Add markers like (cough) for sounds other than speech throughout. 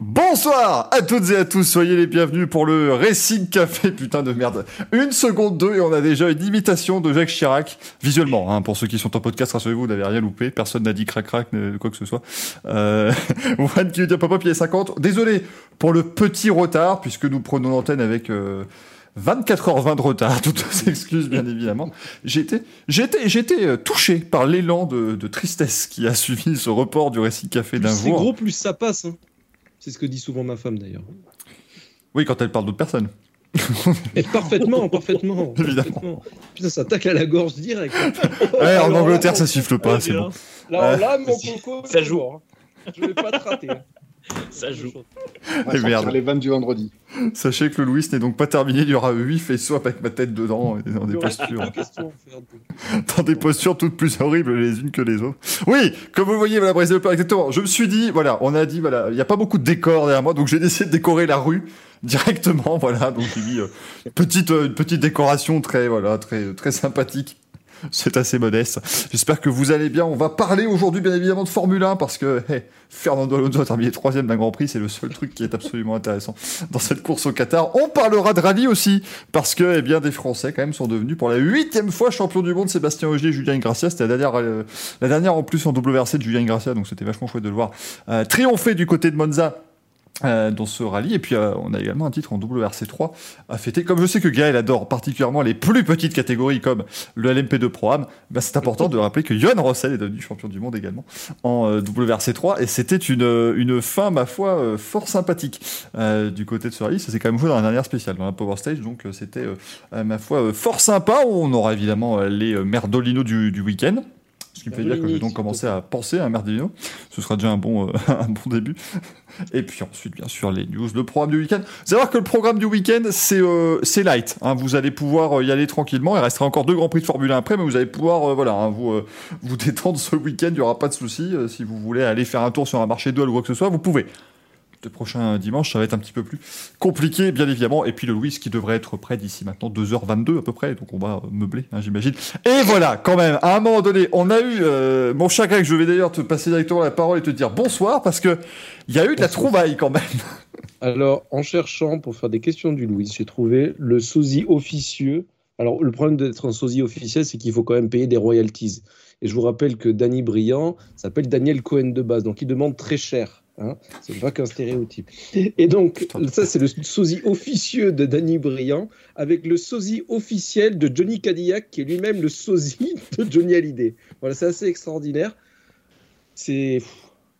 Bonsoir à toutes et à tous, soyez les bienvenus pour le Racing Café, (laughs) putain de merde. Une seconde deux et on a déjà une imitation de Jacques Chirac, visuellement, hein, pour ceux qui sont en podcast, rassurez-vous, vous n'avez rien loupé, personne n'a dit crac crac, quoi que ce soit. Euh, (laughs) One qui veut dire papa, puis 50. Désolé pour le petit retard, puisque nous prenons l'antenne avec... Euh, 24h20 de retard, (laughs) toutes excuses bien évidemment. J'étais, j'étais, j'étais euh, touché par l'élan de, de, tristesse qui a suivi ce report du récit café d'un jour. C'est gros, plus ça passe. Hein. C'est ce que dit souvent ma femme d'ailleurs. Oui, quand elle parle d'autres personnes. (laughs) Et parfaitement, parfaitement. (laughs) Évidemment. Putain, ça tacle à la gorge direct. ouais, en Angleterre, ça siffle pas, c'est bon. Là, là, mon coco, ça joue. Hein. Je vais pas te rater. Ça joue. On va merde. les vannes du vendredi. Sachez que le Louis n'est donc pas terminé. Il y aura 8 faisceaux avec ma tête dedans dans des postures. dans des postures toutes plus horribles les unes que les autres. Oui, comme vous le voyez, voilà, Brésil exactement. Je me suis dit, voilà, on a dit, voilà, il n'y a pas beaucoup de décors derrière moi, donc j'ai décidé de décorer la rue directement, (laughs) voilà. Donc j'ai mis euh, petite, euh, petite décoration très, voilà, très, très sympathique (laughs) c'est assez modeste. J'espère que vous allez bien. On va parler aujourd'hui, bien évidemment, de Formule 1 parce que Fernando Alonso a terminé troisième d'un Grand Prix. C'est le seul truc qui est absolument intéressant dans cette course au Qatar. On parlera de rallye aussi parce que, eh bien, des Français quand même sont devenus pour la huitième fois champion du monde. Sébastien Ogier Julien Ingracia. C'était la dernière, euh, la dernière en plus en WRC de Julien Ingracia, donc c'était vachement chouette de le voir euh, triompher du côté de Monza euh, dans ce rallye. Et puis, euh, on a également un titre en WRC3 à fêter. Comme je sais que Gaël adore particulièrement les plus petites catégories comme le LMP2 Pro-Am, bah, c'est important de rappeler que Johan Rossel est devenu champion du monde également en euh, WRC3. Et c'était une, une fin, ma foi, fort sympathique du côté de ce rallye. Ça s'est quand même joué dans la dernière spéciale, dans la Power Stage. Donc, c'était, ma foi, fort sympa. On aura évidemment les merdolinos du, du week-end. Ce qui me fait dire que je vais donc commencer à penser à Merdino. Ce sera déjà un bon, (laughs) un bon début. Et puis ensuite, bien sûr, les news, le programme du week-end. Vous allez voir que le programme du week-end, c'est euh, light. Hein. Vous allez pouvoir euh, y aller tranquillement. Il restera encore deux grands prix de Formule 1 après, mais vous allez pouvoir euh, voilà, hein, vous, euh, vous (laughs) détendre ce week-end. Il n'y aura pas de souci. si vous voulez aller faire un tour sur un marché de ou quoi que ce soit, vous pouvez le prochain dimanche, ça va être un petit peu plus compliqué, bien évidemment. Et puis le Louis qui devrait être prêt d'ici maintenant 2h22 à peu près, donc on va meubler, hein, j'imagine. Et voilà, quand même, à un moment donné, on a eu euh, mon chagrin que je vais d'ailleurs te passer directement la parole et te dire bonsoir parce que il y a eu de la trouvaille quand même. (laughs) Alors, en cherchant pour faire des questions du Louis, j'ai trouvé le sosie officieux. Alors, le problème d'être un sosie officiel, c'est qu'il faut quand même payer des royalties. Et je vous rappelle que Danny Briand s'appelle Daniel Cohen de base, donc il demande très cher. Hein c'est pas qu'un stéréotype. Et donc, ça, c'est le sosie officieux de Danny Briand avec le sosie officiel de Johnny Cadillac, qui est lui-même le sosie (laughs) de Johnny Hallyday. Voilà, c'est assez extraordinaire. C'est.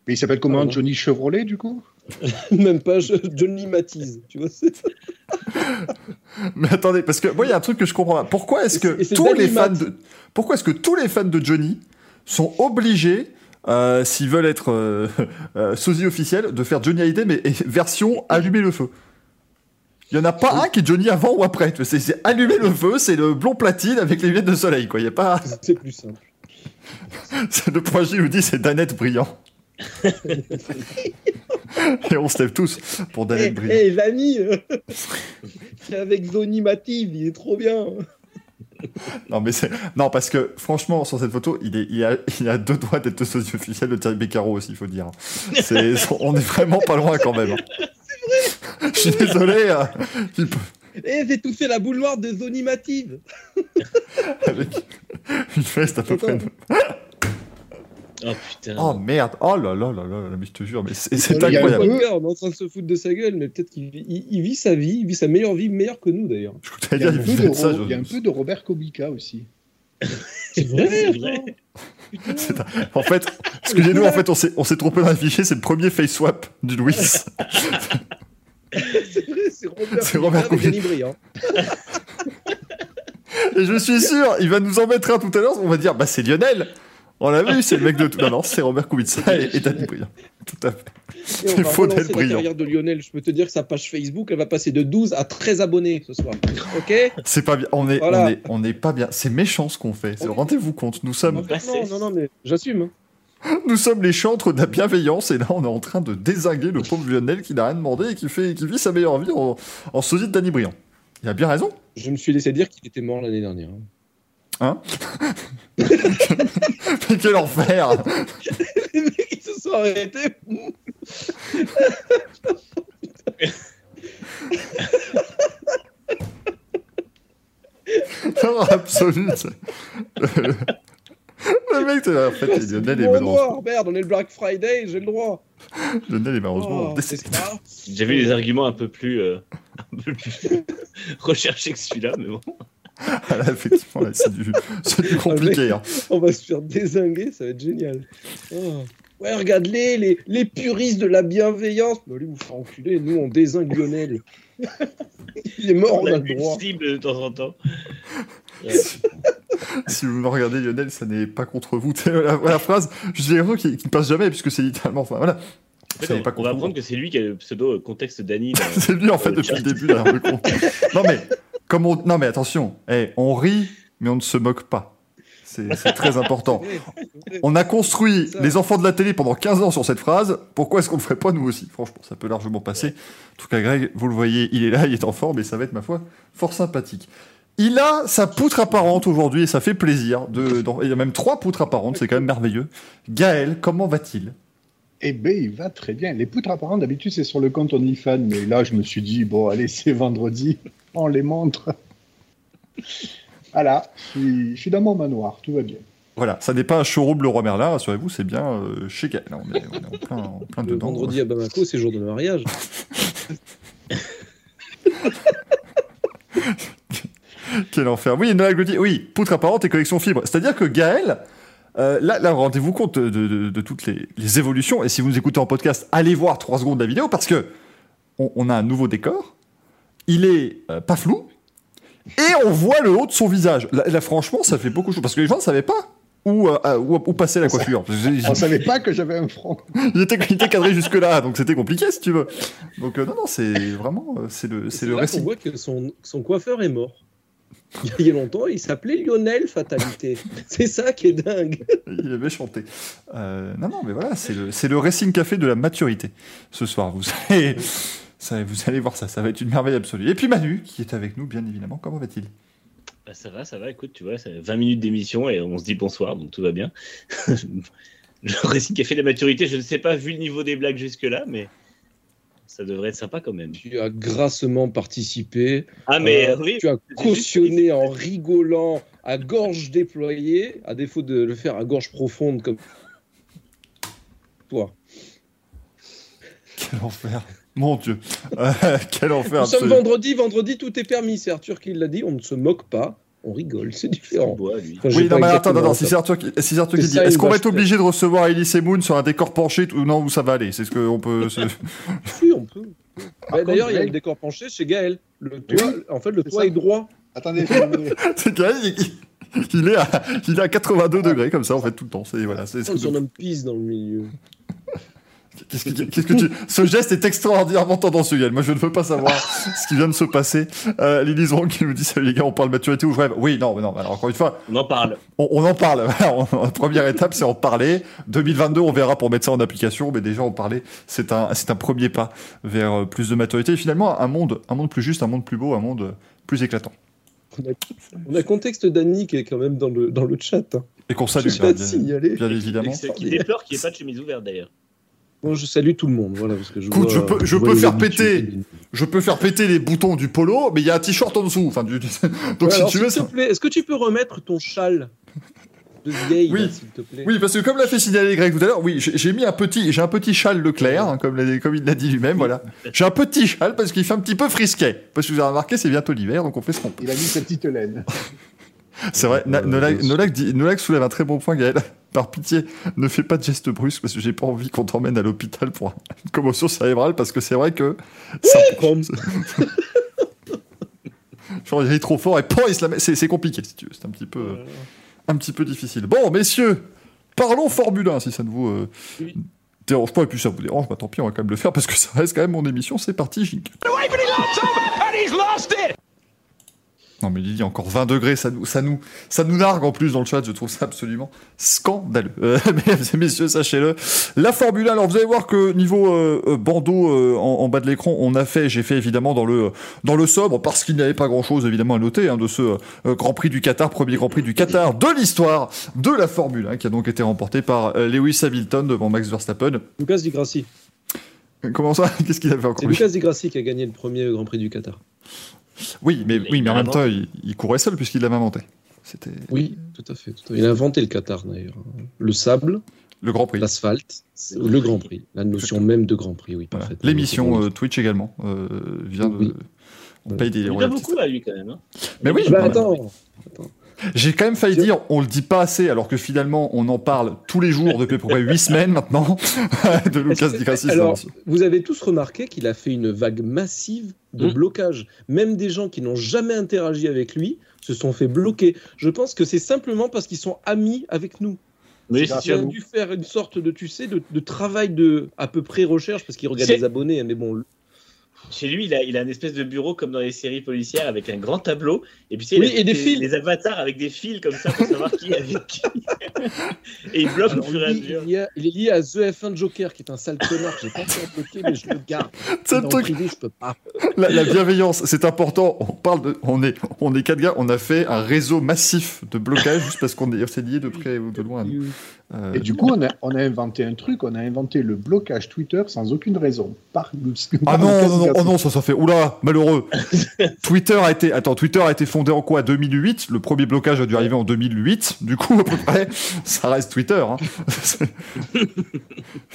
Mais il s'appelle comment Johnny Chevrolet, du coup? (laughs) Même pas Johnny Matisse, tu vois. (laughs) Mais attendez, parce que moi, il y a un truc que je comprends pas. Pourquoi est-ce que tous les fans de... Pourquoi est-ce que tous les fans de Johnny sont obligés euh, s'ils veulent être euh, (laughs) euh, sosie officiel, de faire Johnny Hallyday, mais version allumer le feu. Il y en a pas un qui est Johnny avant ou après. C'est allumer le feu, c'est le blond platine avec les lunettes de soleil, quoi. Y a pas. C'est plus simple. (laughs) le point J nous dit c'est Danette brillant. (laughs) Et on se lève tous pour Danette brillant. Hé, hey, C'est avec Zoni Mative, il est trop bien (laughs) non, mais c'est. Non, parce que franchement, sur cette photo, il, est, il, a, il a deux doigts d'être sosie officiel de Thierry Beccaro aussi, il faut dire. C'est, (laughs) on est vraiment pas loin quand même. C'est vrai Je suis désolé. Hein. Eh, j'ai touché la boule noire de Zonimative (laughs) Avec une veste à peu près. Oh putain. Oh merde. Oh là là là là, mais je te jure, mais c'est incroyable. on est en train de se foutre de sa gueule, mais peut-être qu'il vit sa vie, il vit sa meilleure vie, meilleure que nous d'ailleurs. Il, y a, un, peu de, ça, il y a un peu de Robert Kubica aussi. (laughs) c'est vrai, c'est vrai. En fait, excusez-nous, en fait, on s'est trompé dans le fichier, c'est le premier face swap du Louis. (laughs) c'est vrai, c'est Robert, Robert Kubica. Et je suis sûr, il va nous en mettre un tout à l'heure, on va dire, bah c'est Lionel. On l'a vu, c'est le mec de tout. Non, non, c'est Robert Kubica et, et Danny Briand. Tout à fait. C'est faux d'être brillant. La carrière de Lionel, je peux te dire que sa page Facebook, elle va passer de 12 à 13 abonnés ce soir. Ok? C'est pas bien. On est, on est, on est pas bien. C'est méchant ce qu'on fait. Rendez-vous compte, nous sommes. Non, non, non, mais j'assume. Hein. (laughs) Nous sommes les chantres de la bienveillance et là on est en train de désinguer le pauvre Lionel qui n'a rien demandé et qui, fait, qui vit sa meilleure vie en, en sosie de Danny Briand. Il a bien raison. Je me suis laissé dire qu'il était mort l'année dernière. Hein (laughs) Mais quel enfer (laughs) Les mecs ils se sont arrêtés. (laughs) Non, absolu. le mec, en fait, Lionel est malheureusement. Merde, on est le Black Friday, j'ai le droit. Lionel est malheureusement Oh, décédé. J'avais des arguments un peu plus, euh, un peu plus recherchés que celui-là, mais bon. Ah, là, effectivement, là, c'est du, c'est du compliqué. hein. On va se faire désinguer, ça va être génial. Oh. Ouais, regarde-les, les, les puristes de la bienveillance. Bah, lui, vous faire enculer, nous, on désingue Lionel. (laughs) Il est mort, on a le droit. cible de temps en temps. si vous me regardez Lionel, ça n'est pas contre vous. (laughs) La, la phrase, je dis l'impression qui, qui ne passe jamais puisque c'est littéralement. Enfin, voilà. En fait, on, pas on contre va apprendre que c'est lui qui a le pseudo contexte Dany. (laughs) C'est lui en fait depuis chat. le début con. Non mais comme on... non mais attention, Eh, on rit mais on ne se moque pas. C'est très important. (laughs) On a construit les enfants de la télé pendant 15 ans sur cette phrase. Pourquoi est-ce qu'on ne le ferait pas nous aussi? Franchement, ça peut largement passer. En tout cas, Greg, vous le voyez, il est là, il est en forme et ça va être ma foi fort sympathique. Il a sa poutre apparente aujourd'hui et ça fait plaisir. De... Il y a même trois poutres apparentes, c'est quand même merveilleux. Gaël, comment va-t-il? Eh ben, il va très bien. Les poutres apparentes, d'habitude, c'est sur le compte OnlyFans, mais là, je me suis dit, bon, allez, c'est vendredi, on les montre. Voilà, je suis, je suis dans mon manoir, tout va bien. Voilà, ça n'est pas un showroom Le Roi Merlin, rassurez-vous, c'est bien euh, chez Gaël. On est, on est en plein, en plein Le dedans. vendredi à Bamako, c'est jour de mariage. (laughs) Quel enfer. Oui, Noël Gauthier, oui, poutre apparente et collection fibre. C'est-à-dire que Gaël, euh, là, là rendez-vous compte de, de- de toutes les, les évolutions. Et si vous nous écoutez en podcast, allez voir 3 secondes de la vidéo parce que on, on a un nouveau décor. Il est euh, pas flou. Et on voit le haut de son visage. Là, là, franchement, ça fait beaucoup de choses. Parce que les gens ne savaient pas où, euh, où, où passer la coiffure. On savait pas que j'avais un front. (laughs) il, était, il était cadré jusque-là, donc c'était compliqué si tu veux. Donc, euh, non, non, c'est vraiment. C'est le, c'est C'est le là récit. qu'on voit que son, son coiffeur est mort. (laughs) Il y a longtemps, il s'appelait Lionel Fatalité. (laughs) C'est ça qui est dingue. Il avait chanté. Euh, non, non, mais voilà, c'est le, c'est le Racing Café de la maturité ce soir. Vous allez, ça, vous allez voir ça, ça va être une merveille absolue. Et puis Manu, qui est avec nous, bien évidemment, comment va-t-il? Bah, ça va, ça va. Écoute, tu vois, c'est 20 minutes d'émission et on se dit bonsoir, donc tout va bien. (laughs) le récit qui a fait la maturité, je ne sais pas, vu le niveau des blagues jusque-là, mais ça devrait être sympa quand même. Tu as grassement participé. Ah, mais Euh, oui, Tu as juste- cautionné en rigolant à gorge déployée, à défaut de le faire à gorge profonde comme toi. Quel enfer Mon Dieu Euh, (laughs) Quel enfer Nous sommes vendredi, vendredi, tout est permis. C'est Arthur qui l'a dit. On ne se moque pas, on rigole, c'est différent. Enfin, Oui, non, mais attends, non, non, si c'est Arthur qui, si c'est Arthur qui dit, est-ce qu'on va être obligé de recevoir Elise et Moon sur un décor penché ou non, ou ça va aller? C'est ce qu'on peut. (laughs) se- Si, on peut. Par D'ailleurs, il y a le décor penché chez Gaël. Le toit, en fait, le toit ça. est droit. Attendez, (laughs) c'est Gaël, il, il est à, il est à 82 degrés, comme ça, en fait, tout le temps. C'est, voilà, c'est, On surnomme pisse dans le milieu. Qu'est-ce que, qu'est-ce que tu... Ce geste est extraordinairement tendancieux, Moi, je ne veux pas savoir ce qui vient de se passer. Euh, Lily Zron qui nous dit Salut les gars, on parle maturité ou je rêve Oui, non, mais non. Alors, encore une fois, On en parle. on, on en parle. (laughs) La première étape, c'est en parler. 2022, on verra pour mettre ça en application. Mais déjà, en parler, c'est un, c'est un premier pas vers euh, plus de maturité. Et finalement, un monde, un monde plus juste, un monde plus beau, un monde euh, plus éclatant. On a, on a contexte d'Annie qui est quand même dans le, dans le chat. hein. Et qu'on salue, bien, signaler. bien évidemment. C'est- Qui déplore qu'il n'y ait pas de chemise ouverte d'ailleurs. Bon, je salue tout le monde. Voilà, parce que je Écoute, vois- je peux- je peux faire péter. Je peux faire péter les boutons du polo, mais il y a un t-shirt en dessous. Enfin, du... (laughs) Donc, Ouais, si alors, tu veux, ça... est-ce que tu peux remettre ton châle de vieille, Oui. s'il te plaît? Oui, parce que comme l'a fait signaler Greg tout à l'heure, oui, j'ai j'ai mis un petit, j'ai un petit châle Leclerc, hein, comme, l'a- comme il l'a dit lui-même, voilà. J'ai un petit châle parce qu'il fait un petit peu frisquet. Parce que vous avez remarqué, c'est bientôt l'hiver, donc on fait ce qu'on peut. il a mis sa petite laine. (laughs) C'est vrai, Euh, Nolak, bien sûr. Nolak dit- Nolak soulève un très bon point, Gaël. (laughs) Par pitié, ne fais pas de gestes brusques parce que j'ai pas envie qu'on t'emmène à l'hôpital pour une commotion cérébrale parce que c'est vrai que ça, Comme- (laughs) genre, il est trop fort et pan, il se la met. C'est compliqué si tu veux. C'est un petit peu, euh, un petit peu difficile. Bon, messieurs, parlons Formule 1 si ça ne vous euh, Oui. dérange pas et puis ça vous dérange, bah tant pis, on va quand même le faire parce que ça reste quand même mon émission. C'est parti, Jingle. Non mais Lily, encore 20 degrés, ça nous, ça, nous, ça nous nargue en plus dans le chat, je trouve ça absolument scandaleux. (laughs) Euh, mesdames et messieurs, sachez-le. La Formule 1, alors vous allez voir que niveau euh, euh, bandeau en, bas de l'écran, on a fait, j'ai fait évidemment dans le, dans le sobre, parce qu'il n'y avait pas grand-chose évidemment à noter hein, de ce Grand Prix du Qatar, premier Grand Prix du Qatar de l'histoire de la Formule 1, qui a donc été remporté par Lewis Hamilton devant Max Verstappen. Lucas Di Grassi. Comment ça? Qu'est-ce qu'il a fait encore C'est Lucas Di Grassi qui a gagné le premier Grand Prix du Qatar. Oui, mais, oui, mais en même temps, il, courait seul puisqu'il l'avait inventé. C'était... Oui, tout à, fait, Il a inventé le Qatar d'ailleurs. Le sable. Le Grand Prix. L'asphalte. Le Grand Prix. La notion même de Grand Prix, oui, L'émission euh, Twitch également euh, vient de. On paye des Il y a beaucoup à lui quand même. Hein. Mais oui. Bah, attends. J'ai quand même failli dire, on le dit pas assez, alors que finalement, on en parle tous les jours depuis à peu près 8 semaines maintenant, (laughs) de Lucas Di Grassi. Alors, vous avez tous remarqué qu'il a fait une vague massive de mmh. blocage. Même des gens qui n'ont jamais interagi avec lui se sont fait bloquer. Je pense que c'est simplement parce qu'ils sont amis avec nous. Oui, il a dû faire une sorte de, tu sais, de, de travail de à peu près recherche parce qu'il regarde les abonnés. Hein, mais bon, chez lui, il a, il a une espèce de bureau comme dans les séries policières avec un grand tableau. Et puis, oui, et des fils. Les avatars avec des fils comme ça pour savoir qui est avec qui. (laughs) et il bloque au fur et à mesure. Il, est lié à The F1 Joker, qui est un sale connard. J'ai pas fait bloquer, mais je le garde. C'est le truc. Privé, je peux pas. La, bienveillance, c'est important. On parle de, on est, on est quatre gars. On a fait un réseau massif de blocage juste parce qu'on s'est lié de près ou de loin. Euh, et du coup, on a, on a, inventé un truc, on a inventé le blocage Twitter sans aucune raison. Par, (laughs) ah non, non, non, oh non, ça, ça fait. Oula, malheureux. (laughs) Twitter a été. Attends, Twitter a été fondé en quoi 2008 Le premier blocage a dû arriver en 2008. Du coup, à peu (laughs) près, ça reste Twitter. Hein.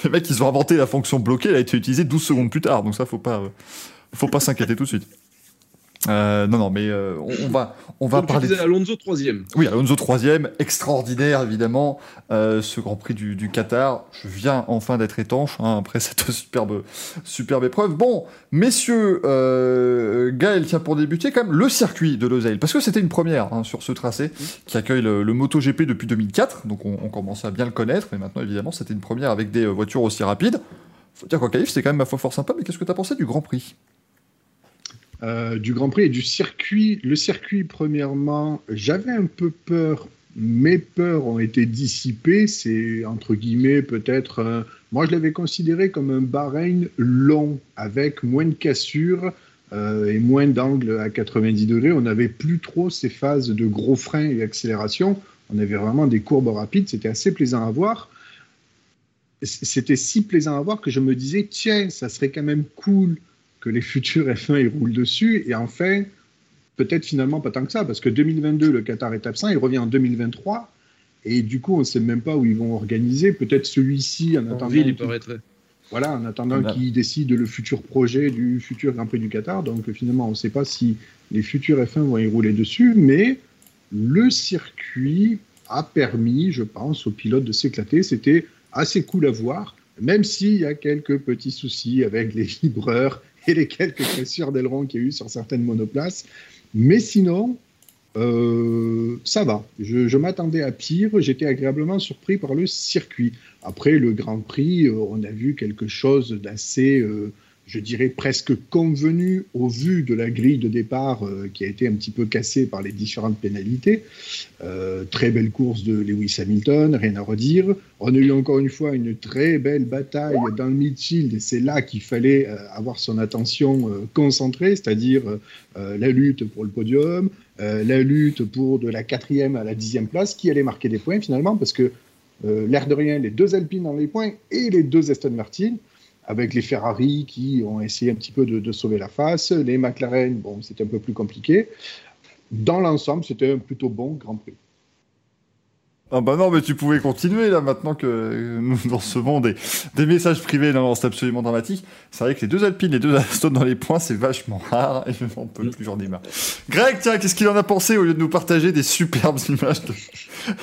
Les mecs, ils ont inventé la fonction bloquée, elle a été utilisée 12 secondes plus tard. Donc ça, faut pas, faut pas s'inquiéter tout de suite. Euh, non, non, mais euh, on, va, on va parler. Tu Alonso troisième. Oui, Alonso troisième, extraordinaire évidemment. Euh, ce Grand Prix du, du, Qatar, je viens enfin d'être étanche hein, après (laughs) cette superbe, superbe épreuve. Bon, messieurs, Gaël tient pour débuter quand même le circuit de Losail parce que c'était une première hein, sur ce tracé qui accueille le, le MotoGP depuis 2004, donc on, on commençait à bien le connaître. Et maintenant, évidemment, c'était une première avec des voitures aussi rapides. Faut dire quoi, Caïf, c'était quand même ma foi fort sympa. Mais qu'est-ce que tu as pensé du Grand Prix? Euh, du Grand Prix et du circuit. Le circuit, premièrement, j'avais un peu peur. Mes peurs ont été dissipées. C'est, entre guillemets, peut-être... moi, je l'avais considéré comme un Bahreïn long, avec moins de cassures euh, et moins d'angles à 90 degrés. On n'avait plus trop ces phases de gros freins et accélération. On avait vraiment des courbes rapides. C'était assez plaisant à voir c'était si plaisant à voir que je me disais, tiens, ça serait quand même cool que les futurs F1 ils roulent dessus. Et enfin, peut-être finalement pas tant que ça, parce que 2022, le Qatar est absent, il revient en 2023. Et du coup, on ne sait même pas où ils vont organiser. Peut-être celui-ci en, attendant. Ville, il paraîtrait. Voilà, en attendant qu'ils décident le futur projet du futur Grand Prix du Qatar. Donc finalement, on ne sait pas si les futurs F1 vont y rouler dessus, mais le circuit a permis, je pense, aux pilotes de s'éclater. C'était assez cool à voir, même s'il y a quelques petits soucis avec les (laughs) vibreurs (laughs) et les quelques cassures d'aileron qu'il y a eu sur certaines monoplaces. Mais sinon, euh, ça va. Je, m'attendais à pire. J'étais agréablement surpris par le circuit. Après le Grand Prix, euh, on a vu quelque chose d'assez euh, je dirais presque convenu au vu de la grille de départ euh, qui a été un petit peu cassée par les différentes pénalités. Euh, très belle course de Lewis Hamilton, rien à redire. On a eu encore une fois une très belle bataille dans le midfield et c'est là qu'il fallait euh, avoir son attention concentrée, c'est-à-dire la lutte pour le podium, la lutte pour de la quatrième à la dixième place, qui allait marquer des points finalement parce que l'air de rien, les deux Alpines dans les points et les deux Aston Martin avec les Ferrari qui ont essayé un petit peu de, sauver la face. Les McLaren, bon, c'était un peu plus compliqué. Dans l'ensemble, c'était un plutôt bon Grand Prix. Ah bah non, mais tu pouvais continuer là maintenant que nous (laughs) recevons des, des messages privés, non, c'est absolument dramatique. C'est vrai que les deux Alpines, les deux Aston dans les points, c'est vachement rare et je n'en peux plus, j'en ai marre. Greg, tiens, qu'est-ce qu'il en a pensé au lieu de nous partager des superbes (laughs) images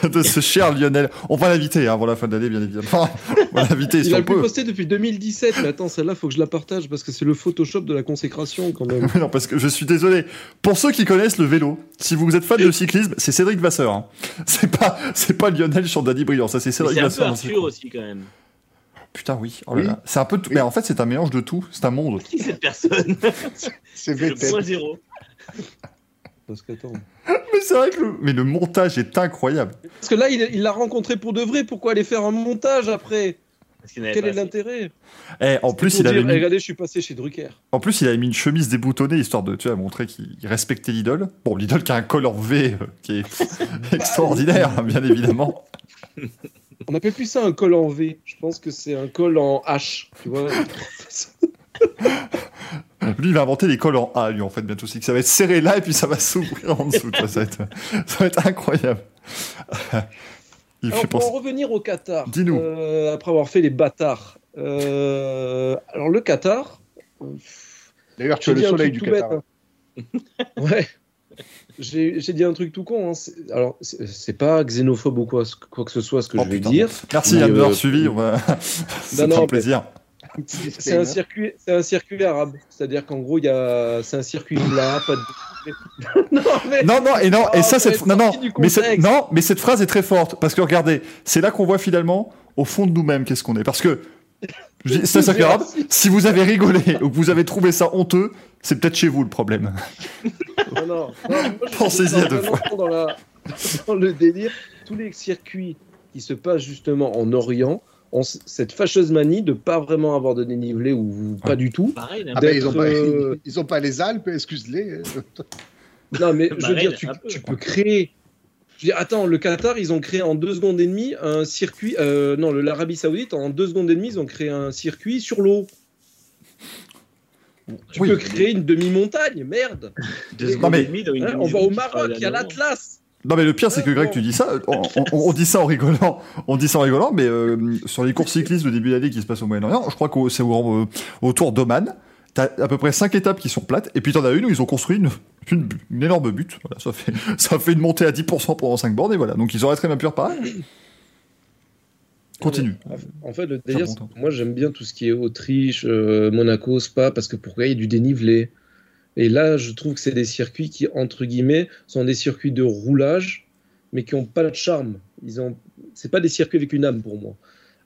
de, ce cher Lionel? On va l'inviter hein, avant la fin de l'année, bien évidemment. On va l'inviter Il a plus posté depuis 2017, mais attends, celle-là, faut que je la partage parce que c'est le Photoshop de la consécration quand même. (laughs) non, parce que je suis désolé. Pour ceux qui connaissent le vélo, si vous êtes fan de cyclisme, c'est Cédric Vasseur. Hein. C'est pas, c'est pas Lionel sur Daddy Brillant, ça c'est Cédric C'est un peu aussi quand même. Putain, oui. Oh c'est un peu. Tout... Mais en fait, c'est un mélange de tout. C'est un monde. Qui (laughs) cette personne (laughs) C'est le point zéro. parce qu'attends. (laughs) Mais c'est vrai que le... Mais le montage est incroyable. Parce que là, il l'a rencontré pour de vrai. Pourquoi aller faire un montage après? Quel est l'intérêt eh, En plus, il avait mis... Regardez, je suis passé chez Drucker. En plus, il avait mis une chemise déboutonnée histoire de, tu vois, montrer qu'il respectait l'idole. Bon, l'idole qui a un col en V euh, qui est (laughs) extraordinaire, hein, bien évidemment. On appelle plus ça un col en V. Je pense que c'est un col en H. Tu vois Lui, il va inventer les cols en A, lui, en fait, bientôt. C'est que ça va être serré là et puis ça va s'ouvrir en dessous. ça, va être, ça va être incroyable. Il alors, pour en revenir au Qatar, Dis-nous. Euh, après avoir fait les bâtards. Euh, alors, le Qatar. D'ailleurs, tu as le soleil du Qatar. Bête, hein. (laughs) ouais. J'ai dit un truc tout con. Hein. Alors, c'est pas xénophobe ou quoi, quoi que ce soit ce que oh, je vais dire. Merci Yann de suivi. (laughs) C'est un plaisir. (laughs) C'est un circuit, c'est un circuit arabe. C'est-à-dire qu'en gros, il y a, c'est un circuit plat, pas de. (laughs) non, mais... non, non, et non, et ça, c'est non, non, mais non, mais cette phrase est très forte parce que regardez, c'est là qu'on voit finalement au fond de nous-mêmes qu'est-ce qu'on est. Parce que c'est un circuit arabe. Si vous avez rigolé ou que vous avez trouvé ça honteux, c'est peut-être chez vous le problème. (laughs) Non, non. Pensez-y à deux fois. Dans, la... dans le délire, tous les circuits qui se passent justement en Orient ont cette fâcheuse manie de pas vraiment avoir de dénivelé ou pas du tout. Pareil, ah bah, ils, ont pas, euh, (laughs) ils ont pas les Alpes, excuse-les. (laughs) non, mais je veux dire, tu, tu peux créer. Je veux dire, attends, le Qatar, ils ont créé en deux secondes et demie un circuit. Euh, non, l'Arabie Saoudite, en deux secondes et demie, ils ont créé un circuit sur l'eau. Tu peux créer une demi-montagne, merde. Deux secondes et demie, hein, on va au Maroc, il y a l'Atlas. Non mais le pire c'est que Greg tu dis ça, on, dit ça en rigolant, on dit ça en rigolant, mais euh, sur les courses cyclistes de début d'année qui se passent au Moyen-Orient, je crois que c'est au, autour d'Oman, t'as à peu près 5 étapes qui sont plates, et puis t'en as une où ils ont construit une, une, énorme butte, voilà, ça fait, (laughs) ça fait une montée à 10% pendant 5 bornes, et voilà, donc ils auraient très bien pu reparer. Continue. En fait, le délire, moi j'aime bien tout ce qui est Autriche, euh, Monaco, Spa, parce que pourquoi il y a du dénivelé et là, je trouve que c'est des circuits qui, entre guillemets, sont des circuits de roulage, mais qui n'ont pas de charme. Ils ont, c'est pas des circuits avec une âme pour moi.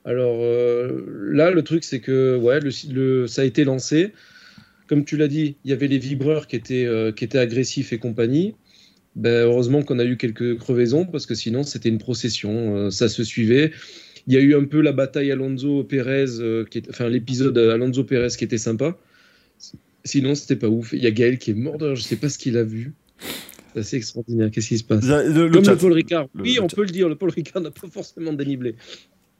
Alors euh, là, le truc, c'est que ouais, ça a été lancé. Comme tu l'as dit, il y avait les vibreurs qui étaient, euh, qui étaient agressifs et compagnie. Ben, heureusement qu'on a eu quelques crevaisons parce que sinon c'était une procession, euh, ça se suivait. Il y a eu un peu la bataille Alonso Pérez, enfin l'épisode Alonso Pérez qui était sympa. Sinon, c'était pas ouf. Il y a Gaël qui est mort de Je sais pas ce qu'il a vu. C'est assez extraordinaire. Qu'est-ce qui se passe? Le, Comme le Paul Ricard. oui, on peut le dire. Le Paul Ricard n'a pas forcément dénivelé.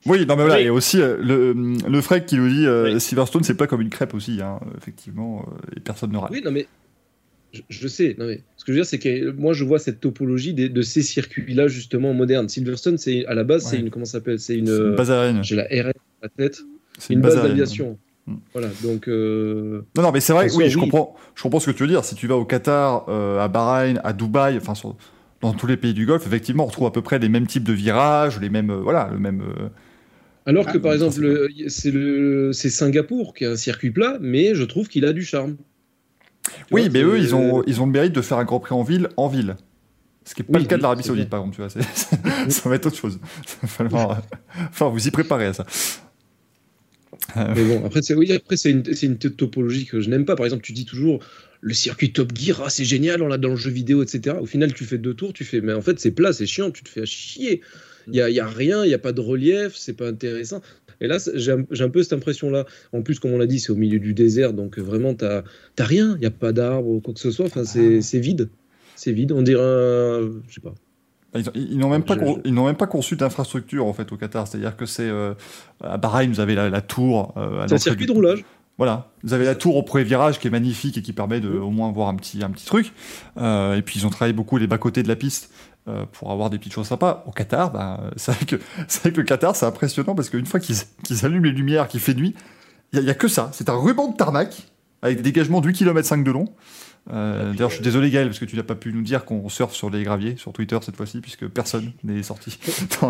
Oui, non, mais voilà, et aussi euh, le, le Freg qui nous dit euh, Silverstone, c'est pas comme une crêpe aussi, hein, effectivement, euh, et personne ne rate. Oui, non, mais je, sais. Non, mais ce que je veux dire, c'est que moi, je vois cette topologie de, ces circuits-là, justement, modernes. Silverstone, c'est à la base, c'est une. Comment ça s'appelle? C'est une. une base aérienne. J'ai la RN à la tête. C'est une, base d'aviation. Voilà, donc. Euh, non, non, mais c'est vrai, oui, je, Comprends, je comprends ce que tu veux dire. Si tu vas au Qatar, euh, à Bahreïn, à Dubaï, enfin, dans tous les pays du Golfe, effectivement, on retrouve à peu près les mêmes types de virages, les mêmes. Euh, voilà, le même. Alors que, ah, par exemple, c'est Singapour qui a un circuit plat, mais je trouve qu'il a du charme. oui, mais eux, ils ont, ils ont le mérite de faire un Grand Prix en ville, en ville. Ce qui n'est pas le cas de l'Arabie Saoudite, par exemple, tu vois. (laughs) ça va être autre chose. (laughs) enfin, vous y préparez à ça. Mais bon, après, c'est oui, après, une, une, topologie que je n'aime pas. Par exemple, tu dis toujours le circuit Top Gear, ah, c'est génial, on l'a dans le jeu vidéo, etc. Au final, tu fais deux tours, tu fais, mais en fait, c'est plat, c'est chiant, tu te fais chier. Il n'y a, y a, rien, il n'y a pas de relief, c'est pas intéressant. Et là, j'ai un, peu cette impression-là. En plus, comme on l'a dit, c'est au milieu du désert, donc vraiment, tu n'as rien, il n'y a pas d'arbres ou quoi que ce soit. Enfin, c'est vide. C'est vide, on dirait un. Je sais pas. Ils, n'ont même, n'ont même pas conçu d'infrastructure en fait au Qatar. C'est-à-dire que c'est euh, à Bahreïn, vous avez la, tour. Euh, c'est un circuit de roulage. Voilà, vous avez la tour au premier virage qui est magnifique et qui permet de au moins voir un petit un petit truc. Euh, et puis ils ont travaillé beaucoup les bas côtés de la piste pour avoir des petites choses sympas. Au Qatar, bah, (laughs) c'est vrai que le Qatar c'est impressionnant parce qu'une fois qu'ils allument les lumières, qu'il fait nuit, il y, a que ça. C'est un ruban de tarmac avec des dégagements de 8 km 5 de long. Euh, d'ailleurs, je suis désolé Gaël parce que tu n'as pas pu nous dire qu'on surfe sur les graviers sur Twitter cette fois-ci, puisque personne (laughs) n'est sorti (laughs)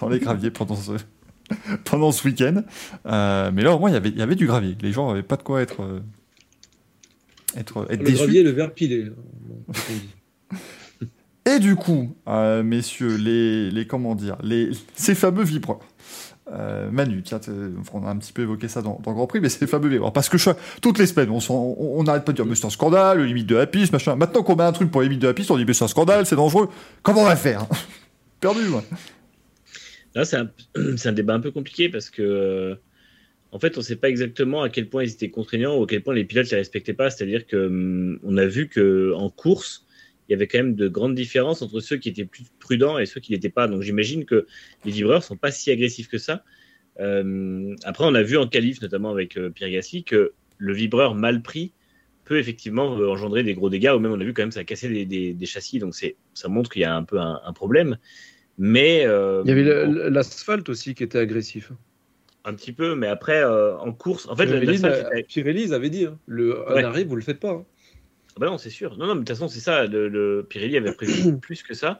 dans les, graviers pendant ce, (laughs) pendant ce week-end. Euh, mais là, au moins, y il y avait du gravier. Les gens n'avaient pas de quoi être, euh, être, être le gravier, le verre pilé. Et du coup, messieurs, les, les comment dire, les, ces fameux vibreurs. Euh, Manu, tiens, on a un petit peu évoqué ça dans, dans Grand Prix, mais c'est fameux. Parce que toutes les semaines, on n'arrête pas de dire, mais c'est un scandale, limite de la piste, machin. Maintenant qu'on met un truc pour les limites de la piste, on dit, mais c'est un scandale, c'est dangereux. Comment on va faire (laughs) Perdu, moi. Là, (clears throat) c'est un, débat un peu compliqué parce que, euh, en fait, on ne sait pas exactement à quel point ils étaient contraignants ou à quel point les pilotes ne les respectaient pas. C'est-à-dire que hum, a vu qu'en course, il y avait quand même de grandes différences entre ceux qui étaient plus prudents et ceux qui n'étaient pas. Donc j'imagine que les vibreurs sont pas si agressifs que ça. Euh, après, on a vu en qualif, notamment avec euh, Pierre Gasly, que le vibreur mal pris peut effectivement euh, engendrer des gros dégâts, ou même on a vu quand même ça a cassé des, des, châssis, donc ça montre qu'il y a un peu un, problème. Mais il y avait l'asphalte aussi qui était agressif. Un petit peu, mais après en course, en fait, Pirelli, avait dit, hein, le ouais. arrêt, vous le faites pas. Hein. Ah bah non, c'est sûr. Non, non, mais de toute façon, c'est ça. Le, Pirelli avait prévu (clears throat) plus que ça.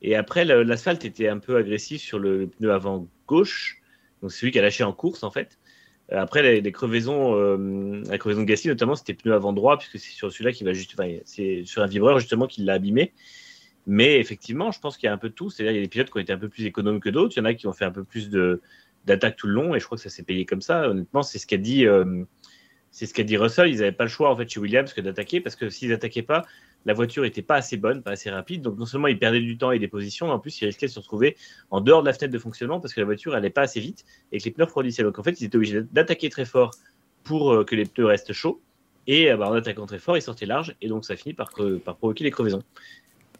Et après, l'asphalte était un peu agressif sur le, pneu avant gauche. Donc, c'est celui qui a lâché en course, en fait. Euh, après, les, crevaisons, euh, la crevaison de Gasly, notamment, c'était pneu avant droit, puisque c'est sur celui-là qui va juste. c'est sur un vibreur, justement, qui l'a abîmé. Mais effectivement, je pense qu'il y a un peu de tout. C'est-à-dire, il y a des pilotes qui ont été un peu plus économes que d'autres. Il y en a qui ont fait un peu plus d'attaque tout le long. Et je crois que ça s'est payé comme ça. Honnêtement, c'est ce qu'a dit. Euh, c'est ce qu'a dit Russell. Ils n'avaient pas le choix en fait chez Williams que d'attaquer parce que s'ils n'attaquaient pas, la voiture n'était pas assez bonne, pas assez rapide. Donc non seulement ils perdaient du temps et des positions, mais en plus ils risquaient de se retrouver en dehors de la fenêtre de fonctionnement parce que la voiture n'allait pas assez vite et que les pneus refroidissaient. Donc en fait ils étaient obligés d'attaquer très fort pour euh, que les pneus restent chauds. Et euh, bah, en attaquant très fort, ils sortaient large et donc ça finit par, par provoquer les crevaisons.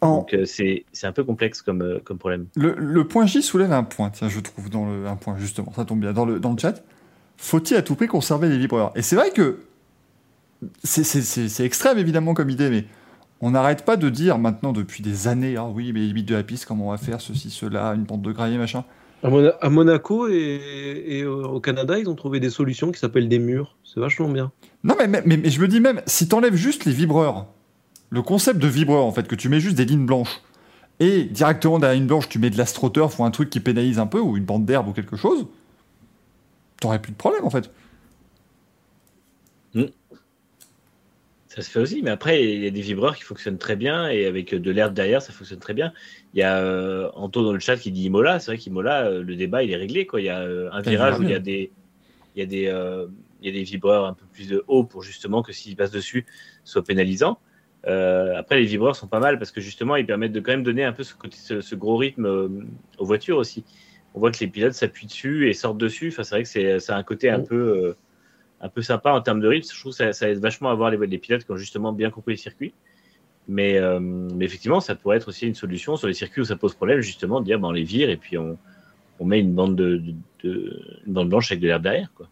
Donc euh, c'est un peu complexe comme, comme problème. Le, point J soulève un point, tiens, je trouve, dans le, un point justement, ça tombe bien, dans le, dans le chat. Faut-il à tout prix conserver les vibreurs? Et c'est vrai que c'est extrême évidemment comme idée, mais on n'arrête pas de dire maintenant depuis des années, ah oui, mais les limites de la piste, comment on va faire ceci, cela, une pente de gravier, machin. À, Monaco et, au Canada, ils ont trouvé des solutions qui s'appellent des murs. C'est vachement bien. Non, mais, mais, je me dis même, si tu enlèves juste les vibreurs, le concept de vibreur, en fait, que tu mets juste des lignes blanches, et directement derrière une blanche, tu mets de l'astroturf ou un truc qui pénalise un peu, ou une bande d'herbe ou quelque chose, t'aurais plus de problème, en fait. Ça se fait aussi, mais après, il y a des vibreurs qui fonctionnent très bien et avec de l'air derrière, ça fonctionne très bien. Il y a euh, Anto dans le chat qui dit Imola. C'est vrai qu'Imola, euh, le débat, il est réglé. Quoi. Il y a euh, un virage où il y a des, il y a des, il y a des vibreurs un peu plus de haut pour justement que s'ils passent dessus, soit pénalisant. après, les vibreurs sont pas mal parce que justement, ils permettent de quand même donner un peu ce, côté, ce, gros rythme aux voitures aussi. On voit que les pilotes s'appuient dessus et sortent dessus. Enfin, c'est vrai que c'est, ça a un côté un peu un peu sympa en termes de rythme. Je trouve que ça, ça aide vachement à voir les, les, pilotes qui ont justement bien compris les circuits. Mais, euh, mais, effectivement, ça pourrait être aussi une solution sur les circuits où ça pose problème, justement, de dire ben, on les vire et puis on, on met une bande, de, de, une bande blanche avec de l'herbe derrière. Quoi.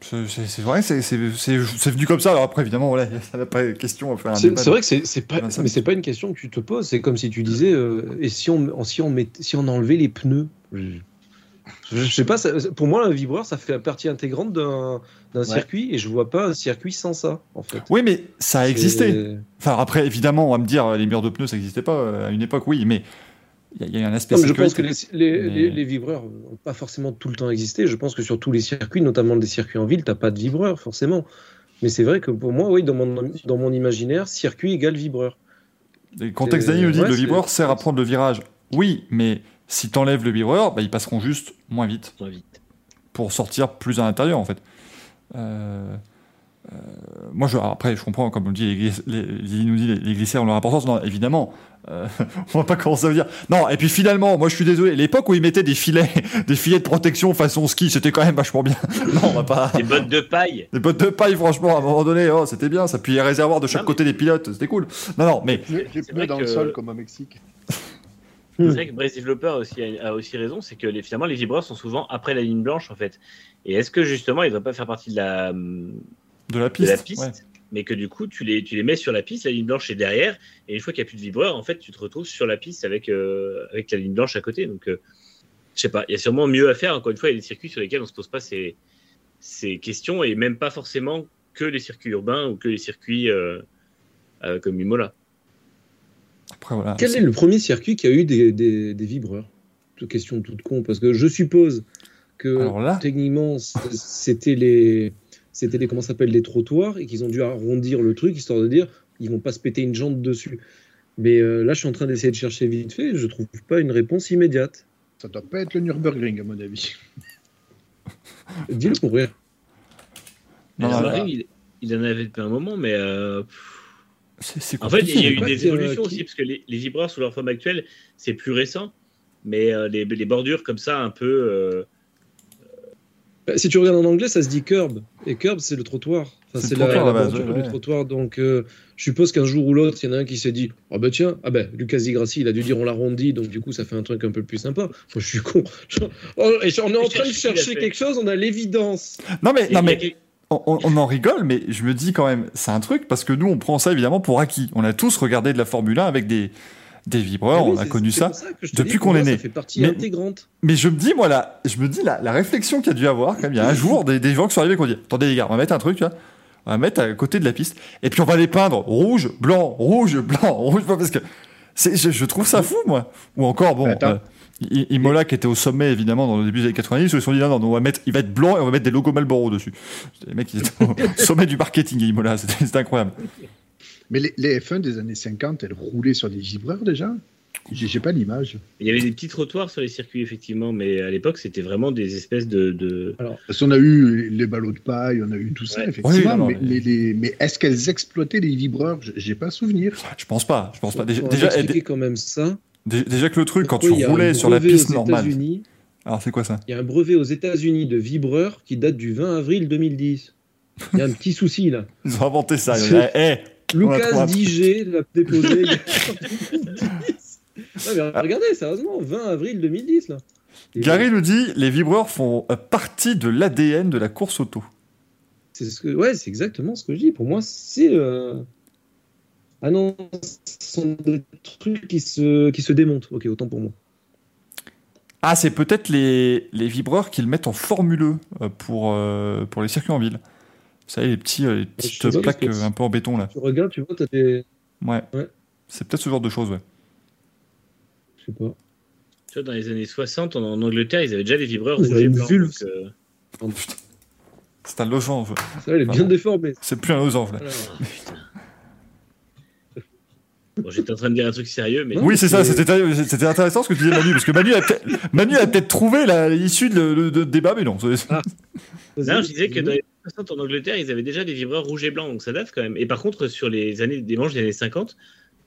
C'est vrai, c'est venu comme ça. Alors après, évidemment, voilà, (laughs) ça n'a pas question à faire un C'est vrai que c'est pas, mais c'est pas une question que tu te poses. C'est comme si tu disais, euh, et si on, si on met, si on enlevait les pneus, je sais pas, pour moi, un vibreur, ça fait partie intégrante d'un circuit et je vois pas un circuit sans ça, en fait. Oui, mais ça a existé. Enfin, après, évidemment, on va me dire, les murs de pneus, ça n'existait pas euh, à une époque, oui, mais il y, a un aspect. je pense que les, vibreurs n'ont pas forcément tout le temps existé. Je pense que sur tous les circuits, notamment des circuits en ville, tu n'as pas de vibreur, forcément. Mais c'est vrai que pour moi, oui, dans mon, dans mon imaginaire, circuit égale vibreur. Le contexte d'année nous dit le vibreur sert à prendre le virage. Oui, mais si tu enlèves le vibreur, bah, ils passeront juste moins vite. Moins vite. Pour sortir plus à l'intérieur, en fait. Euh, euh, moi, je, après, je comprends, comme on dit, les, les, nous dit, les, glissaires ont leur importance. Non, évidemment, euh, (laughs) on va pas commencer à dire. Non, et puis finalement, moi, je suis désolé. L'époque où ils mettaient des filets, (laughs) des filets de protection façon ski, c'était quand même vachement bien. (laughs) non, on va pas. Des bottes de paille. Des bottes de paille, franchement, à un moment donné, oh, c'était bien. Ça, puis les réservoirs de chaque côté des pilotes, c'était cool. Non, non, mais. J'ai pneus dans le sol comme au Mexique. C'est vrai que Brace Developer a aussi, a aussi raison, c'est que les, finalement les vibreurs sont souvent après la ligne blanche en fait. Et est-ce que justement ils ne vont pas faire partie de la, de la piste, mais que du coup tu les, tu les mets sur la piste, la ligne blanche est derrière, et une fois qu'il n'y a plus de vibreurs, en fait tu te retrouves sur la piste avec, euh, avec la ligne blanche à côté. Donc euh, je sais pas, il y a sûrement mieux à faire. Encore une fois, il y a des circuits sur lesquels on ne se pose pas ces, ces questions, et même pas forcément que les circuits urbains ou que les circuits euh, comme Imola. Quel est... le premier circuit qui a eu des, des, des vibreurs? Question toute con, parce que je suppose que techniquement c'était les c'était les comment s'appelle les trottoirs et qu'ils ont dû arrondir le truc histoire de dire ils vont pas se péter une jante dessus. Mais euh, là, je suis en train d'essayer de chercher vite fait, je trouve pas une réponse immédiate. Ça doit pas être le Nürburgring, à mon avis. (laughs) Dis-le pour rire. Non, il, en avait depuis un moment, mais. Euh, en fait, il y a eu des évolutions aussi, parce que les, les, sous leur forme actuelle, c'est plus récent, mais euh, les, les, bordures comme ça, un peu. Bah, si tu regardes en anglais, ça se dit curb. Et curb, c'est le trottoir. Enfin, c'est la, la, bordure du trottoir. Donc, euh, je suppose qu'un jour ou l'autre, il y en a un qui s'est dit Ah oh bah tiens, ah ben, Lucas Digrassi, il a dû dire on l'arrondit, donc du coup, ça fait un truc un peu plus sympa. Moi, je suis con. (laughs) Oh, et on est en train de chercher quelque chose, on a l'évidence. Non, mais. Non, mais... On, on, en rigole, mais je me dis quand même, c'est un truc parce que nous, on prend ça évidemment pour acquis. On a tous regardé de la Formule 1 avec des, des vibreurs, on a connu ça, depuis qu'on est né. mais, intégrante. Mais je me dis, moi, là, je me dis, la, la réflexion qu'il y a dû avoir, quand il y a un (laughs) jour, des, des, gens qui sont arrivés et qui ont dit Attendez, les gars, on va mettre un truc, on va mettre à côté de la piste, et puis on va les peindre rouge, blanc, rouge, blanc, (laughs) rouge, parce que je, je, trouve ça fou, moi. Ou encore, bon. Euh, Imola qui était au sommet évidemment dans le début des années 90, ils se sont dit non, non, on va mettre, il va être blanc et on va mettre des logos Malboro dessus. Les mecs, ils étaient au (laughs) sommet du marketing, Imola, c'était incroyable. Mais les, les, F1 des années 50, elles roulaient sur des vibreurs déjà j'ai pas l'image. Il y avait des petits trottoirs sur les circuits, effectivement, mais à l'époque, c'était vraiment des espèces de. Alors, parce qu'on a eu les ballots de paille, on a eu tout ça, effectivement, mais, mais, est-ce qu'elles exploitaient les vibreurs? J'ai pas souvenir. Je pense pas. Je pense pas. Déjà, déjà quand même ça. Déjà que le truc, quand tu roulais sur la piste normale. Alors, c'est quoi ça? Il y a un brevet aux États-Unis de vibreur qui date du 20 avril 2010. Il y a un petit souci là. Ils ont inventé ça. (laughs) Eh, Lucas Digé l'a déposé. (laughs) regardez, sérieusement, 20 avril 2010 là. Gary nous dit les vibreurs font partie de l'ADN de la course auto. C'est ce que, ouais, c'est exactement ce que je dis. Pour moi, c'est euh... ah non, ce sont des trucs qui se qui se démontent. Ok, autant pour moi. Ah, c'est peut-être les, les vibreurs qu'ils mettent en Formule e pour, euh, pour les circuits en ville. Vous savez, les, petits, euh, les petites plaques un peu en béton là. Tu regardes, tu vois, t'as des. Ouais. ouais. C'est peut-être ce genre de choses, ouais pas. Tu vois, dans les années 60, en, Angleterre, ils avaient déjà des vibreurs rouges et blancs. Euh, oh, c'est un losange. Ça, elle est bien déformée. C'est plus un losange, là. Bon, j'étais en train de dire un truc sérieux, mais. Oui, c'est ça, c'était intéressant ce que tu disais, Manu, parce que Manu a peut-être trouvé l'issue de, de, débat, mais non. Ah. Non, je disais que dans les 60, en Angleterre, ils avaient déjà des vibreurs rouges et blancs, donc ça date quand même. Et par contre, sur les années, des manches des années 50,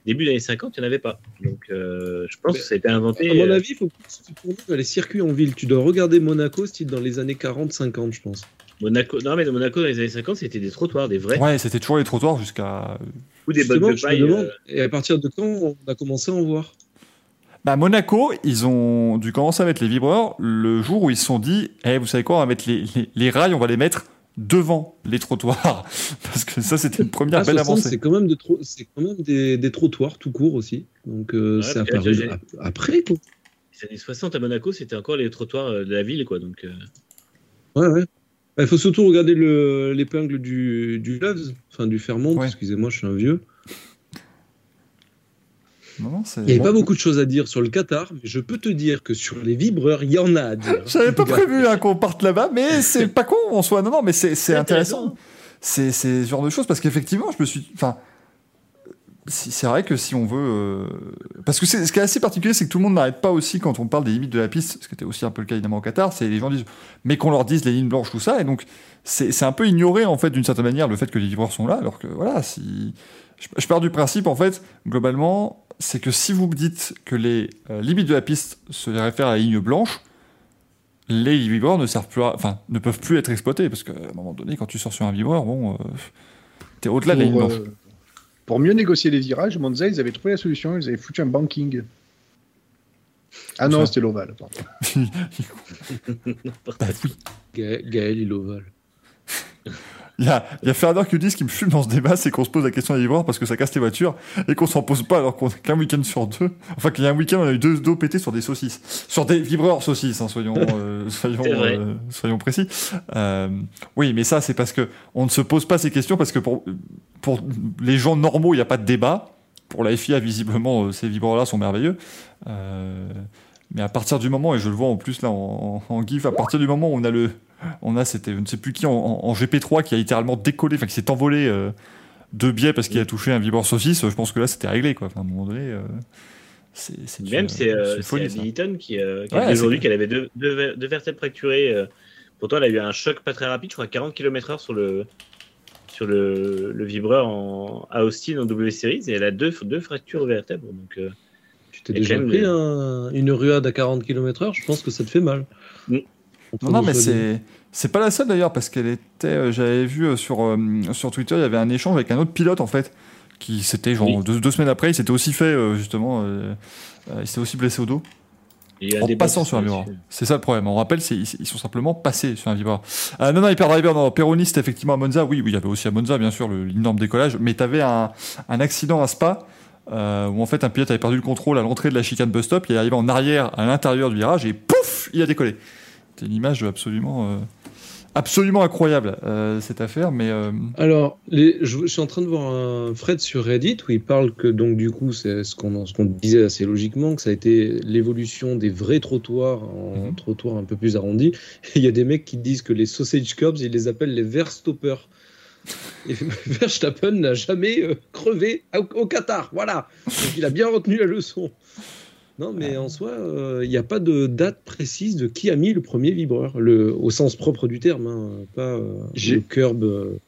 début des années 50, il n'y en avait pas. Donc, euh, je pense que ça a été inventé. À mon euh, avis, il faut que tu tournes dans les circuits en ville. Tu dois regarder Monaco, style dans les années 40-50, je pense. Monaco, non, mais dans Monaco, dans les années 50, c'était des trottoirs, des vrais. Ouais, c'était toujours les trottoirs jusqu'à. Ou des bottes de paille. Euh, Et à partir de quand on a commencé à en voir? Bah, Monaco, ils ont dû commencer à mettre les vibreurs le jour où ils se sont dit eh, vous savez quoi, on va mettre les, les rails, on va les mettre devant les trottoirs. (laughs) Parce que ça, c'était une première belle avancée. C'est quand même, de c'est quand même des, des, trottoirs tout court aussi. Donc, euh, ça après. Quoi. Les années 60 à Monaco, c'était encore les trottoirs euh, de la ville. Quoi, donc, euh. Ouais, ouais. Il faut surtout regarder l'épingle du, du Loves, enfin du Fairmont, excusez-moi, je suis un vieux. Il n'y avait pas beaucoup de choses à dire sur le Qatar, mais je peux te dire que sur les vibreurs, il y en a à dire. J'avais pas prévu hein, qu'on parte là-bas, mais (laughs) c'est pas con en soi. Non, non, mais c'est intéressant. C'est ce genre de choses parce qu'effectivement, je me suis. Enfin, c'est vrai que si on veut. Euh, parce que ce qui est assez particulier, c'est que tout le monde n'arrête pas aussi quand on parle des limites de la piste, ce qui était aussi un peu le cas évidemment au Qatar, c'est les gens disent, mais qu'on leur dise les lignes blanches, tout ça, et donc c'est un peu ignoré en fait d'une certaine manière le fait que les vibreurs sont là, alors que voilà, si. Je, pars du principe en fait, globalement, c'est que si vous me dites que les euh, limites de la piste se réfèrent à la ligne blanche, les vibreurs ne servent plus, enfin, ne peuvent plus être exploités parce qu'à un moment donné, quand tu sors sur un vibreur, bon, euh, t'es au-delà de la ligne blanche. Euh, pour mieux négocier les virages, Monza, ils avaient trouvé la solution, ils avaient foutu un banking. Ah non, c'était l'ovale. (laughs) (laughs) Gaël, il l'ovale. (laughs) Il y a, il y a Fernand qui dit ce qui me fume dans ce débat, c'est qu'on se pose la question des livreurs parce que ça casse les voitures et qu'on s'en pose pas alors qu'on qu'un week-end sur deux. Enfin, qu'il y a un week-end, on a eu deux dos pétés sur des saucisses. Sur des vibreurs saucisses, hein, soyons, euh, (laughs) soyons, euh, soyons précis. Euh, oui, mais ça, c'est parce que on ne se pose pas ces questions parce que pour, pour les gens normaux, il n'y a pas de débat. Pour la FIA, visiblement, ces vibreurs-là sont merveilleux. mais à partir du moment, et je le vois en plus là en, en, en GIF, à partir du moment où on a le, on a, c'était, je ne sais plus qui, en, GP3 qui a littéralement décollé, enfin qui s'est envolé euh, de biais parce qu'il a touché un vibreur saucisse. Je pense que là, c'était réglé, quoi. à un moment donné, euh, C'est Même, c'est euh, Hamilton qui, euh, qui a dit aujourd'hui qu'elle avait deux, deux, deux, vertèbres fracturées. Euh. Pourtant, elle a eu un choc pas très rapide, je crois, 40 km/h sur le, sur le, le vibreur en, à Austin en W Series et elle a deux, deux fractures vertèbres. Donc, euh, tu t'es déjà pris une ruade à 40 km/h Je pense que ça te fait mal. Non, non, mais c'est. C'est pas la seule d'ailleurs, parce qu'elle était. J'avais vu sur, sur Twitter, il y avait un échange avec un autre pilote en fait qui s'était genre deux, semaines après, il s'était aussi fait euh, justement, euh, euh, il s'était aussi blessé au dos. en passant sur un vibreur. C'est ça le problème. On rappelle, ils, ils sont simplement passés sur un vibreur. non, non, Hyper Driver, non, Péroniste, effectivement, à Monza, oui, oui, il y avait aussi à Monza, bien sûr, l'énorme décollage, mais tu avais un, un, accident à Spa, où en fait, un pilote avait perdu le contrôle à l'entrée de la chicane bus stop, il est arrivé en arrière à l'intérieur du virage, et pouf, il a décollé. C'est une image absolument absolument incroyable euh, cette affaire. Mais euh, alors, les, je, suis en train de voir un thread sur Reddit où il parle que donc du coup c'est ce qu'on ce qu'on disait assez logiquement que ça a été l'évolution des vrais trottoirs en mhm. trottoirs un peu plus arrondis. Il y a des mecs qui disent que les sausage curbs ils les appellent les verstoppers. Et (laughs) Verstappen n'a jamais euh, crevé au, Qatar, voilà. Donc il a bien retenu la leçon. Non, mais en soi, il euh, n'y a pas de date précise de qui a mis le premier vibreur, le, au sens propre du terme, hein, pas euh, le curb euh,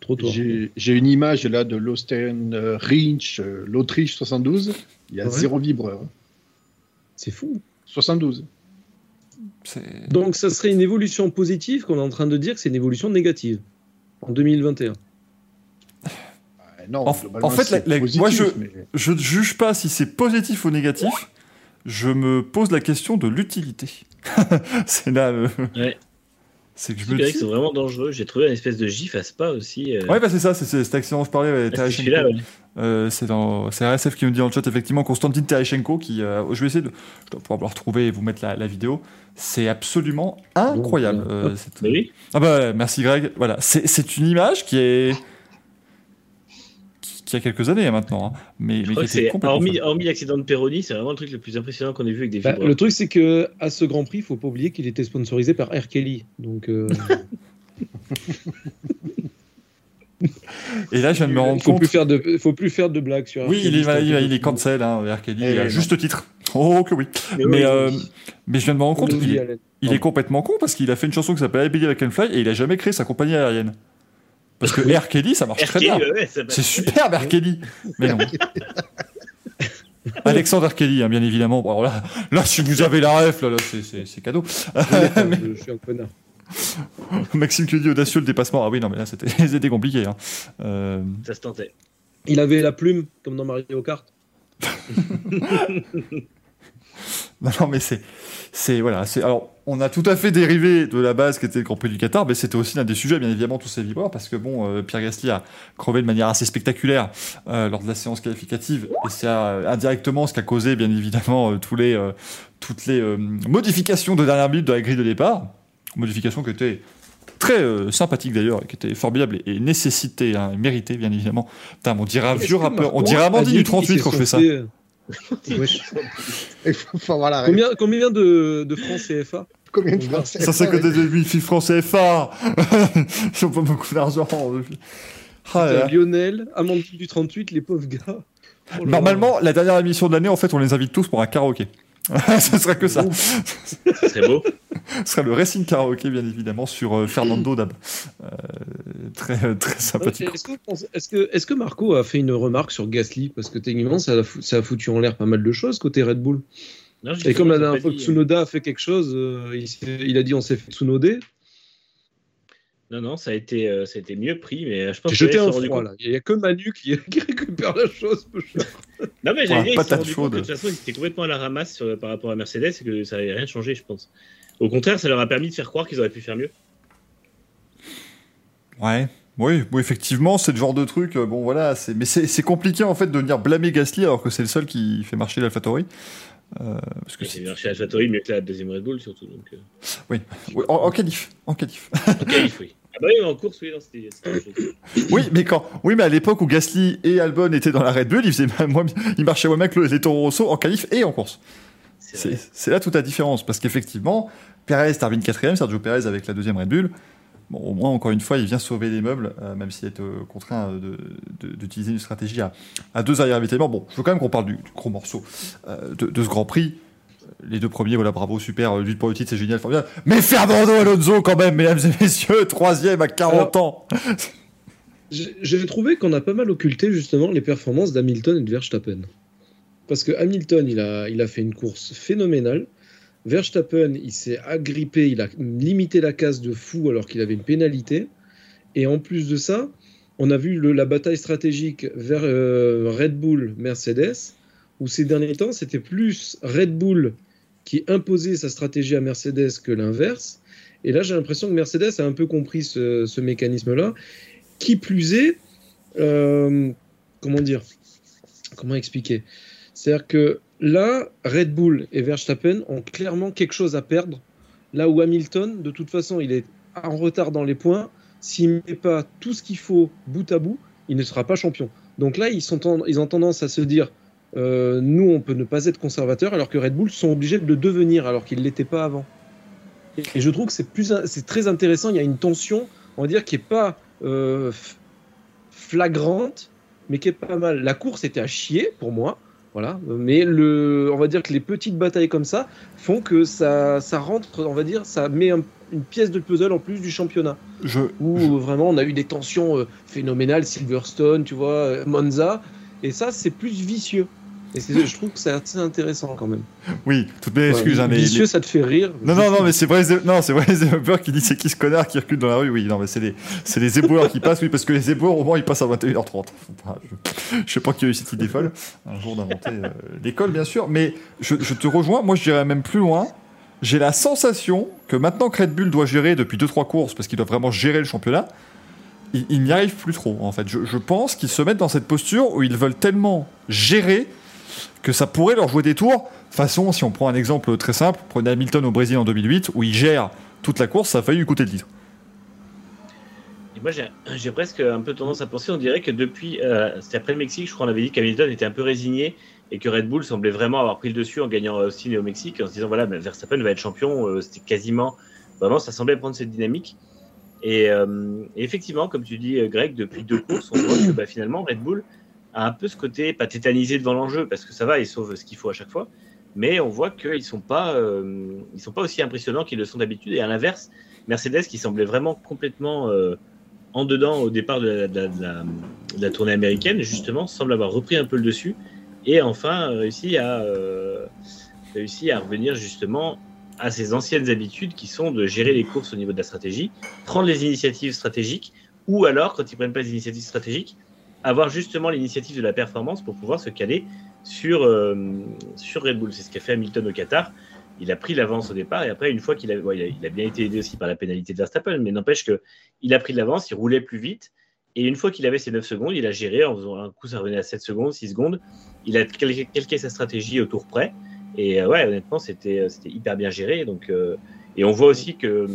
trottoir. J'ai une image là de l'Austrian Rinch, l'Autriche 72. Il y a zéro vibreur. C'est fou. 72. Donc ça serait une évolution positive qu'on est en train de dire que c'est une évolution négative en 2021. Non, en, fait, moi je ne juge pas si c'est positif ou négatif je me pose la question de l'utilité. (laughs) c'est là. Ouais. C'est que je me dis. c'est vraiment dangereux. J'ai trouvé une espèce de gif à Spa aussi. Euh. Ouais, bah c'est ça, c'est cet accident dont je parlais. Euh, c'est dans... RSF qui nous dit en chat effectivement Konstantin Tereshchenko qui. Euh, je vais essayer de. Je dois pouvoir le retrouver et vous mettre la, vidéo. C'est absolument incroyable. oui. Ah bah merci Greg. Voilà, c'est une image qui est qui a quelques années hein, maintenant. Hein. Mais, mais hormis, hormis l'accident de Peroni, c'est vraiment le truc le plus impressionnant qu'on ait vu avec des bah, Le truc, c'est que à ce Grand Prix, il faut pas oublier qu'il était sponsorisé par R. Kelly. Donc. Euh, Et là, je viens de me rendre faut compte. Plus faire de, faut plus faire de blagues sur. Oui, il est, il, est cancel, hein, R. Kelly, à eh juste titre. Oh que oui. Mais, euh, mais, je viens de me rendre compte qu'il est, il est complètement con parce qu'il a fait une chanson qui s'appelle I Believe I Can Fly et il a jamais créé sa compagnie aérienne. Parce que R. Kelly, ça marche très bien. c'est super, R. Kelly. Mais non. (laughs) Alexandre Kelly, hein, bien évidemment. Bon, là, là, si vous avez la ref, là, là c'est cadeau. (laughs) Je suis un connard. Maxime dit audacieux le dépassement. Ah oui, non, mais là, (laughs) c'était compliqué. Hein. Euh... Ça se tentait. Il avait la plume, comme dans Mario Kart. (laughs) non, non, mais c'est. C'est voilà, c'est alors on a tout à fait dérivé de la base qui était le Grand Prix du Qatar, mais c'était aussi l'un des sujets, bien évidemment, tous ces vibreurs, parce que bon, euh, Pierre Gasly a crevé de manière assez spectaculaire euh, lors de la séance qualificative, et c'est euh, indirectement ce qui a causé, bien évidemment, tous les toutes les modifications de dernière minute de la grille de départ, modifications qui étaient très sympathiques d'ailleurs, qui étaient formidables et, nécessitées, hein, méritées, bien évidemment. on dirait un vieux rappeur, on dirait Amandine du 38 quand je fais ça. (laughs) combien, combien de, de francs CFA Combien de francs CFA Ça, c'est que des francs (laughs) CFA Ils n'ont pas beaucoup d'argent. Ah, Lionel, Amandine du 38, les pauvres gars. Oh Normalement, la dernière émission de l'année, en fait, on les invite tous pour un karaoké. (laughs) Ce serait que ça. (laughs) C'est beau. Ce serait le Racing Karaoké, bien évidemment, sur euh, Fernando Dab. Euh, très, euh, très sympathique. Est-ce que, est que, Marco a fait une remarque sur Gasly? Parce que techniquement, ça a, ça a foutu en l'air pas mal de choses côté Red Bull. Et comme la dernière fois que Tsunoda a fait quelque chose, il, a dit on s'est fait Tsunoder. Non, non, ça a été, euh, ça a été mieux pris, mais je pense que. jeté un froid, là. Il n'y a que Manu qui, (laughs) récupère la chose, Non, mais j'allais dire, de toute façon, ils étaient complètement à la ramasse par rapport à Mercedes et que ça n'avait rien changé, je pense. Au contraire, ça leur a permis de faire croire qu'ils auraient pu faire mieux. Ouais. Oui, oui, effectivement, c'est le genre de truc. Euh, bon, voilà, mais c'est compliqué en fait de venir blâmer Gasly alors que c'est le seul qui fait marcher l'AlphaTauri. Euh, parce que c'est marché AlphaTauri mieux que la deuxième Red Bull surtout. Donc, euh. Oui, en, en, qualif, en qualif. En qualif, oui. Ah bah oui, en course, oui, c'était (coughs) Oui, mais quand, oui, mais à l'époque où Gasly et Albon étaient dans la Red Bull, ils faisaient, ils marchaient moins bien que les Toro Rosso en qualif et en course. C'est là toute la différence, parce qu'effectivement, Perez termine quatrième, Sergio Perez avec la deuxième Red Bull. Bon, au moins, encore une fois, il vient sauver les meubles, même s'il est contraint d'utiliser une stratégie à, deux arrières ravitaillement. Bon, je veux quand même qu'on parle du, gros morceau de, ce Grand Prix les deux premiers, voilà, bravo, super, lutte pour le titre, c'est génial, formidable. Mais Fernando Alonso, quand même, mesdames et messieurs, (laughs) troisième à 40 ans. J'ai trouvé qu'on a pas mal occulté justement les performances d'Hamilton et de Verstappen. Parce que Hamilton, il a, il a fait une course phénoménale. Verstappen, il s'est agrippé, il a limité la casse de fou alors qu'il avait une pénalité. Et en plus de ça, on a vu la bataille stratégique vers euh, Red Bull, Mercedes, où ces derniers temps, c'était plus Red Bull qui imposait sa stratégie à Mercedes que l'inverse. Et là, j'ai l'impression que Mercedes a un peu compris ce, mécanisme-là. Qui plus est, euh, comment dire Comment expliquer? C'est-à-dire que là, Red Bull et Verstappen ont clairement quelque chose à perdre. Là où Hamilton, de toute façon, il est en retard dans les points. S'il ne met pas tout ce qu'il faut bout à bout, il ne sera pas champion. Donc là, ils, ont tendance à se dire euh, nous, on peut ne pas être conservateur, alors que Red Bull sont obligés de le devenir, alors qu'ils ne l'étaient pas avant. Et, je trouve que c'est très intéressant. Il y a une tension, on va dire, qui n'est pas euh, flagrante, mais qui est pas mal. La course était à chier pour moi. Voilà. Mais le, on va dire que les petites batailles comme ça font que ça, ça rentre, on va dire, ça met une pièce de puzzle en plus du championnat. Je, où vraiment on a eu des tensions euh, phénoménales, Silverstone, tu vois, Monza, et ça c'est plus vicieux. Et je trouve que c'est assez intéressant quand même. Oui, toutes mes excuses. Ouais, vicieux, ça te fait rire. Non, non, non, mais c'est vrai, non, c'est vrai les développeurs qui disent c'est qui ce connard qui recule dans la rue? Oui, non, mais c'est les, c'est les éboueurs qui passent. Oui, parce que les éboueurs, au moins, ils passent à 21h30. je, je sais pas qui a eu cette idée folle. Un jour d'inventer euh, l'école, bien sûr. Mais je, je te rejoins. Moi, je dirais même plus loin. J'ai la sensation que maintenant que Red Bull doit gérer depuis 2-3 courses, parce qu'il doit vraiment gérer le championnat, il, n'y arrive plus trop, en fait. Je, je pense qu'ils se mettent dans cette posture où ils veulent tellement gérer que ça pourrait leur jouer des tours. Façon, si on prend un exemple très simple, prenez Hamilton au Brésil en 2008, où il gère toute la course, ça a failli lui coûter le titre. Et moi, j'ai (coughs) presque un peu tendance à penser, on dirait que depuis, euh, c'était après le Mexique, je crois, on avait dit qu'Hamilton était un peu résigné et que Red Bull semblait vraiment avoir pris le dessus en gagnant Austin et au Mexique, en se disant, voilà, Verstappen va être champion, euh, c'était quasiment, vraiment, ça semblait prendre cette dynamique. Et, euh, effectivement, comme tu dis, Greg, depuis deux courses, on voit que bah, finalement, Red Bull, un peu ce côté, pas tétanisé devant l'enjeu, parce que ça va, ils sauvent ce qu'il faut à chaque fois, mais on voit qu'ils ne sont, pas, euh, ils sont pas aussi impressionnants qu'ils le sont d'habitude. Et à l'inverse, Mercedes, qui semblait vraiment complètement euh, en dedans au départ de la, tournée américaine, justement, semble avoir repris un peu le dessus et enfin réussi à, euh, à revenir justement à ses anciennes habitudes qui sont de gérer les courses au niveau de la stratégie, prendre les initiatives stratégiques, ou alors, quand ils ne prennent pas les initiatives stratégiques, avoir justement l'initiative de la performance pour pouvoir se caler sur, euh, sur Red Bull. C'est ce qu'a fait Hamilton au Qatar. Il a pris l'avance au départ et après, une fois qu'il a, il a, bien été aidé aussi par la pénalité de Verstappen, mais n'empêche qu'il a pris de l'avance, il roulait plus vite. Et une fois qu'il avait ses 9 secondes, il a géré en faisant un coup, ça revenait à 7 secondes, 6 secondes. Il a calqué sa stratégie au tour près. Et euh, ouais, honnêtement, c'était hyper bien géré. Donc, euh, et on voit aussi que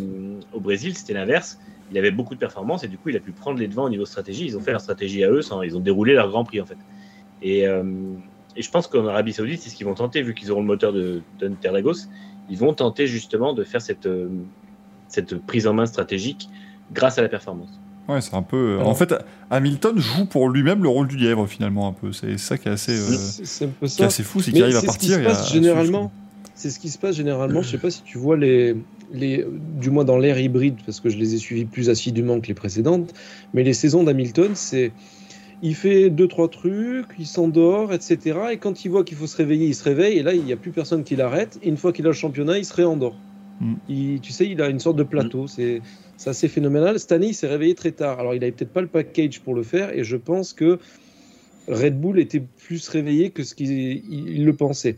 au Brésil, c'était l'inverse il avait beaucoup de performances et du coup, il a pu prendre les devants au niveau stratégie. Ils ont fait leur stratégie à eux, sans, ils ont déroulé leur Grand Prix en fait. Et, euh, et je pense qu'en Arabie Saoudite, c'est ce qu'ils vont tenter, vu qu'ils auront le moteur de d'Interlagos, ils vont tenter justement de faire cette, euh, cette prise en main stratégique grâce à la performance. Ouais, c'est un peu. Euh, en fait, Hamilton joue pour lui-même le rôle du lièvre finalement un peu. C'est ça qui est assez, c'est un peu ça. assez fou, c'est qu'il arrive à partir. Ce qui se passe généralement. C'est ce qui se passe généralement. Je sais pas si tu vois les, du moins dans l'ère hybride, parce que je les ai suivis plus assidûment que les précédentes, mais les saisons d'Hamilton, c'est il fait deux trois trucs, il s'endort, etc. Et quand il voit qu'il faut se réveiller, il se réveille. Et là, il n'y a plus personne qui l'arrête. Et une fois qu'il a le championnat, il se réendort. Mm. tu sais, il a une sorte de plateau. C'est assez phénoménal. Cette année, il s'est réveillé très tard. Alors, il n'avait peut-être pas le package pour le faire. Et je pense que Red Bull était plus réveillé que ce qu'il le pensait.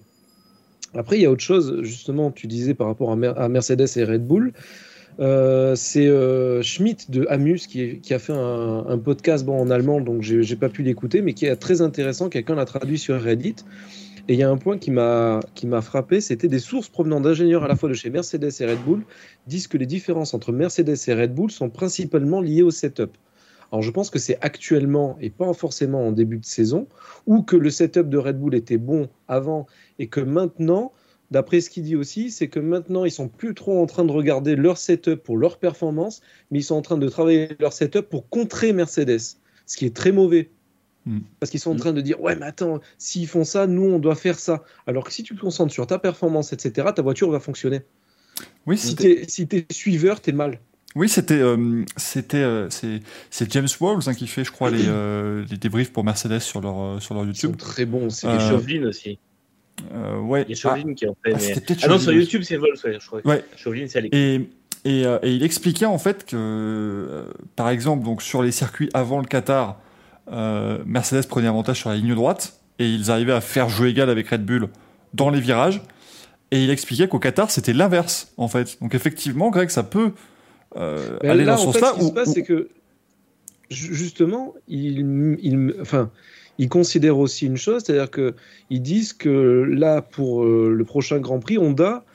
Après, il y a autre chose, justement, tu disais par rapport à, Mercedes et Red Bull. Euh, c'est euh, Schmidt de Amus qui, a fait un, podcast bon, en allemand, donc j'ai pas pu l'écouter, mais qui est très intéressant. Quelqu'un l'a traduit sur Reddit. Et il y a un point qui m'a frappé, c'était des sources provenant d'ingénieurs à la fois de chez Mercedes et Red Bull disent que les différences entre Mercedes et Red Bull sont principalement liées au setup. Alors je pense que c'est actuellement et pas forcément en début de saison, ou que le setup de Red Bull était bon avant et que maintenant, d'après ce qu'il dit aussi, c'est que maintenant, ils sont plus trop en train de regarder leur setup pour leur performance, mais ils sont en train de travailler leur setup pour contrer Mercedes, ce qui est très mauvais. Hmm. Parce qu'ils sont en hmm. train de dire ouais mais attends s'ils font ça nous on doit faire ça alors que si tu te concentres sur ta performance etc ta voiture va fonctionner oui si t'es si es suiveur t'es mal oui, c'était euh, c'était euh, c'est James Walls hein, qui fait, je crois, les, euh, les débriefs pour Mercedes sur leur sur leur YouTube. très bon. C'est Chauvelin aussi. Ouais. Il y a Chauvelin ah, qui en fait. Ah, ah non, sur YouTube c'est Walls, je crois. Ouais. Chauvelin c'est Et et, et, il expliquait en fait que, par exemple, donc sur les circuits avant le Qatar, Mercedes prenait avantage sur la ligne droite et ils arrivaient à faire jeu égal avec Red Bull dans les virages. Et il expliquait qu'au Qatar, c'était l'inverse, en fait. Donc effectivement, Greg, ça peut euh, aller dans ce sens-là. Ce qui se passe, c'est que justement, il, il, enfin, ils considèrent aussi une chose, c'est-à-dire qu'ils disent que là, pour euh, le prochain Grand Prix, Honda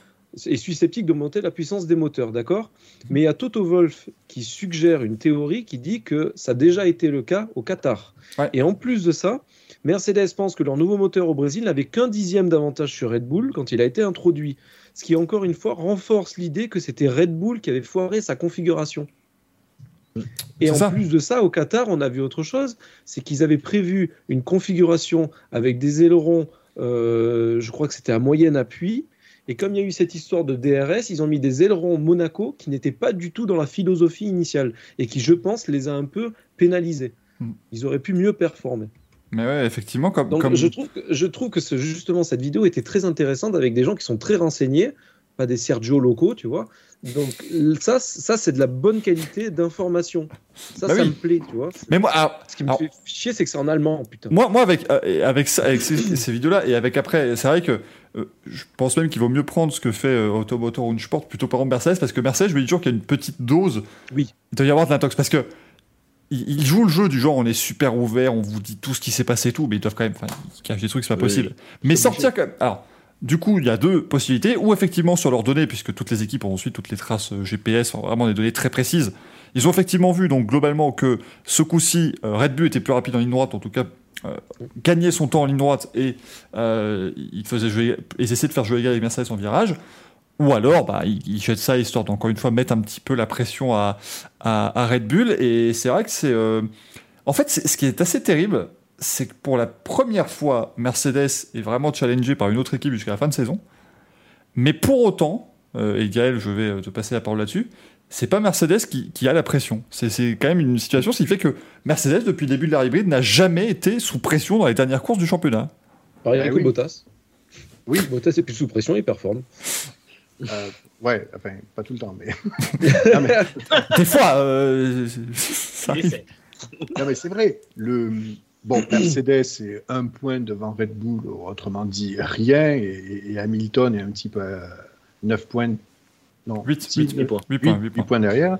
est susceptible d'augmenter la puissance des moteurs, d'accord? Mais il y a Toto Wolff qui suggère une théorie qui dit que ça a déjà été le cas au Qatar. Et en plus de ça, Mercedes pense que leur nouveau moteur au Brésil n'avait qu'un dixième d'avantage sur Red Bull quand il a été introduit ce qui encore une fois renforce l'idée que c'était Red Bull qui avait foiré sa configuration. Et en plus de ça, au Qatar, on a vu autre chose, c'est qu'ils avaient prévu une configuration avec des ailerons, euh, je crois que c'était à moyen appui, et comme il y a eu cette histoire de DRS, ils ont mis des ailerons Monaco qui n'étaient pas du tout dans la philosophie initiale, et qui, je pense, les a un peu pénalisés. Hmm. Ils auraient pu mieux performer. Mais ouais, effectivement, comme. Donc, Je, trouve que, je trouve que justement, cette vidéo était très intéressante avec des gens qui sont très renseignés, pas des Sergio locaux, tu vois. Donc, ça, ça c'est de la bonne qualité d'information. Ça, bah ça me plaît, tu vois. Mais moi, ce qui me fait chier, c'est que c'est en allemand, putain. Moi, moi avec, euh, avec, ça, avec (coughs) ces, vidéos-là, et avec après, c'est vrai que euh, je pense même qu'il vaut mieux prendre ce que fait euh, Automotor Sport plutôt par exemple Mercedes, parce que Mercedes, je me dis toujours qu'il y a une petite dose. Oui. Il doit y avoir de l'intox. Parce que ils jouent le jeu du genre on est super ouvert, on vous dit tout ce qui s'est passé tout, mais ils doivent quand même, enfin, ils cachent des trucs, c'est pas possible. Mais sortir quand même. Alors, du coup, il y a deux possibilités, ou effectivement sur leurs données, puisque toutes les équipes ont ensuit toutes les traces euh, GPS, vraiment des données très précises. Ils ont effectivement vu, donc globalement, que ce coup-ci, euh, Red Bull était plus rapide en ligne droite, en tout cas, euh, gagnait son temps en ligne droite et il faisait jouer, ils essayaient de faire jouer avec Mercedes en virage. Ou alors, bah, il, jette ça histoire d'encore une fois mettre un petit peu la pression à, à, Red Bull. Et c'est vrai que c'est. Euh, en fait, ce qui est assez terrible, c'est que pour la première fois, Mercedes est vraiment challengé par une autre équipe jusqu'à la fin de saison. Mais pour autant, euh, et Gaël, je vais te passer la parole là-dessus, c'est pas Mercedes qui, qui, a la pression. C'est quand même une situation qui fait que Mercedes, depuis le début de la hybride, n'a jamais été sous pression dans les dernières courses du championnat. Pareil avec ah Bottas. Oui, Bottas est plus sous pression, il performe. Euh, ouais, enfin, pas tout le temps, mais. (laughs) Des fois, euh, (laughs) non, mais c'est vrai. Le... Bon, Mercedes est un point devant Red Bull, autrement dit rien, et, Hamilton est un petit peu à 9 points. Non, 8, 8, points. 8, points, 8 points derrière.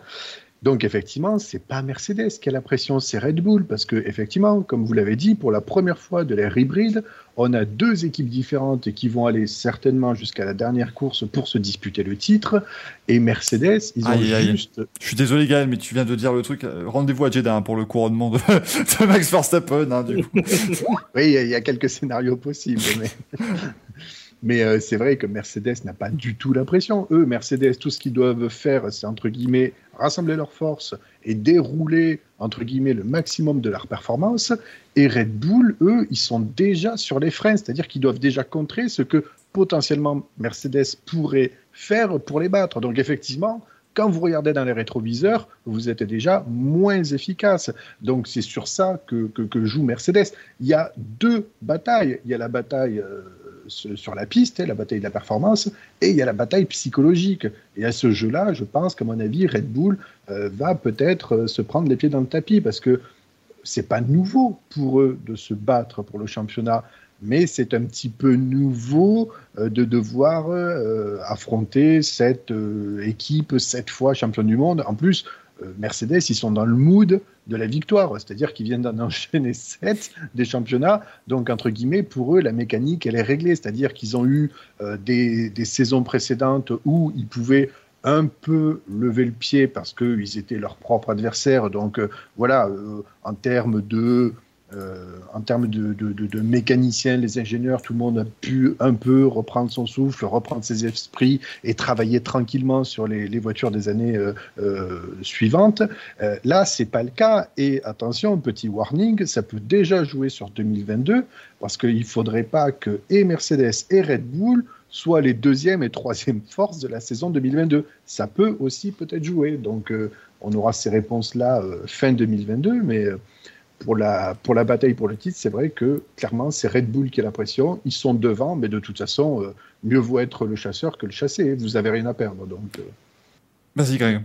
Donc effectivement, c'est pas Mercedes qui a la pression, c'est Red Bull, parce que effectivement, comme vous l'avez dit, pour la première fois de l'ère hybride, on a deux équipes différentes qui vont aller certainement jusqu'à la dernière course pour se disputer le titre. Et Mercedes, ils ont juste. Je suis désolé, Gaël, mais tu viens de dire le truc. Rendez-vous à Jeddah hein, pour le couronnement de, (laughs) Max Verstappen. Hein, du coup. (laughs) oui, il y, a quelques scénarios possibles, mais. (laughs) Mais euh, c'est vrai que Mercedes n'a pas du tout la pression. Eux, Mercedes, tout ce qu'ils doivent faire, c'est entre guillemets rassembler leurs forces et dérouler entre guillemets le maximum de leur performance. Et Red Bull, eux, ils sont déjà sur les freins, c'est-à-dire qu'ils doivent déjà contrer ce que potentiellement Mercedes pourrait faire pour les battre. Donc effectivement, quand vous regardez dans les rétroviseurs, vous êtes déjà moins efficace. Donc c'est sur ça que, que, joue Mercedes. Il y a deux batailles. Il y a la bataille euh, sur la piste, hein, la bataille de la performance, et il y a la bataille psychologique. Et à ce jeu-là, je pense qu'à mon avis, Red Bull euh, va peut-être euh, se prendre les pieds dans le tapis parce que c'est pas nouveau pour eux de se battre pour le championnat, mais c'est un petit peu nouveau euh, de devoir affronter cette équipe sept fois championne du monde. En plus, Mercedes, ils sont dans le mood de la victoire, c'est-à-dire qu'ils viennent d'en (laughs) enchaîner 7 des championnats. Donc, entre guillemets, pour eux, la mécanique, elle est réglée, c'est-à-dire qu'ils ont eu euh, des, saisons précédentes où ils pouvaient un peu lever le pied parce qu'ils étaient leurs propres adversaires. Donc, euh, voilà, en termes de en termes de, mécaniciens, les ingénieurs, tout le monde a pu un peu reprendre son souffle, reprendre ses esprits et travailler tranquillement sur les, voitures des années suivantes. là, c'est pas le cas. Et attention, petit warning, ça peut déjà jouer sur 2022 parce qu'il ne faudrait pas que et Mercedes et Red Bull soient les deuxième et troisième (laughs) forces de la saison 2022. Ça peut aussi peut-être jouer. Donc, euh, on aura ces réponses-là euh, fin 2022, mais euh, pour, la, pour la bataille pour le titre, c'est vrai que clairement, c'est Red Bull qui a la pression. Ils sont devant, mais de toute façon, mieux vaut être le chasseur que le chassé. Vous n'avez rien à perdre. Donc, Vas-y, Greg.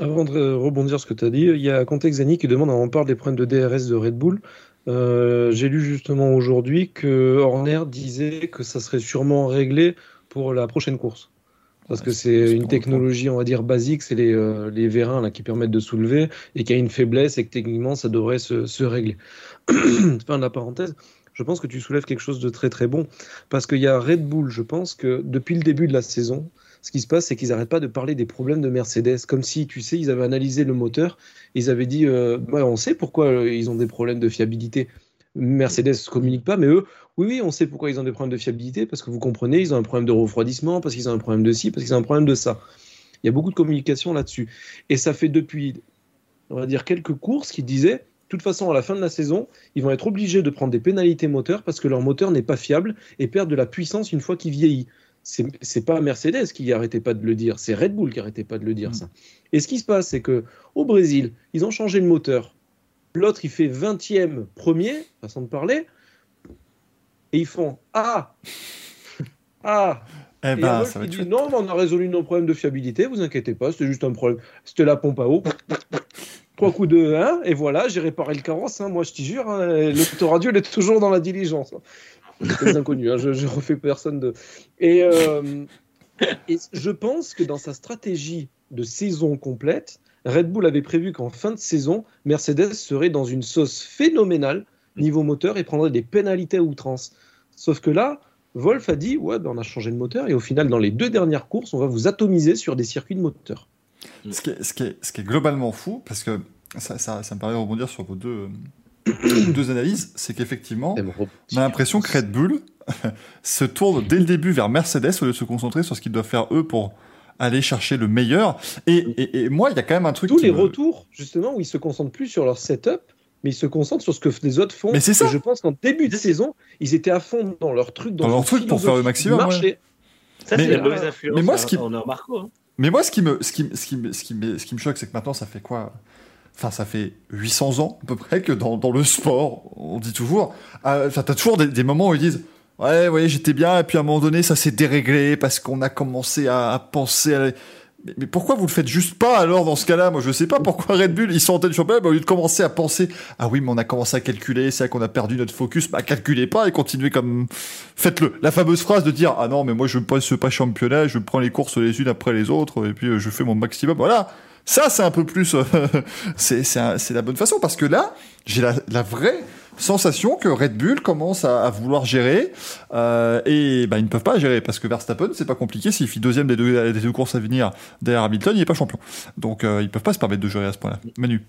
Avant de rebondir sur ce que tu as dit, il y a Contexani qui demande, on parle des problèmes de DRS de Red Bull. Euh, j'ai lu justement aujourd'hui que Horner disait que ça serait sûrement réglé pour la prochaine course. Parce que c'est une technologie, on va dire, basique, c'est les, euh, les vérins là, qui permettent de soulever et qui a une faiblesse et que techniquement ça devrait se, se régler. fin de la parenthèse. Je pense que tu soulèves quelque chose de très très bon. Parce qu'il y a Red Bull, je pense que depuis le début de la saison, ce qui se passe, c'est qu'ils n'arrêtent pas de parler des problèmes de Mercedes, comme si, tu sais, ils avaient analysé le moteur, ils avaient dit, euh, on sait pourquoi euh, ils ont des problèmes de fiabilité. Mercedes ne communique pas, mais eux, oui, oui, on sait pourquoi ils ont des problèmes de fiabilité, parce que vous comprenez, ils ont un problème de refroidissement, parce qu'ils ont un problème de ci, parce qu'ils ont un problème de ça. Il y a beaucoup de communication là-dessus. Et ça fait depuis, on va dire, quelques courses qui disaient, de toute façon, à la fin de la saison, ils vont être obligés de prendre des pénalités moteurs parce que leur moteur n'est pas fiable et perd de la puissance une fois qu'il vieillit c'est pas Mercedes qui arrêtait pas de le dire, c'est Red Bull qui arrêtait pas de le dire mm. ça. Et ce qui se passe, c'est que au Brésil, ils ont changé le moteur. L'autre, il fait 20e premier, façon de parler, et ils font Ah (laughs) Ah eh ben, ça dit, Non, on a résolu nos problèmes de fiabilité, vous inquiétez pas, c'était juste un problème. C'était la pompe à eau. Trois coups de 1, et voilà, j'ai réparé le carrosse. Hein. Moi, je t'y jure, hein, l'autoradio, elle est toujours dans la diligence. Très inconnu, hein, je, je, refais personne de. Euh, et, je pense que dans sa stratégie de saison complète, Red Bull avait prévu qu'en fin de saison, Mercedes serait dans une sauce phénoménale niveau moteur et prendrait des pénalités à outrance. Sauf que là, Wolf a dit ouais, ben on a changé de moteur et au final, dans les deux dernières courses, on va vous atomiser sur des circuits de moteur. Ce qui est, ce qui est, ce qui est globalement fou, parce que ça, ça, ça me paraît rebondir sur vos deux, (coughs) deux analyses, c'est qu'effectivement, on a l'impression que Red Bull (laughs) se tourne dès le début vers Mercedes au lieu de se concentrer sur ce qu'ils doivent faire eux pour aller chercher le meilleur. Et, moi, il y a quand même un truc. Tous les retours, justement, où ils se concentrent plus sur leur setup, mais ils se concentrent sur ce que les autres font. Mais c'est ça. je pense qu'en début de saison, ils étaient à fond dans leur truc, dans, leur truc pour faire le maximum. Ça, c'est la mauvaise influence. Mais moi, ce qui... on Marco. Hein. Mais moi, ce qui me, ce qui, ce qui, ce qui, me, ce qui me choque, c'est que maintenant, ça fait quoi? Enfin, ça fait 800 ans à peu près que dans, dans le sport, on dit toujours. Euh, enfin, t'as toujours des, moments où ils disent Ouais, ouais, j'étais bien, et puis à un moment donné, ça s'est déréglé parce qu'on a commencé à, à penser à. Mais, pourquoi vous le faites juste pas alors dans ce cas-là? Moi, je sais pas pourquoi Red Bull, ils sont en tête championnat, au lieu de commencer à penser Ah oui, mais on a commencé à calculer, c'est vrai qu'on a perdu notre focus, bah calculez pas et continuez comme. Faites-le. La fameuse phrase de dire Ah non, mais moi je ne passe pas championnat, je prends les courses les unes après les autres, et puis euh, je fais mon maximum. Voilà ça, c'est un peu plus. Euh, (laughs) c'est la bonne façon parce que là, j'ai la, vraie sensation que Red Bull commence à, vouloir gérer euh, et bah, ils ne peuvent pas gérer parce que Verstappen, c'est pas compliqué. S'il fait deuxième des deux, des deux courses à venir derrière Hamilton, il n'est pas champion. Donc euh, ils peuvent pas se permettre de gérer à ce point-là. Manu.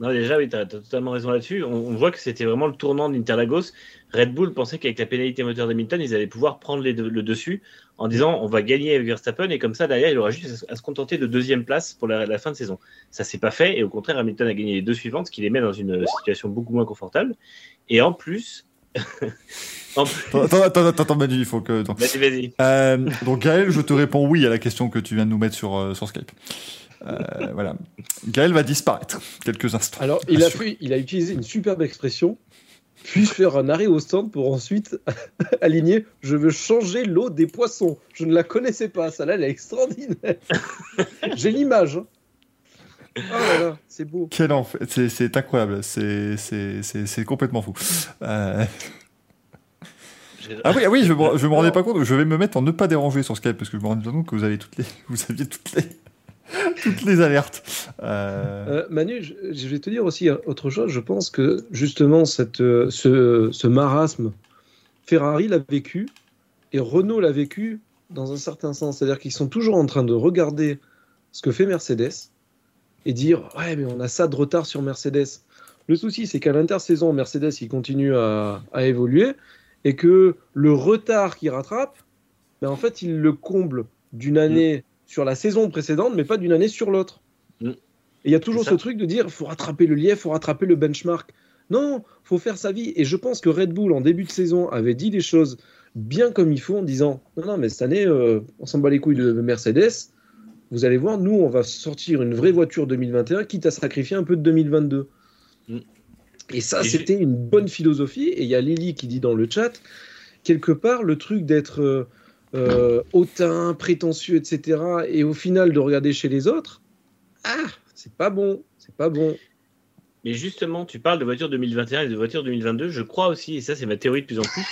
Non, déjà, oui, tu as, totalement raison là-dessus. On, voit que c'était vraiment le tournant d'Interlagos. Red Bull pensait qu'avec la pénalité moteur d'Hamilton, ils allaient pouvoir prendre les le dessus en disant on va gagner avec Verstappen et comme ça, derrière, il aura juste à se contenter de deuxième place pour la, fin de saison. Ça s'est pas fait et au contraire, Hamilton a gagné les deux suivantes, ce qui les met dans une situation beaucoup moins confortable. Et en plus. (laughs) en plus... Attends, attends, attends, Manu, il faut que. Vas-y, vas-y. Euh, donc, Gaël, je te réponds oui à la question que tu viens de nous mettre sur, euh, sur Skype. Euh, voilà. Gaël va disparaître quelques instants. Alors, il a, il a utilisé une superbe expression. Puis-je faire un arrêt au stand pour ensuite (laughs) aligner Je veux changer l'eau des poissons. Je ne la connaissais pas. Ça là, elle est extraordinaire. (laughs) J'ai l'image. Hein. Oh là là, c'est beau. Quel enfer. C'est incroyable. C'est complètement fou. Euh, ah oui, ah oui, je, je me rendais pas compte. Je vais me mettre en ne pas déranger sur Skype parce que je me rendais compte que vous avez toutes les, vous aviez toutes les, (laughs) toutes les alertes. Euh, euh, Manu, je, vais te dire aussi autre chose. Je pense que justement, cette, euh, ce, ce marasme, Ferrari l'a vécu et Renault l'a vécu dans un certain sens. C'est-à-dire qu'ils sont toujours en train de regarder ce que fait Mercedes et dire Ouais, mais on a ça de retard sur Mercedes. Le souci, c'est qu'à l'intersaison, Mercedes, il continue à, évoluer et que le retard qu'il rattrape, ben, en fait, il le comble d'une année. Sur la saison précédente, mais pas d'une année sur l'autre. Mm. Et il y a toujours ce truc de dire, faut rattraper le lièvre, faut rattraper le benchmark. Non, faut faire sa vie. Et je pense que Red Bull, en début de saison, avait dit des choses bien comme il faut en disant, non, non, mais cette année, euh, on s'en bat les couilles de Mercedes. Vous allez voir, nous, on va sortir une vraie voiture 2021, quitte à sacrifier un peu de 2022. Mm. Et ça, c'était une bonne philosophie. Et il y a Lily qui dit dans le chat, quelque part, le truc d'être euh, euh, hautain, prétentieux, etc., et au final de regarder chez les autres, ah, c'est pas bon, c'est pas bon. Mais justement, tu parles de voiture 2021 et de voiture 2022. Je crois aussi, et ça, c'est ma théorie de plus en plus,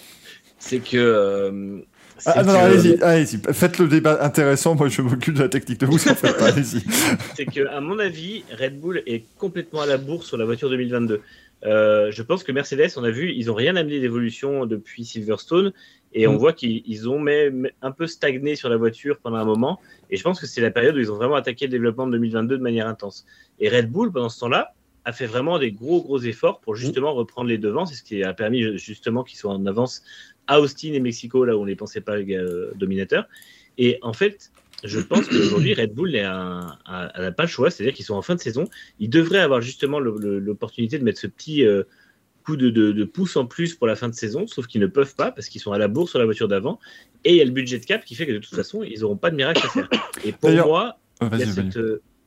(laughs) c'est que euh, ah, non, allez-y, allez-y. Faites le débat intéressant. Moi, je m'occupe de la technique de vous. En fait, allez-y. (laughs) C'est que, à mon avis, Red Bull est complètement à la bourse sur la voiture 2022. Euh, je pense que Mercedes, on a vu, ils n'ont rien amené d'évolution depuis Silverstone et on mm. voit qu'ils ont même un peu stagné sur la voiture pendant un moment. Et je pense que c'est la période où ils ont vraiment attaqué le développement de 2022 de manière intense. Et Red Bull, pendant ce temps-là, a fait vraiment des gros gros efforts pour justement reprendre les devants. C'est ce qui a permis justement qu'ils soient en avance à Austin et Mexico, là où on ne les pensait pas euh, dominateurs. Et en fait, je pense qu'aujourd'hui, Red Bull n'a pas le choix, c'est-à-dire qu'ils sont en fin de saison. Ils devraient avoir justement l'opportunité de mettre ce petit euh, coup de, de, pouce en plus pour la fin de saison, sauf qu'ils ne peuvent pas parce qu'ils sont à la bourse sur la voiture d'avant. Et il y a le budget de cap qui fait que de toute façon, ils n'auront pas de miracle à faire. Et pour moi, il y a cette,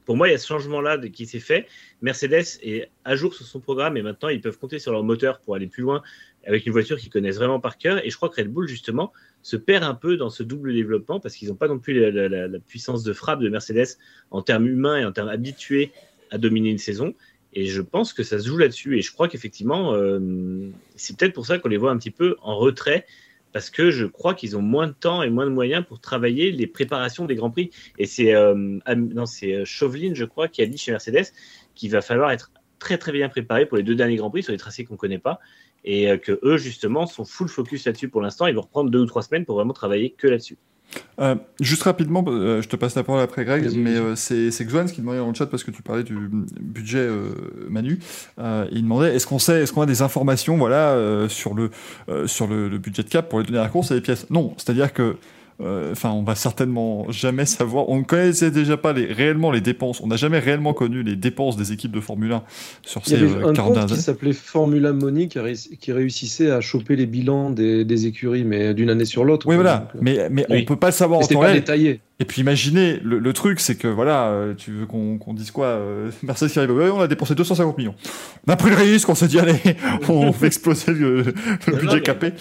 pour moi, il y a ce changement-là qui s'est fait. Mercedes est à jour sur son programme et maintenant ils peuvent compter sur leur moteur pour aller plus loin avec une voiture qu'ils connaissent vraiment par cœur. Et je crois que Red Bull, justement, se perd un peu dans ce double développement parce qu'ils n'ont pas non plus la, puissance de frappe de Mercedes en termes humains et en termes habitués à dominer une saison. Et je pense que ça se joue là-dessus. Et je crois qu'effectivement, euh, c'est peut-être pour ça qu'on les voit un petit peu en retrait parce que je crois qu'ils ont moins de temps et moins de moyens pour travailler les préparations des Grands Prix. Et c'est euh, c'est Chauvelin, je crois, qui a dit chez Mercedes qu'il va falloir être très très bien préparé pour les deux derniers Grands Prix sur les tracés qu'on ne connaît pas. Et euh, que eux, justement, sont full focus là-dessus pour l'instant. Ils vont reprendre deux ou trois semaines pour vraiment travailler que là-dessus. Euh, juste rapidement, euh, je te passe la parole après Greg, mais euh, c'est Xuan qui demandait dans le chat parce que tu parlais du budget Manu. il demandait est-ce qu'on sait, est-ce qu'on a des informations, voilà, sur le sur le, le, budget de cap pour les donner à la course et les pièces? Non, c'est-à-dire que enfin, on va certainement jamais savoir. On ne connaissait déjà pas les, réellement les dépenses. On n'a jamais réellement connu les dépenses des équipes de Formule 1 sur ces Il y avait euh, un qui s'appelait Formula Money qui, réussissait à choper les bilans des, écuries, mais d'une année sur l'autre. Oui, voilà. Euh, mais, mais on peut pas le savoir en temps réel. détaillé. Et puis imaginez, le, truc, c'est que voilà, euh, tu veux qu'on dise quoi euh, Mercedes qui arrive, on a dépensé 250 millions. On a pris le risque, on s'est dit, allez, (laughs) on fait exploser le, budget capé.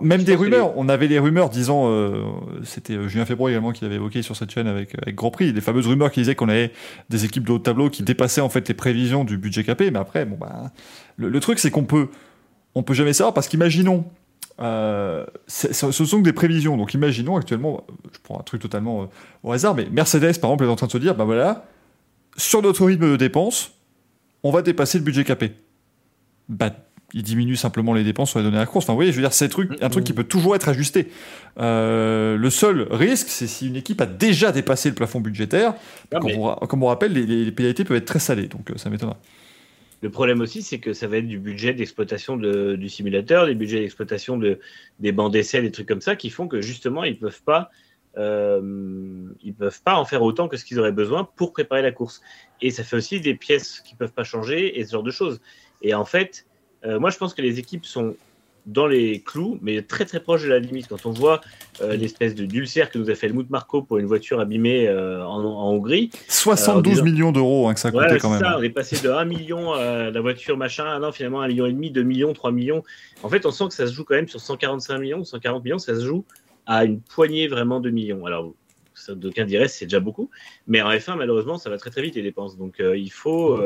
même des rumeurs, on avait des rumeurs disant, euh, c'était euh, Julien Febro également qui l'avait évoqué sur cette chaîne avec, avec Grand Prix, les fameuses rumeurs qui disaient qu'on avait des équipes de haut tableau qui dépassaient en fait les prévisions du budget capé. Mais après, bon bah, le, le truc, c'est qu'on peut, on peut jamais savoir parce qu'imaginons, euh, ce sont des prévisions. Donc imaginons actuellement, je prends un truc totalement euh, au hasard, mais Mercedes par exemple est en train de se dire, ben voilà, sur notre rythme de dépenses, on va dépasser le budget capé. Bah, il diminue simplement les dépenses sur les données à la course. Enfin, vous voyez, je veux dire, c'est un truc qui peut toujours être ajusté. Euh, le seul risque, c'est si une équipe a déjà dépassé le plafond budgétaire. comme, on, rappelle, les, les, pénalités peuvent être très salées, donc ça m'étonnera. Le problème aussi, c'est que ça va être du budget d'exploitation du simulateur, des budgets d'exploitation de, des bancs d'essai, des trucs comme ça, qui font que justement, ils peuvent pas, euh, peuvent pas en faire autant que ce qu'ils auraient besoin pour préparer la course. Et ça fait aussi des pièces qui peuvent pas changer et ce genre de choses. Et en fait, euh, moi, je pense que les équipes sont dans les clous, mais très très proche de la limite. Quand on voit euh, l'espèce de dulcère que nous a fait Helmut Marco pour une voiture abîmée euh, en, Hongrie. 72 millions d'euros hein, que ça coûtait quand même. Ça, on est passé de 1 million à la voiture machin, non, finalement 1 million et demi, 2 millions, 3 millions. En fait, on sent que ça se joue quand même sur 145 millions, 140 millions, ça se joue à une poignée vraiment de millions. Alors, d'aucuns diraient c'est déjà beaucoup, mais en F1, malheureusement, ça va très très vite les dépenses. Donc, euh, il, faut,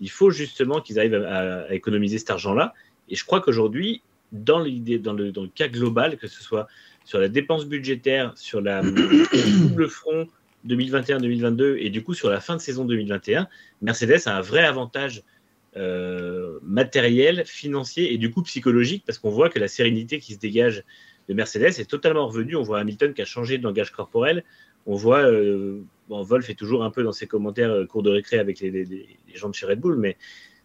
il faut justement qu'ils arrivent à, à économiser cet argent-là. Et je crois qu'aujourd'hui, dans, le, dans cas global, que ce soit sur la dépense budgétaire, sur la double front 2021-2022 et du coup sur la fin de saison 2021, Mercedes a un vrai avantage euh, matériel, financier et du coup psychologique parce qu'on voit que la sérénité qui se dégage de Mercedes est totalement revenue. On voit Hamilton qui a changé de langage corporel. On voit, euh, bon, Wolf est toujours un peu dans ses commentaires euh, cours de récré avec les, gens de chez Red Bull, mais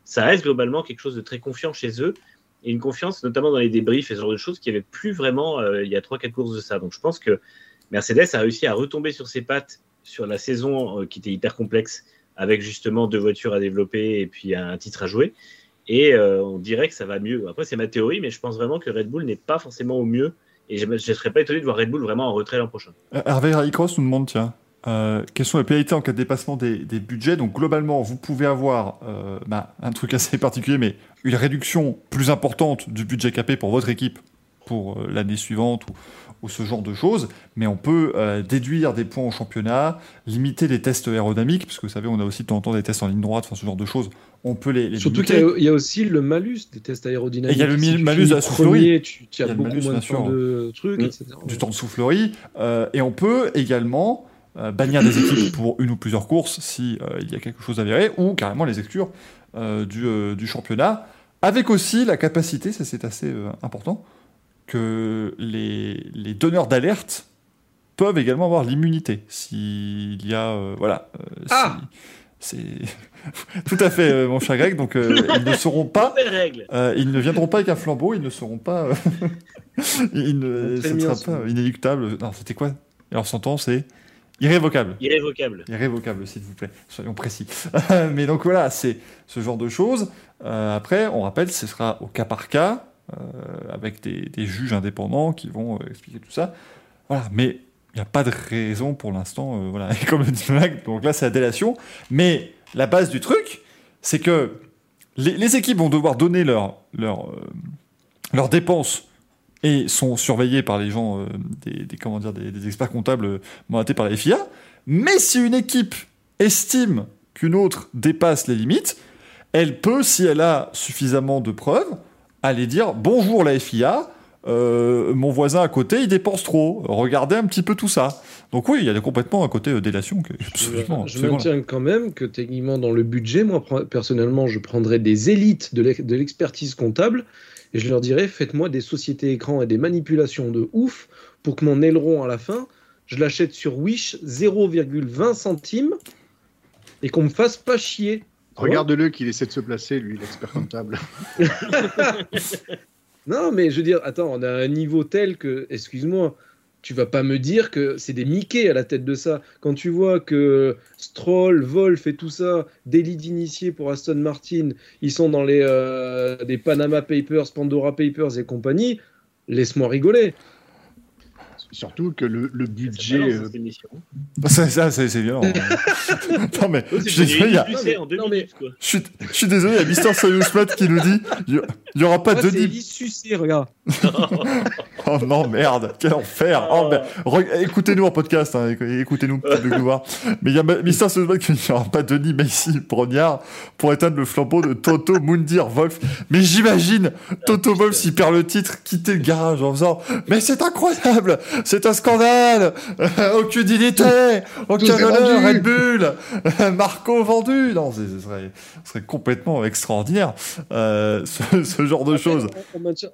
ça reste globalement quelque chose de très confiant chez eux et une confiance, notamment dans les débriefs et ce genre de choses, qui n'y avait plus vraiment euh, il y a 3-4 courses de ça. Donc je pense que Mercedes a réussi à retomber sur ses pattes sur la saison euh, qui était hyper complexe, avec justement deux voitures à développer et puis un titre à jouer. Et euh, on dirait que ça va mieux. Après, c'est ma théorie, mais je pense vraiment que Red Bull n'est pas forcément au mieux. Et je ne serais pas étonné de voir Red Bull vraiment en retrait l'an prochain. Hervé Rallycross nous demande tiens, euh, quelles sont les pénalités en cas de dépassement des, budgets? Donc globalement, vous pouvez avoir euh, bah, un truc assez (laughs) particulier, mais une réduction plus importante du budget capé pour votre équipe pour euh, l'année suivante ou, ce genre de choses, mais on peut déduire des points au championnat, limiter les tests aérodynamiques, parce que vous savez, on a aussi de temps en temps des tests en ligne droite, enfin ce genre de choses, on peut les, les Surtout qu'il y, a aussi le malus des tests aérodynamiques. il y a le malus de la soufflerie. Tu, tu as beaucoup moins de temps de trucs, etc. Du temps de soufflerie, et on peut également euh, bannir des équipes pour une ou plusieurs courses si euh, il y a quelque chose à virer, ou carrément les exclure euh, du, du, championnat, avec aussi la capacité, ça c'est assez important, que les, les donneurs d'alerte peuvent également avoir l'immunité. S'il y a voilà ah c'est (laughs) tout à fait mon cher Greg donc ils ne seront pas ils ne viendront pas avec un flambeau ils ne seront pas (laughs) ils ne, ce ne sera pas inéluctable. Non c'était quoi? Alors son temps c'est Irrévocable. Irrévocable. Irrévocable, s'il vous plaît. Soyons précis. (laughs) Mais donc voilà, c'est ce genre de choses. Euh, après, on rappelle, ce sera au cas par cas, euh, avec des, juges indépendants qui vont euh, expliquer tout ça. Voilà. Mais il n'y a pas de raison pour l'instant. voilà. Et (laughs) comme le dit donc là, c'est la délation. Mais la base du truc, c'est que les, équipes vont devoir donner leurs leur, leur dépenses et sont surveillés par les gens, euh, des, comment dire, des, experts comptables euh, mandatés par la FIA. Mais si une équipe estime qu'une autre dépasse les limites, elle peut, si elle a suffisamment de preuves, aller dire bonjour la FIA, euh, mon voisin à côté, il dépense trop. Regardez un petit peu tout ça. Donc oui, il y a complètement un côté délation. Absolument, je, maintiens quand même que techniquement dans le budget, moi personnellement, je prendrais des élites de l'expertise comptable et je leur dirais faites-moi des sociétés écrans et des manipulations de ouf pour que mon aileron à la fin, je l'achète sur Wish 0,20 centimes et qu'on me fasse pas chier. Regarde-le qu'il essaie de se placer, lui, l'expert comptable. (laughs) non, mais je veux dire, attends, on a un niveau tel que, excuse-moi, tu vas pas me dire que c'est des Mickey à la tête de ça. Quand tu vois que Stroll, Wolf et tout ça, délit d'initié pour Aston Martin, ils sont dans les euh, des Panama Papers, Pandora Papers et compagnie, laisse-moi rigoler. Surtout que le, le budget. Euh... Ça, ça c'est violent. (laughs) non, mais je suis désolé, il y a. Je suis désolé, il y a Mister Soyuz qui nous dit il n'y aura pas de. C'est sucé, regarde. (laughs) oh non, merde, quel enfer. Oh, écoutez-nous en podcast, hein, écoutez-nous de voir. Mais il y a Mister Soyuz qui dit il n'y aura pas Denis Macy Brognard pour éteindre le flambeau de Toto Mundir Wolf. Mais j'imagine Toto Wolf, s'il perd le titre, quitter le garage en faisant Mais c'est incroyable c'est un scandale. (laughs) Aucune dignité Aucun honneur Red Bull. (laughs) Marco vendu. Non, ce serait, serait, complètement extraordinaire, euh, ce, genre de choses.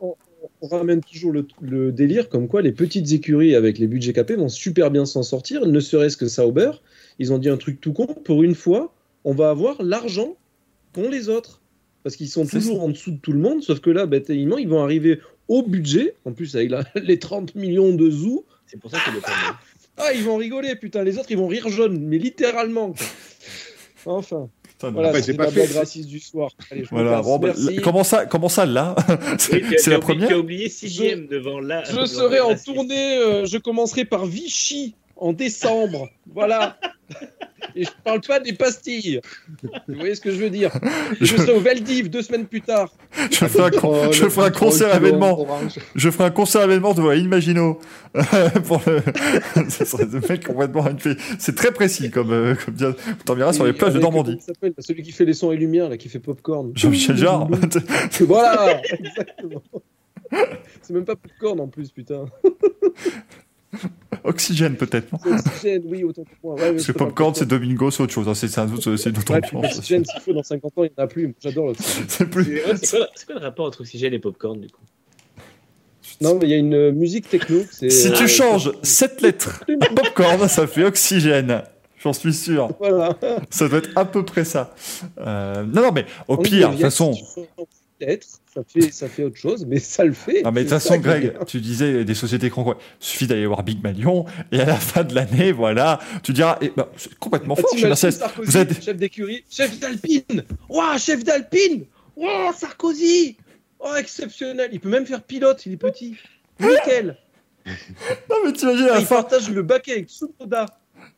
On, ramène toujours le, délire comme quoi les petites écuries avec les budgets capés vont super bien s'en sortir, ne serait-ce que Sauber. Ils ont dit un truc tout con, pour une fois, on va avoir l'argent qu'ont les autres. Parce qu'ils sont toujours en dessous de tout le monde, sauf que là, bêtement, ils vont arriver au budget, en plus avec (laughs) les 30 millions de zoos. C'est pour ça qu'il est pas Ah, ils vont rigoler, putain, les autres, ils vont rire jaune, mais littéralement. Enfin. voilà, c'est pas fait. raciste du soir. Allez, voilà, comment ça, comment ça là? (laughs) C'est la première. Tu as oublié sixième devant là. Je serai en tournée. Euh, je commencerai par Vichy en décembre. Voilà. Et je parle pas des pastilles. Vous voyez ce que je veux dire Je serai au Veldiv deux semaines plus tard. Je ferai un, oh, je ferai un concert événement. Je ferai un concert événement de Imagino. (laughs) pour le... (laughs) Ce serait le mec complètement C'est très précis comme, euh, comme bien. T'en verras sur les plages de Normandie. Celui qui fait les sons et lumières, là, qui fait popcorn. Jean-Michel Jarre. (laughs) voilà, exactement. C'est même pas popcorn en plus, putain. (laughs) Oxygène peut-être, Oxygène, oui, autant pour moi. Ouais, Parce que Popcorn, c'est Domingo, c'est autre chose. Hein. C'est un autre, c'est une autre ouais, Oxygène, s'il faut, dans 50 ans, il n'y en a plus. J'adore l'oxygène. (laughs) C'est plus... quoi, quoi, le rapport entre Oxygène et Popcorn, du coup? Non, mais il y a une euh, musique techno. Si tu euh, changes 7 lettres (laughs) Popcorn, ça fait Oxygène. J'en suis sûr. Voilà. Ça doit être à peu près ça. Euh, non, non, mais au pire, de toute façon. Peut-être, ça fait, ça fait autre chose, mais ça le fait. Non, mais de toute façon, Greg, tu disais des sociétés. Il suffit d'aller voir Big Malion, et à la fin de l'année, voilà, tu diras. Et, bah, c'est complètement ah, fort. Je vous êtes... Chef d'écurie, chef d'Alpine Waouh, chef d'Alpine Waouh, Sarkozy Oh, exceptionnel Il peut même faire pilote, il est petit. Nickel (laughs) Non, mais t'imagines à la ah, Il partage le baquet avec Tsunoda.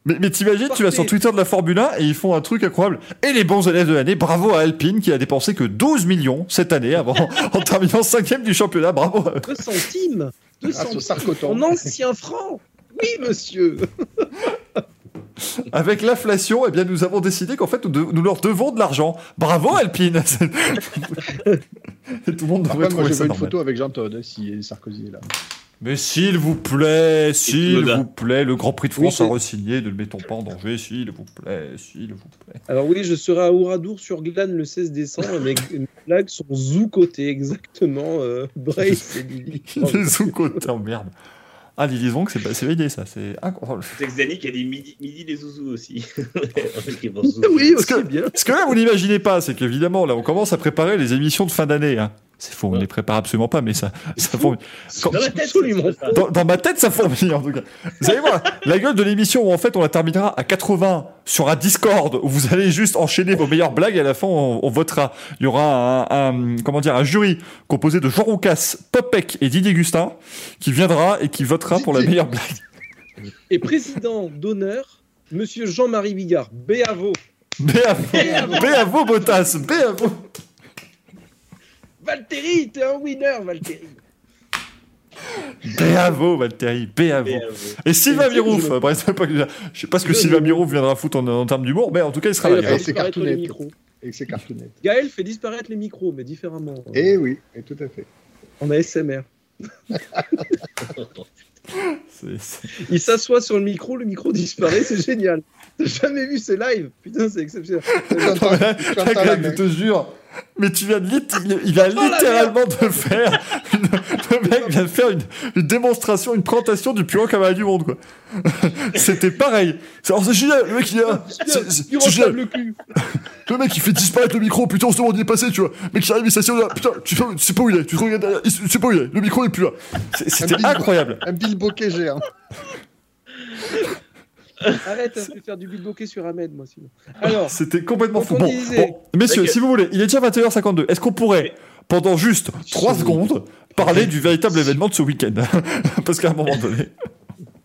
Mais, mais t'imagines, tu vas sur Twitter de la Formule 1 et ils font un truc incroyable. Et les bons élèves de l'année, bravo à Alpine qui a dépensé que 12 millions cette année avant, (laughs) en terminant cinquième du championnat. Bravo. 2 centimes 2 centimes En ancien franc Oui, monsieur (laughs) (laughs) Avec l'inflation, eh bien, nous avons décidé qu'en fait, nous, leur devons de l'argent. Bravo, Alpine (laughs) (laughs) Tout le monde devrait trouver moi, je veux une photo avec Jean Todt, si Sarkozy est là. Mais s'il vous plaît, s'il vous plaît, le Grand Prix de France a resigné, ne le mettons pas en danger, s'il vous plaît, s'il vous plaît. Alors oui, je serai à Ouradour sur Glane le 16 décembre, mais mes blagues sont zou-côté, exactement. Euh, Brace et Lily. oh merde. Ah, Lily Zvonk, c'est validé ça, c'est incroyable. C'est Xani qui a dit midi, midi les zouzous aussi. (laughs) oui, aussi bien. Ce que là, vous n'imaginez pas, c'est qu'évidemment, là, on commence à préparer les émissions de fin d'année. Hein. C'est faux, on ne les prépare absolument pas, mais ça, ça fourmille. (laughs) dans, ma tête, ça fourmille en tout cas. Vous allez voir, la gueule de l'émission où en fait on la terminera à 80 sur un Discord où vous allez juste enchaîner vos meilleures blagues et à la fin on, votera. Il y aura un, comment dire, un jury composé de Jean Roucas, Popek et Didier Gustin qui viendra et qui votera pour la meilleure blague. Et président d'honneur, monsieur Jean-Marie Bigard. Béavo. Béavo. Béavo, Botas. Béavo. Valtteri, t'es un winner, Valtteri. (laughs) Bravo, Valtteri, bravo. Et Sylvain Mirouf, bref, je sais pas ce que Sylvain Mirouf viendra foutre en, termes d'humour, mais en tout cas, il sera là. Avec ses cartounettes. ses Gaël fait disparaître les micros, mais différemment. Eh oui, et tout à fait. On a SMR. (laughs) Il s'assoit sur le micro, le micro disparaît, c'est génial. T'as jamais vu ces lives Putain, c'est exceptionnel. (laughs) je te jure, mais tu viens de il vient littéralement de faire le mec vient de faire une, démonstration, une présentation du plus grand cavalier du monde quoi. (laughs) C'était pareil. C'est génial, le mec il a (laughs) c'est génial. Le, mec il fait disparaître le micro, putain on se demande où il est passé, tu vois. Le mec il arrive il s'assied là, putain, tu sais pas où il est, tu te regardes tu sais pas où il est, le micro est plus là. C'était incroyable. Un Bill Bokeh géant. Arrête, (laughs) je vais faire du bokeh sur Ahmed, moi, sinon. Alors, c'était complètement fou. Bon, messieurs, si vous voulez, il est déjà 21h52. Est-ce qu'on pourrait, pendant juste 3 secondes, parler du véritable événement de ce week-end (laughs) Parce qu'à un moment donné.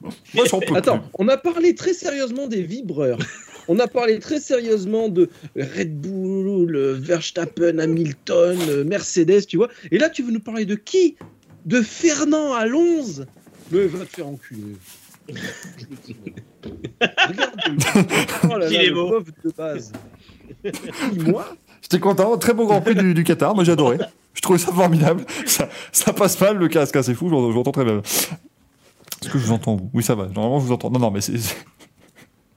(laughs) Moi, j'en peux Attends, on a parlé très sérieusement des vibreurs. On a parlé très sérieusement de Red Bull, Verstappen, Hamilton, Mercedes, tu vois. Et là, tu veux nous parler de qui? De Fernand Alonso Mais va te faire enculer. Regarde, oh (laughs) est beau. de base. (laughs) Moi J'étais content, très beau Grand Prix du, Qatar, moi j'ai adoré. Je trouvais ça formidable. Ça, ça passe mal le casque, hein, c'est fou, je l'entends très bien. Est-ce que je vous entends vous? Oui, ça va. Normalement, je vous entends. Non, non, mais c'est.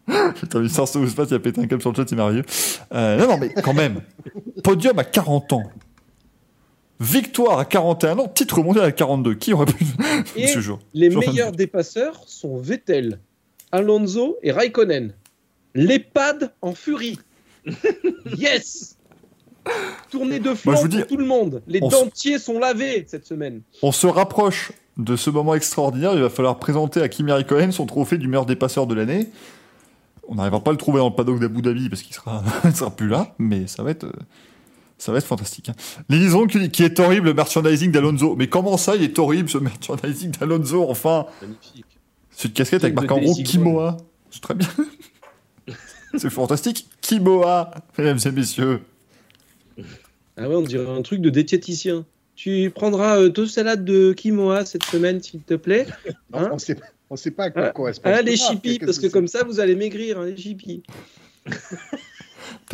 (laughs) Putain, vu ça se passe, il a pété un câble sur le chat, c'est merveilleux. Euh, non, non, mais quand même. Podium à 40 ans. Victoire à 41 ans, titre mondial à 42. Qui aurait pu (laughs) ce jour Les meilleurs dépasseurs sont Vettel, Alonso et Raikkonen. L'EHPAD en furie. (laughs) yes Tournée de flanc pour tout le monde. Les dentiers sont lavés cette semaine. On se rapproche de ce moment extraordinaire. Il va falloir présenter à Kimi Raikkonen son trophée du meilleur dépasseur de l'année. On n'arrivera pas à le trouver dans le paddock d'Abu Dhabi parce qu'il sera, (laughs) sera plus là, mais ça va être. Ça va être fantastique. Hein. L'Elison qui, qui est horrible, le merchandising d'Alonso. Mais comment ça, il est horrible, ce (laughs) merchandising d'Alonso, enfin? Magnifique. C'est une casquette avec marqué en gros Kimoa. C'est très bien. (laughs) C'est fantastique. Kimoa, mesdames et messieurs. Ah ouais, on dirait un truc de diététicien. Tu prendras euh, deux salades de Kimoa cette semaine, s'il te plaît. Hein on sait, on sait pas à quoi ah, correspond. Ah, les chippies, parce que, comme ça, vous allez maigrir, hein, les (laughs)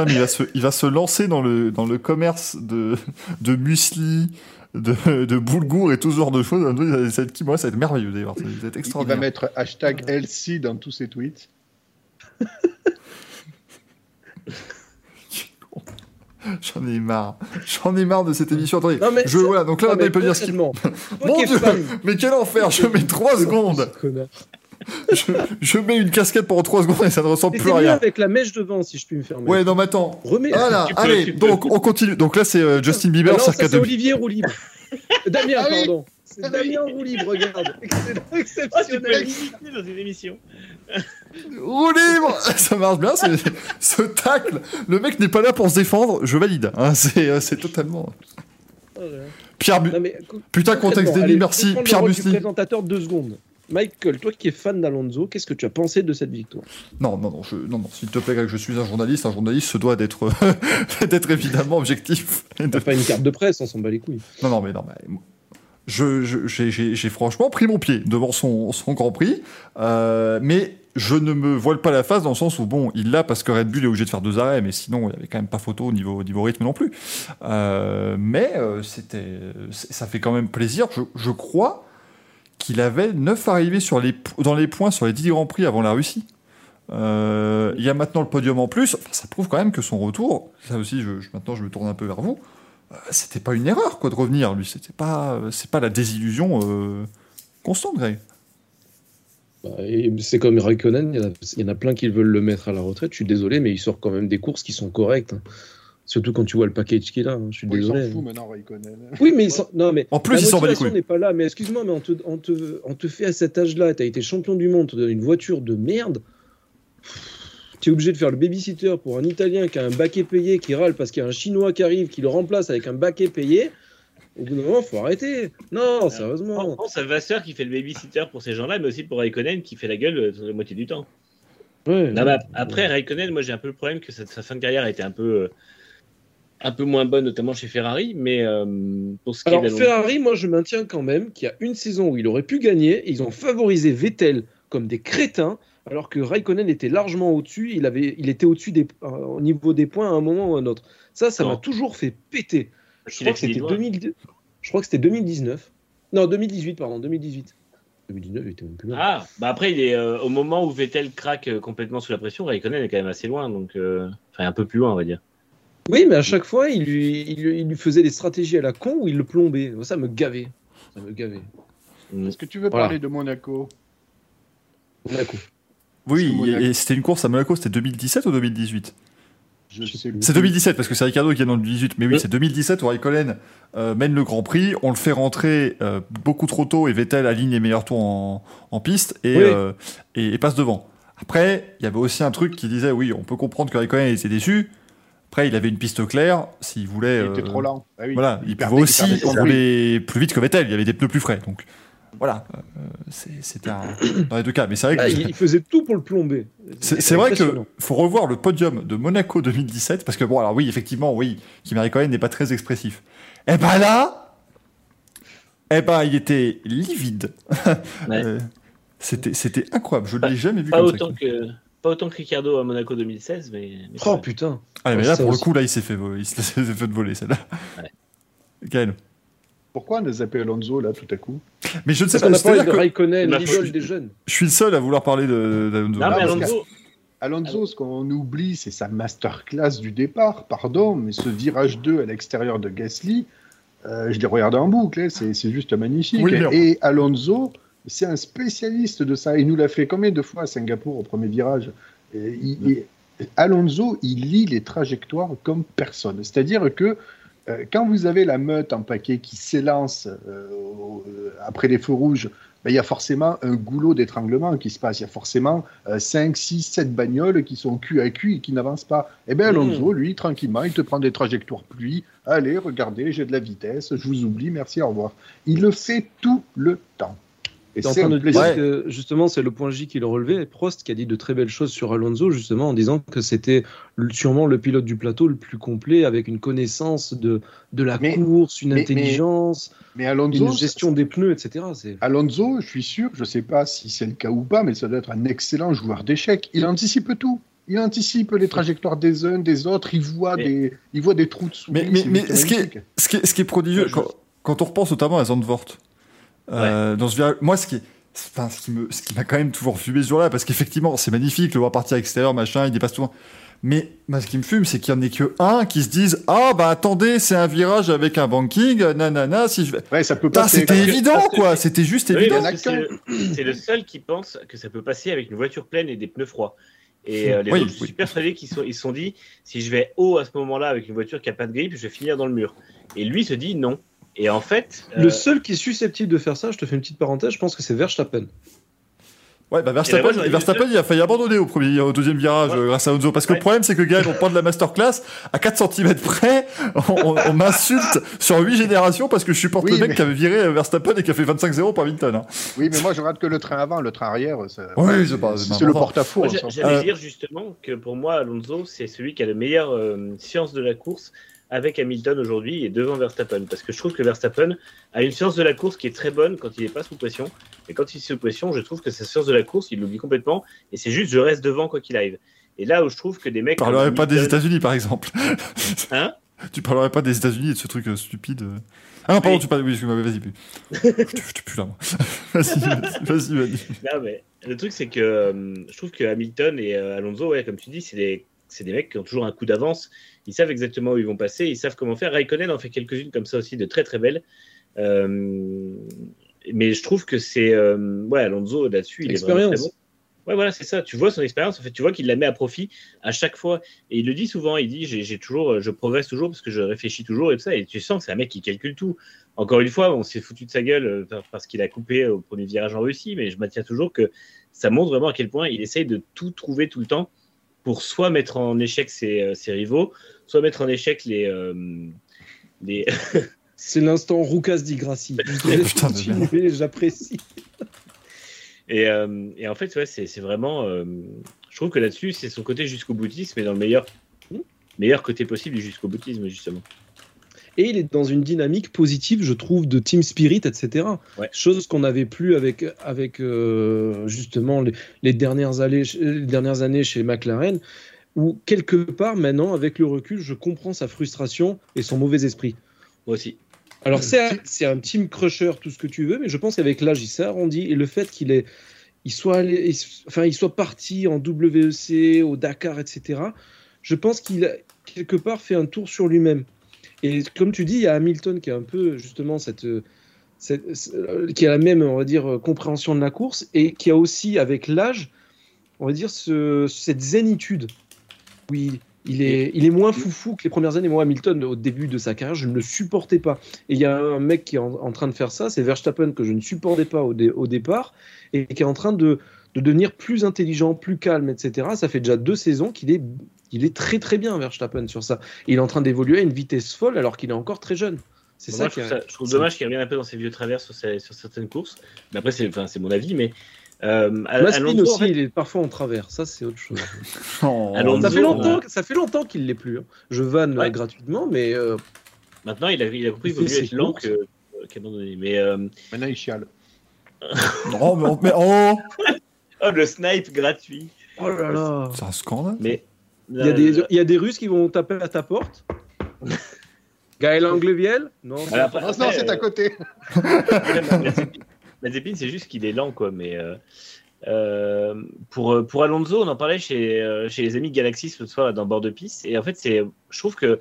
il va, se, il va se lancer dans le, dans le commerce de, de muesli, de, de boulgour et tout ce genre de choses. Ça va être, moi, ça va être merveilleux d'ailleurs. Ça va être extraordinaire. Il va mettre hashtag LC dans tous ses tweets. (laughs) J'en ai marre. J'en ai marre de cette émission. Attendez, je, voilà, donc là, on peut dire ce qu'il... (laughs) Mon Dieu, mais quel enfer, je mets 3 secondes. Je, mets une casquette pendant 3 secondes et ça ne ressemble plus à rien. avec la mèche devant, si je puis me faire. Ouais, non, mais attends. Voilà, allez, donc on continue. Donc là, c'est euh, Justin Bieber, ah C'est Olivier Roulibre. (laughs) Damien, ah pardon. C'est Damien Roulibre, regarde. (laughs) Excellent, exceptionnel. Oh, dans une émission. Roulibre (laughs) Ça marche bien, ce tacle. Le mec n'est pas là pour se défendre, je valide. Hein, euh, c'est totalement. Pierre Putain, contexte début, merci. Pierre Busli. présentateur, deux secondes. Michael, toi qui es fan d'Alonso, qu'est-ce que tu as pensé de cette victoire? Non, non, non, non, non s'il te plaît, je suis un journaliste. Un journaliste se doit d'être, (laughs) d'être évidemment objectif. (laughs) T'as pas une carte de presse, on s'en bat les couilles. Non, non, mais non, mais je, j'ai, franchement pris mon pied devant son, son Grand Prix, euh, mais je ne me voile pas la face dans le sens où, bon, il l'a parce que Red Bull est obligé de faire deux arrêts, mais sinon, il n'y avait quand même pas photo au niveau, niveau rythme non plus. Euh, mais euh, c'était, ça fait quand même plaisir. Je, je crois qu'il avait 9 arrivées dans les points sur les 10 Grands Prix avant la Russie. Euh, il y a maintenant le podium en plus. ça prouve quand même que son retour, ça aussi, maintenant je me tourne un peu vers vous, euh, c'était pas une erreur quoi de revenir. Lui, c'était pas, c'est pas la désillusion euh, constante, Greg. Bah, c'est comme Raikkonen, il y, en a plein qui veulent le mettre à la retraite. Je suis désolé, mais il sort quand même des courses qui sont correctes. Hein. Surtout quand tu vois le package qu'il a. Hein. Je suis désolé. Fout maintenant, Raikkonen. Oui, mais, non, mais en plus, il s'en les couilles. n'est pas là. Mais excuse-moi, mais on te, on, te, on te, fait à cet âge-là, tu as été champion du monde, tu une voiture de merde. Tu es obligé de faire le babysitter pour un Italien qui a un baquet payé, qui râle parce qu'il y a un Chinois qui arrive, qui le remplace avec un baquet payé. Au bout d'un moment, faut arrêter. Non, sérieusement. pense à Vasseur qui fait le babysitter pour ces gens-là, mais aussi pour Raikkonen qui fait la gueule euh, la moitié du temps. Ouais, après, Raikkonen, moi j'ai un peu le problème que sa, sa, fin de carrière a été un peu euh, un peu moins bonne, notamment chez Ferrari. Mais euh, pour ce qui Alors, Ferrari, moi, je maintiens quand même qu'il y a une saison où il aurait pu gagner. Ils ont favorisé Vettel comme des crétins, alors que Raikkonen était largement au-dessus. Il, avait, il était au-dessus des, euh, au niveau des points à un moment ou à un autre. Ça, ça m'a toujours fait péter. Je crois, que c'était 2000... je crois que c'était 2019. Non, 2018, pardon, 2018. 2019, il était même plus Ah, bah après, il est, euh, au moment où Vettel craque complètement sous la pression, Raikkonen est quand même assez loin, donc enfin un peu plus loin, on va dire. Oui, mais à chaque fois, il lui, il, lui faisait des stratégies à la con où il le plombait. Ça me gavait. Ça me gavait. Est-ce que tu veux parler de Monaco? Monaco. Oui, et c'était une course à Monaco, c'était 2017 ou 2018 c'est 2017 parce que c'est Ricardo qui est dans le 2018, mais oui, c'est 2017 où Raikkonen euh, mène le Grand Prix, on le fait rentrer euh, beaucoup trop tôt et Vettel aligne les meilleurs tours en, piste euh, et, et, passe devant. Après, il y avait aussi un truc qui disait oui, on peut comprendre que Raikkonen était déçu, après, il avait une piste claire. S'il voulait. Il était trop lent. Ah voilà, il, pouvait aussi rouler plus vite que Vettel. Il avait des pneus plus frais. Donc voilà, euh, c'était dans les deux cas. Mais c'est vrai que ah, il faisait tout pour le plomber. C'est vrai que faut revoir le podium de Monaco 2017 parce que bon, alors oui, effectivement, oui, Kimi Raikkonen n'est pas très expressif. Et eh ben là, eh ben il était livide. (laughs) Euh, c'était c'était incroyable. Je ne l'ai jamais vu pas comme autant Que pas autant que Ricardo à Monaco 2016, mais. oh putain! Ah, mais là, pour le coup, là, il s'est fait, (laughs) il s'est fait voler, celle-là. Ouais. Pourquoi on a zappé Alonso, là, tout à coup? Mais je ne sais pas. On a parlé de Raikkonen, l'idole des jeunes. Je suis le seul à vouloir parler d'Alonso. Non, mais Alonso. Alonso, ce qu'on oublie, c'est sa masterclass du départ, pardon, mais ce virage 2 à l'extérieur de Gasly, euh, je l'ai regardé en boucle, hein, c'est juste magnifique. Et Alonso, c'est un spécialiste de ça. Il nous l'a fait combien de fois à Singapour au premier virage Alonso, il lit les trajectoires comme personne. C'est-à-dire que euh, quand vous avez la meute en paquet qui s'élance euh, après les feux rouges, ben, il y a forcément un goulot d'étranglement qui se passe. Il y a forcément 5, 6, 7 bagnoles qui sont cul à cul et qui n'avancent pas. Et eh bien Alonso, mmh. lui, tranquillement, il te prend des trajectoires pluie. Allez, regardez, j'ai de la vitesse, je vous oublie, merci, au revoir. Il le fait tout le temps. Et en train de dire que justement c'est le point J qui le relevait, Prost qui a dit de très belles choses sur Alonso justement en disant que c'était sûrement le pilote du plateau le plus complet avec une connaissance de, de la course, une intelligence, mais, Alonso, une gestion des pneus, etc. Alonso, je suis sûr, je ne sais pas si c'est le cas ou pas, mais ça doit être un excellent joueur d'échecs. Il anticipe tout. Il anticipe les trajectoires des uns, des autres, il voit, des, il voit des trous de souris. Mais, mais, ce, qui est, ce, qui est, ce, qui est, prodigieux, quand, quand, on repense notamment à Zandvoort, euh, dans ce moi, ce qui, enfin, ce qui me, ce qui m'a quand même toujours fumé ce jour-là, parce qu'effectivement, c'est magnifique, le voir partir à l'extérieur, machin, il dépasse tout. Mais ce qui me fume, c'est qu'il n'y en ait que un qui se dise Ah, bah attendez, c'est un virage avec un banking, nanana, si je vais. Ouais, ça peut pas. C'était évident, quoi. C'était juste évident. C'est le, seul qui pense que ça peut passer avec une voiture pleine et des pneus froids. Et euh, les autres, je suis persuadé qu'ils se sont dit si je vais haut à ce moment-là avec une voiture qui n'a pas de grippe, je vais finir dans le mur. Et lui se dit non. Et en fait. Le euh, seul qui est susceptible de faire ça, je te fais une petite parenthèse, je pense que c'est Verstappen. Ouais, bah Verstappen, Verstappen il a failli abandonner au, premier, au deuxième virage euh, grâce à Onzo. Parce que le problème, c'est que Gaël, on prend de la masterclass à 4 cm près, on, m'insulte sur 8 générations parce que je supporte le mec qui avait viré euh, Verstappen et qui a fait 25-0 par Hamilton. Hein. Oui, mais moi je regarde que le train avant, le train arrière, oui, c'est le porte-à-faux. J'allais euh, dire justement que pour moi, Alonso, c'est celui qui a la meilleure science de la course avec Hamilton aujourd'hui et devant Verstappen. Parce que je trouve que Verstappen a une science de la course qui est très bonne quand il n'est pas sous pression. Et quand il est sous pression, je trouve que sa science de la course, il l'oublie complètement. Et c'est juste, je reste devant quoi qu'il arrive. Et là où je trouve que des mecs. Tu parlerais pas des États-Unis, par exemple. (laughs) Hein? Tu parlerais pas des États-Unis et de ce truc euh, stupide. Euh. Ah non, pardon, tu parles. Oui, vas-y, je te plus là, moi. (laughs) vas-y, vas-y, vas-y. Non, mais le truc, c'est que euh, je trouve que Hamilton et Alonso, ouais, comme tu dis, c'est des, des mecs qui ont toujours un coup d'avance ils savent exactement où ils vont passer, ils savent comment faire. Raikkonen en fait quelques-unes comme ça aussi, de très très belles. Euh, mais je trouve que c'est. Euh, ouais, Alonso là-dessus, il est vraiment très bon. Ouais, voilà, c'est ça. Tu vois son expérience, en fait, tu vois qu'il la met à profit à chaque fois. Et il le dit souvent, il dit j'ai toujours, je progresse toujours parce que je réfléchis toujours et tout ça. Et tu sens que c'est un mec qui calcule tout. Encore une fois, on s'est foutu de sa gueule euh, parce qu'il a coupé au premier virage en Russie, mais je maintiens toujours que ça montre vraiment à quel point il essaye de tout trouver tout le temps pour soit mettre en échec ses, ses rivaux, soit mettre en échec les. Euh, les... (laughs) C'est l'instant Roucas di Grassi. (laughs) J'apprécie. Et, euh, et, en fait, ouais, c'est vraiment. Euh, je trouve que là-dessus, c'est son côté jusqu'au boutisme, mais dans le meilleur, meilleur côté possible du jusqu'au boutisme, justement. Et il est dans une dynamique positive, je trouve, de team spirit, etc. Chose qu'on n'avait plus avec, avec justement les, les, dernières années, les dernières années chez McLaren où quelque part maintenant, avec le recul, je comprends sa frustration et son mauvais esprit. Moi aussi. Alors c'est un, team crusher, tout ce que tu veux, mais je pense qu'avec l'âge, il s'est arrondi et le fait qu'il est, il soit, enfin, il soit parti en WEC, au Dakar, etc. Je pense qu'il a quelque part fait un tour sur lui-même. Et comme tu dis, il y a Hamilton qui a un peu justement cette, qui a la même, on va dire, compréhension de la course et qui a aussi, avec l'âge, on va dire, ce, cette zénitude. Oui, il est, il est moins foufou que les premières années. Moi, Hamilton, au début de sa carrière, je ne le supportais pas. Et il y a un mec qui est en, train de faire ça, c'est Verstappen, que je ne supportais pas au, au départ, et qui est en train de, de, devenir plus intelligent, plus calme, etc. Ça fait déjà deux saisons qu'il est, il est très très bien, Verstappen, sur ça. il est en train d'évoluer à une vitesse folle alors qu'il est encore très jeune. C'est ça, je, trouve je trouve dommage qu'il revienne un peu dans ses vieux travers sur, sur certaines courses. Mais après, c'est mon avis, mais euh, aussi, il est parfois en travers. Ça, c'est autre chose. (laughs) Oh. (laughs) ça, fait longtemps, ça fait longtemps qu'il l'est plus. Hein. Je vanne gratuitement, mais. Euh... Maintenant, il a, il a compris qu'il vaut être lent qu'abandonné. Mais euh... Maintenant, il chiale. (laughs) non, mais, mais oh Oh, le snipe gratuit. Oh là là. C'est un scandale. Mais. Il y, a des, il y a des Russes qui vont taper à ta porte. (laughs) Gaël Angleviel Non, non c'est à côté. (laughs) Mazepin, c'est juste qu'il est lent, quoi. Mais euh, euh, pour, pour Alonso, on en parlait chez, euh, chez les amis de Galaxy ce soir dans bord de piste. Et en fait, c'est, je trouve que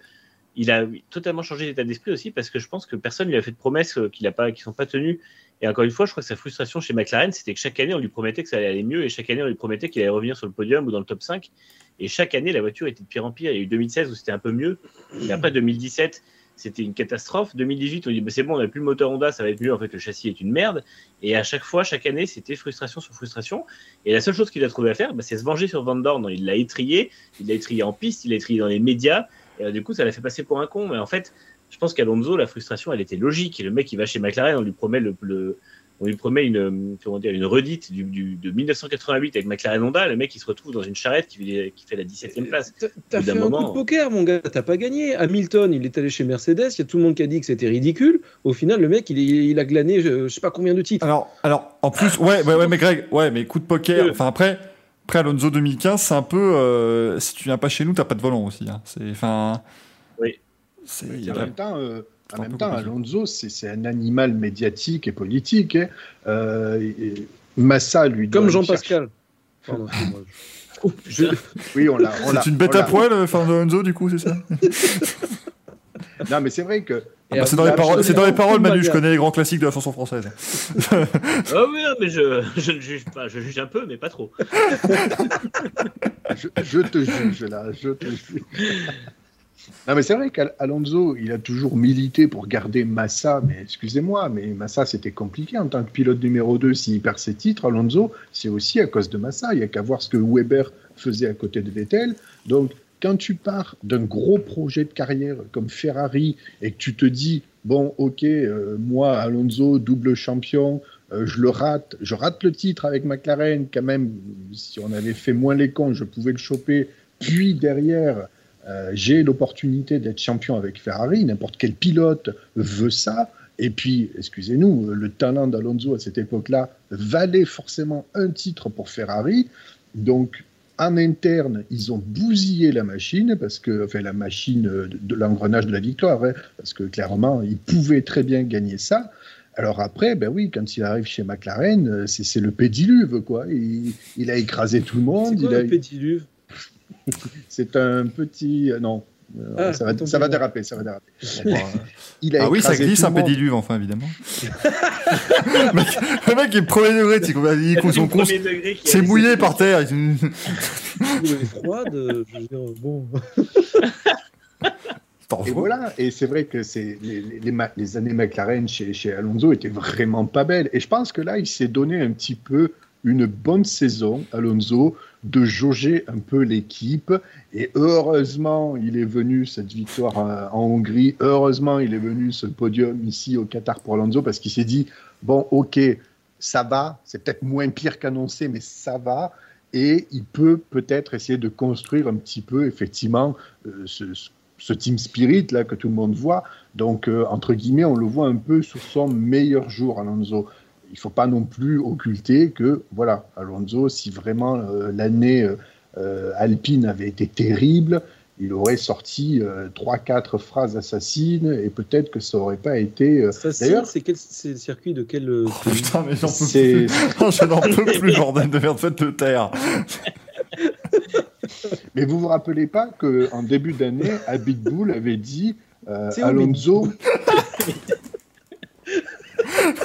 il a totalement changé d'état d'esprit aussi parce que je pense que personne lui a fait de promesses qu'il a pas, qui sont pas tenues. Et encore une fois, je crois que sa frustration chez McLaren, c'était que chaque année, on lui promettait que ça allait aller mieux et chaque année, on lui promettait qu'il allait revenir sur le podium ou dans le top 5. Et chaque année, la voiture était de pire en pire. Il y a eu 2016 où c'était un peu mieux. Et après 2017, c'était une catastrophe. 2018, on dit bah, c'est bon, on n'a plus le moteur Honda, ça va être mieux. En fait, le châssis est une merde. Et à chaque fois, chaque année, c'était frustration sur frustration. Et la seule chose qu'il a trouvé à faire, bah, c'est se venger sur Van Dorn. Il l'a étrié, il l'a étrié en piste, il l'a étrié dans les médias. Et euh, du coup, ça l'a fait passer pour un con. Mais en fait, je pense qu'Alonso, la frustration, elle était logique. Et le mec, il va chez McLaren, on lui promet le, le on lui promet une, comment dire, une redite du, du, de 1988 avec McLaren Honda. Le mec, il se retrouve dans une charrette qui, qui fait la 17e place. T'as fait un moment... coup de poker, mon gars. T'as pas gagné. Hamilton, il est allé chez Mercedes. Il y a tout le monde qui a dit que c'était ridicule. Au final, le mec, il, il a glané, je, sais pas combien de titres. Alors, alors en plus, ouais, ouais, ouais, mais Greg, ouais, mais coup de poker. Enfin, après, après Alonso 2015, c'est un peu. Euh, si tu viens pas chez nous, t'as pas de volant aussi. Hein. C'est, enfin. En même temps. Euh en même temps, Alonso, c'est un animal médiatique et politique. Hein. Euh, Massa lui Comme Jean-Pascal. (laughs) Oh, oui, on l'a. C'est une bête à poil, Fernando Alonso, du coup, c'est ça (laughs) Non, mais c'est vrai que ah bah, c'est dans, les paroles, c'est dans les paroles, Manu, je connais les grands classiques de la chanson française. oh (laughs) oui, mais je, je, ne juge pas, je juge un peu, mais pas trop. je, je, te juge là, je te juge. Non, mais c'est vrai qu'Alonso, il a toujours milité pour garder Massa, mais excusez-moi, mais Massa, c'était compliqué en tant que pilote numéro 2. S'il perd ses titres, Alonso, c'est aussi à cause de Massa. Il n'y a qu'à voir ce que Weber faisait à côté de Vettel. Donc, quand tu pars d'un gros projet de carrière comme Ferrari et que tu te dis, bon, ok, euh, moi, Alonso, double champion, euh, je le rate, je rate le titre avec McLaren, quand même, si on avait fait moins les cons, je pouvais le choper, puis derrière, euh, j'ai l'opportunité d'être champion avec Ferrari, n'importe quel pilote veut ça, et puis, excusez-nous, le talent d'Alonso à cette époque-là valait forcément un titre pour Ferrari, donc en interne, ils ont bousillé la machine, parce que, enfin, la machine de, l'engrenage de la victoire, hein, parce que clairement, ils pouvaient très bien gagner ça. Alors après, ben oui, quand il arrive chez McLaren, euh, c'est le pédiluve, quoi. Il, a écrasé tout le monde. C'est quoi le pédiluve? (laughs) C'est un petit. Euh, non, euh, ah, ça, va, ça va, déraper, ça va déraper. il a ah oui, ça glisse un pédiluve, enfin, évidemment. le, mec, est premier degré, il C'est mouillé par terre. Il est froide, je veux dire, bon. (laughs) Et voilà, et c'est vrai que c'est les, les, les, années McLaren chez, chez Alonso étaient vraiment pas belles. Et je pense que là, il s'est donné un petit peu une bonne saison, Alonso, de jauger un peu l'équipe. Et heureusement, il est venu cette victoire euh, en Hongrie. Heureusement, il est venu ce podium ici au Qatar pour Alonso parce qu'il s'est dit bon, ok, ça va. C'est peut-être moins pire qu'annoncé, mais ça va. Et il peut peut-être essayer de construire un petit peu, effectivement, euh, ce, team spirit là que tout le monde voit. Donc, euh, entre guillemets, on le voit un peu sur son meilleur jour, Alonso il ne faut pas non plus occulter que, voilà, Alonso, si vraiment euh, l'année euh, euh, alpine avait été terrible, il aurait sorti trois, quatre phrases assassines et peut-être que ça n'aurait pas été. D'ailleurs, c'est quel circuit de quel. Oh, putain, mais j'en peux plus. (laughs) je n'en peux plus, bordel de merde, faites le terre. (laughs) mais vous vous rappelez pas qu'en début d'année, Abid Bull avait dit Alonso. (laughs)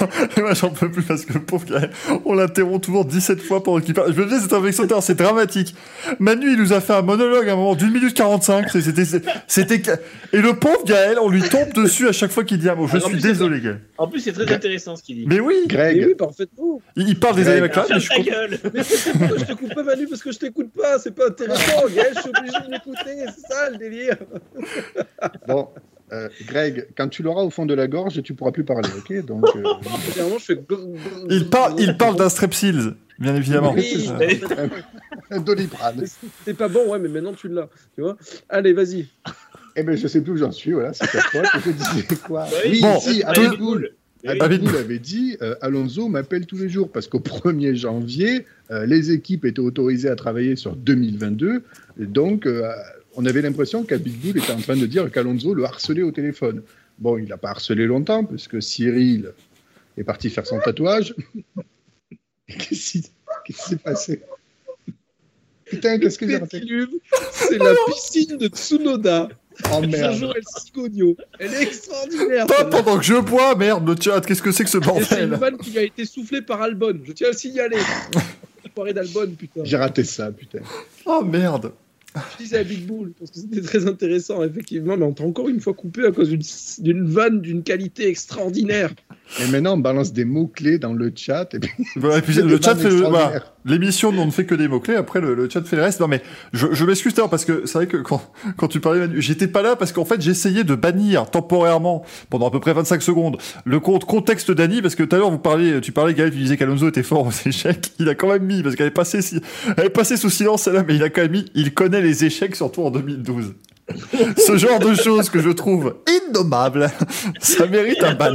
(laughs) moi, j'en peux plus parce que le pauvre gars, on l'interrompt toujours 17 fois pour qu'il parle. Je me disais, cette infection c'est dramatique. Manu, il nous a fait un monologue à un moment d'une minute 45. C'était, c'était, et le pauvre Gaël, on lui tombe dessus à chaque fois qu'il dit un mot. Je suis désolé, Gaël. En plus, c'est très intéressant ce qu'il dit. Mais oui, Greg. oui, parfaitement. Il, parle des années McLaren, mais je suis gueule. Mais je te coupe pas, Manu, parce que je t'écoute pas. C'est pas intéressant, Gaël. Je suis obligé de l'écouter. C'est ça le délire. Bon, euh, Greg, quand tu l'auras au fond de la gorge, tu pourras plus parler, ok? Donc, euh, il parle, il parle d'un strepsils, bien évidemment. Oui, (laughs) un doliprane. C'est pas bon, ouais, mais maintenant tu l'as, tu vois. Allez, vas-y. Eh ben, je sais plus où j'en suis, voilà, c'est ta faute. Je disais quoi Oui, bon, si, Abitboul. avait dit euh, Alonso m'appelle tous les jours parce qu'au (laughs) 1er janvier, les équipes étaient autorisées à travailler sur 2022. donc, on avait l'impression qu'Abidboul était en train de dire qu'Alonso le harcelait au téléphone. Bon, il n'a pas harcelé longtemps, parce que Cyril est parti faire son tatouage. (laughs) Qu'est-ce qui s'est passé? Putain, qu'est-ce que j'ai raté? C'est la piscine de Tsunoda. Oh merde. Elle, Elle est extraordinaire. Pas pendant que je bois, merde, le chat, qu'est-ce que c'est que ce bordel C'est une vanne qui a été soufflée par Albon. Je tiens à le signaler. (laughs) d'Albon, putain. J'ai raté ça, putain. Oh merde. Je disais à Big Bull, parce que c'était très intéressant, effectivement, mais on t'a encore une fois coupé à cause d'une vanne d'une qualité extraordinaire. Et maintenant, on balance des mots-clés dans le chat. Et puis, (laughs) le chat fait l'émission on ne fait que des mots-clés. Après, le, chat fait le reste. Non, mais je, je m'excuse d'ailleurs parce que c'est vrai que quand, quand tu parlais, j'étais pas là parce qu'en fait, j'essayais de bannir temporairement pendant à peu près 25 secondes le compte contexte d'Annie parce que tout à l'heure, vous parliez, tu parlais, Gaël, tu disais qu'Alonso était fort aux échecs. Il a quand même mis, parce qu'elle est passée, elle est passée sous silence, là, mais il a quand même mis, il connaît les échecs, surtout en 2012. Ce genre de choses que je trouve innommable, ça mérite un ban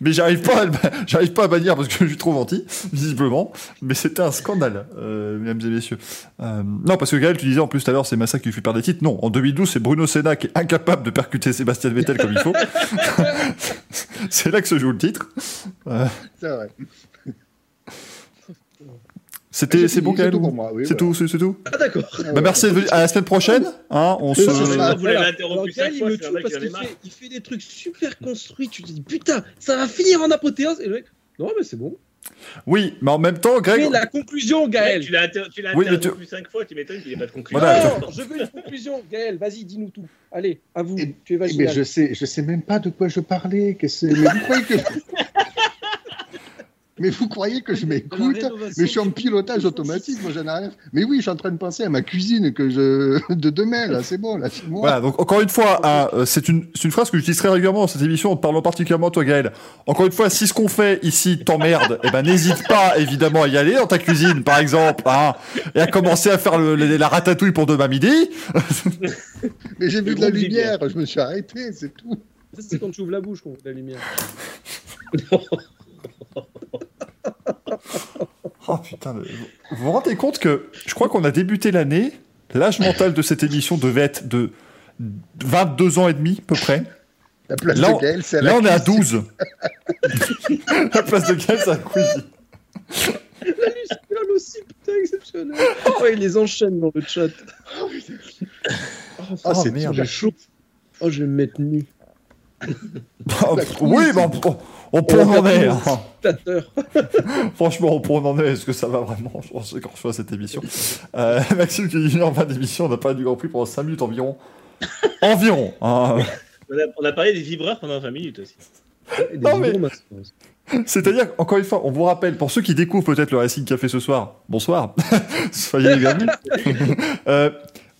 mais j'arrive pas, à, j'arrive pas à bannir parce que je suis trop gentil, visiblement. Mais c'était un scandale, euh, mesdames et messieurs. Euh, non, parce que Gaël, tu disais en plus tout à l'heure, c'est Massa qui lui fait perdre des titres. Non, en 2012, c'est Bruno Senna qui est incapable de percuter Sébastien Vettel comme il faut. (laughs) c'est là que se joue le titre. Euh... C'est vrai. C'était, c'est bon, C'est tout pour moi. Oui, c'est tout, c'est, tout. Ah d'accord. Bah, merci. À la semaine prochaine. Hein, on se. Vous l'avez Voilà. Alors, Gaël, il me tue parce qu'il fait, il fait des trucs super construits. Tu te dis putain, ça va finir en apothéose. Et le mec, non mais c'est bon. Oui, mais en même temps, Greg. Fais la conclusion, Gaël. Tu l'as tu l'as Oui, mais cinq fois, tu m'étonnes qu'il n'y ait pas de conclusion. Voilà. Non, je veux une conclusion. Gaël, vas-y, dis-nous tout. Allez, à vous. Et- tu es Mais vaginal. je sais, je sais même pas de quoi je parlais. Que c'est... Mais vous croyez que (laughs) Mais vous croyez que je m'écoute. Mais je suis en pilotage automatique, moi j'en ai rien. Mais oui, je suis en train de penser à ma cuisine que je de demain là, c'est bon là, c'est moi. Voilà, donc encore une fois, hein, euh, c'est une, c'est une phrase que j'utilise très régulièrement dans cette émission en te parlant particulièrement à toi Gaël. Encore une fois, si ce qu'on fait ici t'emmerde, eh ben n'hésite pas évidemment à y aller dans ta cuisine par exemple, hein, et à commencer à faire le- le- la ratatouille pour demain midi. Mais j'ai vu de la lumière, je me suis arrêté, c'est tout. Ça, c'est quand tu ouvres la bouche qu'on voit la lumière. (laughs) Oh putain, mais vous vous rendez compte que je crois qu'on a débuté l'année, l'âge mental de cette émission devait être de 22 ans et demi à peu près. La place Là, de Gaël, c'est à Là la on est à cuisine. 12. (laughs) la place de Gaël, c'est la cuisine. Là aussi, putain, exceptionnel. Oh, il les enchaîne dans le chat. Oh, Ah, Oh, c'est merde. chaud. oh, je vais me mettre nu. (laughs) Oh, oui, bah, on, on peut en est. Spectateur. (laughs) Franchement, on peut en est. Est-ce que ça va vraiment changer quand je fais cette émission euh, Maxime qui dit en fin d'émission, on n'a pas du Grand Prix pendant 5 minutes environ. environ. hein. On a, on a parlé des vibreurs pendant 20 minutes aussi. Non, mais-. C'est-à-dire, encore une fois, on vous rappelle, pour ceux qui découvrent peut-être le Racing Café ce soir, bonsoir, (laughs) soyez les bienvenus. (laughs) Euh,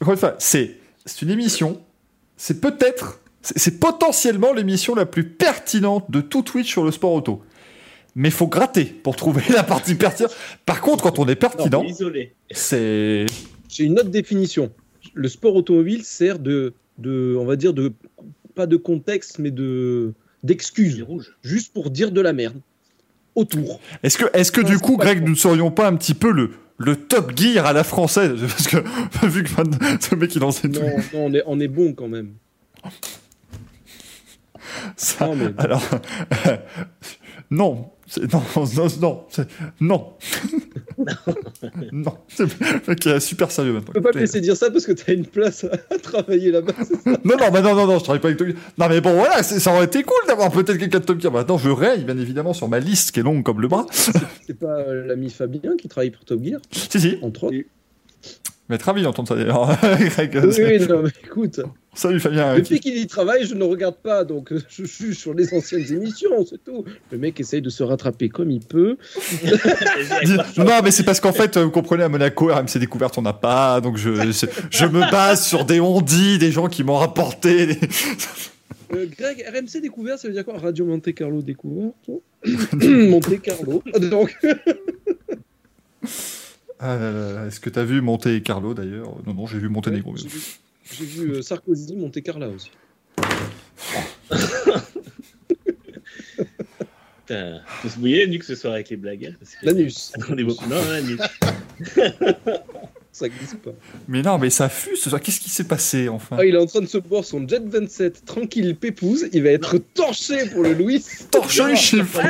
encore une fois, c'est c'est une émission, c'est peut-être, c'est potentiellement l'émission la plus pertinente de tout Twitch sur le sport auto. Mais il faut gratter pour trouver (laughs) la partie pertinente. Par contre, quand on est pertinent, Isolé. c'est... J'ai une autre définition. Le sport automobile sert de, de, on va dire, de, pas de contexte, mais de d'excuses, juste pour dire de la merde autour. Est-ce que, est-ce que du coup, Greg, nous ne serions pas un petit peu le, le top gear à la française? (laughs) Parce que, (laughs) vu que ce mec, il en sait tout. Non, non, on est, on est bon quand même. (laughs) Ça- Non, mais- Alors, (laughs) non, non, non, non, c'est- non, (laughs) non. Est super sérieux maintenant. Je peux pas te laisser dire ça parce que t'as une place à, travailler là-bas. c'est ça? Non, non, bah non, non, non, je travaille pas avec Top Gear. Non, mais bon, voilà, ça aurait été cool d'avoir peut-être quelqu'un de Top Gear. Maintenant, je raye, bien évidemment, sur ma liste qui est longue comme le bras. C'est pas euh, l'ami Fabien qui travaille pour Top Gear, Si, si. entre autres. Mais très ravi d'entendre ça d'ailleurs. (laughs) Greg, Oui, non, mais écoute, Salut Fabien. depuis qu'il y travaille, je ne regarde pas, donc je suis sur les anciennes émissions, c'est tout. Le mec essaye de se rattraper comme il peut. (laughs) Non, mais c'est parce qu'en fait, vous comprenez, à Monaco, RMC Découverte, on n'a pas. Donc, je, je, je me base sur des ondits, des gens qui m'ont rapporté. des- Euh, Greg, RMC découvert, ça veut dire quoi? Radio Monte Carlo découvert (coughs) (coughs) Monte Carlo. Donc, (coughs) (laughs) Ah là là là, Est-ce que t'as vu Monte Carlo d'ailleurs? Non, non, j'ai vu Monténégro. j'ai vu, j'ai vu, euh, Sarkozy, Monte Carlo aussi. (laughs) Putain, faut se mouiller nuque ce soir avec les blagues. hein, que- L'anus, (laughs) Attendez beaucoup. Non, la nuque. (laughs) ça glisse pas. Mais non, mais ça fuse ce soir. Qu'est-ce qui s'est passé enfin Ah, il est en train de se boire son Jet 27, tranquille, pépouze. Il va être torché pour le Louis. Torchon chiffon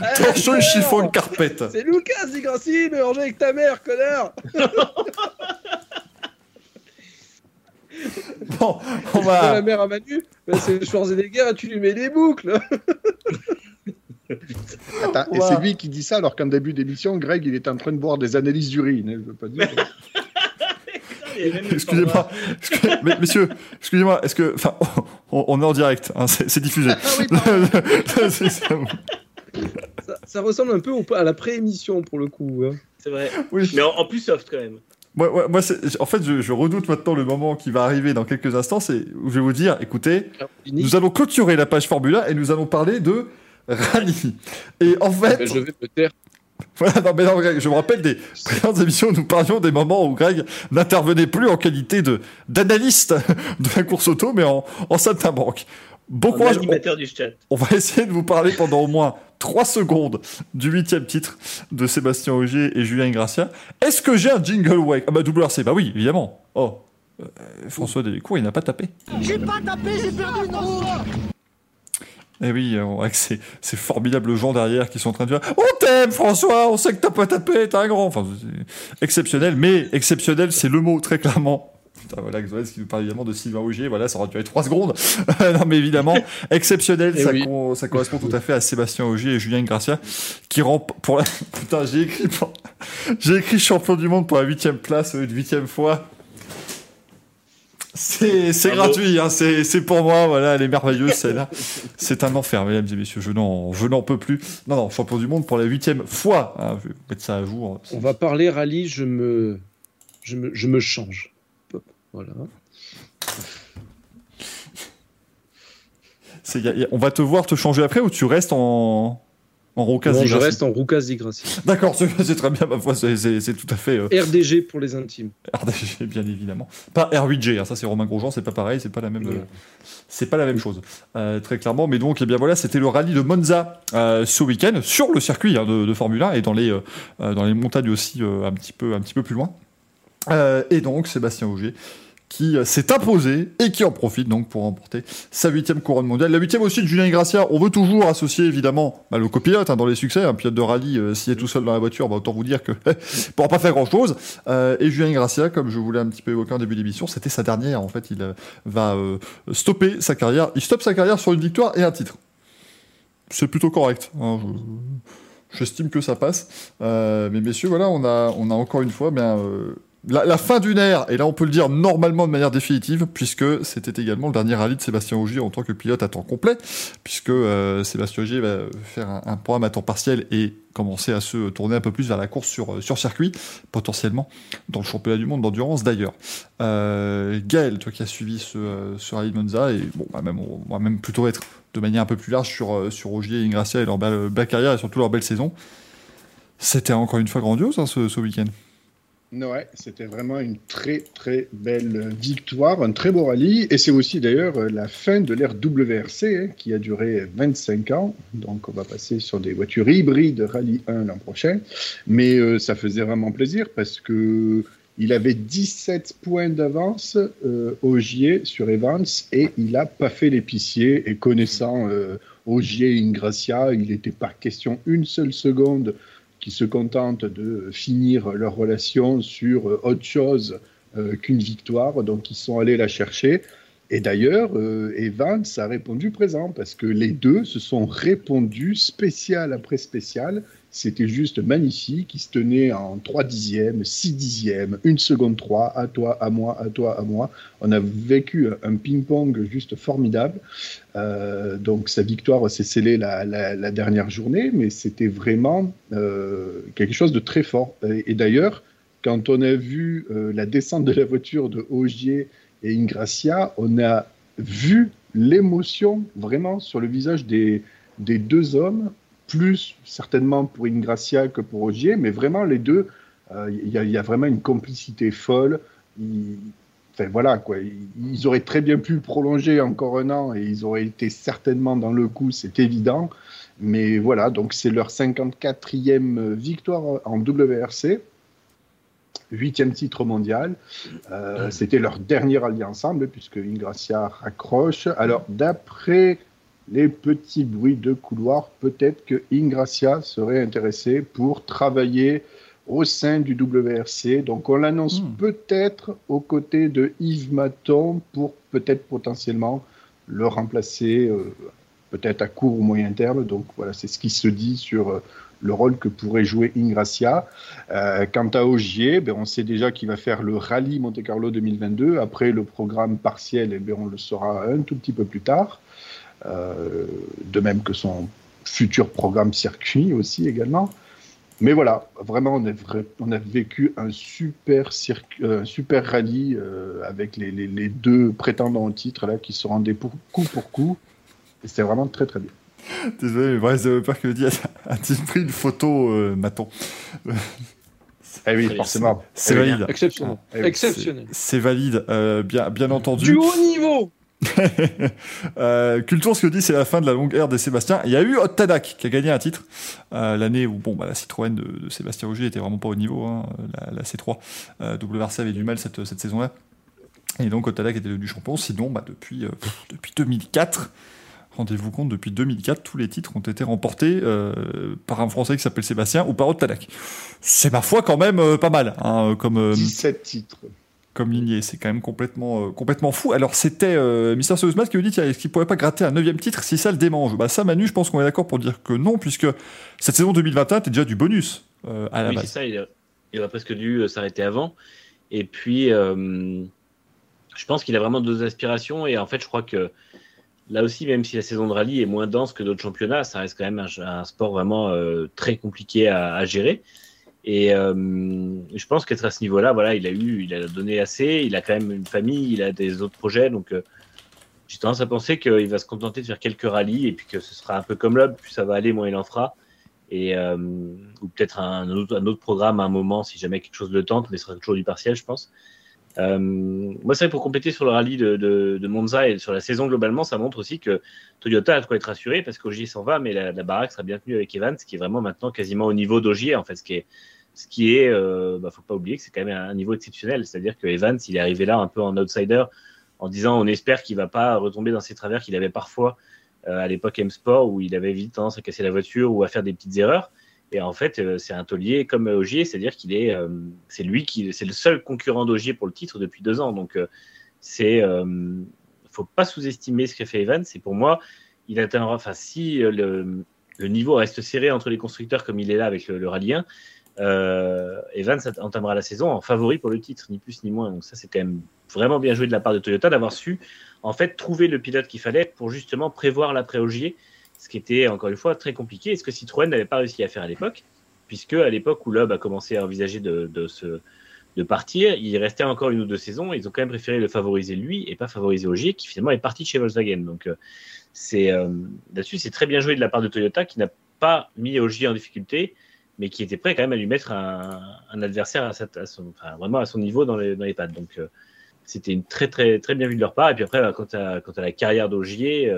Ah, Torchon alors chiffon une carpette C'est Lucas, dit Grassi, mélangé avec ta mère, connard (laughs) Bon, on C'est la va. mère à Manu bah, C'est Schwarzenegger, tu lui mets des boucles (laughs) Attends, et c'est lui qui dit ça alors qu'en début d'émission, Greg, il est en train de boire des analyses d'urine. hein, Je veux pas dire. Il y a même le Excusez-moi, excusez- messieurs, excusez-moi, est-ce que. Enfin, on, on est en direct, hein, c'est diffusé. Ah oui, (laughs) ça. ça, ça ressemble un peu au- à la pré-émission, pour le coup. hein. C'est vrai. Oui. Mais en, en plus soft quand même. Moi, moi, en fait, je, je redoute maintenant le moment qui va arriver dans quelques instants, c'est où je vais vous dire, écoutez, nous allons clôturer la page Formula et nous allons parler de rallye. Et en fait, Bah, je vais me taire. (laughs) voilà, non, mais non, Greg, je me rappelle des précédentes émissions où nous parlions des moments où Greg n'intervenait plus en qualité de d'analyste (laughs) de la course auto, mais en, en saltimbanque. Bon courage. On, du chat. on va essayer de vous parler pendant au moins 3 secondes du huitième titre de Sébastien Ogier et Julien Ingracia. Est-ce que j'ai un jingle wake? Ah bah WRC, bah oui, évidemment. Oh, euh, François Delcourt, il n'a pas tapé. J'ai pas tapé, j'ai perdu une roue Et oui, avec ces, ces, formidables gens derrière qui sont en train de dire On t'aime, François, on sait que t'as pas tapé, t'es un grand. Enfin, exceptionnel, mais exceptionnel, c'est le mot, très clairement. Putain, voilà, Xoès qui nous parle évidemment de Sylvain Augier, voilà, ça aurait duré 3 secondes. (laughs) non, mais évidemment, exceptionnel, ça, ça, correspond tout à fait à Sébastien Augier et Julien Gracia, qui rend pour la. (laughs) Putain, j'ai écrit, j'ai écrit champion du monde pour la huitième place, une huitième fois. C'est gratuit, hein, c'est pour moi, voilà, elle est merveilleuse celle-là. C'est un enfer, mesdames et messieurs, je n'en peux plus. Non, non, champion du monde pour la huitième fois. Hein, je vais mettre ça à jour. On va parler rallye, je me, je me, je me change. Voilà. on va te voir te changer après ou tu restes en. En Roucas non, je reste en Roucas (laughs) D'accord, c'est très bien, ma foi, c'est tout à fait. Euh, RDG pour les intimes. RDG, bien évidemment. Pas R8G, hein, ça c'est Romain Grosjean, c'est pas pareil, c'est pas la même. Euh, c'est pas la même chose, euh, très clairement. Mais donc, eh bien voilà, c'était le rallye de Monza ce week-end sur le circuit hein, de, Formule 1 et dans les dans les montagnes aussi un petit peu un petit peu plus loin. et donc Sébastien Auger qui euh, s'est imposé et qui en profite donc pour remporter sa huitième couronne mondiale. La huitième aussi de Julien Gracia. On veut toujours associer évidemment bah, le copilote hein, dans les succès. Un pilote de rallye, euh, s'il est tout seul dans la voiture, bah, autant vous dire que (laughs) pourra pas faire grand chose. Euh, et Julien Gracia, comme je voulais un petit peu évoquer en début d'émission, c'était sa dernière. En fait, il va stopper sa carrière. Il stoppe sa carrière sur une victoire et un titre. C'est plutôt correct. Hein, j'estime que ça passe. mais messieurs, voilà, on a, on a encore une fois bien la, fin d'une ère, et là on peut le dire normalement de manière définitive, puisque c'était également le dernier rallye de Sébastien Ogier en tant que pilote à temps complet, puisque euh, Sébastien Ogier va faire un, programme à temps partiel et commencer à se tourner un peu plus vers la course sur, euh, circuit, potentiellement dans le championnat du monde d'endurance d'ailleurs. Euh, Gaël, toi qui as suivi ce, euh, rallye Monza, et bah, même, on va même plutôt être de manière un peu plus large sur, sur Ogier et Ingracia et leur belle, carrière et surtout leur belle saison. C'était encore une fois grandiose hein, ce week-end. Ouais, c'était vraiment une très très belle victoire, un très beau rallye. Et c'est aussi d'ailleurs la fin de l'ère WRC hein, qui a duré 25 ans. Donc on va passer sur des voitures hybrides Rallye 1 l'an prochain. Mais euh, ça faisait vraiment plaisir parce que il avait 17 points d'avance euh, Ogier sur Evans et il n'a pas fait l'épicier. Et connaissant euh, Ogier et Ingracia, il n'était pas question une seule seconde qui se contentent de finir leur relation sur euh, autre chose euh, qu'une victoire, donc ils sont allés la chercher. Et d'ailleurs, euh, Evans a répondu présent parce que les deux se sont répondus spécial après spécial c'était juste magnifique. Il se tenait en 3 dixièmes, 6 dixièmes, 1 seconde 3, à toi, à moi, à toi, à moi. On a vécu un ping-pong juste formidable. Euh, donc sa victoire s'est scellée la, dernière journée, mais c'était vraiment euh, quelque chose de très fort. Et, d'ailleurs, quand on a vu euh, la descente de la voiture de Ogier et Ingracia, on a vu l'émotion vraiment sur le visage des deux hommes plus certainement pour Ingracia que pour Ogier, mais vraiment les deux, euh, il y, a vraiment une complicité folle. enfin voilà quoi, ils, auraient très bien pu prolonger encore un an et ils auraient été certainement dans le coup, c'est évident. Mais voilà, donc c'est leur 54e victoire en WRC, huitième titre mondial. Euh, c'était leur dernier allié ensemble puisque Ingracia raccroche. Alors d'après les petits bruits de couloir, peut-être que Ingracia serait intéressé pour travailler au sein du WRC. Donc on l'annonce hmm. peut-être aux côtés de Yves Maton pour peut-être potentiellement le remplacer, euh, peut-être à court ou moyen terme. Donc voilà, c'est ce qui se dit sur euh, le rôle que pourrait jouer Ingracia. Euh, quant à Ogier, ben, on sait déjà qu'il va faire le rallye Monte Carlo 2022. Après le programme partiel, eh ben, on le saura un tout petit peu plus tard. Euh, de même que son futur programme circuit aussi également. Mais voilà, vraiment, on a, on a vécu un super, circuit, super rallye euh, avec les, les, deux prétendants au titre là, qui se rendaient pour, coup pour coup. Et c'était vraiment très très bien. Désolé, mais Bryce me dit a-t-il pris une photo, euh, Maton eh oui, forcément. C'est valide. Exceptionnel. Exceptionnel. C'est valide, bien, bien entendu. Du haut niveau euh, Culture, ce que dit, c'est la fin de la longue ère des Sébastien. Il y a eu Hot Tadak qui a gagné un titre euh, l'année où bon, bah, la Citroën de, Sébastien Roger était vraiment pas au niveau. Hein, la, C3 euh, WRC avait du mal cette, saison-là. Et donc Hot Tadak était devenu champion. Sinon, bah, depuis, depuis 2004, Rendez-vous compte, depuis 2004, tous les titres ont été remportés par un Français qui s'appelle Sébastien ou par Ottanak. C'est ma foi quand même pas mal. Hein, comme, 17 titres comme lignée. C'est quand même complètement, euh, complètement fou. Alors, c'était euh, Mister Seussmas qui nous dit est-ce qu'il pourrait pas gratter un neuvième titre si ça le démange? Bah, ça, Manu, je pense qu'on est d'accord pour dire que non, puisque cette saison 2021 était déjà du bonus euh, à la oui, base. ça. Il, aurait presque dû s'arrêter avant. Et puis, je pense qu'il a vraiment deux aspirations. Et en fait, je crois que là aussi, même si la saison de rallye est moins dense que d'autres championnats, ça reste quand même un, sport vraiment très compliqué à, à gérer. Et euh, je pense qu'être à ce niveau-là, voilà, il a eu, il a donné assez. Il a quand même une famille, il a des autres projets. Donc, euh, j'ai tendance à penser qu'il va se contenter de faire quelques rallyes et puis que ce sera un peu comme l'homme, plus ça va aller, moins il en fera. Et, euh, ou peut-être un, un, autre, programme à un moment si jamais quelque chose le tente, mais ce sera toujours du partiel, je pense. Euh, moi, c'est pour compléter sur le rallye de, Monza et sur la saison globalement, ça montre aussi que Toyota a de quoi être rassuré parce qu'Ogier s'en va, mais la, baraque sera bien tenue avec Evans, qui est vraiment maintenant quasiment au niveau d'Ogier, en fait, ce qui est, ce qui euh, bah, faut pas oublier que c'est quand même un niveau exceptionnel. C'est-à-dire que Evans, il est arrivé là un peu en outsider, en disant on espère qu'il va pas retomber dans ces travers qu'il avait parfois euh, à l'époque M Sport où il avait vite tendance à casser la voiture ou à faire des petites erreurs. Et en fait, euh, c'est un taulier comme Ogier, c'est-à-dire qu'il est, euh, c'est lui qui, c'est le seul concurrent d'Ogier pour le titre depuis deux ans. Donc, c'est, faut pas sous-estimer ce qu'a fait Evans. C'est pour moi, il atteindra, enfin, si le, niveau reste serré entre les constructeurs comme il est là avec le, le Rallye 1, euh, Evans entamera la saison en favori pour le titre, ni plus ni moins. Donc ça, c'est quand même vraiment bien joué de la part de Toyota d'avoir su en fait trouver le pilote qu'il fallait pour justement prévoir l'après-Ogier, ce qui était encore une fois très compliqué et ce que Citroën n'avait pas réussi à faire à l'époque, puisque à l'époque où Loeb a commencé à envisager de, de, se, de partir, il restait encore une ou deux saisons. Ils ont quand même préféré le favoriser lui et pas favoriser Ogier, qui finalement est parti chez Volkswagen. Donc euh, euh, là-dessus, c'est très bien joué de la part de Toyota qui n'a pas mis Ogier en difficulté mais qui était prêt quand même à lui mettre un, adversaire à, son, enfin, vraiment à son niveau dans les, dans les pattes. Donc, euh, c'était une très, très, très bien vue de leur part. Et puis après, bah, quant, à, à la carrière d'Augier,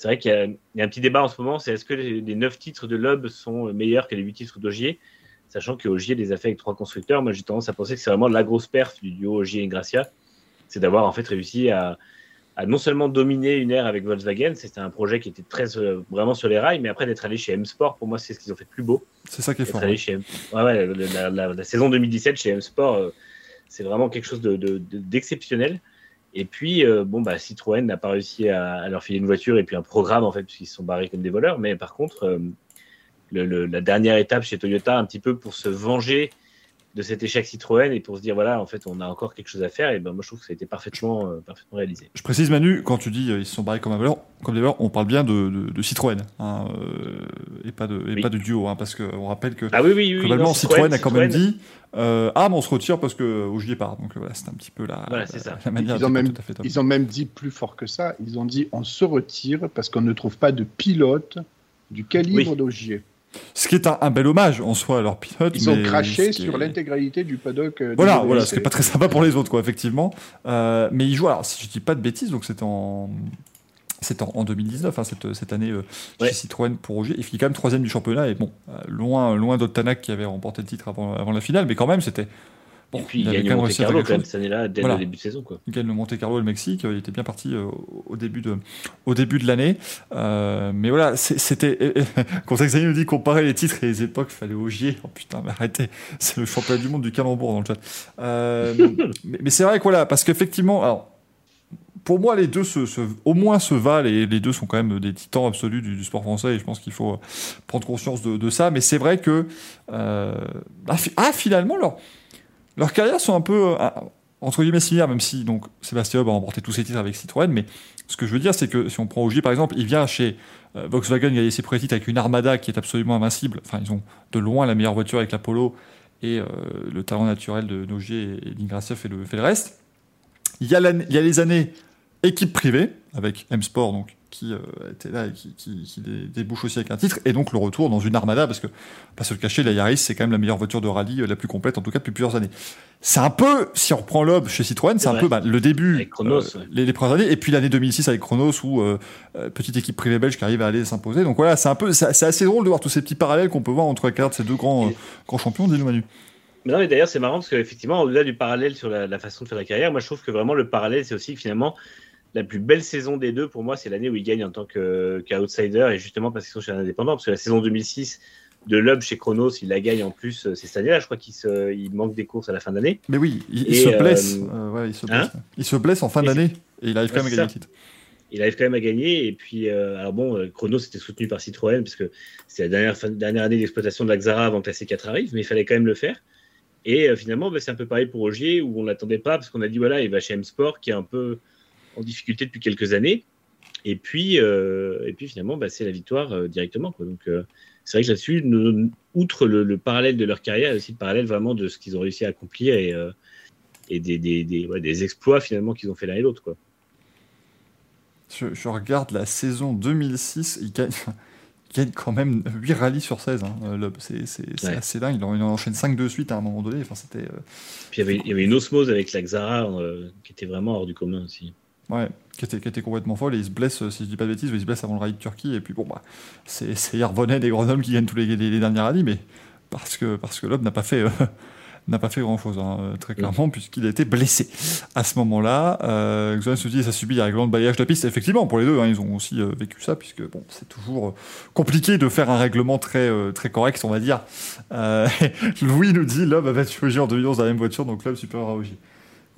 c'est vrai qu'il y, a un petit débat en ce moment c'est est-ce que les, neuf 9 titres de Loeb sont meilleurs que les 8 titres d'Augier? Sachant que Augier les a fait avec trois constructeurs. Moi, j'ai tendance à penser que c'est vraiment la grosse perf du duo Augier et Gracia. C'est d'avoir en fait réussi à, non seulement dominer une ère avec Volkswagen, c'était un projet qui était très euh, vraiment sur les rails, mais après d'être allé chez M Sport, pour moi, c'est ce qu'ils ont fait de plus beau. C'est ça qui est fort. Chez ouais, ouais, la, saison 2017 chez M Sport, euh, c'est vraiment quelque chose d'exceptionnel. De, et puis, euh, bon, bah, Citroën n'a pas réussi à, leur filer une voiture et puis un programme, en fait, puisqu'ils se sont barrés comme des voleurs. Mais par contre, le, la dernière étape chez Toyota, un petit peu pour se venger de cet échec Citroën et pour se dire voilà en fait on a encore quelque chose à faire. Et ben moi je trouve que ça a été parfaitement euh, parfaitement réalisé. Je précise Manu quand tu dis euh, ils se sont barrés comme un voleur comme des voleurs on parle bien de, de, Citroën hein, euh, et pas de et pas de duo hein, parce qu'on rappelle que ah, oui, oui, globalement Citroën, a quand même dit ah mais on se retire parce que part donc voilà c'est un petit peu la, voilà, ça. la manière ils ont même ils ont même dit plus fort que ça. Ils ont dit on se retire parce qu'on ne trouve pas de pilote du calibre d'Ogier. Ce qui est un, bel hommage en soi à leur pilote. Ils ont craché sur l'intégralité du paddock. Euh, voilà, voilà, ce qui n'est pas très sympa pour les autres, quoi, effectivement. Euh, mais ils jouent, alors si je dis pas de bêtises, donc c'était en. C'est en, 2019, hein, cette, cette, année euh, chez Citroën pour Roger. Il finit quand même troisième du championnat et bon, loin, loin d'Ottanak qui avait remporté le titre avant, avant la finale, mais quand même, c'était et puis il, gagne le Monte Carlo quand même cette année-là, dès le début de saison. Quoi. Il gagne le Monte Carlo et le Mexique. Il était bien parti euh, au début de, au début de l'année. Euh, mais voilà, c'était. Quand (laughs) Xavier nous dit comparer les titres et les époques, il fallait Ogier. Oh putain, mais arrêtez. (laughs) C'est le championnat du monde du calembour dans le chat. Euh, (laughs) mais, c'est vrai que voilà, parce qu'effectivement, alors. Pour moi, les deux se, au moins se valent et les deux sont quand même des titans absolus du, sport français et je pense qu'il faut prendre conscience de, de ça. Mais c'est vrai que ah, ah, finalement, alors, leurs carrières sont un peu, euh, entre guillemets, similaires, même si donc, Sébastien a remporté tous ses titres avec Citroën. Mais ce que je veux dire, c'est que si on prend Ogier, par exemple, il vient chez euh, Volkswagen gagner ses premiers titres avec une Armada qui est absolument invincible. Enfin, ils ont de loin la meilleure voiture avec la Polo et euh, le talent naturel de Nogier et d'Ingracia fait le, reste. Il y, a il y a les années équipe privée avec M Sport, donc qui euh, était là et qui, qui, qui, débouche aussi avec un titre, et donc le retour dans une Armada, parce que, pas se le cacher, la Yaris, c'est quand même la meilleure voiture de rallye euh, la plus complète, en tout cas depuis plusieurs années. C'est un peu, si on reprend l'OB chez Citroën, c'est un peu bah, le début, euh, les, les, premières années, et puis l'année 2006 avec Chronos, où petite équipe privée belge qui arrive à aller s'imposer. Donc voilà, c'est un peu, c'est assez drôle de voir tous ces petits parallèles qu'on peut voir entre la carrière de ces deux grands, grands champions, dis-nous Manu. Mais non, mais d'ailleurs, c'est marrant parce qu'effectivement, au-delà du parallèle sur la, la, façon de faire la carrière, moi je trouve que vraiment le parallèle, c'est aussi finalement, la plus belle saison des deux, pour moi, c'est l'année où ils gagnent en tant qu'outsider, et justement parce qu'ils sont chez un indépendant, parce que la saison 2006 de Loeb chez Chronos, il la gagne en plus, c'est cette année-là, je crois qu'il il manque des courses à la fin d'année. Mais oui, il, se blesse. il, se blesse. il se blesse en fin d'année, et il arrive quand même à gagner le titre il arrive quand même à gagner. Et puis, euh, alors bon, euh, Chronos était soutenu par Citroën, parce que c'est la dernière, dernière année d'exploitation de la Xara avant que la C4 arrive, mais il fallait quand même le faire. Et euh, finalement, bah, c'est un peu pareil pour Ogier, où on l'attendait pas, parce qu'on a dit, voilà, il va chez M-Sport, qui est un peu en difficulté depuis quelques années. Et puis, et puis finalement, bah, c'est la victoire directement. Quoi. Donc, c'est vrai que là-dessus, outre le, parallèle de leur carrière, il y a aussi le parallèle vraiment de ce qu'ils ont réussi à accomplir et, et des, des, des, des exploits finalement qu'ils ont fait l'un et l'autre. quoi. Je, regarde la saison 2006, il gagne, quand même 8 rallyes sur 16. Hein, euh, c'est assez dingue. Il en, enchaîne 5 de suite à un moment donné. Enfin, c'était. Euh, Puis il y, avait, une osmose avec la Xara euh, qui était vraiment hors du commun aussi. Ouais, qui était, qui était complètement folle. Et il se blesse, si je dis pas de bêtises, il se blesse avant le rallye de Turquie. Et puis bon, bah, c'est Yarvonet et Grenoble qui gagnent tous les, les, les derniers rallyes, mais parce que, parce que n'a pas fait (laughs) n'a pas fait grand-chose, hein, euh, très clairement, puisqu'il a été blessé. À ce moment-là, euh, se dit ça subit un de balayage de la piste. Effectivement, pour les deux, hein, ils ont aussi euh, vécu ça, puisque bon, c'est toujours euh, compliqué de faire un règlement très, très correct, on va dire. (laughs) Louis nous dit l'homme a battu Ogier en 2011 dans la même voiture, donc l'homme supérieur à Ogier.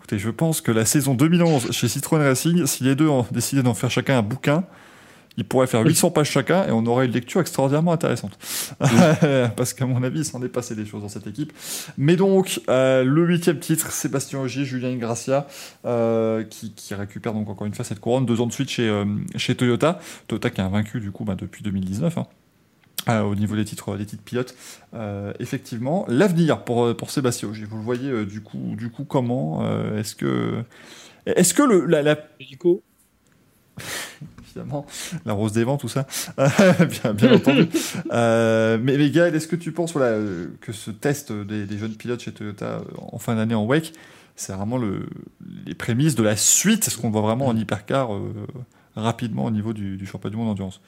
Écoutez, je pense que la saison 2011 chez Citroën Racing, si les deux ont décidé d'en faire chacun un bouquin, ils pourraient faire 800 pages chacun et on aurait une lecture extraordinairement intéressante. (laughs) Parce qu'à mon avis, il s'en est passé des choses dans cette équipe. Mais donc, euh, le huitième titre, Sébastien Ogier, Julien Ingracia, euh, qui, récupère donc encore une fois cette couronne, deux ans de suite chez, euh, chez Toyota. Toyota qui a vaincu du coup bah, depuis 2019. Hein. Au niveau des titres, des titres pilotes, effectivement, l'avenir pour, pour Sébastien vous le voyez du coup, du coup comment Est-ce que, est-ce que le la, la (laughs) évidemment, la rose des vents, tout ça, (laughs) bien, bien, entendu. (laughs) Euh, mais, mais Gaël, est-ce que tu penses voilà, que ce test des, jeunes pilotes chez Toyota en fin d'année en WEC, c'est vraiment le, les prémices de la suite? Est-ce qu'on voit vraiment en hypercar euh, rapidement au niveau du, du championnat du monde d'endurance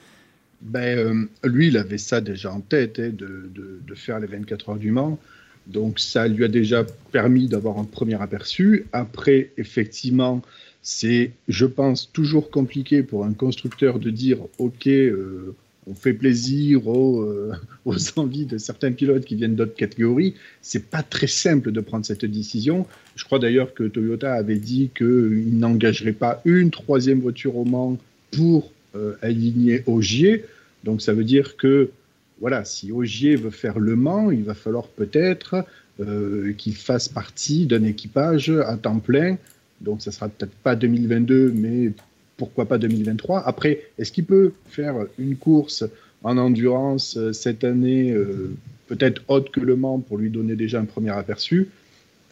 ben, euh, Lui, il avait ça déjà en tête, hein, de, faire les 24 heures du Mans. Donc ça lui a déjà permis d'avoir un premier aperçu. Après, effectivement, c'est, je pense, toujours compliqué pour un constructeur de dire OK, euh, on fait plaisir aux, euh, (laughs) aux, envies de certains pilotes qui viennent d'autres catégories. C'est pas très simple de prendre cette décision. Je crois d'ailleurs que Toyota avait dit qu'il n'engagerait pas une troisième voiture au Mans pour aligner Ogier. Donc ça veut dire que voilà, si Ogier veut faire le Mans, il va falloir peut-être qu'il fasse partie d'un équipage à temps plein donc, ça sera peut-être pas 2022, mais pourquoi pas 2023. Après, est-ce qu'il peut faire une course en endurance euh, cette année, euh, peut-être haute que Le Mans, pour lui donner déjà un premier aperçu?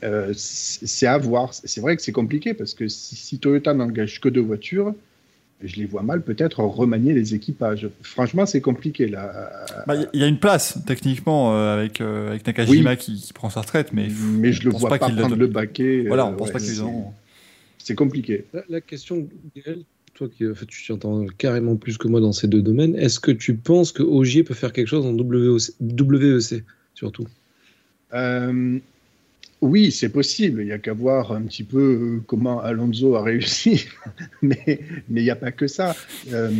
Euh, C'est à voir. C'est vrai que c'est compliqué parce que si, Toyota n'engage que deux voitures, je les vois mal peut-être remanier les équipages. Franchement, c'est compliqué là. Bah, il y a une place techniquement avec, avec Nakajima qui, prend sa retraite, mais, mais je le vois pas, prendre le baquet. Voilà, on pense pas qu'ils ont c'est compliqué. La, question, Gaël, toi qui en fait, tu entends carrément plus que moi dans ces deux domaines, est-ce que tu penses que Ogier peut faire quelque chose en WEC, surtout? Euh, Oui, c'est possible. Il n'y a qu'à voir un petit peu euh, comment Alonso a réussi. (laughs) mais il n'y a pas que ça. Euh,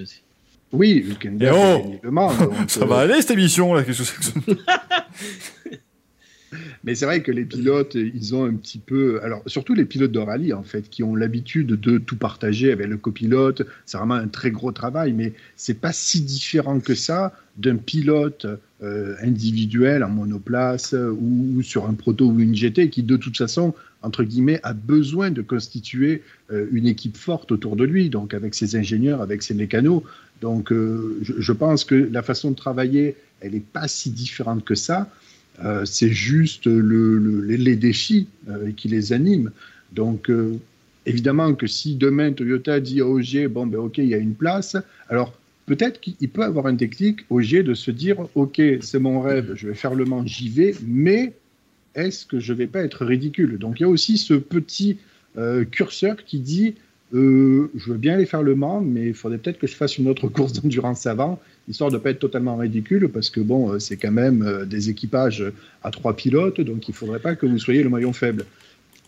aussi. Oui, Hülkenberg oh a (laughs) Ça va aller cette émission là, qu'est-ce que (laughs) mais c'est vrai que les pilotes, ils ont un petit peu. Alors, surtout les pilotes de rallye, en fait, qui ont l'habitude de tout partager avec le copilote. C'est vraiment un très gros travail, mais c'est pas si différent que ça d'un pilote euh, individuel en monoplace ou, sur un proto ou une GT qui, de toute façon, entre guillemets, a besoin de constituer euh, une équipe forte autour de lui, donc avec ses ingénieurs, avec ses mécanos. Donc, euh, je, pense que la façon de travailler, elle n'est pas si différente que ça. Euh, c'est juste les défis euh, qui les animent. Donc, euh, évidemment que si demain Toyota dit à Ogier, bon, ben ok, il y a une place, alors peut-être qu'il peut avoir un déclic, Ogier, de se dire, ok, c'est mon rêve, je vais faire le Mans, j'y vais, mais est-ce que je vais pas être ridicule? Donc, il y a aussi ce petit curseur qui dit, je veux bien aller faire le Mans, mais il faudrait peut-être que je fasse une autre course (laughs) d'endurance avant histoire de ne pas être totalement ridicule, parce que bon, euh, c'est quand même euh, des équipages à trois pilotes, donc il ne faudrait pas que vous soyez le maillon faible.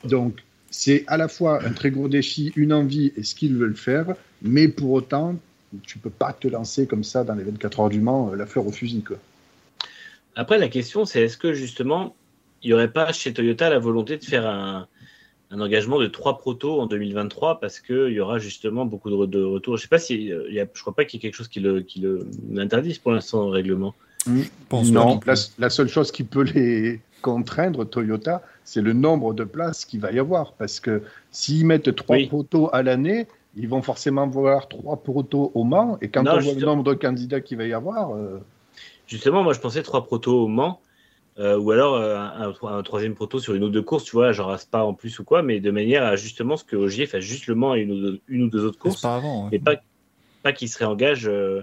Donc, c'est à la fois un très gros défi, une envie et ce qu'ils veulent faire, mais pour autant, tu peux pas te lancer comme ça dans les 24 heures du Mans, euh, la fleur au fusil. Quoi. Après, la question, c'est est-ce que justement, il n'y aurait pas chez Toyota la volonté de faire un, engagement de trois protos en 2023 parce qu'il y aura justement beaucoup de, retours? Je sais pas si, y a, je crois pas qu'il y ait quelque chose qui le, qui le interdise pour l'instant au règlement. non, la, seule chose qui peut les contraindre, Toyota, c'est le nombre de places qu'il va y avoir. Parce que s'ils mettent trois protos à l'année, ils vont forcément voir trois protos au Mans. Et quand on voit le nombre de candidats qu'il va y avoir. Euh, justement, moi je pensais trois protos au Mans. Euh, ou alors euh, un, troisième proto sur une ou deux courses, tu vois, genre à Spa en plus ou quoi, mais de manière à justement ce que Ogier fasse juste le Mans et une ou deux, autres courses, pas avant, et pas, pas qu'il se réengage euh,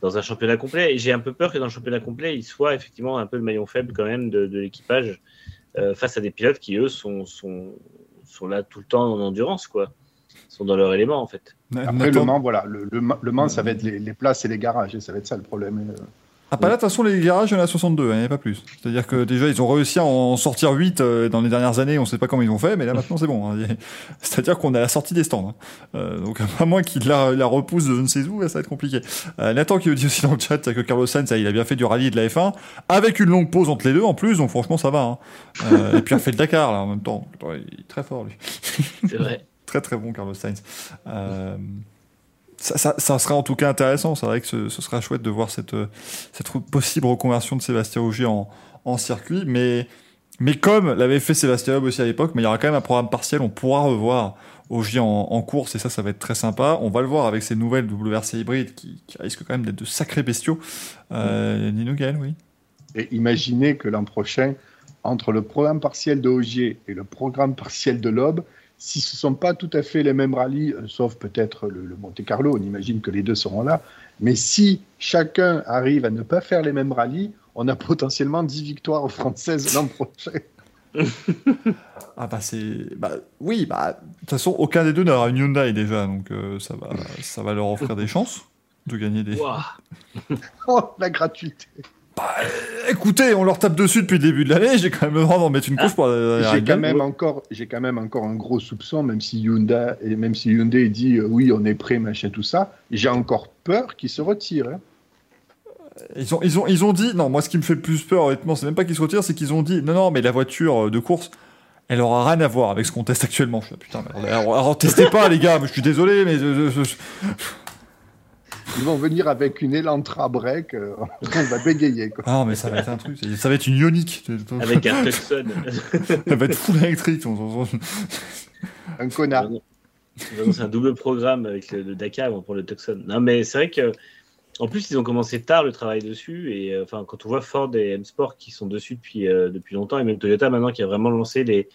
dans un championnat complet. Et j'ai un peu peur que dans le championnat complet, il soit effectivement un peu le maillon faible quand même de, l'équipage face à des pilotes qui, eux, sont, sont, sont là tout le temps en endurance, quoi. Sont dans leur élément, en fait. Après, le Mans, voilà, le, le, Mans, ça va être les, les, places et les garages, et ça va être ça le problème. Ah, pas là, de toute façon, les garages, il y en a 62, il n'y a pas plus. C'est-à-dire que déjà, ils ont réussi à en sortir 8 euh, dans les dernières années, on ne sait pas comment ils ont fait, mais là, maintenant, c'est bon. Hein. (laughs) C'est-à-dire qu'on est à la sortie des stands. Hein. Euh, donc, à moins qu'il la, la, repousse de je ne sais où, ça va être compliqué. Euh, Nathan qui dit aussi dans le chat que Carlos Sainz, il a bien fait du rallye de la F1, avec une longue pause entre les deux en plus, donc franchement, ça va. Hein. Et puis, il a fait le Dakar, là, en même temps. Il est très fort, lui. C'est vrai. (laughs) très, très bon, Carlos Sainz. Euh, ça, ça, sera en tout cas intéressant. C'est vrai que ce, sera chouette de voir cette, cette possible reconversion de Sébastien Ogier en, en circuit. Mais, mais comme l'avait fait Sébastien Loeb aussi à l'époque, mais il y aura quand même un programme partiel. On pourra revoir Ogier en, en, course et ça, ça va être très sympa. On va le voir avec ces nouvelles WRC hybrides qui, qui risquent quand même d'être de sacrés bestiaux. Euh, Nino Gaël, oui. Et imaginez que l'an prochain, entre le programme partiel de Ogier et le programme partiel de Loeb, si ce ne sont pas tout à fait les mêmes rallyes, euh, sauf peut-être le, Monte Carlo, on imagine que les deux seront là, mais si chacun arrive à ne pas faire les mêmes rallyes, on a potentiellement 10 victoires françaises l'an prochain. (laughs) ah bah c'est bah oui bah de toute façon aucun des deux n'aura une Hyundai déjà donc euh, ça va ça va leur offrir des chances de gagner des (laughs) oh la gratuité bah, écoutez, on leur tape dessus depuis le début de l'année. J'ai quand même le droit d'en mettre une couche pour. j'ai quand même encore, j'ai quand même encore un gros soupçon, même si Hyundai, et même si Hyundai dit euh, oui, on est prêt, machin, tout ça. J'ai encore peur qu'ils se retirent. Hein. Ils ont, ils ont, ils ont dit non. Moi, ce qui me fait plus peur, honnêtement, c'est même pas qu'ils se retirent, c'est qu'ils ont dit non, non, mais la voiture de course, elle aura rien à voir avec ce qu'on teste actuellement. Je suis, putain, alors, testez pas, les gars. Mais je suis désolé, mais ils vont venir avec une Elantra break, euh, (laughs) on va bégayer. Quoi. Ah, mais ça va être un truc, ça va être une Ioniq. Avec un (laughs) Tucson. ça va être full électrique. un connard. C'est un double programme avec le, Dakar pour le Tucson. Non, mais c'est vrai que. En plus, ils ont commencé tard le travail dessus. Et euh, enfin, quand on voit Ford et M-Sport qui sont dessus depuis, euh, depuis longtemps, et même Toyota maintenant qui a vraiment lancé les,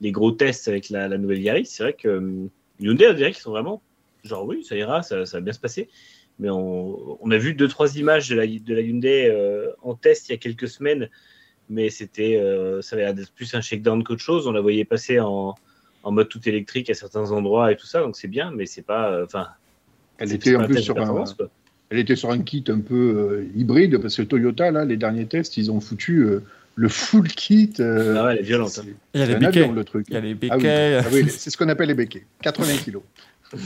les gros tests avec la, la nouvelle Yaris, c'est vrai que Hyundai, on dirait qu'ils sont vraiment genre oui, ça ira, ça, ça va bien se passer mais on, a vu deux trois images de la, de la Hyundai euh, en test il y a quelques semaines, mais c'était euh, ça avait l'air plus un shakedown qu'autre chose. On la voyait passer en, en, mode tout électrique à certains endroits et tout ça, donc c'est bien, mais c'est pas euh, enfin. elle était un peu sur un, elle était sur un kit un peu hybride parce que Toyota là, les derniers tests, ils ont foutu le full kit. ah ouais, elle est violente. Hein. Il y a les béquets. le truc. Il y a les ah béquets. Ah oui, c'est ce qu'on appelle les béquets. 80 kilos. (laughs)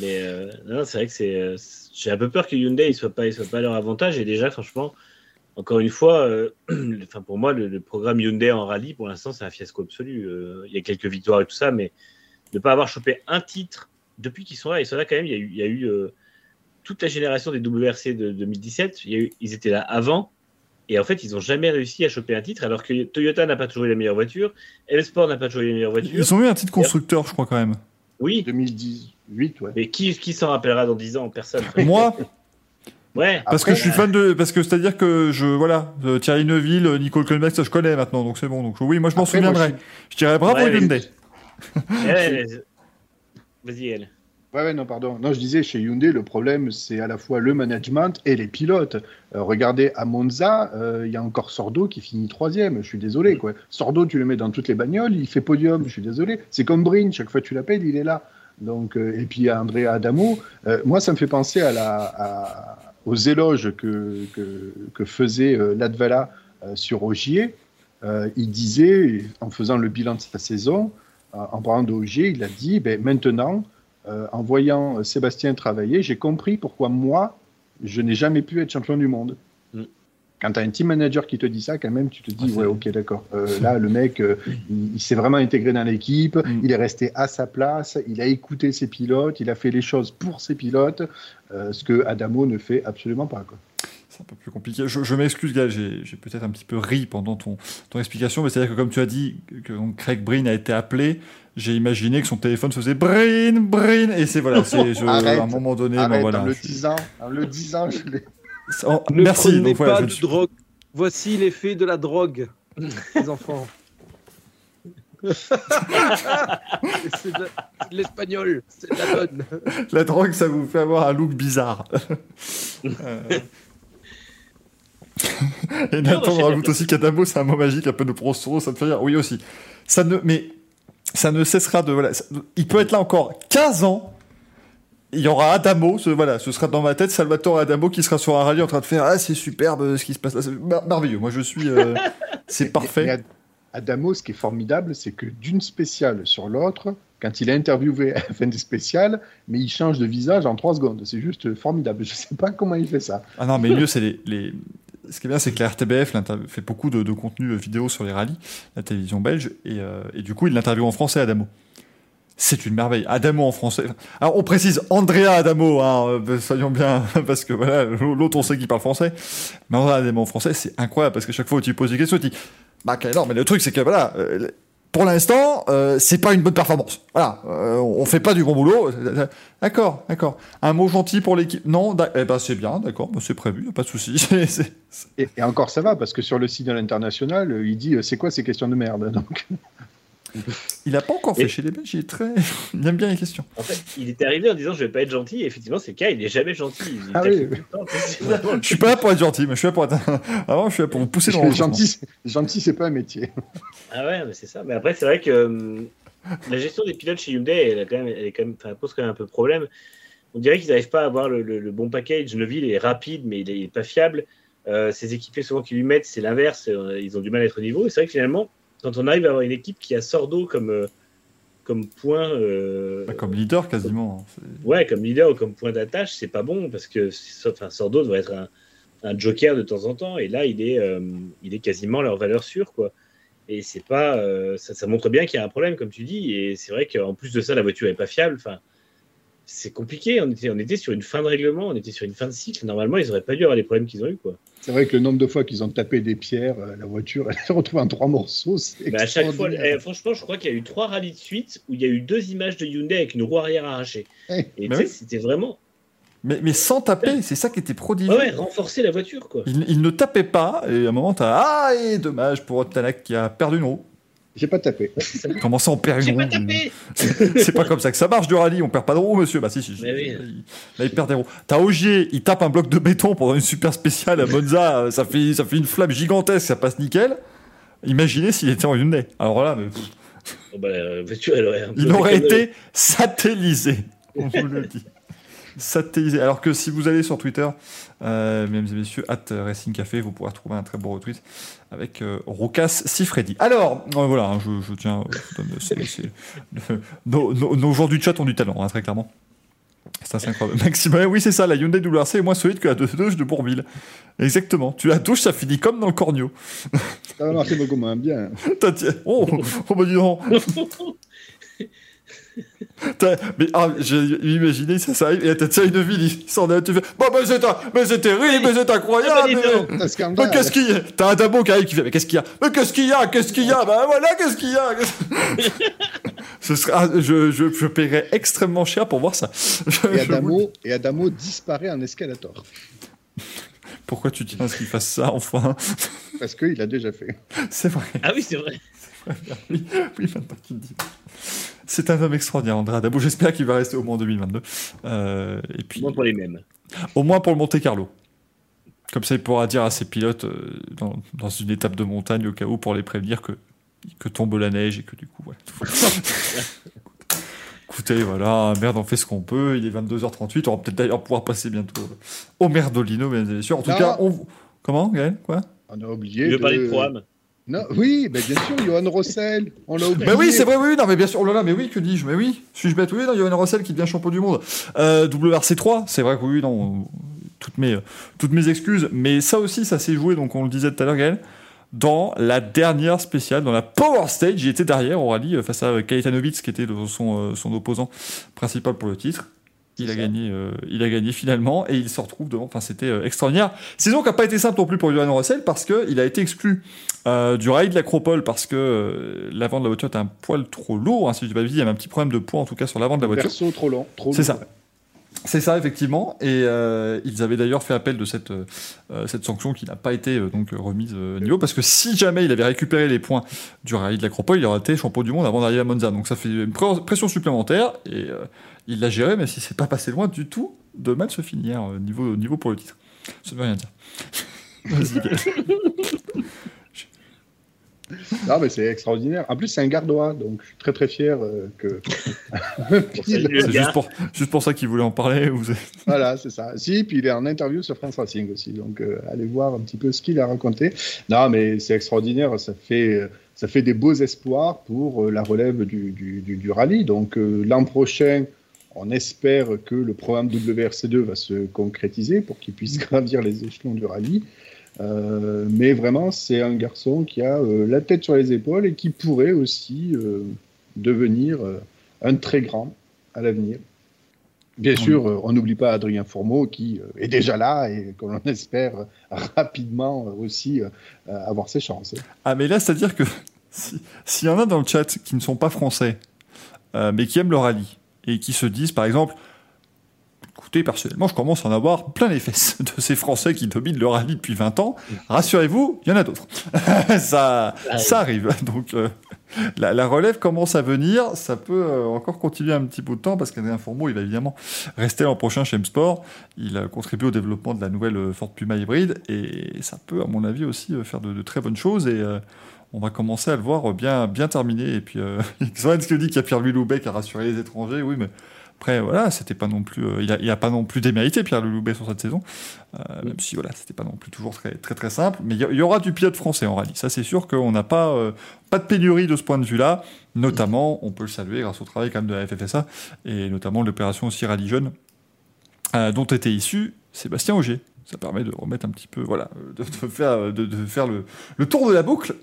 Mais euh, non, c'est vrai que c'est. Euh, j'ai un peu peur que Hyundai ne soit, pas, soit pas à leur avantage. Et déjà, franchement, encore une fois, euh, (clears throat) enfin pour moi, le, programme Hyundai en rallye, pour l'instant, c'est un fiasco absolu. il y a quelques victoires et tout ça, mais ne pas avoir chopé un titre depuis qu'ils sont là, ils sont là quand même. Il y a eu, il y a eu toute la génération des WRC de 2017. Il y a eu, ils étaient là avant. Et en fait, ils n'ont jamais réussi à choper un titre, alors que Toyota n'a pas toujours eu la meilleure voiture, M-Sport n'a pas toujours eu la meilleure voiture. Ils ont eu un titre constructeur, je crois, quand même. Oui. 2018, ouais. Mais qui, qui s'en rappellera dans 10 ans? Personne. (laughs) Moi Ouais. Parce que je suis fan de. Parce que c'est-à-dire que je. Voilà. Thierry Neuville, Nicole Colmex, ça je connais maintenant, donc c'est bon. Donc oui, moi je m'en souviendrai. Je... dirais bravo Hyundai. (laughs) Vas-y, elle. Ouais, ouais, non, pardon. Non, je disais, chez Hyundai, le problème, c'est à la fois le management et les pilotes. Euh, regardez, à Monza, euh, il y a encore Sordo qui finit troisième. Je suis désolé, quoi. Sordo, tu le mets dans toutes les bagnoles, il fait podium, je suis désolé. C'est comme Brin, chaque fois que tu l'appelles, il est là. Donc, euh, et puis, à Andrea Adamo, moi, ça me fait penser à la, aux éloges que, que, que faisait Latvala sur Ogier. il disait, en faisant le bilan de sa saison, en parlant d'OG, il a dit ben, maintenant, en voyant Sébastien travailler, j'ai compris pourquoi moi, je n'ai jamais pu être champion du monde. Mm. Quand tu as un team manager qui te dit ça, quand même, tu te dis, ouais, ok, d'accord. Euh, là, le mec, euh, il, s'est vraiment intégré dans l'équipe, mm. il est resté à sa place, il a écouté ses pilotes, il a fait les choses pour ses pilotes, euh, ce que Adamo ne fait absolument pas. Quoi un peu plus compliqué. Je, m'excuse, gars, j'ai peut-être un petit peu ri pendant ton, ton explication, mais c'est-à-dire que comme tu as dit que Craig Breen a été appelé, j'ai imaginé que son téléphone faisait Breen, Breen, et c'est voilà, c'est à un moment donné, arrête, voilà. En le disant, en le disant, je l'ai. Oh, ne merci. Prenez pas de drogue. Voici l'effet de la drogue, les enfants. (laughs) c'est de, l'espagnol, c'est de la bonne. La drogue, ça vous fait avoir un look bizarre. (laughs) euh... (laughs) Et Nathan rajoute aussi qu'Adamo, c'est un mot magique, un peu de prostro, ça te fait rire. Oui, aussi. Ça ne, mais ça ne cessera de. Voilà, il peut être là encore 15 ans. Il y aura Adamo, ce, voilà, ce sera dans ma tête, Salvatore Adamo qui sera sur un rallye en train de faire Ah, c'est superbe ce qui se passe là, c'est merveilleux. Moi, je suis. Euh, (laughs) c'est parfait. Adamo, ce qui est formidable, c'est que d'une spéciale sur l'autre, quand il est interviewé (laughs) à la fin des spéciales, mais il change de visage en 3 secondes. C'est juste formidable. Je ne sais pas comment il fait ça. Ah non, mais mieux, c'est les, ce qui est bien, c'est que la RTBF fait beaucoup de, contenu vidéo sur les rallyes, la télévision belge, euh, et, du coup, il l'interviewe en français, Adamo. C'est une merveille. Adamo en français. Alors, on précise Andrea Adamo, hein, euh, soyons bien, (laughs) parce que voilà, l'autre, on sait qu'il parle français. Mais Andrea Adamo en français, c'est incroyable, parce que chaque fois où tu poses des questions, tu dis, bah, non, mais le truc, c'est que voilà, euh, pour l'instant, euh, c'est pas une bonne performance. Voilà, euh, on fait pas du bon boulot. D'accord, d'accord. Un mot gentil pour l'équipe Non, eh ben c'est bien, d'accord, bah, c'est prévu, pas de souci. (laughs) et, encore ça va parce que sur le site de l'international, il dit c'est quoi ces questions de merde donc? Il n'a pas encore fait chez les Belges, il, est très... (laughs) il aime bien les questions. En fait, il était arrivé en disant je vais pas être gentil, et effectivement, c'est le cas, il n'est jamais gentil. Ah oui. je suis pas là pour être gentil, mais je suis là pour être. (laughs) Avant, je suis là pour vous pousser dans le gentil. Gentil, c'est pas un métier. Ah ouais, mais c'est ça. Mais après, c'est vrai que hum, la gestion des pilotes chez Hyundai, elle, a quand même, elle, est quand même, pose quand même un peu de problème. On dirait qu'ils n'arrivent pas à avoir le, bon package. Neuville est rapide, mais il n'est pas fiable. Euh, ces équipiers souvent qui lui mettent, c'est l'inverse. Euh, ils ont du mal à être au niveau. Et c'est vrai que finalement, quand on arrive à avoir une équipe qui a Sordo comme, euh, comme point. Euh, comme leader quasiment. Ouais, comme leader ou comme point d'attache, c'est pas bon parce que enfin, Sordo doit être un, un, joker de temps en temps et là, il est, euh, il est quasiment leur valeur sûre. Quoi. Et c'est pas, ça, ça, montre bien qu'il y a un problème, comme tu dis. Et c'est vrai qu'en plus de ça, la voiture est pas fiable. Enfin, c'est compliqué. On était, on était sur une fin de règlement, on était sur une fin de cycle. Normalement, ils n'auraient pas dû avoir les problèmes qu'ils ont eu. Quoi. C'est vrai que le nombre de fois qu'ils ont tapé des pierres, euh, la voiture, elle se retrouve en trois morceaux. Bah à chaque fois, eh, franchement, je crois qu'il y a eu trois rallyes de suite où il y a eu deux images de Hyundai avec une roue arrière arrachée. Eh. Et tu sais, c'était vraiment. Mais, mais, sans taper, c'est ça qui était prodigieux. Ouais, renforcer la voiture, quoi. Il, ne tapait pas, et à un moment, t'as Ah, et dommage pour Tanak qui a perdu une roue. J'ai pas tapé. (laughs) Comment ça, on perd une roue (laughs) C'est pas comme ça que ça marche du rallye, on perd pas de roue, monsieur. Bah si, si. Là, il perd des roues. T'as Ogier, il tape un bloc de béton pendant une super spéciale à Monza, ça fait, ça fait une flamme gigantesque, ça passe nickel. Imaginez s'il était en Hyundai. Alors là, mais... Oh bah, aurait il aurait été satellisé, on vous le dit satellisé. Alors que si vous allez sur Twitter, euh, mesdames et messieurs, at Racing Café, vous pourrez trouver un très beau retweet avec euh, Rocas Sifredi. Alors, euh, voilà, hein, je, tiens, nos, joueurs du chat ont du talent, hein, très clairement. C'est incroyable. Maxime, oui, c'est ça, la Hyundai WRC est moins solide que la douche de Bourville. Exactement. Tu la douche, ça finit comme dans le cornio. Ça va marcher beaucoup moins bien. oh, oh, bah dis donc. (laughs) mais ah, j'ai imaginé ça, ça arrive, et t'as une ville, il s'en est, tu fais, bon, mais c'est, mais c'est terrible, mais c'est incroyable, mais, mais qu'est-ce qu'il y a? T'as un dabo qui arrive qui fait, mais qu'est-ce qu'il y a? Mais qu'est-ce qu'il y a? Qu'est-ce qu'il y a? Ben voilà, qu'est-ce qu'il y a? (laughs) Ce sera, ah, je, je, je paierais extrêmement cher pour voir ça. et, (laughs) Adamo, et Adamo disparaît en escalator. Pourquoi tu tiens à ce qu'il fasse ça, enfin? Parce qu'il a déjà fait. C'est vrai. Ah oui, c'est vrai. Oui, oui, maintenant tu le dis. C'est un homme extraordinaire, André Adamo. J'espère qu'il va rester au moins en 2022. Euh, et puis, au moins pour les mêmes. Au moins pour le Monte Carlo. Comme ça, il pourra dire à ses pilotes euh, dans, une étape de montagne, au cas où, pour les prévenir que, que tombe la neige et que du coup, voilà. (laughs) Écoutez, voilà, merde, on fait ce qu'on peut. Il est 22h38. On va peut-être d'ailleurs pouvoir passer bientôt au Merdolino, bien sûr. En tout cas, on. Comment, Gaël Quoi On a oublié. de... parler de programme. Non, oui, bien sûr, Johan Rossel, on l'a oublié. Mais oui, c'est vrai, oui, non, mais bien sûr, oh là là, mais oui, que dis-je, mais oui, suis-je bête, oui, non, Johan Rossel qui devient champion du monde. Euh, WRC3, c'est vrai que oui, non, toutes mes, toutes mes excuses, mais ça aussi, ça s'est joué, donc on le disait tout à l'heure, Gaël, dans la dernière spéciale, dans la Power Stage, il était derrière au rallye face à Kajetanovic, qui était son, son opposant principal pour le titre. Il a, gagné, euh, il a gagné finalement et il se retrouve devant. Enfin, c'était euh, extraordinaire. Saison qui n'a pas été simple non plus pour Johan Russell parce qu'il a été exclu euh, du rail de l'Acropole parce que l'avant de la voiture était un poil trop lourd. Hein, si je dis pas il y avait un petit problème de poids en tout cas sur l'avant de la voiture. Perso trop lent. C'est ça. C'est ça, effectivement. Et ils avaient d'ailleurs fait appel de cette, cette sanction qui n'a pas été donc remise à niveau, parce que si jamais il avait récupéré les points du rallye de l'Acropole, il aurait été champion du monde avant d'arriver à Monza. Donc ça fait une pression supplémentaire. Et il l'a géré, mais si c'est pas passé loin du tout de mal se finir euh, niveau, niveau pour le titre. Ça ne veut rien dire. (laughs) non, mais c'est extraordinaire. En plus, c'est un gardois, donc je suis très très fier euh, que. (laughs) c'est juste pour, juste pour ça qu'il voulait en parler. voilà, c'est ça. Si, puis il est en interview sur France Racing aussi, donc euh, allez voir un petit peu ce qu'il a raconté. Non, mais c'est extraordinaire. Ça fait, ça fait des beaux espoirs pour la relève du, du, du rallye. Donc l'an prochain, on espère que le programme WRC2 va se concrétiser pour qu'il puisse (laughs) gravir les échelons du rallye. Euh, mais vraiment, c'est un garçon qui a euh, la tête sur les épaules et qui pourrait aussi euh, devenir un très grand à l'avenir. Bien sûr, on n'oublie pas Adrien Fourmeau qui est déjà là et qu'on (laughs) espère rapidement aussi avoir ses chances. Ah, mais là, c'est-à-dire que (laughs) s'il y en a dans le chat qui ne sont pas français, mais qui aiment le rallye, et qui se disent, par exemple, écoutez, personnellement, je commence à en avoir plein les fesses (laughs) de ces Français qui dominent le rallye depuis 20 ans. Rassurez-vous, il y en a d'autres. (laughs) ça, ça arrive. Donc, euh, la, relève commence à venir. Ça peut euh, encore continuer un petit bout de temps parce qu'Adrien Fourmeau, il va évidemment rester l'an prochain chez M-Sport. Il a contribué au développement de la nouvelle euh, Ford Puma hybride et ça peut, à mon avis, aussi faire de, très bonnes choses. Et on va commencer à le voir bien, bien terminé. Et puis, euh, (laughs) ce dit qu'il y a Pierre-Louis Loubet qui a rassuré les étrangers. Oui, mais après, voilà, c'était pas non plus, euh, il, a, a, pas non plus démérité Pierre-Louis Loubet sur cette saison. Euh, même si, voilà, c'était pas non plus toujours très, très, très simple. Mais il y, aura du pilote français en rallye. Ça, c'est sûr qu'on n'a pas, euh, pas de pénurie de ce point de vue-là. Notamment, on peut le saluer grâce au travail quand même de la FFSA et notamment l'opération aussi Rallye Jeune, dont était issu Sébastien Auger ça permet de remettre un petit peu, voilà, de, faire, de, de faire le, le, tour de la boucle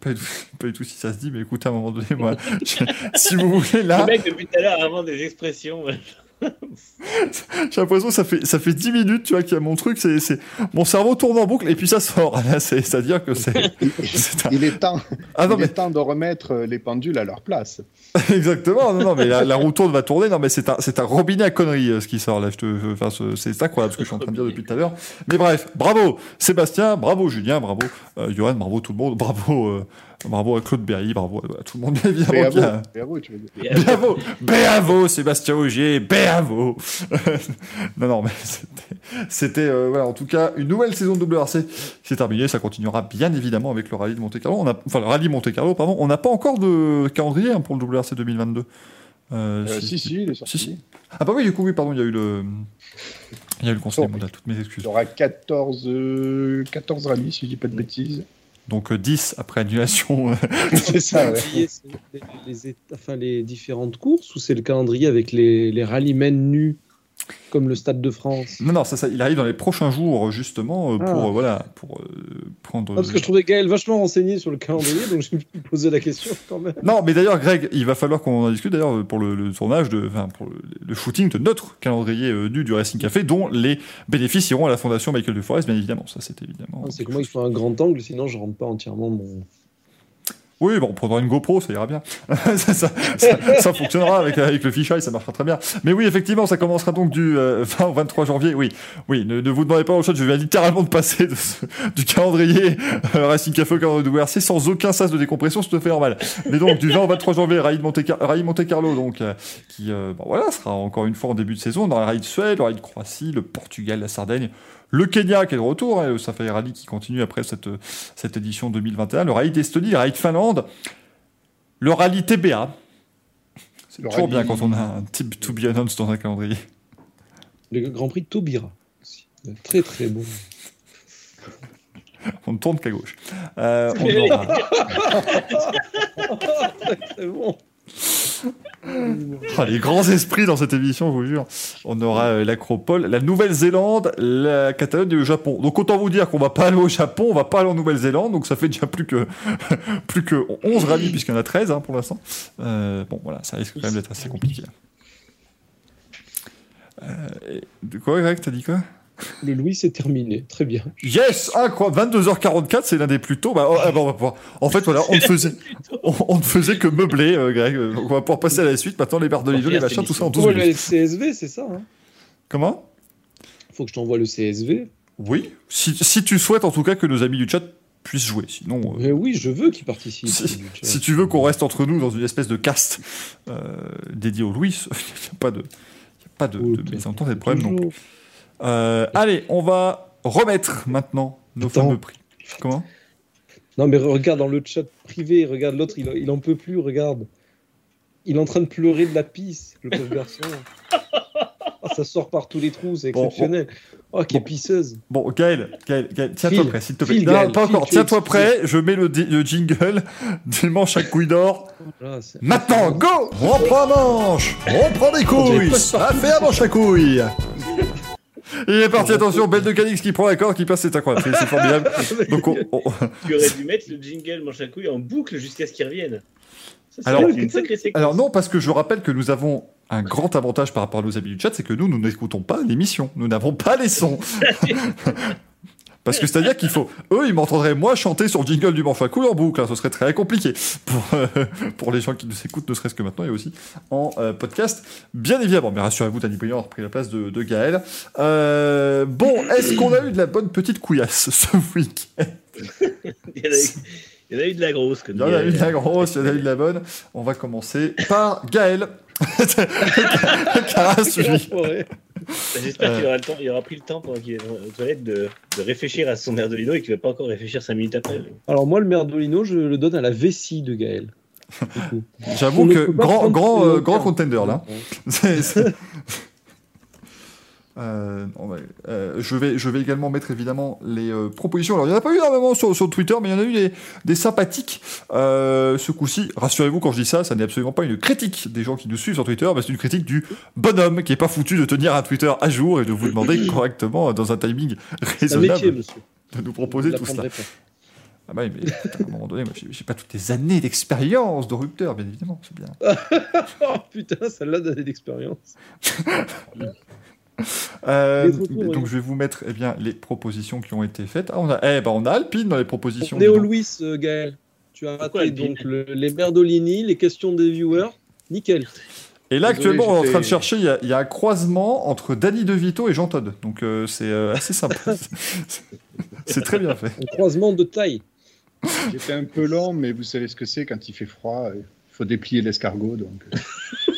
(laughs) pas du, tout, si ça se dit, mais écoutez, à un moment donné, moi, (laughs) si vous voulez là. Le mec, depuis tout à l'heure, avant des expressions. (laughs) J'ai l'impression que ça fait, ça fait 10 minutes, tu vois, qu'il y a mon truc, c'est, c'est, mon cerveau tourne en boucle et puis ça sort. (laughs) c'est, à dire que c'est. il est temps, ah, non, il mais... est temps de remettre les pendules à leur place. (laughs) Exactement, non, non, mais la, roue tourne va tourner. Non, mais c'est un, c'est un robinet à conneries, euh, ce qui sort là. Je te, enfin, c'est incroyable ce que je suis en train de dire depuis tout à l'heure. Mais bref, bravo Sébastien, bravo Julien, bravo euh, Johan, bravo tout le monde, bravo. Euh, Bravo à Claude Berry, bravo à tout le monde, (laughs) évidemment. Bravo, tu veux dire. Bravo, bravo, Sébastien Augier, bravo. (laughs) non, non, mais c'était, euh, voilà, en tout cas, une nouvelle saison de WRC qui s'est terminée. Ça continuera bien évidemment avec le rallye de Monte Carlo. On a, enfin, le rallye Monte Carlo, pardon. On n'a pas encore de calendrier hein, pour le WRC 2022. Euh, euh, si, si, il est sorti. Ah bah oui, du coup, oui, pardon, il y a eu le... Il y a eu le conseil mondial, toutes mes excuses. Il y aura 14, 14 rallyes, si je dis pas de bêtises donc 10 euh, après annulation. (laughs) c'est ça, ouais. les, enfin, les différentes courses ou c'est le calendrier avec les, les rallymen nus comme le Stade de France. Non, non, ça, ça, il arrive dans les prochains jours, justement, euh, pour, ah. euh, voilà, pour prendre. parce que je trouvais Gaël vachement renseigné sur le calendrier, donc je me suis posé la question quand même. Non, mais d'ailleurs, Greg, il va falloir qu'on en discute, d'ailleurs, pour le, tournage, de, enfin, pour le, shooting de notre calendrier nu du Racing Café, dont les bénéfices iront à la Fondation Michael de Forest, bien évidemment. Ça, c'est évidemment. Ah, c'est que moi, il faut un grand angle, sinon je rentre pas entièrement mon, oui, bon, on prendra une GoPro, ça ira bien. (laughs) ça, ça, ça, fonctionnera avec, avec le fisheye, ça marchera très bien. Mais oui, effectivement, ça commencera donc du 20 euh, (laughs) au 23 janvier. Oui, oui, ne, ne vous demandez pas au chat, je viens littéralement de passer de du calendrier euh, Racing Café au calendrier WRC sans aucun sas de décompression, c'est tout à fait normal. Mais donc, du 20 au 23 janvier, Rallye Monte, Monte Carlo, donc, euh, qui, euh, voilà, sera encore une fois en début de saison, dans la Rallye de Suède, le Rallye de Croatie, le Portugal, la Sardaigne, le Kenya qui est de retour, hein, le Safari Rally qui continue après cette, cette édition 2021, le Rallye d'Estonie, le Rallye de Finlande, le rallye TBA. C'est toujours bien quand on a un type to be announced dans un calendrier. Le Grand Prix de Taubira. Très très beau. on ne tourne qu'à gauche. Euh, on aura... (laughs) C'est bon. Oh, les grands esprits dans cette émission, je vous jure. On aura euh, l'Acropole, la Nouvelle-Zélande, la Catalogne et le Japon. Donc autant vous dire qu'on va pas aller au Japon, on va pas aller en Nouvelle-Zélande, donc ça fait déjà plus que (laughs) plus que 11 rallyes puisqu'il y en a 13 hein, pour l'instant. Euh, bon voilà, ça risque quand même d'être assez compliqué. Euh, de quoi Greg, t'as dit quoi? Le Louis, c'est terminé. Très bien. Yes Incroyable 22h44, c'est l'un des plus tôt. Bah, oh, ah, bah, on va pouvoir- En fait, voilà, on ne faisait, (laughs) on, on ne faisait que meubler, euh, Greg. Donc, on va pouvoir passer à la suite. Maintenant, les Bardolino, les machins, tout ça en 12 Oh, minutes. le CSV, c'est ça. Hein? Comment? Faut que je t'envoie le CSV. Oui. Si, si tu souhaites, en tout cas, que nos amis du chat puissent jouer. Sinon, euh, Mais oui, je veux qu'il participe. si, si tu veux qu'on reste entre nous dans une espèce de caste euh, dédié au Louis, (laughs) il n'y a pas de, il y a pas de, Oh, de mésentente et de problème non plus. Euh, allez, on va remettre maintenant nos Attends. fameux prix. Comment? Non, mais regarde dans le chat privé, regarde l'autre, il, il en peut plus, regarde. Il est en train de pleurer de la pisse, le pauvre garçon. (laughs) Ah, ça sort par tous les trous, c'est Bon, exceptionnel. Oh, qui est pisseuse. Bon, Gaël, Gaël, Gaël, tiens-toi prêt, s'il te plaît. Non, Gaël, pas encore. Tiens-toi prêt. Je mets le, jingle (laughs) du manche à couilles d'or. Voilà, c'est- Maintenant, go On prend manche On prend des couilles Ça fait un manche à couilles (laughs) Il est parti, attention, Belle de Calix qui prend la corde, qui passe, c'est incroyable, c'est c'est formidable. (laughs) Donc, on- on- (laughs) Tu aurais dû mettre le jingle manche à couilles en boucle jusqu'à ce qu'il revienne. Ça, Alors- une. (laughs) Alors non, parce que je rappelle que nous avons un grand avantage par rapport à nos amis du chat, c'est que nous, nous n'écoutons pas l'émission. Nous n'avons pas les sons. Parce que c'est-à-dire qu'il faut... Eux, ils m'entendraient moi chanter sur le jingle du manche à en boucle. hein. Ce serait très compliqué pour, euh, pour les gens qui nous écoutent, ne serait-ce que maintenant, et aussi en euh, podcast, bien évidemment. Mais rassurez-vous, Danny Brillant a repris la place de, de Gaël. Euh, bon, est-ce qu'on a eu de la bonne petite couillasse (laughs) ce week-end? Il, y en a eu, de la grosse. Comme Il y en a eu de la grosse, il y en a eu de la bonne. On va commencer par Gaël. (laughs) Enfoiré. J'espère Euh. qu'il aura, le temps, il aura pris le temps pendant qu'il est aux toilettes de, de réfléchir à son merdolino et qu'il va pas encore réfléchir 5 minutes après. Alors moi, le merdolino, je le donne à la vessie de Gaël. (laughs) J'avoue ne que grand, grand, euh, grand contender là. (laughs) C'est- c'est- Euh, euh, je, vais, je vais également mettre évidemment les euh, propositions. Alors, il n'y en a pas eu énormément sur, sur Twitter, mais il y en a eu des, des sympathiques. Ce coup-ci, rassurez-vous, quand je dis ça, ça n'est absolument pas une critique des gens qui nous suivent sur Twitter, mais c'est une critique du bonhomme qui est pas foutu de tenir un Twitter à jour et de vous demander (laughs) correctement, dans un timing raisonnable, métier, de nous proposer tout cela. pas. Ah bah oui, mais putain, à un moment donné, moi, j'ai pas toutes les années d'expérience de rupteur, bien évidemment, c'est bien. (laughs) Oh putain, celle-là donné d'expérience. (laughs) Euh, donc oui. je vais vous mettre eh bien, les propositions qui ont été faites. Ah, on a, eh ben, on a Alpine dans les propositions. On est au dis donc. Louis, euh, Gaël. Tu as raté donc le- les merdolini, les questions des viewers. Nickel. Et là, Désolé, actuellement, on est en train de chercher, il y, a, il y a un croisement entre Danny DeVito et Jean Todd. Donc euh, c'est euh, assez sympa. (laughs) c'est très bien fait. Un croisement de taille. J'étais un peu lent, mais vous savez ce que c'est quand il fait froid. Il faut déplier l'escargot. Donc... (laughs)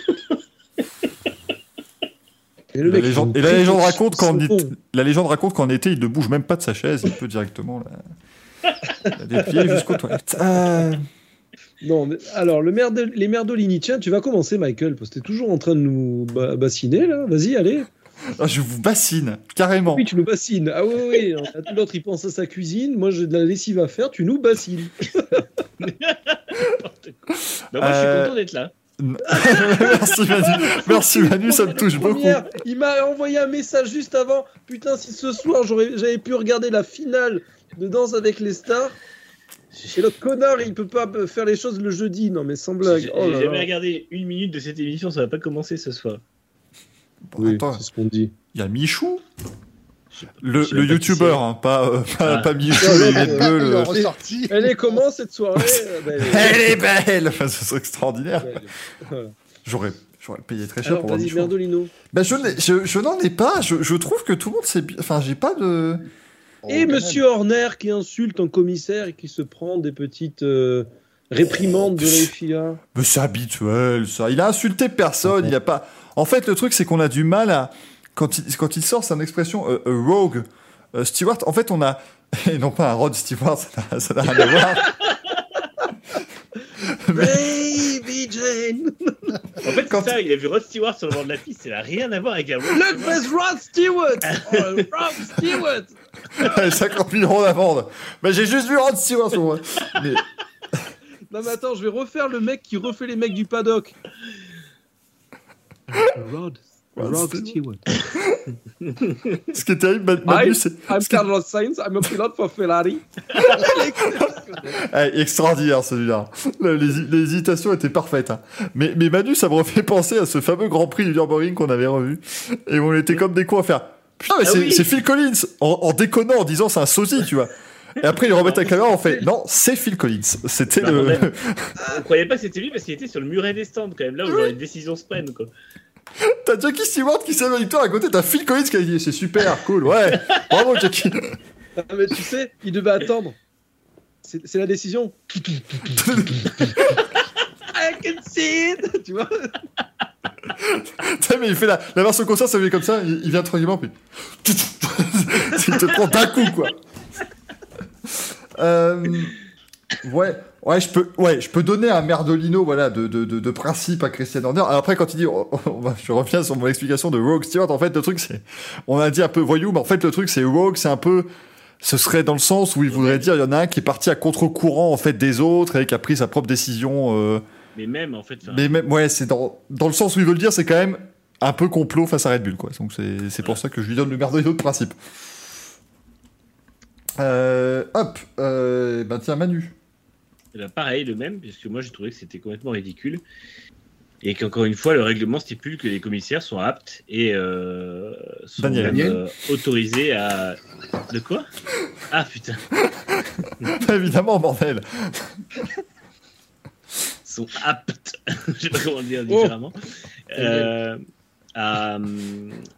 Et, La mec, légende, et la raconte qu'en été- bon. la légende raconte qu'en été, il ne bouge même pas de sa chaise, il peut directement la, la déplier jusqu'aux toilettes. Euh, Non, mais alors, le merde, les merdolini, tiens, tu vas commencer, Michael, parce que t'es toujours en train de nous ba- bassiner, là. Vas-y, allez. ah, je vous bassine, carrément. Oui, tu nous bassines. Ah oui, oui. L'autre, il pense à sa cuisine. Moi, j'ai de la lessive à faire. Tu nous bassines. (laughs) Bah, moi, je suis content d'être là. Merci Manu, merci Manu, ça me touche beaucoup. Il m'a envoyé un message juste avant. Putain, si ce soir, j'aurais- j'avais pu regarder la finale de Danse avec les stars. Et l'autre connard, il peut pas faire les choses le jeudi. Non, mais sans blague. J'ai Oh jamais regardé une minute de cette émission, ça va pas commencer ce soir. Bon, Oui, attends, c'est ce qu'on dit. il y a Michou, le, le youtubeur, hein, pas, euh, (laughs) pas, Ah. pas Michou, les lunettes bleues, le- ressorti. (laughs) Elle est comment cette soirée (laughs) Euh, ben, elle est- Elle est belle Enfin, Ce serait extraordinaire. J'aurais, j'aurais payé très cher Alors, pour voir. Merdolino. Ben, je, je, je n'en ai pas. Je, je trouve que tout le monde sait bien. Enfin, j'ai pas de. Et Monsieur Horner qui insulte un commissaire et qui se prend des petites euh, réprimandes de la FIA. Mais c'est habituel, ça. Il a insulté personne. Il a pas. En fait, le truc, c'est qu'on a du mal à. Quand il, quand il sort son expression euh, euh, rogue euh, Stewart, en fait, on a. (laughs) Et non pas un Rod Stewart, ça n'a- rien à voir. (laughs) Baby Jane En fait, Quand- ça, il a vu Rod Stewart sur le bord de la piste, ça n'a rien à voir avec un Rod Look, there's Rod Stewart (laughs) oh, Rod Stewart 50 millions d'amende. Mais j'ai juste vu Rod Stewart. Mais... Non, mais attends, je vais refaire le mec qui refait les mecs du paddock. Rod Rod Stewart. (laughs) Ce qui est terrible, Manu, c'est. I'm Carlos Sainz, I'm a pilot for Ferrari. hey, (laughs) extraordinaire celui-là. Les, hésitations étaient parfaites. Hein. Mais, mais Manu, ça me refait penser à ce fameux Grand Prix du Nürburgring qu'on avait revu. Et on était comme des cons à faire. Putain, mais ah c'est Phil Collins en, déconnant, en disant c'est un sosie, tu vois. Et après, ils remettent la caméra, on fait non, c'est Phil Collins. C'était bah, le. on (laughs) croyait pas que c'était lui parce qu'il était sur le muret des stands quand même, là où les décisions se prennent, quoi. T'as Jackie Stewart qui s'est victoire à côté, t'as Phil Collins qui a dit c'est super, cool, ouais, bravo Jackie. Ah, mais tu sais, il devait attendre. C'est la décision. I can see it, tu vois. mais il fait la, la version concert, ça vient comme ça, il, vient tranquillement, puis. (laughs) il te prend d'un coup, quoi. Euh, ouais. Ouais, je peux, ouais, je peux donner un merdolino, voilà, de, de, de, principe à Christian Horner. après, quand il dit, oh, oh, je reviens sur mon explication de Rogue Stewart, en fait, le truc, c'est, on a dit un peu voyou, mais en fait, le truc, c'est Rogue, c'est un peu, ce serait dans le sens où il voudrait dire, il y en a un qui est parti à contre-courant, en fait, des autres, et qui a pris sa propre décision, euh... Mais même, en fait. Mais même, ouais, c'est dans, dans le sens où il veut le dire, c'est quand même un peu complot face à Red Bull, quoi. Donc, c'est, c'est pour ça que je lui donne le merdolino de principe. Euh, hop, euh, ben tiens, Manu. Eh ben, pareil, le même, puisque moi j'ai trouvé que c'était complètement ridicule. Et qu'encore une fois, le règlement stipule que les commissaires sont aptes et euh, sont euh, autorisés à. De quoi? Ah putain (laughs) Évidemment, bordel sont aptes, (laughs) je sais pas comment dire différemment, oh. euh, à,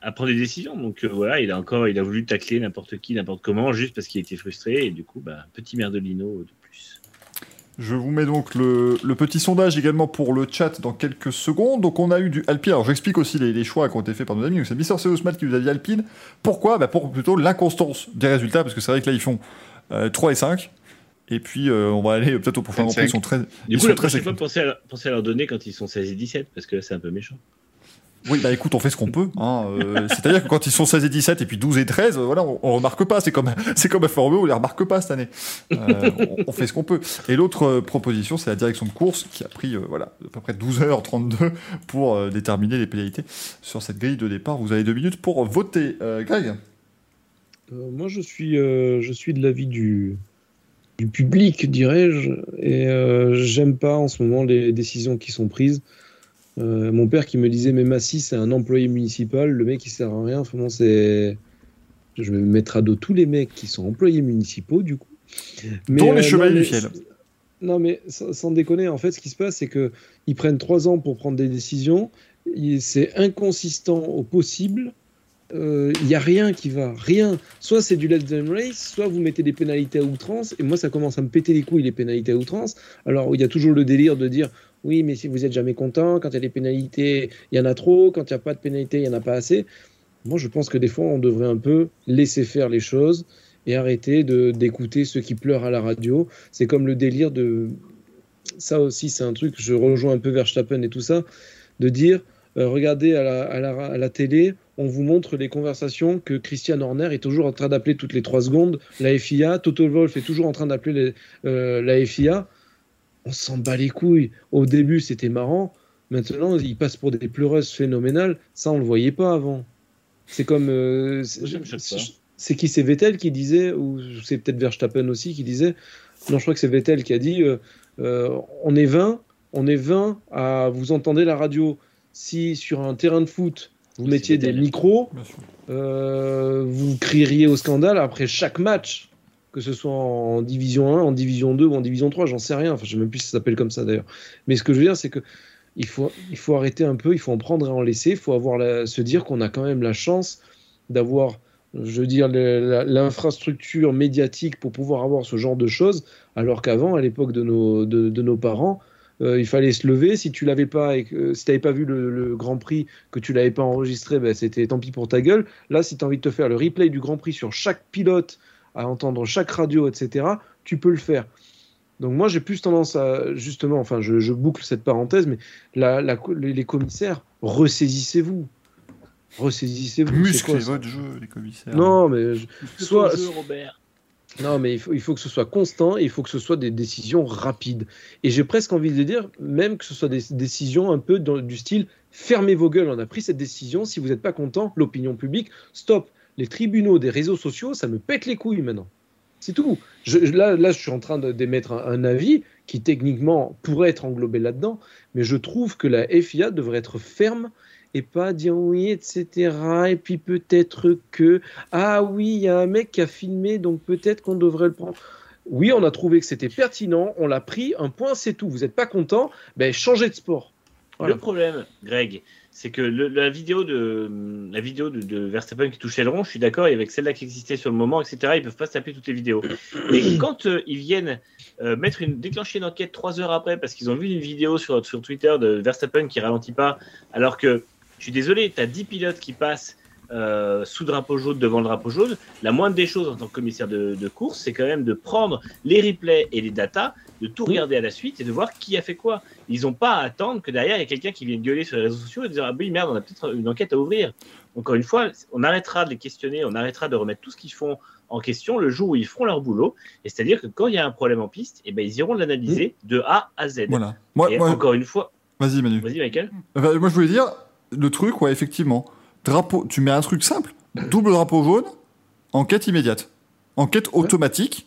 à, prendre des décisions. Donc voilà, il a encore, il a voulu tacler n'importe qui, n'importe comment, juste parce qu'il était frustré. Et du coup, bah, petit merdelino de plus. Je vous mets donc le, petit sondage également pour le chat dans quelques secondes. Donc on a eu du Alpine. Alors j'explique aussi les, choix qui ont été faits par nos amis. C'est Mister Seusmat qui nous a dit Alpine. Pourquoi? Bah Pour plutôt l'inconstance des résultats, parce que c'est vrai que là ils font 3 euh, et 5. Et puis euh, on va aller peut-être au prochain Ils sont très. Du ils coup, sont très pas penser à, penser à leur donner quand ils sont 16 et 17, parce que c'est un peu méchant. Oui, bah écoute, on fait ce qu'on peut. Hein, euh, C'est-à-dire que quand ils sont 16 et 17 et puis 12 et 13, voilà, on, on remarque pas. C'est comme, (laughs) c'est comme à on les remarque pas cette année. Euh, on, fait ce qu'on peut. Et l'autre euh, proposition, c'est la direction de course qui a pris, voilà, à peu près 12h32 pour déterminer les pénalités sur cette grille de départ. Vous avez deux minutes pour voter. Greg Moi, je suis, je suis de l'avis du, du public, dirais-je, et j'aime pas en ce moment les décisions qui sont prises. Euh, mon père qui me disait mais Massy c'est un employé municipal, le mec il sert à rien. Enfin, c'est, je vais mettre à dos tous les mecs qui sont employés municipaux du coup. Mais, Dont les euh, chevaliers du ciel. Non mais sans, déconner, en fait ce qui se passe c'est que ils prennent trois ans pour prendre des décisions. C'est inconsistant au possible. Il euh, n'y a rien qui va, rien. Soit c'est du let them race, soit vous mettez des pénalités à outrance. Et moi, ça commence à me péter les couilles les pénalités à outrance. Alors, il y a toujours le délire de dire oui, mais si vous êtes jamais content, quand il y a des pénalités, il y en a trop, quand il n'y a pas de pénalités, il n'y en a pas assez. Moi, je pense que des fois, on devrait un peu laisser faire les choses et arrêter d'écouter ceux qui pleurent à la radio. C'est comme le délire de. Ça aussi, c'est un truc, je rejoins un peu Verstappen et tout ça, de dire euh, regardez à la, à, la, télé, on vous montre les conversations que Christian Horner est toujours en train d'appeler toutes les trois secondes la FIA, Toto Wolf est toujours en train d'appeler euh, la FIA on s'en bat les couilles. Au début, c'était marrant. Maintenant, il passe pour des pleureuses phénoménales. Ça, on le voyait pas avant. C'est comme. Euh, c'est qui? C'est Vettel qui disait, ou c'est peut-être Verstappen aussi qui disait. Non, je crois que c'est Vettel qui a dit euh, euh, on est 20, on est 20 à vous entendre la radio. Si sur un terrain de foot, vous mettiez des micros, vous crieriez au scandale après chaque match que ce soit en division 1, en division 2 ou en division 3, j'en sais rien. Enfin, je ne sais même plus si ça s'appelle comme ça d'ailleurs. Mais ce que je veux dire, c'est que il faut, il faut arrêter un peu, il faut en prendre et en laisser. Il faut avoir se dire qu'on a quand même la chance d'avoir, je veux dire, l'infrastructure médiatique pour pouvoir avoir ce genre de choses, alors qu'avant, à l'époque de nos, de, nos parents, euh, il fallait se lever. Si tu l'avais pas, que, si t'avais pas vu le, Grand Prix, que tu l'avais pas enregistré, ben, c'était tant pis pour ta gueule. Là, si tu as envie de te faire le replay du Grand Prix sur chaque pilote à entendre chaque radio, etc., tu peux le faire. Donc moi j'ai plus tendance à justement, enfin je, boucle cette parenthèse, mais la, les commissaires, ressaisissez-vous. Ressaisissez-vous. Musclez votre jeu, les commissaires. Non, mais soit. Jeu, Robert. Non, mais il faut, il faut, que ce soit constant et il faut que ce soit des décisions rapides. Et j'ai presque envie de dire, même que ce soit des décisions un peu dans, du style fermez vos gueules, on a pris cette décision, si vous n'êtes pas content, l'opinion publique, stop. Les tribunaux des réseaux sociaux, ça me pète les couilles maintenant. C'est tout. Je, là, là, je suis en train d'émettre un, avis qui techniquement pourrait être englobé là-dedans, mais je trouve que la FIA devrait être ferme et pas dire oui, etc. Et puis peut-être que, ah oui, il y a un mec qui a filmé, donc peut-être qu'on devrait le prendre. Oui, on a trouvé que c'était pertinent, on l'a pris, un point, c'est tout. Vous n'êtes pas content, ben changez de sport. Le problème, Greg, c'est que la vidéo de la vidéo de, Verstappen qui touchait le rond, je suis d'accord, avec celle-là qui existait sur le moment, etc. Ils peuvent pas se taper toutes les vidéos. Mais (clears throat) quand euh, ils viennent euh, mettre une déclencher une enquête trois heures après parce qu'ils ont vu une vidéo sur, sur Twitter de Verstappen qui ralentit pas, alors que je suis désolé, tu as 10 pilotes qui passent euh, sous drapeau jaune devant le drapeau jaune. La moindre des choses en tant que commissaire de, course, c'est quand même de prendre les replays et les datas, de tout regarder à la suite et de voir qui a fait quoi. Ils n'ont pas à attendre que derrière il y ait quelqu'un qui vienne gueuler sur les réseaux sociaux et dire Ah oui, merde, on a peut-être une enquête à ouvrir. Encore une fois, on arrêtera de les questionner, on arrêtera de remettre tout ce qu'ils font en question le jour où ils feront leur boulot. Et c'est-à-dire que quand il y a un problème en piste, eh ben, ils iront l'analyser de A à Z. Voilà. Moi, et encore une fois. Vas-y, Manu. Vas-y, Michael. moi, je voulais dire, le truc, ouais, effectivement. Drapeau, tu mets un truc simple, double drapeau jaune, enquête immédiate, enquête automatique,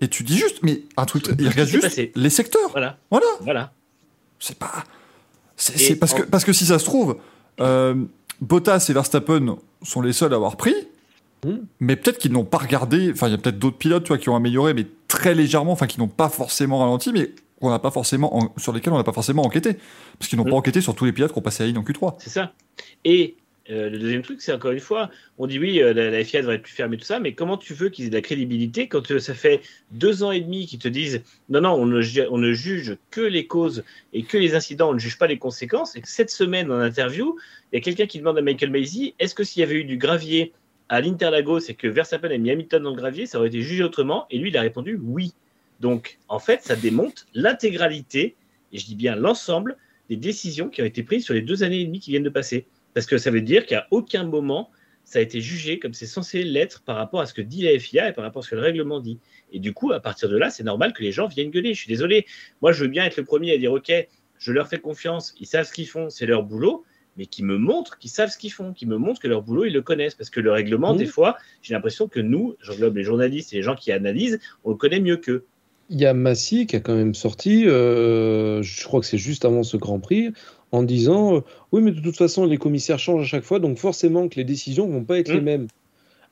et tu dis juste, mais un truc, il regarde juste les secteurs. Voilà. Voilà. voilà. C'est pas. C'est parce, que, parce que si ça se trouve, euh, Bottas et Verstappen sont les seuls à avoir pris, hmm. mais peut-être qu'ils n'ont pas regardé. Enfin, il y a peut-être d'autres pilotes tu vois, qui ont amélioré, mais très légèrement, enfin, qui n'ont pas forcément ralenti, mais on n'a pas forcément sur lesquels on n'a pas forcément enquêté parce qu'ils n'ont pas enquêté sur tous les pilotes qui ont passé à ligne en Q3. C'est ça. Et euh, le deuxième truc, c'est encore une fois, on dit oui, euh, la, FIA devrait être plus fermée, tout ça, mais comment tu veux qu'ils aient de la crédibilité quand euh, ça fait deux ans et demi qu'ils te disent non, non, on ne, on juge que les causes et que les incidents, on ne juge pas les conséquences, et que cette semaine, en interview, il y a quelqu'un qui demande à Michael Maisy est-ce que s'il y avait eu du gravier à l'Interlagos et que Verstappen a mis Hamilton dans le gravier, ça aurait été jugé autrement? Et lui, il a répondu oui. Donc, en fait, ça démonte l'intégralité, et je dis bien l'ensemble, des décisions qui ont été prises sur les deux années et demie qui viennent de passer. Parce que ça veut dire qu'à aucun moment, ça a été jugé comme c'est censé l'être par rapport à ce que dit la FIA et par rapport à ce que le règlement dit. Et du coup, à partir de là, c'est normal que les gens viennent gueuler. Je suis désolé. Moi, je veux bien être le premier à dire OK, je leur fais confiance, ils savent ce qu'ils font, c'est leur boulot, mais qui me montrent qu'ils savent ce qu'ils font, qui me montrent que leur boulot, ils le connaissent. Parce que le règlement, des fois, j'ai l'impression que nous, j'englobe les journalistes et les gens qui analysent, on le connaît mieux qu'eux. Il y a Massy qui a quand même sorti, euh, je crois que c'est juste avant ce Grand Prix, en disant euh, oui, mais de toute façon, les commissaires changent à chaque fois, donc forcément que les décisions vont pas être les mmh. mêmes.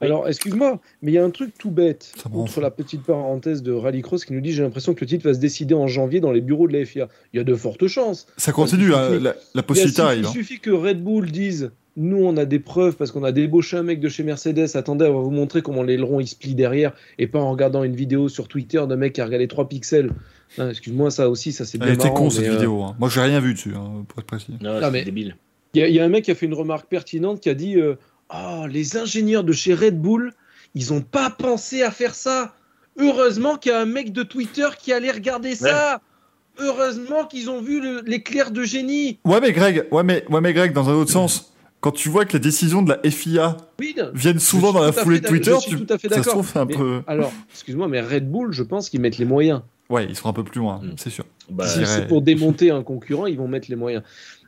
Alors, excuse-moi, mais il y a un truc tout bête, entre la petite parenthèse de Rallycross qui nous dit j'ai l'impression que le titre va se décider en janvier dans les bureaux de la FIA. Il y a de fortes chances. Ça continue, hein, la, la, possibilité arrive. Il hein. suffit que Red Bull dise nous, on a des preuves parce qu'on a débauché un mec de chez Mercedes. Attendez, on va vous montrer comment l'aileron il se plie derrière et pas en regardant une vidéo sur Twitter d'un mec qui a regardé 3 pixels. Excuse-moi, ça aussi, ça c'est bien. Elle était con cette euh, vidéo. Hein. Moi, j'ai rien vu dessus, hein, pour être précis. Non, c'est débile. Il y, a un mec qui a fait une remarque pertinente qui a dit euh, oh, les ingénieurs de chez Red Bull, ils ont pas pensé à faire ça. Heureusement qu'il y a un mec de Twitter qui allait regarder ça. Heureusement qu'ils ont vu l'éclair de génie. Ouais, mais Greg, ouais, mais, ouais, mais Greg, dans un autre sens quand tu vois que les décisions de la FIA viennent souvent dans la foulée de Twitter, tu, tout à fait ça se trouve un peu. Alors, excuse-moi, mais Red Bull, je pense qu'ils mettent les moyens. Ouais, ils seront un peu plus loin, mm. c'est sûr. Bah, si c'est pour démonter un concurrent, ils vont mettre les moyens.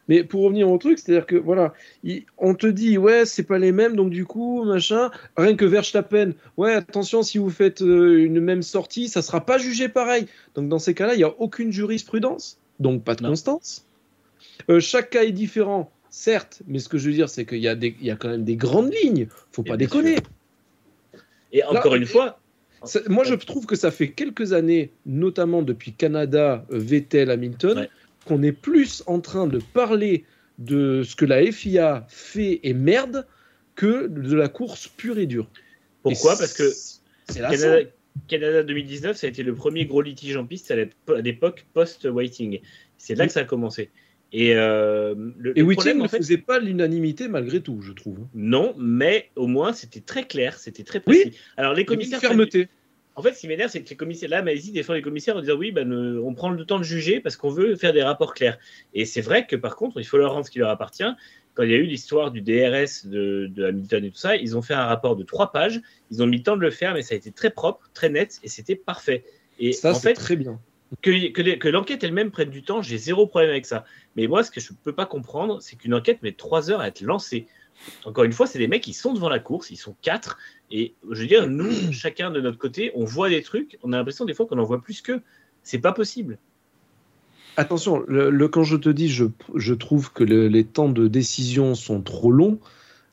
Mais pour revenir au truc, c'est-à-dire que voilà, on te dit ouais, c'est pas les mêmes, donc du coup, machin, rien que Verstappen, ouais, attention, si vous faites euh, une même sortie, ça sera pas jugé pareil. Donc dans ces cas-là, il n'y a aucune jurisprudence, donc pas de constance. Euh, chaque cas est différent certes, mais ce que je veux dire, c'est qu'il y, a y a quand même des grandes lignes. faut pas déconner. Et encore une fois. Moi, je trouve que ça fait quelques années, notamment depuis Canada, Vettel, Hamilton, qu'on est plus en train de parler de ce que la FIA fait et merde que de la course pure et dure. Pourquoi Parce que Canada, Canada, 2019, ça a été le premier gros litige en piste à l'époque post-Whiting. C'est là que ça a commencé. Et, euh, le, et ne faisait pas l'unanimité malgré tout, je trouve. Non, mais au moins c'était très clair, c'était très précis. Alors les commissaires. Fermeté. En fait, ce qui m'énerve, c'est que les commissaires, là, Maïsi défend les commissaires en disant oui, ben, on prend le temps de juger parce qu'on veut faire des rapports clairs. Et c'est vrai que par contre, il faut leur rendre ce qui leur appartient. quand il y a eu l'histoire du DRS de, Hamilton et tout ça, ils ont fait un rapport de trois pages. Ils ont mis le temps de le faire, mais ça a été très propre, très net, et c'était parfait. Et ça, c'est très bien. Que, que, l'enquête elle-même prenne du temps, j'ai zéro problème avec ça. Mais moi, ce que je ne peux pas comprendre, c'est qu'une enquête met trois heures à être lancée. Encore une fois, c'est des mecs qui sont devant la course, ils sont quatre. Et je veux dire, nous, (coughs) chacun de notre côté, on voit des trucs, on a l'impression des fois qu'on en voit plus qu'eux. C'est pas possible. Attention, le, quand je te dis, je, je trouve que les temps de décision sont trop longs,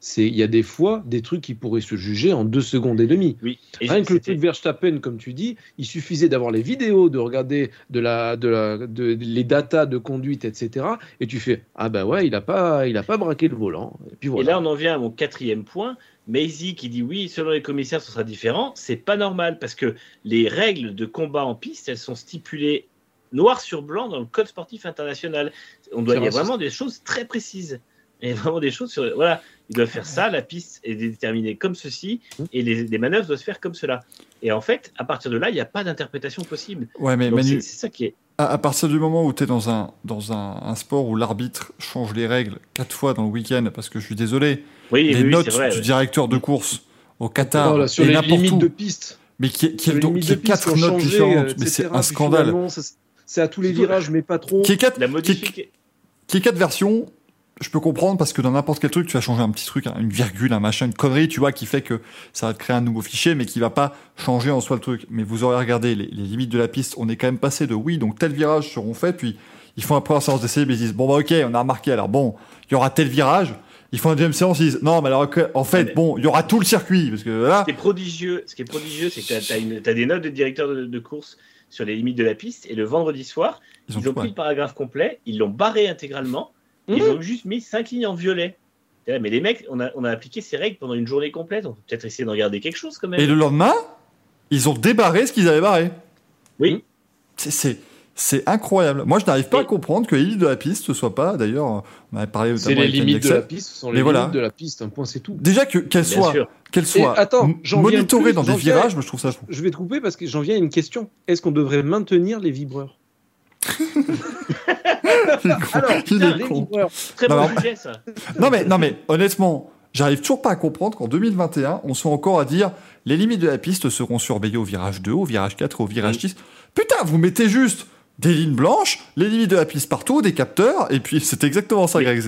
c'est il y a des fois des trucs qui pourraient se juger en deux secondes et demie. Oui. Rien que le truc Verstappen, comme tu dis, il suffisait d'avoir les vidéos, de regarder de la, de la, de, les datas de conduite, etc. Et tu fais ah ben ouais, il a pas, il a pas braqué le volant. Et, puis voilà. et là, on en vient à mon quatrième point. Maisie qui dit oui, selon les commissaires, ce sera différent, c'est pas normal parce que les règles de combat en piste, elles sont stipulées noir sur blanc dans le code sportif international. On doit, y a vraiment des choses très précises. Il y a vraiment des choses sur. Voilà, ils doivent faire ça, la piste est déterminée comme ceci, mmh. et les, manœuvres doivent se faire comme cela. Et en fait, à partir de là, il n'y a pas d'interprétation possible. Ouais, mais c'est ça qui est. À, partir du moment où tu es dans, un, dans un, sport où l'arbitre change les règles quatre fois dans le week-end, parce que je suis désolé, les notes du directeur de course au Qatar, sur les limites de piste. Mais qui, qui, qui, quatre notes différentes, mais c'est un scandale. C'est à tous les virages, mais pas trop. Qui est quatre, qui, quatre versions, je peux comprendre parce que dans n'importe quel truc, tu vas changer un petit truc, une virgule, un machin, une connerie, tu vois, qui fait que ça va te créer un nouveau fichier, mais qui va pas changer en soi le truc. Mais vous aurez regardé les, limites de la piste, on est quand même passé de oui, donc tel virage seront faits, puis ils font après première séance d'essai, mais ils disent bon bah ok, on a remarqué, alors bon, il y aura tel virage. Ils font une deuxième séance, ils disent non, mais alors en fait, bon, il y aura tout le circuit parce que voilà. Ce qui est prodigieux, ce qui est prodigieux, c'est que tu as, des notes de directeur de course sur les limites de la piste. Et le vendredi soir, ils ont, pris le paragraphe complet, ils l'ont barré intégralement, ils mhm. ont juste mis cinq lignes en violet. Mais les mecs, on a, on a appliqué ces règles pendant une journée complète. On peut peut-être essayer de regarder quelque chose quand même. Et le lendemain, ils ont débarré ce qu'ils avaient barré. Oui. C'est c'est incroyable. Moi, je n'arrive pas à comprendre que les limites de la piste ne soient pas. D'ailleurs, on avait parlé. C'est les limites de la piste, ce sont les limites de la piste. Un point, c'est tout. Déjà que qu'elles soient, qu'elles soient monitorées dans des virages, je trouve ça. Fou. Je vais te couper parce que j'en viens à une question. Est-ce qu'on devrait maintenir les vibreurs? (laughs) Alors, il est con. Très bon sujet, ça. non mais non mais honnêtement, j'arrive toujours pas à comprendre qu'en 2021, on soit encore à dire les limites de la piste seront surveillées au virage 2, au virage 4, au virage 6. Putain, vous mettez juste des lignes blanches, les limites de la piste partout, des capteurs, et puis c'est exactement ça, Greg.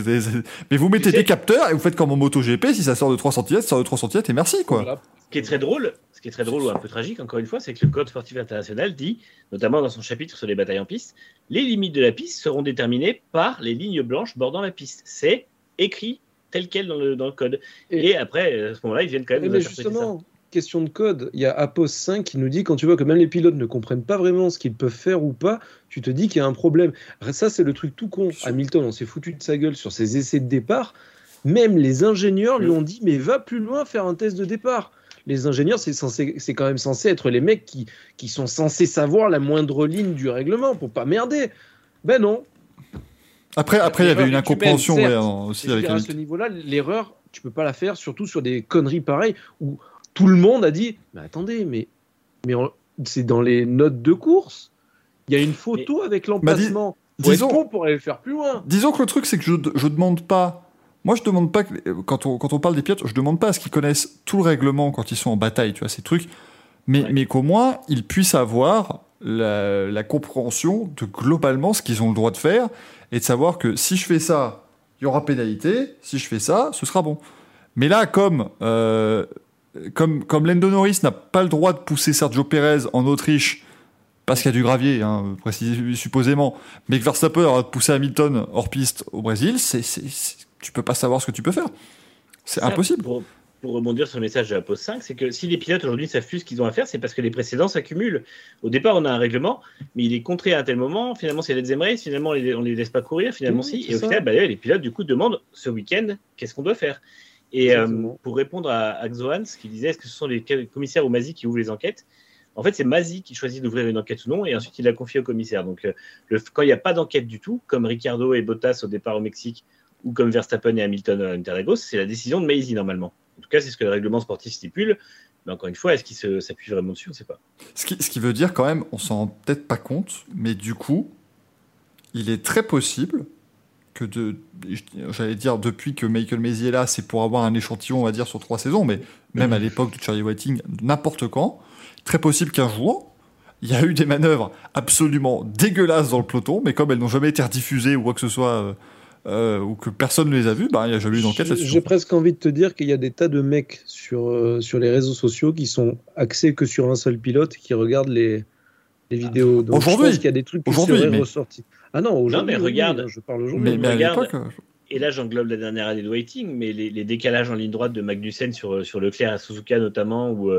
Mais vous mettez des capteurs et vous faites comme en MotoGP, si ça sort de 3 cm, ça sort de 3 cm et merci, quoi. Ce qui est très drôle, ce qui est très drôle ou un peu tragique, encore une fois, c'est que le Code sportif international dit, notamment dans son chapitre sur les batailles en piste, les limites de la piste seront déterminées par les lignes blanches bordant la piste. C'est écrit tel quel dans le, dans le code. Et, après, à ce moment-là, ils viennent quand même. Mais justement, question de code. Il y a Apos 5 qui nous dit quand tu vois que même les pilotes ne comprennent pas vraiment ce qu'ils peuvent faire ou pas, tu te dis qu'il y a un problème. Ça, c'est le truc tout con. Hamilton, on s'est foutu de sa gueule sur ses essais de départ. Même les ingénieurs lui ont dit mais va plus loin faire un test de départ. Les ingénieurs, c'est c'est quand même censé être les mecs qui, qui sont censés savoir la moindre ligne du règlement pour pas merder. Ben non. Après, après, il y avait une incompréhension aussi avec. À ce niveau-là, l'erreur, tu peux pas la faire, surtout sur des conneries pareilles où tout le monde a dit Mais attendez, mais, mais c'est dans les notes de course. Il y a une photo avec bah, l'emplacement. disons, pour aller le faire plus loin. Disons que le truc, c'est que je, je demande pas. Moi, je demande pas, quand on, quand on parle des pilotes, je demande pas à ce qu'ils connaissent tout le règlement quand ils sont en bataille, tu vois, ces trucs, mais, mais qu'au moins, ils puissent avoir la, la compréhension de globalement ce qu'ils ont le droit de faire et de savoir que si je fais ça, il y aura pénalité, si je fais ça, ce sera bon. Mais là, comme euh, comme, comme Lando Norris n'a pas le droit de pousser Sergio Perez en Autriche, parce qu'il y a du gravier, hein, supposément, mais que Verstappen aura poussé Hamilton hors piste au Brésil, c'est, tu peux pas savoir ce que tu peux faire. C'est impossible. Pour, rebondir sur le message de la pause 5, c'est que si les pilotes aujourd'hui savent plus ce qu'ils ont à faire, c'est parce que les précédents s'accumulent. Au départ, on a un règlement, mais il est contré à un tel moment. Finalement, c'est les Race, finalement, on les, les laisse pas courir, finalement, si. Et au final, bah, les pilotes, du coup, demandent ce week-end, qu'est-ce qu'on doit faire? Et euh, pour répondre à, ce qui disait est-ce que ce sont les commissaires ou Mazi qui ouvrent les enquêtes? En fait, c'est Mazi qui choisit d'ouvrir une enquête ou non, et ensuite il la confie au commissaire. Donc, euh, le, quand il n'y a pas d'enquête du tout, comme Ricardo et Bottas au départ au Mexique, ou comme Verstappen et Hamilton à Interlagos, c'est la décision de Mazi normalement. En tout cas, c'est ce que le règlement sportif stipule. Mais encore une fois, est-ce qu'il s'appuie vraiment dessus On ne sait pas. Ce qui, ce qui veut dire quand même, on s'en rend peut-être pas compte, mais du coup, il est très possible que de, j'allais dire depuis que Michael Maisy est là, c'est pour avoir un échantillon, on va dire, sur trois saisons, mais même à l'époque de Charlie Whiting, n'importe quand. Très possible qu'un jour, il y a eu des manœuvres absolument dégueulasses dans le peloton, mais comme elles n'ont jamais été rediffusées ou quoi que ce soit, euh, euh, ou que personne ne les a vues, bah, il n'y a jamais eu d'enquête là-dessus. J'ai presque envie de te dire qu'il y a des tas de mecs sur, euh, sur les réseaux sociaux qui sont axés que sur un seul pilote qui regardent les, les vidéos. Aujourd'hui, il y a des trucs qui seraient mais... ressortis. Ah non, aujourd'hui. mais regarde, je parle aujourd'hui. Mais, à l'époque. Et là, j'englobe la dernière année de Waiting, mais les, les, décalages en ligne droite de Magnussen sur, sur Leclerc à Suzuka notamment, ou,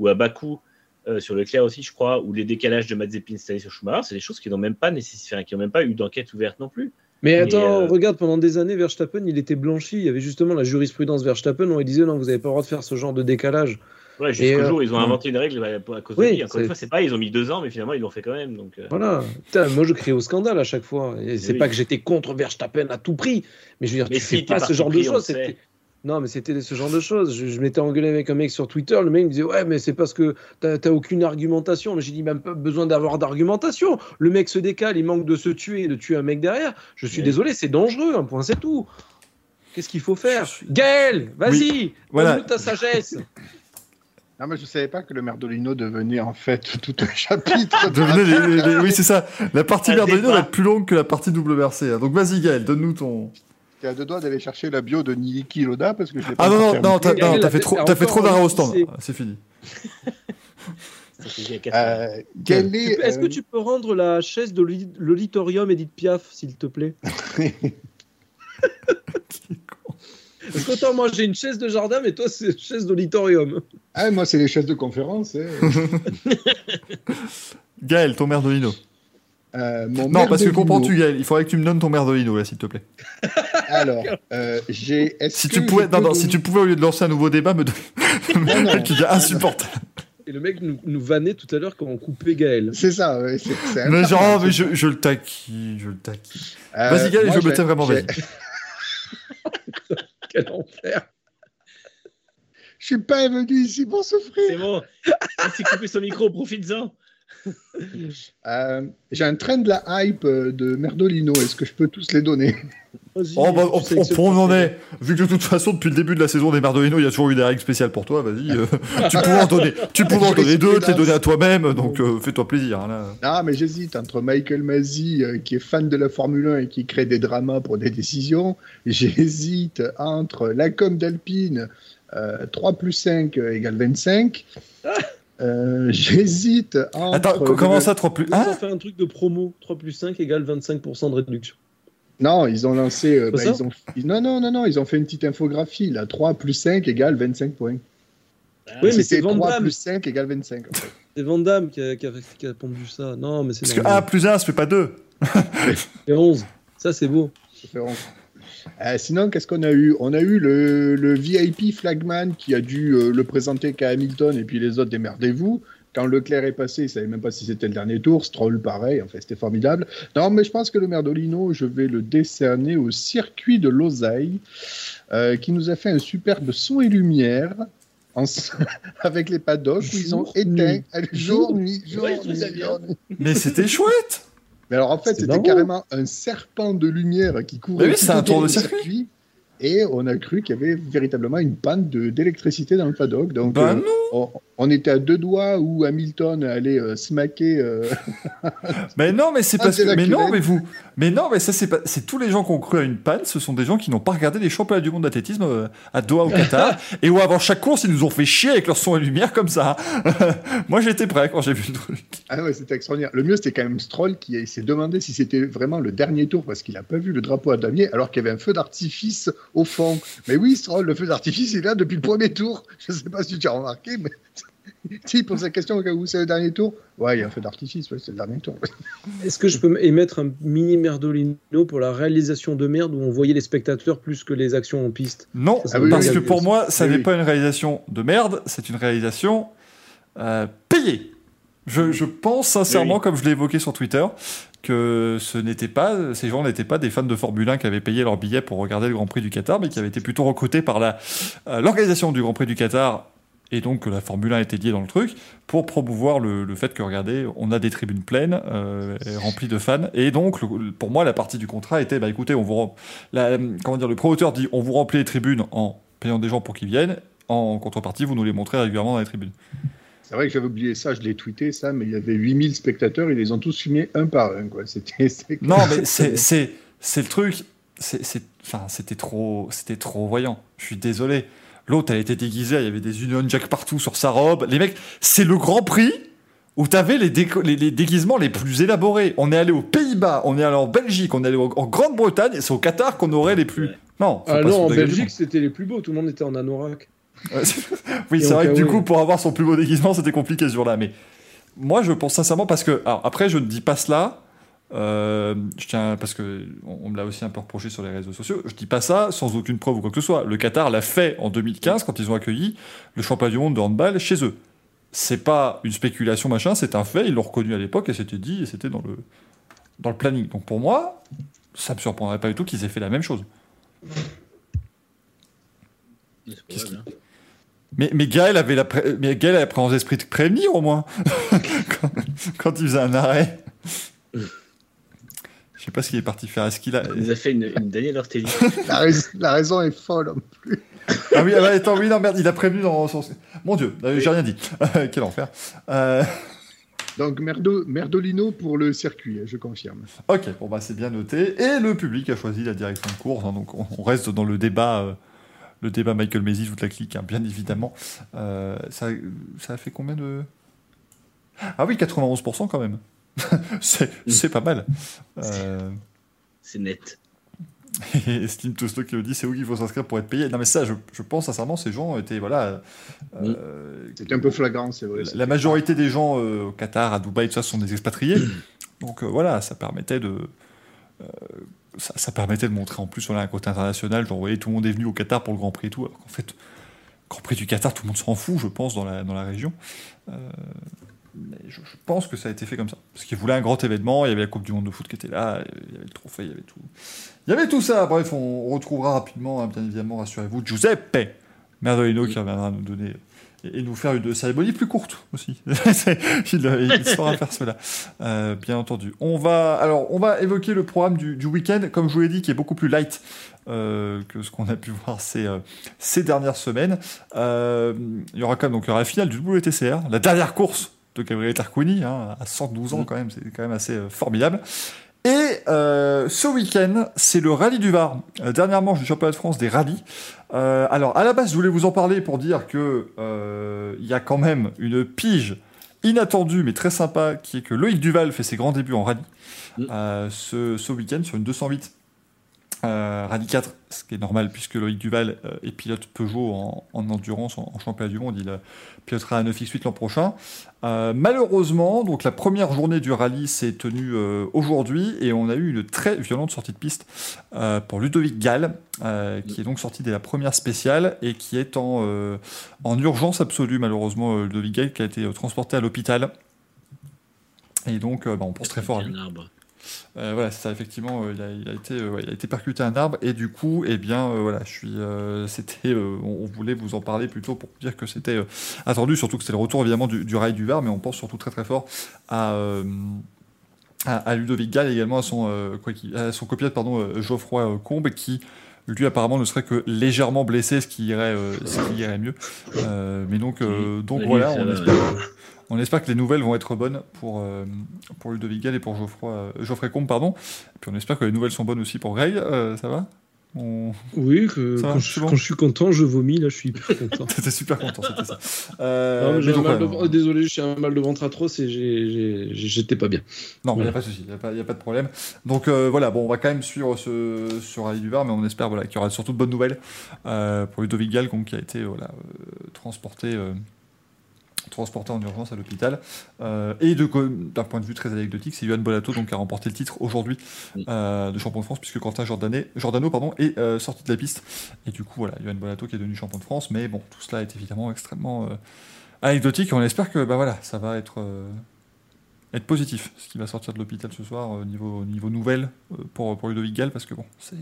ou à Bakou, euh, sur Leclerc aussi, je crois, ou les décalages de Mazepin année sur Schumacher, c'est des choses qui n'ont même pas nécessaire, qui n'ont même pas eu d'enquête ouverte non plus. Mais attends, euh, regarde, pendant des années, Verstappen, il était blanchi. Il y avait justement la jurisprudence Verstappen où il disait non, vous n'avez pas le droit de faire ce genre de décalage. Ouais, jusqu'au jour où ils ont euh, inventé une règle à cause de lui. Encore une fois, c'est pas, ils ont mis deux ans, mais finalement, ils l'ont fait quand même. Donc, Voilà. moi, je crie au scandale à chaque fois. C'est pas que j'étais contre Verstappen à tout prix, mais je veux dire, mais tu fais pas ce genre de choses. Non, mais c'était ce genre de choses. Je, m'étais engueulé avec un mec sur Twitter. Le mec me disait Ouais, mais c'est parce que t'as aucune argumentation. Mais j'ai dit Même pas besoin d'avoir d'argumentation. Le mec se décale, il manque de se tuer, de tuer un mec derrière. Je suis désolé, c'est dangereux. Un point, c'est tout. Qu'est-ce qu'il faut faire? Gaël, vas-y, voilà. ta sagesse. Non, mais je savais pas que le Merdolino devenait en fait (laughs) tout un chapitre. (laughs) Oui, c'est ça. La partie Merdolino va être plus longue que la partie WRC. Hein. Donc vas-y, Gaël, donne-nous ton. T'es à deux doigts d'aller chercher la bio de Niki Loda parce que je l'ai pas. Ah non, non, non, t'as fait trop, as fait trop d'arrêt au stand. C'est fini. (laughs) euh, Est-ce que euh, tu peux rendre la chaise de l'auditorium Edith Piaf, s'il te plaît (laughs) Parce qu'autant moi j'ai une chaise de jardin, mais toi c'est une chaise d'auditorium. Ah, moi c'est les chaises de conférence. Hein. (laughs) Gaël, ton mère de Lino. Euh, non, parce que comprends-tu, Gaël Il faudrait que tu me donnes ton merdolino, là, s'il te plaît. Alors, euh, j'ai. Si, tu pouvais, non, non, si tu pouvais, au lieu de lancer un nouveau débat, me donner. qui est insupportable. Et le mec nous, nous vannait tout à l'heure quand on coupait Gaël. C'est ça, ouais, c'est Mais genre, mais je, je, le taquille, je le taquille. Euh, vas-y, Gaël, je me tais vraiment, vas-y. (laughs) Quel enfer. Je suis pas venu ici pour souffrir. C'est bon. Il s'est coupé son micro, profite-en. (laughs) Euh, j'ai un train de la hype euh, de Merdolino. Est-ce que je peux tous les donner? Oh, bah, on, en est. Vu que de toute façon, depuis le début de la saison des Merdolino, il y a toujours eu des règles spéciales pour toi. Vas-y, euh, tu pourrais en donner, tu en donner deux, te les donner à toi-même. Donc fais-toi plaisir. Hein, Ah, mais j'hésite entre Michael Masi, qui est fan de la Formule 1 et qui crée des dramas pour des décisions. J'hésite entre la com d'Alpine, 3 plus 5 égale 25. Euh, (laughs) j'hésite Attends, comment ça 3 plus 1 Ils ont fait un truc de promo. 3 plus 5 égale 25% de réduction. Non, ils ont lancé. Euh, bah, ils ont... Non, non, non, non, ils ont fait une petite infographie. Là, 3 plus 5 égale 25 points. Ah, oui, mais c'est 3 plus 5 égale 25. C'est Vandame qui a, qui, a, qui a pondu ça. Non, mais c'est. Parce que 1 plus 1, ça fait pas 2. c'est 11. Ça, c'est beau. Ça fait 11. Euh, sinon, qu'est-ce qu'on a eu? On a eu le, le, VIP Flagman qui a dû euh, le présenter qu'à Hamilton et puis les autres, démerdez-vous. Quand Leclerc est passé, il ne savait même pas si c'était le dernier tour. Stroll, pareil. En fait, c'était formidable. Non, mais je pense que le Merdolino, je vais le décerner au circuit de Losail, euh, qui nous a fait un superbe son et lumière. En... (laughs) avec les paddocks où ils ont éteint (laughs) jour, nuit, jour, nuit, jour, nuit. Mais c'était chouette mais alors en fait, c'était carrément un serpent de lumière qui courait. Oui, c'est un tour de circuit. Et on a cru qu'il y avait véritablement une panne d'électricité dans le paddock. Donc, bah euh, on, était à deux doigts où Hamilton allait euh, smacker. Euh, (laughs) mais non, mais c'est parce que. Mais non, mais vous. Mais non, mais ça, c'est pas. C'est tous les gens qui ont cru à une panne. Ce sont des gens qui n'ont pas regardé les championnats du monde d'athlétisme à Doha (laughs) au Qatar. et où avant chaque course, ils nous ont fait chier avec leur son et lumière comme ça. (laughs) Moi, j'étais prêt quand j'ai vu le truc. Ah ouais, c'était extraordinaire. Le mieux, c'était quand même Stroll qui s'est demandé si c'était vraiment le dernier tour parce qu'il n'a pas vu le drapeau à damier alors qu'il y avait un feu d'artifice au fond. Mais oui, Stroll, le feu d'artifice, il est là depuis le premier tour. (laughs) Je ne sais pas si tu as remarqué, mais (laughs) si pose la question où c'est le dernier tour, ouais, il y a un feu d'artifice, c'est le dernier tour. (laughs) Est-ce que je peux émettre un mini merdolino pour la réalisation de merde où on voyait les spectateurs plus que les actions en piste? Non, ah parce que pour moi, ça n'est pas une réalisation de merde, c'est une réalisation euh, payée. Je, je, pense sincèrement, comme je l'ai évoqué sur Twitter, que ce n'était pas, ces gens n'étaient pas des fans de Formule 1 qui avaient payé leur billet pour regarder le Grand Prix du Qatar, mais qui avaient été plutôt recrutés par euh, l'organisation du Grand Prix du Qatar et donc que la Formule 1 était liée dans le truc, pour promouvoir le, fait que, regardez, on a des tribunes pleines, euh, remplies de fans, et donc, pour moi, la partie du contrat était, bah écoutez, on vous, la, comment dire, le promoteur dit, on vous remplit les tribunes en payant des gens pour qu'ils viennent, en contrepartie, vous nous les montrez régulièrement dans les tribunes. C'est vrai que j'avais oublié ça, je l'ai tweeté ça, mais il y avait 8000 spectateurs, ils les ont tous filmés un par un. Quoi. (laughs) C'était, non, mais c'est, c'est, c'est le truc, c'est, c'est, enfin, c'était, trop, c'était trop voyant. Je suis désolé. L'autre, elle était déguisée, il y avait des Union Jack partout sur sa robe. Les mecs, c'est le grand prix où tu avais les, les, déguisements les plus élaborés. On est allé aux Pays-Bas, on est allé en Belgique, on est allé en Grande-Bretagne, et c'est au Qatar qu'on aurait les plus. Non, ah non en Belgique, c'était les plus beaux, tout le monde était en anorak. (laughs) oui, c'est vrai que du coup, pour avoir son plus beau déguisement, c'était compliqué ce jour-là. Mais moi, je pense sincèrement parce que. Alors, après, je ne dis pas cela. Euh, je tiens parce que on, me l'a aussi un peu reproché sur les réseaux sociaux. Je dis pas ça sans aucune preuve ou quoi que ce soit. Le Qatar l'a fait en 2015 quand ils ont accueilli le championnat du monde de handball chez eux. C'est pas une spéculation machin, c'est un fait. Ils l'ont reconnu à l'époque et c'était dit et c'était dans le dans le planning. Donc pour moi, ça me surprendrait pas du tout qu'ils aient fait la même chose. Mais, mais Gaël avait la, mais Gaël avait présence d'esprit de prévenir au moins (laughs) quand, il faisait un arrêt. Je sais pas ce qu'il est parti faire. Est-ce qu'il a. Il a fait une, une Daniel Ortelli. la, la, raison est folle en plus. ah oui, ah bah, attends, oui, non, merde, il a prévenu dans son. Mon Dieu, euh, j'ai rien dit. (laughs) Quel enfer. Euh... Donc Merdo, Merdolino pour le circuit, je confirme. Ok, bon bah c'est bien noté. Et le public a choisi la direction de course, hein, donc on, reste dans le débat. Euh, le débat Michael Maisy, toute la clique, hein, bien évidemment. Euh, ça, ça a fait combien de. Ah oui, 91% quand même. (laughs) c'est pas mal. Euh, c'est net. (laughs) Et Steam Tosto qui le dit, c'est où qu'il faut s'inscrire pour être payé. Non mais ça, je, je pense sincèrement, ces gens étaient voilà. Euh, C'était un peu flagrant, c'est vrai. La, majorité des gens au Qatar, à Dubaï, tout ça, sont des expatriés. Donc voilà, ça permettait de ça, permettait de montrer en plus voilà, un côté international. Genre, vous voyez, tout le monde est venu au Qatar pour le Grand Prix et tout. Alors qu'en fait, Grand Prix du Qatar, tout le monde s'en fout, je pense, dans la, dans la région. Euh, mais je, pense que ça a été fait comme ça. Parce qu'ils voulaient un grand événement, il y avait la Coupe du Monde de foot qui était là, il y avait le trophée, il y avait tout. Il y avait tout ça. Bref, on retrouvera rapidement, hein, bien évidemment, rassurez-vous, Giuseppe Merdolino qui reviendra nous donner et, nous faire une cérémonie plus courte aussi. (laughs) il, il, saura faire cela, euh, bien entendu. On va, alors, on va évoquer le programme du, du week-end, comme je vous l'ai dit, qui est beaucoup plus light euh, que ce qu'on a pu (laughs) voir ces, euh, ces dernières semaines. Euh, il y aura quand même donc, il y aura la finale du WTCR, la dernière course de Gabriel Tarquini, hein, à 112 ans quand même, c'est quand même assez euh, formidable. Et euh, ce week-end, c'est le rallye du Var, dernière manche du championnat de France des rallyes. Euh, alors, à la base, je voulais vous en parler pour dire que il y a quand même une pige inattendue mais très sympa, qui est que Loïc Duval fait ses grands débuts en rallye mm. ce, ce week-end sur une 208 euh, Rallye 4, ce qui est normal puisque Loïc Duval euh, est pilote Peugeot en, endurance, en, championnat du monde. Il euh, pilotera un 9X8 l'an prochain. malheureusement, donc la première journée du rallye s'est tenue aujourd'hui et on a eu une très violente sortie de piste pour Ludovic Gall, qui est donc sorti dès la première spéciale et qui est en, en urgence absolue, malheureusement, Ludovic Gall, qui a été transporté à l'hôpital. Et donc, bah, on pense très fort à lui. Euh, voilà, ça, effectivement, euh, il, a, été, euh, il a été percuté un arbre et du coup, eh bien, voilà, je suis, c'était, on, voulait vous en parler plutôt pour dire que c'était attendu, surtout que c'était le retour évidemment du, rail du Var, mais on pense surtout très très fort à à, Ludovic Gall également à son, quoi, à son copilote pardon, Geoffroy Combe qui lui apparemment ne serait que légèrement blessé, ce qui irait, ce qui irait mieux. mais donc, donc voilà, on espère, on espère que les nouvelles vont être bonnes pour, euh, pour Ludovic Gall et pour Geoffroy, euh, Geoffrey Combe. Pardon. Et puis on espère que les nouvelles sont bonnes aussi pour Greg. Euh, ça va? Oui, quand, je, suis content, je vomis. Là, je suis hyper content. (laughs) T'étais super content, c'était ça. désolé, j'ai un mal de ventre atroce et j'étais pas bien. Non, il n'y a pas de souci, il n'y a, pas de problème. Donc voilà, bon, on va quand même suivre ce, sur Rallye du Var, mais on espère voilà, qu'il y aura surtout de bonnes nouvelles pour Ludovic Gall, qui a été voilà, transporté transporté en urgence à l'hôpital. Euh, et d'un point de vue très anecdotique, c'est Yohan Bolato donc, qui a remporté le titre aujourd'hui euh, de champion de France, puisque Quentin Giordano pardon, est euh, sorti de la piste. Et du coup, voilà, Yohan Bolato qui est devenu champion de France. Mais bon, tout cela est évidemment extrêmement anecdotique. Et on espère que bah, voilà, ça va être, être positif, ce qui va sortir de l'hôpital ce soir au niveau, niveau nouvelle pour, pour Ludovic Gall, parce que bon, c'est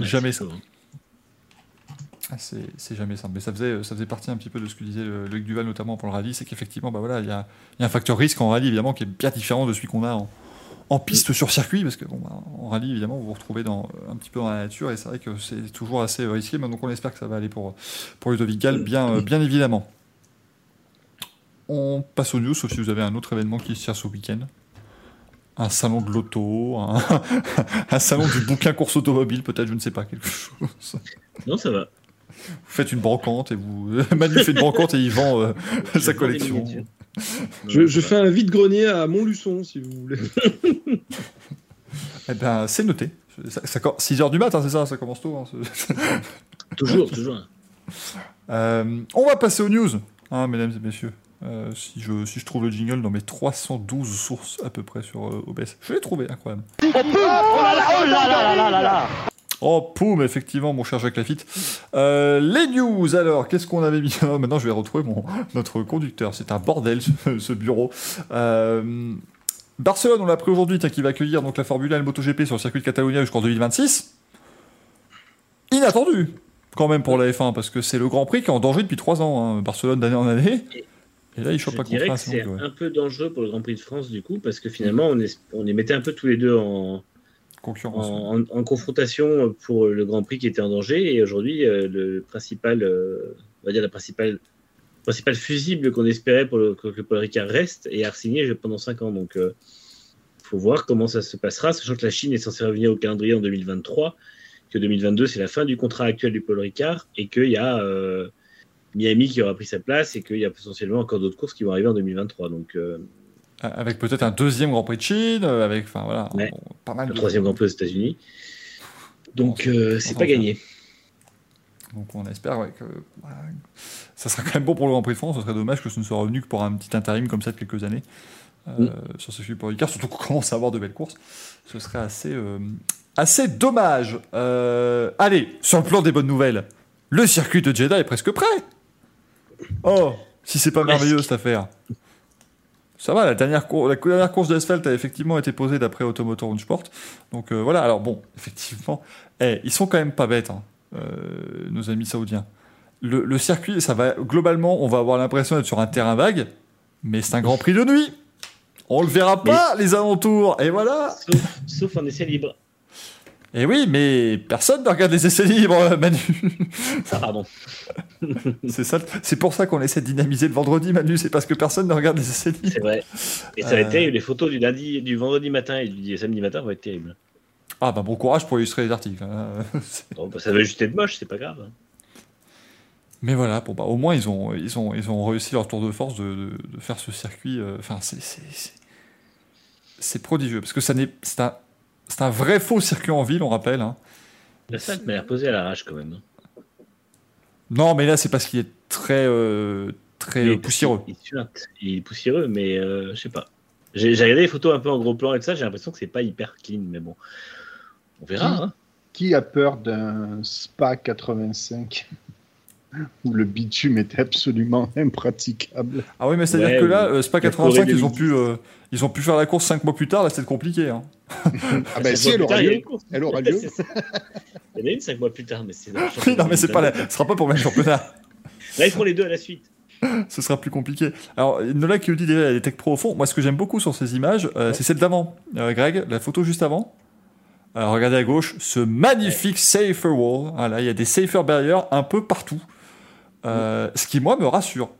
jamais ça. Ah, c'est jamais simple. Mais ça faisait, ça faisait partie un petit peu de ce que disait Luc Duval, notamment pour le rallye, c'est qu'effectivement, bah voilà, il y a, un facteur risque en rallye, évidemment, qui est bien différent de celui qu'on a en, piste sur circuit, parce que bon, bah, en rallye, évidemment, vous vous retrouvez dans, un petit peu dans la nature, et c'est vrai que c'est toujours assez risqué, donc on espère que ça va aller pour, pour Ludovic Gall, bien, bien évidemment. On passe aux news, sauf si vous avez un autre événement qui se tient ce week-end un salon de l'auto, un, (laughs) salon du bouquin course automobile, peut-être, je ne sais pas, quelque chose. Non, ça va. Vous faites une brocante et vous. (laughs) Manu fait une brocante et il vend euh, sa collection. Je, fais un vide-grenier à Montluçon, si vous voulez. (laughs) eh ben, c'est noté. 6h du matin, c'est ça Ça commence tôt. Hein, toujours, (laughs) toujours. Euh, on va passer aux news, hein, mesdames et messieurs. Euh, si, je, si je trouve le jingle dans mes 312 sources à peu près sur euh, OBS. Je l'ai trouvé, incroyable. Oh, poum, effectivement, mon cher Jacques Lafitte. Euh, les news, alors, qu'est-ce qu'on avait mis? Maintenant, je vais retrouver mon, notre conducteur. C'est un bordel, ce, bureau. Euh, Barcelone, on l'a pris aujourd'hui, qui va accueillir donc, la Formule 1 et le MotoGP sur le circuit de Catalunya jusqu'en 2026. Inattendu, quand même, pour la F1, parce que c'est le Grand Prix qui est en danger depuis 3 ans. Hein. Barcelone d'année en année. Et là, il chope que c'est un peu dangereux pour le Grand Prix de France, du coup, parce que finalement, on, est, on les mettait un peu tous les deux en, en, confrontation pour le Grand Prix qui était en danger. Et aujourd'hui, euh, le principal, euh, on va dire la principale, fusible qu'on espérait pour le, que, Paul Ricard reste et a pendant 5 ans. Donc, euh, faut voir comment ça se passera, sachant que la Chine est censée revenir au calendrier en 2023, que 2022 c'est la fin du contrat actuel du Paul Ricard et qu'il y a Miami qui aura pris sa place et qu'il y a potentiellement encore d'autres courses qui vont arriver en 2023. Donc, euh, Avec peut-être un deuxième Grand Prix de Chine, euh, avec enfin, voilà, pas mal. Un troisième Grand Prix aux États-Unis. Donc, euh, c'est pas gagné. Donc on espère que ça sera quand même bon pour le Grand Prix de France. Ce serait dommage que ce ne soit revenu que pour un petit intérim comme ça de quelques années mm. sur ce sujet pour Ricard, surtout qu'on commence à avoir de belles courses. Ce serait assez, assez dommage. allez, sur le plan des bonnes nouvelles, le circuit de Jeddah est presque prêt. Oh, si c'est pas merveilleux cette affaire. Ça va, la dernière, la dernière course d'asphalte a effectivement été posée d'après Automotor Sport. Donc euh, voilà, alors bon, (laughs) effectivement, eh, ils sont quand même pas bêtes, hein, euh, nos amis saoudiens. Le, circuit, ça va globalement, on va avoir l'impression d'être sur un terrain vague, mais c'est un grand prix de nuit. On le verra pas, les alentours, et voilà. sauf en essai libre. Et eh oui, mais personne ne regarde les essais libres, Manu. (laughs) Ah, pardon. (laughs) c'est ça, c'est pour ça qu'on essaie de dynamiser le vendredi, Manu. C'est parce que personne ne regarde les essais libres. C'est vrai. Et ça va être euh. terrible. Les photos du lundi, du vendredi matin et du samedi matin vont être terribles. Ah bah bon courage pour illustrer les articles. Hein. (laughs) Bah, ça va juste être moche, c'est pas grave. Mais voilà, bon, bah, au moins ils ont, ils, ont, ils ont réussi leur tour de force de, de, faire ce circuit. Euh, enfin, c'est prodigieux parce que ça n'est, c'est un, c'est un vrai faux circuit en ville, on rappelle. Hein. La salle m'a l'air posée à l'arrache quand même. Non, mais là, c'est parce qu'il est très, euh, très poussiéreux. Il, est poussiéreux, mais euh, je sais pas. J'ai regardé les photos un peu en gros plan et tout ça, j'ai l'impression que c'est pas hyper clean, mais bon. On verra. Hein. Qui a peur d'un Spa 85 où le bitume était absolument impraticable. Ah oui, mais c'est-à-dire que là, euh, Spa 85, ils ont, pu, euh, ils ont pu faire la course 5 mois plus tard, là c'était compliqué. Hein. ah ben (laughs) si, elle aura lieu. Elle aura lieu. Il y en a une 5 mois plus tard, mais c'est... (laughs) oui, non, mais c'est pas ce sera pas pour le même championnat. (laughs) Là, ils feront les deux à la suite. ce sera plus compliqué. Alors, Nola qui dit déjà les Tech Pro au fond. Moi, ce que j'aime beaucoup sur ces images, euh, c'est celle d'avant. Greg, la photo juste avant. Alors, regardez à gauche, ce magnifique safer wall. Voilà, il y a des safer barriers un peu partout. Euh, ce qui, moi, me rassure.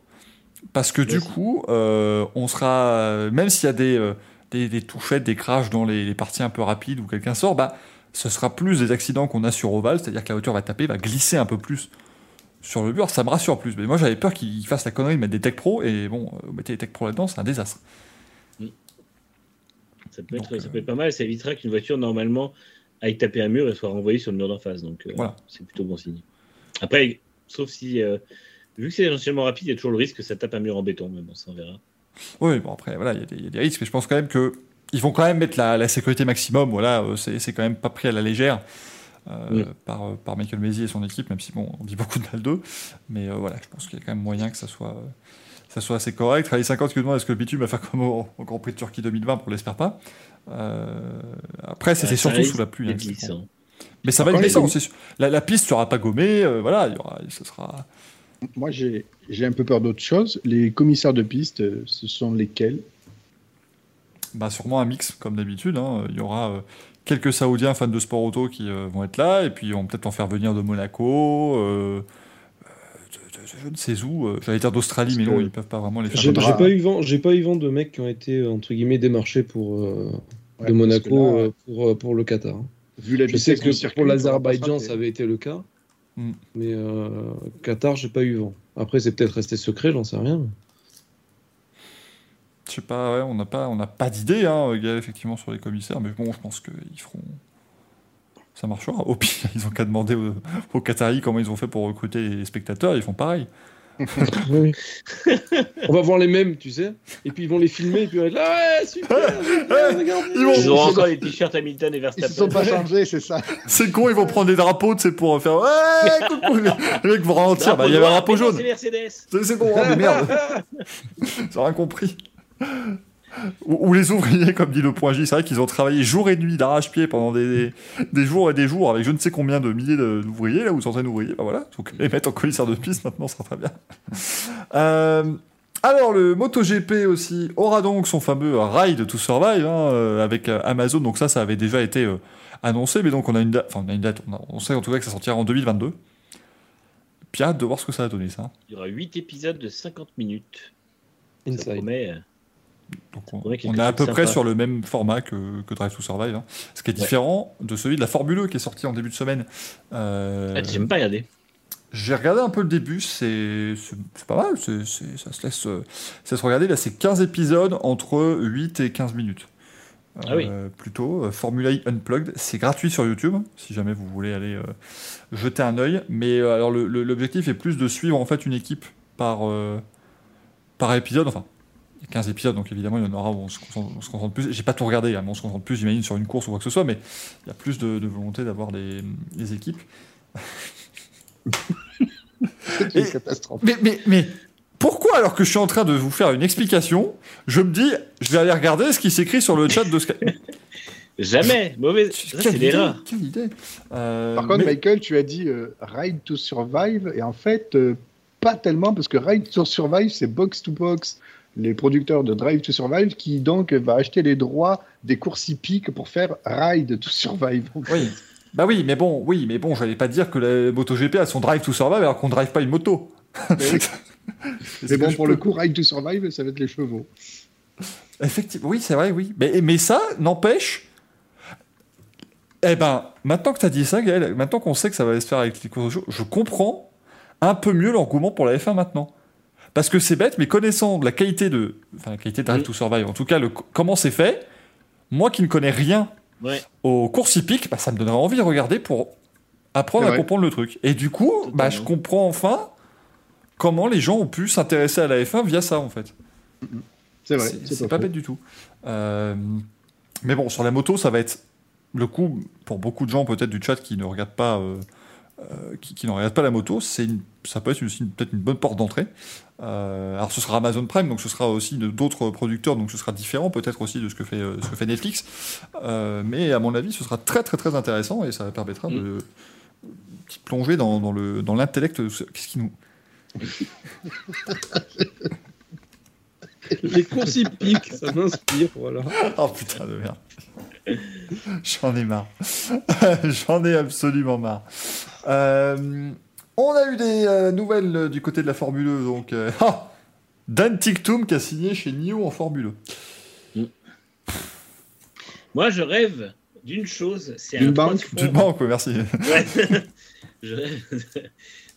Parce que du coup, euh, on sera, même s'il y a des, euh, des, des, touchettes, des crashs dans les, parties un peu rapides où quelqu'un sort, bah, ce sera plus des accidents qu'on a sur Oval, c'est-à-dire que la voiture va taper, va glisser un peu plus sur le mur, ça me rassure plus. Mais moi, j'avais peur qu'ils fassent la connerie de mettre des Tech Pro, et bon, vous mettez des Tech Pro là-dedans, c'est un désastre. Ça peut, être, ça peut être pas mal, ça évitera qu'une voiture, normalement, aille taper un mur et soit renvoyée sur le mur d'en face. Donc, voilà. c'est plutôt bon signe. Après, Sauf si, euh, vu que c'est essentiellement rapide, il y a toujours le risque que ça tape un mur en béton, mais bon, ça on verra. Oui, bon après, voilà, il y, a des risques, mais je pense quand même que ils vont quand même mettre la, sécurité maximum. Voilà, euh, c'est quand même pas pris à la légère. Euh, par, par Michael Mézi et son équipe, même si bon, on dit beaucoup de mal d'eux. Mais voilà, je pense qu'il y a quand même moyen que ça soit, ça soit assez correct. Rallye 50 qui demande est-ce que le bitume va faire comme au, Grand Prix de Turquie 2020 pour l'espère pas. après, c'était surtout sous la pluie. Hein, Mais ça va être glissant, la, la, piste sera pas gommée, euh, voilà, il y aura, ce sera. Moi, j'ai un peu peur d'autre chose. Les commissaires de piste, euh, ce sont lesquels? Bah, Sûrement un mix, comme d'habitude. Hein. Il y aura euh, quelques Saoudiens fans de sport auto qui vont être là, et puis on peut-être en faire venir de Monaco. je ne sais où, j'allais dire d'Australie, mais non, ils peuvent pas vraiment les faire. J'ai pas eu vent, j'ai pas eu vent de mecs qui ont été entre guillemets démarchés pour de Monaco pour, pour le Qatar. Hein. Vu la je sais que pour l'Azerbaïdjan, ça avait été le cas. Mm. Mais euh, Qatar, j'ai pas eu vent. Après, c'est peut-être resté secret, j'en sais rien. Je sais pas, ouais, on n'a pas, on n'a pas d'idée, hein, effectivement, sur les commissaires, mais bon, je pense qu'ils feront. Ça marchera. Au pire, (laughs) ils ont qu'à demander aux, aux Qataris comment ils ont fait pour recruter les spectateurs, ils font pareil. On va voir les mêmes, tu sais. Et puis ils vont les filmer, et puis on va être là, ouais, super, (laughs) ils, auront encore les t-shirts Hamilton et Verstappen. Ils se sont pas changés, c'est ça. C'est con, ils vont prendre des drapeaux, tu sais, pour faire ouais, coucou. (laughs) Les mecs vont ralentir, bah, il y avait un drapeau jaune. C'est bon, hein, mais merde. (laughs) Ont rien compris. Ou, les ouvriers, comme dit le point J, c'est vrai qu'ils ont travaillé jour et nuit d'arrache-pied pendant des, des, jours et des jours avec je ne sais combien de milliers d'ouvriers, là, où centaines d'ouvriers, bah voilà, donc les mettre en commissaire de piste maintenant, ça sera très bien. (laughs) Euh, alors, le MotoGP aussi aura donc son fameux Ride to Survive hein, euh, avec euh, Amazon, donc ça, ça avait déjà été annoncé, mais donc on a une date, enfin on a une date, on, sait en tout cas que ça sortira en 2022. Puis hâte de voir ce que ça va donner ça. Il y aura 8 épisodes de 50 minutes. Inside. Ça promet, on, est à peu près sur le même format que, Drive to Survive. Hein. Ce qui est différent de celui de la Formule E qui est sorti en début de semaine. Euh, ah, J'aime pas regarder. J'ai regardé un peu le début, c'est pas mal, ça, se laisse, ça se regarder. Là, c'est 15 épisodes entre 8 et 15 minutes. Ah oui. Euh, plutôt. Euh, Formula E Unplugged, c'est gratuit sur YouTube, si jamais vous voulez aller jeter un œil. Mais alors, l'objectif est plus de suivre en fait une équipe par, par épisode. Enfin, 15 épisodes, donc évidemment, il y en aura où on se concentre, plus. J'ai pas tout regardé, hein, mais on se concentre plus, j'imagine, sur une course ou quoi que ce soit, mais il y a plus de, volonté d'avoir des, équipes. C'est une catastrophe. Mais, mais, mais, pourquoi, alors que je suis en train de vous faire une explication, je me dis, je vais aller regarder ce qui s'écrit sur le chat de Skype Jamais, mauvaise. C'est l'erreur. Quelle idée. Euh, Par contre, Michael, tu as dit euh, Ride to Survive, et en fait, euh, pas tellement, parce que Ride to Survive, c'est box to box les producteurs de Drive to Survive qui donc va acheter les droits des courses hippiques pour faire Ride to Survive. Oui. Bah oui, mais bon, oui, mais bon, j'allais pas dire que la MotoGP a son Drive to Survive alors qu'on drive pas une moto. (laughs) Mais, bon, pour le coup, Ride to Survive, ça va être les chevaux. Effectivement, oui, c'est vrai, oui. Mais, mais ça n'empêche. Eh ben, maintenant que tu as dit ça, Gaël, maintenant qu'on sait que ça va se faire avec les courses je comprends un peu mieux l'engouement pour la F1 maintenant. Parce que c'est bête, mais connaissant la qualité de, enfin la qualité de Drive to Survive, en tout cas le, comment c'est fait, moi qui ne connais rien aux courses hippiques, bah, ça me donnerait envie de regarder pour apprendre à comprendre le truc. Et du coup, bah, je comprends enfin comment les gens ont pu s'intéresser à la F1 via ça en fait. C'est vrai. C'est pas, bête du tout. Euh, mais bon, sur la moto, ça va être le coup pour beaucoup de gens peut-être du chat qui ne regardent pas. Euh, euh, qui, qui, pas la moto, c'est ça peut être aussi peut-être une bonne porte d'entrée. Euh, alors ce sera Amazon Prime, donc ce sera aussi d'autres producteurs, donc ce sera différent peut-être aussi de ce que fait, euh, ce que fait Netflix. mais à mon avis, ce sera très très très intéressant et ça permettra de mm. plonger dans, dans le dans l'intellect. Qu'est-ce qui nous Les courses hippiques, ça m'inspire, voilà. (laughs) Oh putain de merde. (laughs) J'en ai marre. (laughs) J'en ai absolument marre. Euh, on a eu des euh, nouvelles euh, du côté de la Formule 2. Donc, ah, (laughs) Dan Tictum qui a signé chez NIO en Formule 2. Mm. Moi, je rêve d'une chose. C'est un banque. D'une banque, merci. je rêve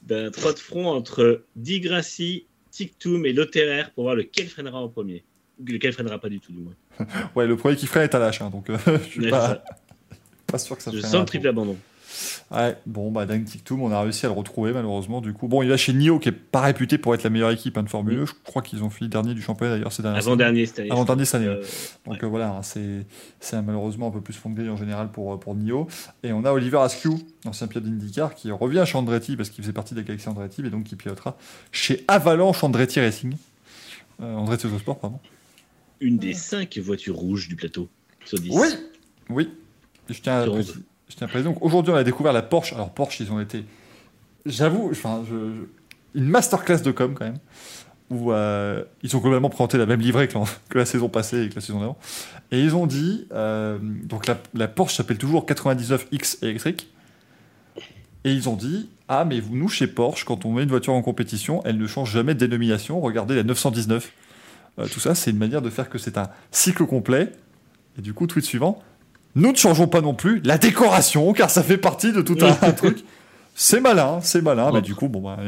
d'un 3 de front entre Digrassi, Tictum et Lotterer pour voir lequel freinera en premier. Lequel freinera pas du tout, du moins. (laughs) ouais, le premier qui freine est à lâche, hein, donc (laughs) je suis pas, (laughs) pas, sûr que ça Je sens le triple abandon. Ouais, bon, bah, Dang Tictum, on a réussi à le retrouver malheureusement. Du coup, bon, il va chez Nio, qui est pas réputé pour être la meilleure équipe hein, de Formule 1. Je crois qu'ils ont fini dernier du championnat d'ailleurs ces dernières Avant-dernier cette année. Avant-dernier cette année. Donc euh, voilà, hein, c'est malheureusement un peu plus fondé en général pour, euh, pour Nio. Et on a Oliver Askew, ancien pilote d'IndyCar, qui revient chez Andretti parce qu'il faisait partie de la galaxie Andretti, et donc qui pilotera chez Avalanche Andretti Racing. Euh, Andretti Autosport, pardon. Une des cinq voitures rouges du plateau sur 10. Oui, oui. Je tiens à je tiens à préciser. Donc aujourd'hui, on a découvert la Porsche. Alors Porsche, ils ont été, j'avoue, enfin, je, une masterclass de com quand même, où euh, ils ont globalement présenté la même livrée que, (laughs) que, la saison passée et que la saison d'avant. Et ils ont dit, euh, donc la, la Porsche s'appelle toujours 99X électrique. Et ils ont dit, ah mais vous, nous chez Porsche, quand on met une voiture en compétition, elle ne change jamais de dénomination. Regardez la 919. Euh, tout ça, c'est une manière de faire que c'est un cycle complet. Et du coup, tweet suivant. Nous ne changeons pas non plus la décoration, car ça fait partie de tout un, (laughs) truc. C'est malin, c'est malin. Mais du coup, bon, bah,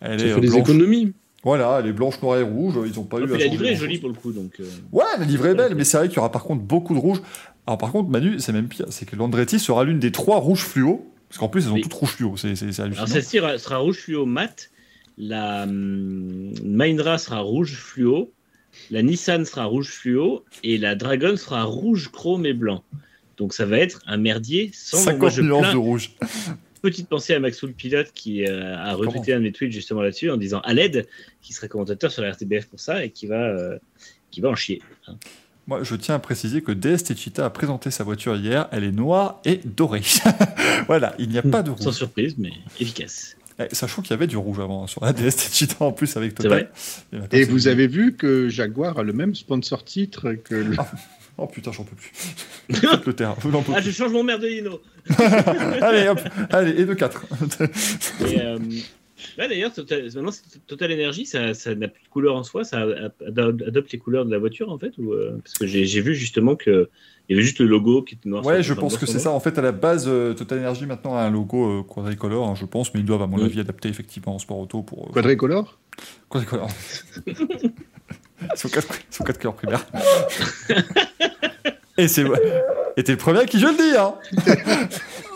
elle, est. Fait des économies. Voilà, elle est blanche, noire et rouge. Ils ont pas eu. la livrée est jolie pour le coup, donc. Euh. Ouais, la livrée est belle, mais c'est vrai qu'il y aura par contre beaucoup de rouge. Alors par contre, Manu, c'est même pire, c'est que l'Andretti sera l'une des trois rouges fluo, parce qu'en plus elles ont toutes rouge fluo. C'est hallucinant. Alors celle-ci sera rouge fluo mat. La hum, Mindra sera rouge fluo. La Nissan sera rouge fluo et la Dragon sera rouge chrome et blanc. Donc ça va être un merdier sans 50 nuances de rouge. (laughs) Petite pensée à Maxwell Pilote qui euh, a retweeté un de mes tweets justement là-dessus en disant à l'aide qui serait commentateur sur la RTBF pour ça et qui va, euh, qui va en chier. Hein. Moi, je tiens à préciser que DS Techita a présenté sa voiture hier. Elle est noire et dorée. (laughs) voilà, il n'y a pas de rouge. Sans surprise, mais efficace. Eh, sachant qu'il y avait du rouge avant sur la DS Techita en plus avec Total. Et vous avez vu que Jaguar a le même sponsor titre que le... Ah, oh putain, j'en peux plus. (laughs) le terrain. ah, je change mon merdolino. (laughs) allez, hop, allez, et de 4. et, euh, là d'ailleurs, maintenant, Total Energy, ça n'a plus de couleur en soi, ça adopte les couleurs de la voiture en fait ou, euh, Parce que j'ai vu justement que il y avait juste le logo qui était noir. Ouais, je pense que c'est ça. En fait, à la base, euh, Total Energy maintenant a un logo euh, quadricolore, hein, je pense, mais ils doivent, à mon avis, adapter effectivement en sport auto pour. Euh, quadricolore? Quadricolore. (laughs) Ils sont quatre, couleurs primaires. Et c'est. Et t'es le premier à qui je le dis, hein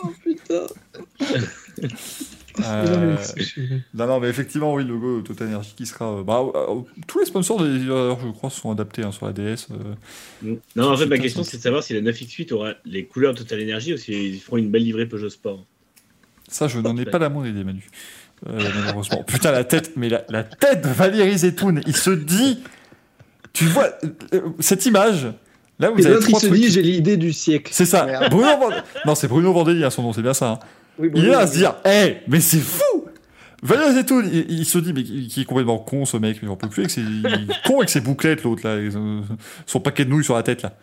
Oh putain (laughs) euh, non, non, mais effectivement, oui, le logo Total Energy qui sera. Euh, bah, euh, tous les sponsors, je crois, sont adaptés hein, sur la DS. Mm. non, en fait, ma question, c'est de savoir si la 9X8 aura les couleurs Total Energy ou s'ils feront une belle livrée Peugeot Sport. Ça, je n'en ai pas la moindre idée, Manu. malheureusement. (laughs) Putain, la tête, mais la, tête de Valérie Zetoun, il se dit. Tu vois, cette image. Là, vous avez trois il se dit, j'ai l'idée du siècle. C'est ça. Bruno Non, c'est Bruno Vandelli, hein, son nom, c'est bien ça. Hein il est là à se dire, hé, mais c'est fou! Valérie Zetoun, il, il, se dit, mais qui est complètement con ce mec, mais on peut plus avec ses, con avec ses bouclettes, l'autre là, son paquet de nouilles sur la tête là.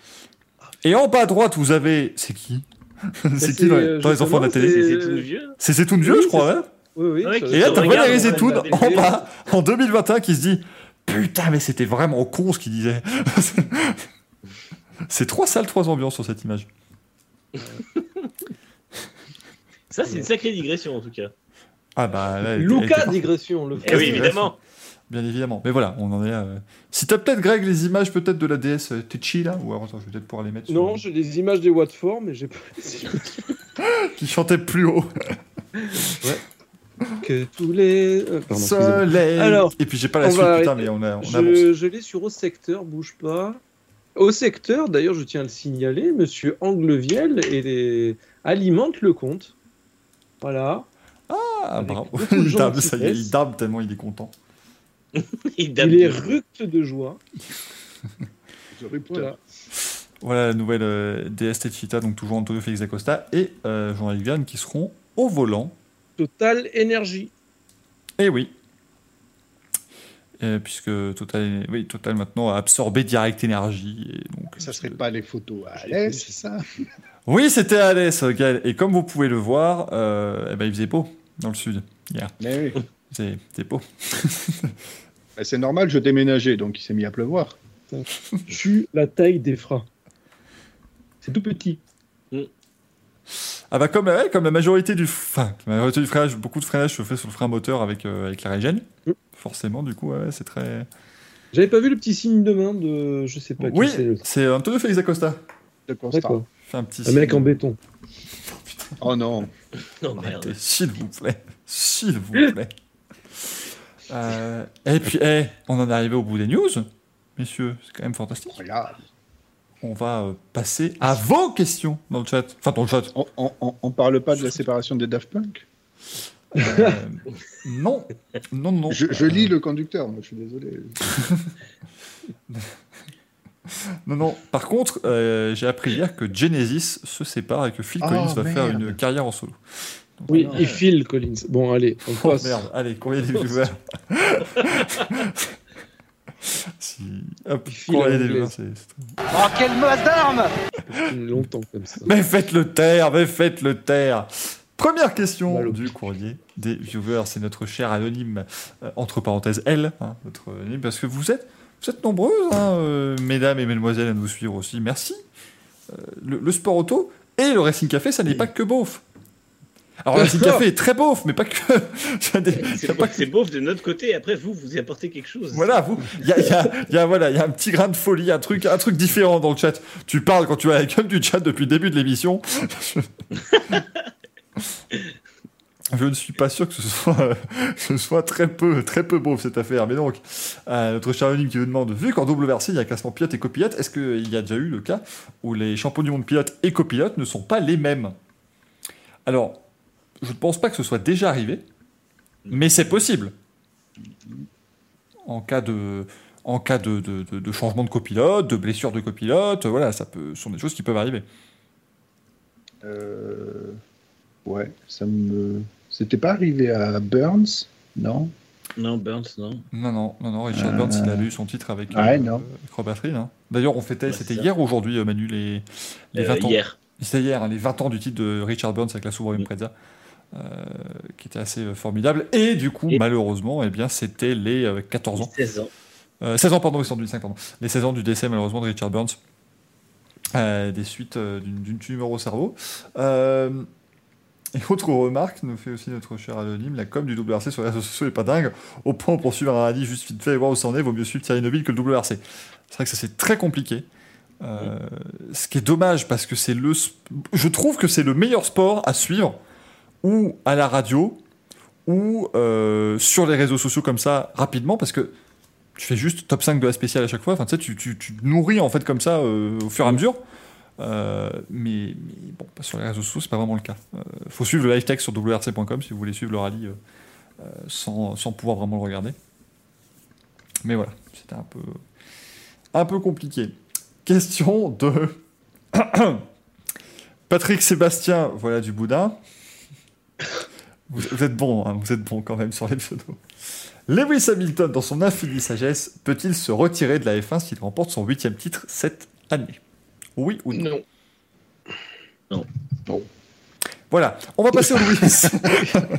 Et en bas à droite, vous avez, c'est qui? (laughs) C'est qui dans, les enfants de la télé? C'est Zetoun vieux. C'est Zetoun vieux, je crois, hein? Oui, oui, Et là, t'as Valérie Zetoun en bas, en 2021, qui se dit, putain, mais c'était vraiment con ce qu'il disait. (laughs) c'est trois salles, trois ambiances sur cette image. Ça, c'est une sacrée digression en tout cas. Ah bah là, Luca digression, le eh oui, évidemment. Bien évidemment. Mais voilà, on en est là. Euh. Si t'as peut-être, Greg, les images peut-être de la DS euh, Techi là Ou alors, attends, je vais peut-être pouvoir les mettre. Non, j'ai des images des Watford, mais j'ai pas (laughs) Qui chantaient plus haut. (laughs) ouais. Que tous les. Euh, Soleil Alors, Et puis j'ai pas la suite, putain, mais on, a, on je, Je l'ai sur Au Secteur, bouge pas. Au secteur, d'ailleurs, je tiens à le signaler, monsieur Angleviel et alimente le compte. Voilà. Ah, bravo. (laughs) Il dame, ça y est, il dame tellement il est content. (laughs) il, est ructe de joie. (laughs) voilà. voilà. la nouvelle euh, DST Cheetah, donc toujours Antonio Félix Acosta et euh, Jean-Luc Vierne qui seront au volant. Total énergie. Eh oui. puisque Total, oui, Total maintenant a absorbé Direct Énergie. Et donc, ça serait pas les photos à l'aise, c'est ça? Oui, c'était à l'est, Et comme vous pouvez le voir, euh, eh ben, il faisait beau dans le sud hier. Mais oui. (laughs) C'est beau. (laughs) Ben, c'est normal, je déménageais, donc il s'est mis à pleuvoir. Tu la taille des freins. C'est tout petit. Ah bah comme, comme la majorité du, enfin, la majorité du freinage, beaucoup de freinage se fait sur le frein moteur avec, euh, avec la régène. Forcément, du coup, ouais, c'est très. J'avais pas vu le petit signe de main de, je sais pas. Oui, c'est Antonio Félix Acosta. D'accord un mec en béton. Oh non. (laughs) non merde. S'il vous plaît. S'il vous plaît. (laughs) Euh, et puis, eh, on en est arrivé au bout des news, messieurs. C'est quand même fantastique. On va euh, passer à vos questions dans le chat. Enfin, dans le chat. On, on, parle pas de la séparation des Daft Punk? Euh, Non. Non, non. Je, je, lis le conducteur, moi, je suis désolé. (laughs) Non, non. Par contre, euh, j'ai appris hier que Genesis se sépare et que Phil Oh, Collins va faire une carrière en solo. Donc, Oui, et Phil Collins. Bon, allez, on Oh passe. merde, allez, courrier des (laughs) viewers. (laughs) si... Hop, courrier des viewers, c'est- Oh, quelle masse d'armes longtemps comme ça. Mais faites-le taire, mais faites-le taire. Première question Mal au du courrier des viewers, c'est notre cher anonyme, euh, entre parenthèses elle, hein, notre anonyme, parce que vous êtes, vous êtes nombreuses, hein, euh, mesdames et mesdemoiselles, à nous suivre aussi. Merci. Euh, le, le sport auto et le Racing Café, ça n'est pas que beauf. Alors, le Racing Café (laughs) est très beauf, mais pas que. (laughs) C'est pas beau- c'est beauf de notre côté. Après, vous, vous y apportez quelque chose. Voilà, vous, il y a, y a- il y a- voilà, il y a un petit grain de folie, un truc, un truc différent dans le chat. Tu parles quand tu as la gueule du chat depuis le début de l'émission. (laughs) Je ne suis pas sûr que (laughs) ce soit, très peu, très peu beau cette affaire. Mais donc, euh, notre cher anonyme qui vous demande, vu qu'en WRC il y a classement pilote et copilote, est-ce qu'il y a déjà eu le cas où les champions du monde pilote et copilote ne sont pas les mêmes? Alors, je ne pense pas que ce soit déjà arrivé, mais c'est possible. En cas de changement de copilote, de blessure de copilote, voilà, ça peut, ce sont des choses qui peuvent arriver. Euh, Ouais, ça me. C'était pas arrivé à Burns, non? Non, Burns, non. Non, non, non, non, Richard Euh, Burns, il a eu son titre avec, ouais, euh, non. avec Robert Reed, hein. D'ailleurs, on fêtait, Ouais, c'était hier ou aujourd'hui, euh, Manu, les, les Euh, 20 ans. hier. C'était hier, hein, les 20 ans du titre de Richard Burns avec la Subaru Mm. Euh, qui était assez euh, formidable. Et du coup, Et- malheureusement, eh bien, c'était les euh, 14 ans. 16 ans. Euh, 16 ans, pardon, oui, c'est en 2005, pardon. Les 16 ans du décès, malheureusement, de Richard Burns, euh, des suites euh, d'une d'une tumeur au cerveau. Et autre remarque, nous fait aussi notre cher anonyme, la com du WRC sur les réseaux sociaux est pas dingue. Au point pour suivre un rallye juste vite fait et voir où ça en est, vaut mieux suivre Thierry Neuville que le WRC. C'est vrai que ça c'est très compliqué. Euh, Ce qui est dommage parce que c'est le, je trouve que c'est le meilleur sport à suivre ou à la radio ou euh, sur les réseaux sociaux comme ça rapidement parce que tu fais juste top 5 de la spéciale à chaque fois. Enfin, tu sais, tu, tu, nourris en fait comme ça euh, au fur et à mesure. Euh, mais, bon, sur les réseaux sociaux, c'est pas vraiment le cas. Il faut suivre le live text sur wrc.com si vous voulez suivre le rallye euh, euh, sans, sans pouvoir vraiment le regarder. Mais voilà, c'était un peu, un peu compliqué. Question de (coughs) Patrick Sébastien, voilà du boudin. Vous, vous êtes bon, hein, vous êtes bon quand même sur les pseudos. Lewis Hamilton, dans son infinie sagesse, peut-il se retirer de la F1 s'il remporte son huitième titre cette année? Oui ou non? Non. Voilà, on va passer au (laughs) Lewis.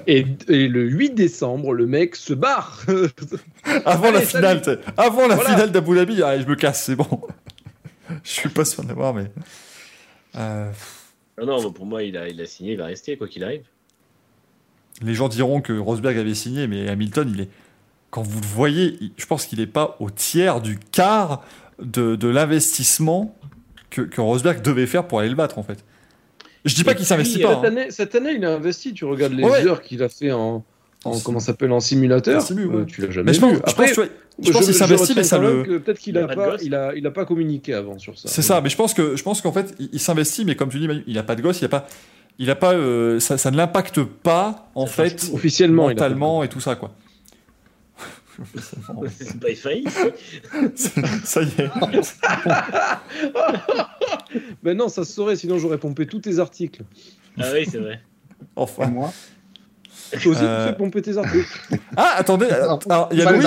Et, et le 8 décembre, le mec se barre. (laughs) Avant la finale, avant la Voilà. finale d'Abu Dhabi, allez, je me casse, c'est bon. (laughs) je suis pas sûr d'avoir, mais. Euh, Non, non, pour moi, il a, il a signé, il va rester, quoi qu'il arrive. les gens diront que Rosberg avait signé, mais Hamilton, il est. Quand vous le voyez, je pense qu'il n'est pas au tiers du quart de, de l'investissement que, que Rosberg devait faire pour aller le battre, en fait. Je dis pas qu'il s'investit pas. Cette, hein. année, cette année, il a investi. Tu regardes les Ouais. heures qu'il a fait en, en En comment ça s'appelle en simulateur. En simu, ouais. Euh, tu l'as jamais Mais je pense, vu. je pense, Après, je pense qu'il s'investit, mais ça le. Peut-être qu'il Il a a pas il a, il a pas communiqué avant sur ça. C'est ça, mais je pense que je pense qu'en fait, il, il s'investit, mais comme tu dis, Manu, il a pas de gosse, il a pas, il a pas, euh, ça, ça ne l'impacte pas en Ça fait Officiellement, mentalement et tout ça quoi. (laughs) C'est pas failli. (laughs) ça y est. (laughs) Ben non, ça se saurait, sinon j'aurais pompé tous tes articles. Ah oui, c'est vrai. Et Enfin. moi Toi aussi, Euh, tu fais pomper tes articles. Ah, attendez, il y a Louis,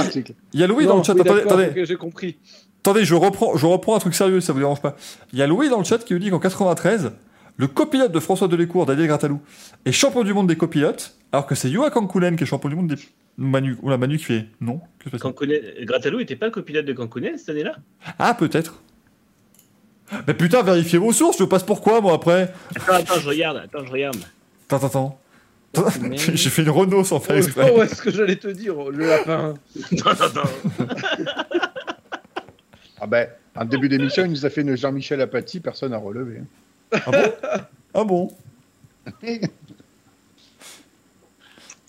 y a Louis dans le chat. oui, attendez, attendez, j'ai compris. attendez, je reprends, je reprends un truc sérieux, ça vous dérange pas. Il y a Louis dans le chat qui nous dit qu'en 93, le copilote de François Delécourt, Daniel Gratalou, est champion du monde des copilotes, alors que c'est Yoa Kankunen qui est champion du monde des Manu, ou la Manu qui fait non. Que se Gratalou était pas le copilote de Cancounet cette année-là? Ah, peut-être. Mais putain, vérifiez vos sources, je passe pourquoi, moi, après? Attends, attends, je regarde, attends, je regarde. Attends, attends. attends. (laughs) J'ai fait une Renault sans faire Oh, exprès. oh, ouais, ce que j'allais te dire, le lapin. (laughs) Non, non, non. (laughs) Ah ben, en début d'émission, il nous a fait une Jean-Michel Apathy, personne n'a relevé. Ah bon? Ah bon?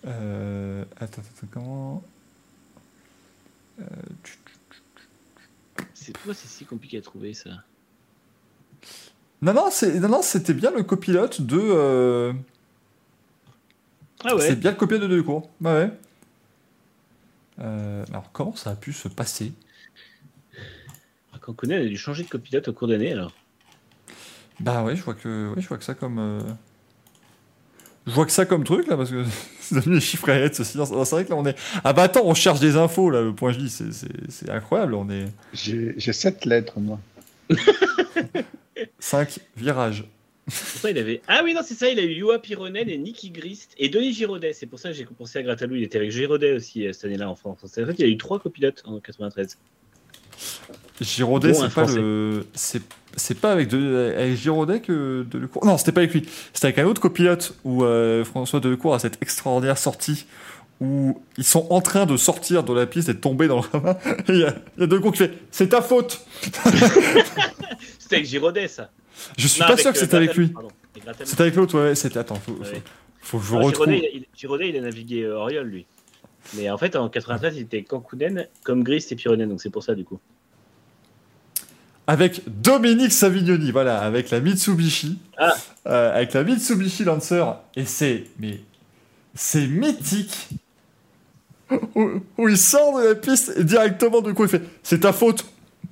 Euh, Attends, attends, comment Euh, C'est pourquoi c'est si compliqué à trouver ça Non, non, c'est- non, non, c'était bien le copilote de. euh, Ah C'est ouais bien le copilote de Delecourt. Ouais, ouais. Alors, comment ça a pu se passer? Cancunen a dû changer de copilote au cours d'année alors. Bah oui, je vois que, oui, je vois que ça comme. Je vois que ça comme truc là, parce que c'est devenu réels de ce silence. C'est vrai que là on est. Ah bah attends, on cherche des infos là, le point J, c'est- c'est c'est incroyable, on est. J'ai j'ai sept lettres, moi. (laughs) 5 virages. Il avait... Ah oui, non, c'est ça, il a eu Yoa Pironen et Nicky Grist et Denis Giraudet. C'est pour ça que j'ai pensé à Gratalou. Il était avec Giraudet aussi euh, cette année-là en France. C'est vrai qu'il y a eu trois copilotes en 93. Giraudet, Bon, c'est pas Français. le. C'est pas avec, de... avec Giraudet que Delecourt. Non, c'était pas avec lui. C'était avec un autre copilote où euh, François Delecourt a cette extraordinaire sortie où ils sont en train de sortir de la piste et de tomber dans le ravin. Et il y a, il y a Delecourt qui fait C'est ta faute (laughs) C'était avec Giraudet, ça. Je suis Non, pas sûr que euh, c'était avec lui. C'était avec l'autre, ouais. C'était. Attends, faut, faut, Ouais. faut que je Non, retrouve. Giraudet, il, Giraudet, il a navigué euh, Oriol, lui. Mais en fait, en 93, il était Cancunen comme Grist et Pironen. Donc c'est pour ça, du coup. Avec Dominique Savignoni, voilà, avec la Mitsubishi. Ah. Euh, avec la Mitsubishi Lancer. Et c'est. Mais. C'est mythique. Où, où il sort de la piste et directement, du coup, il fait C'est ta faute.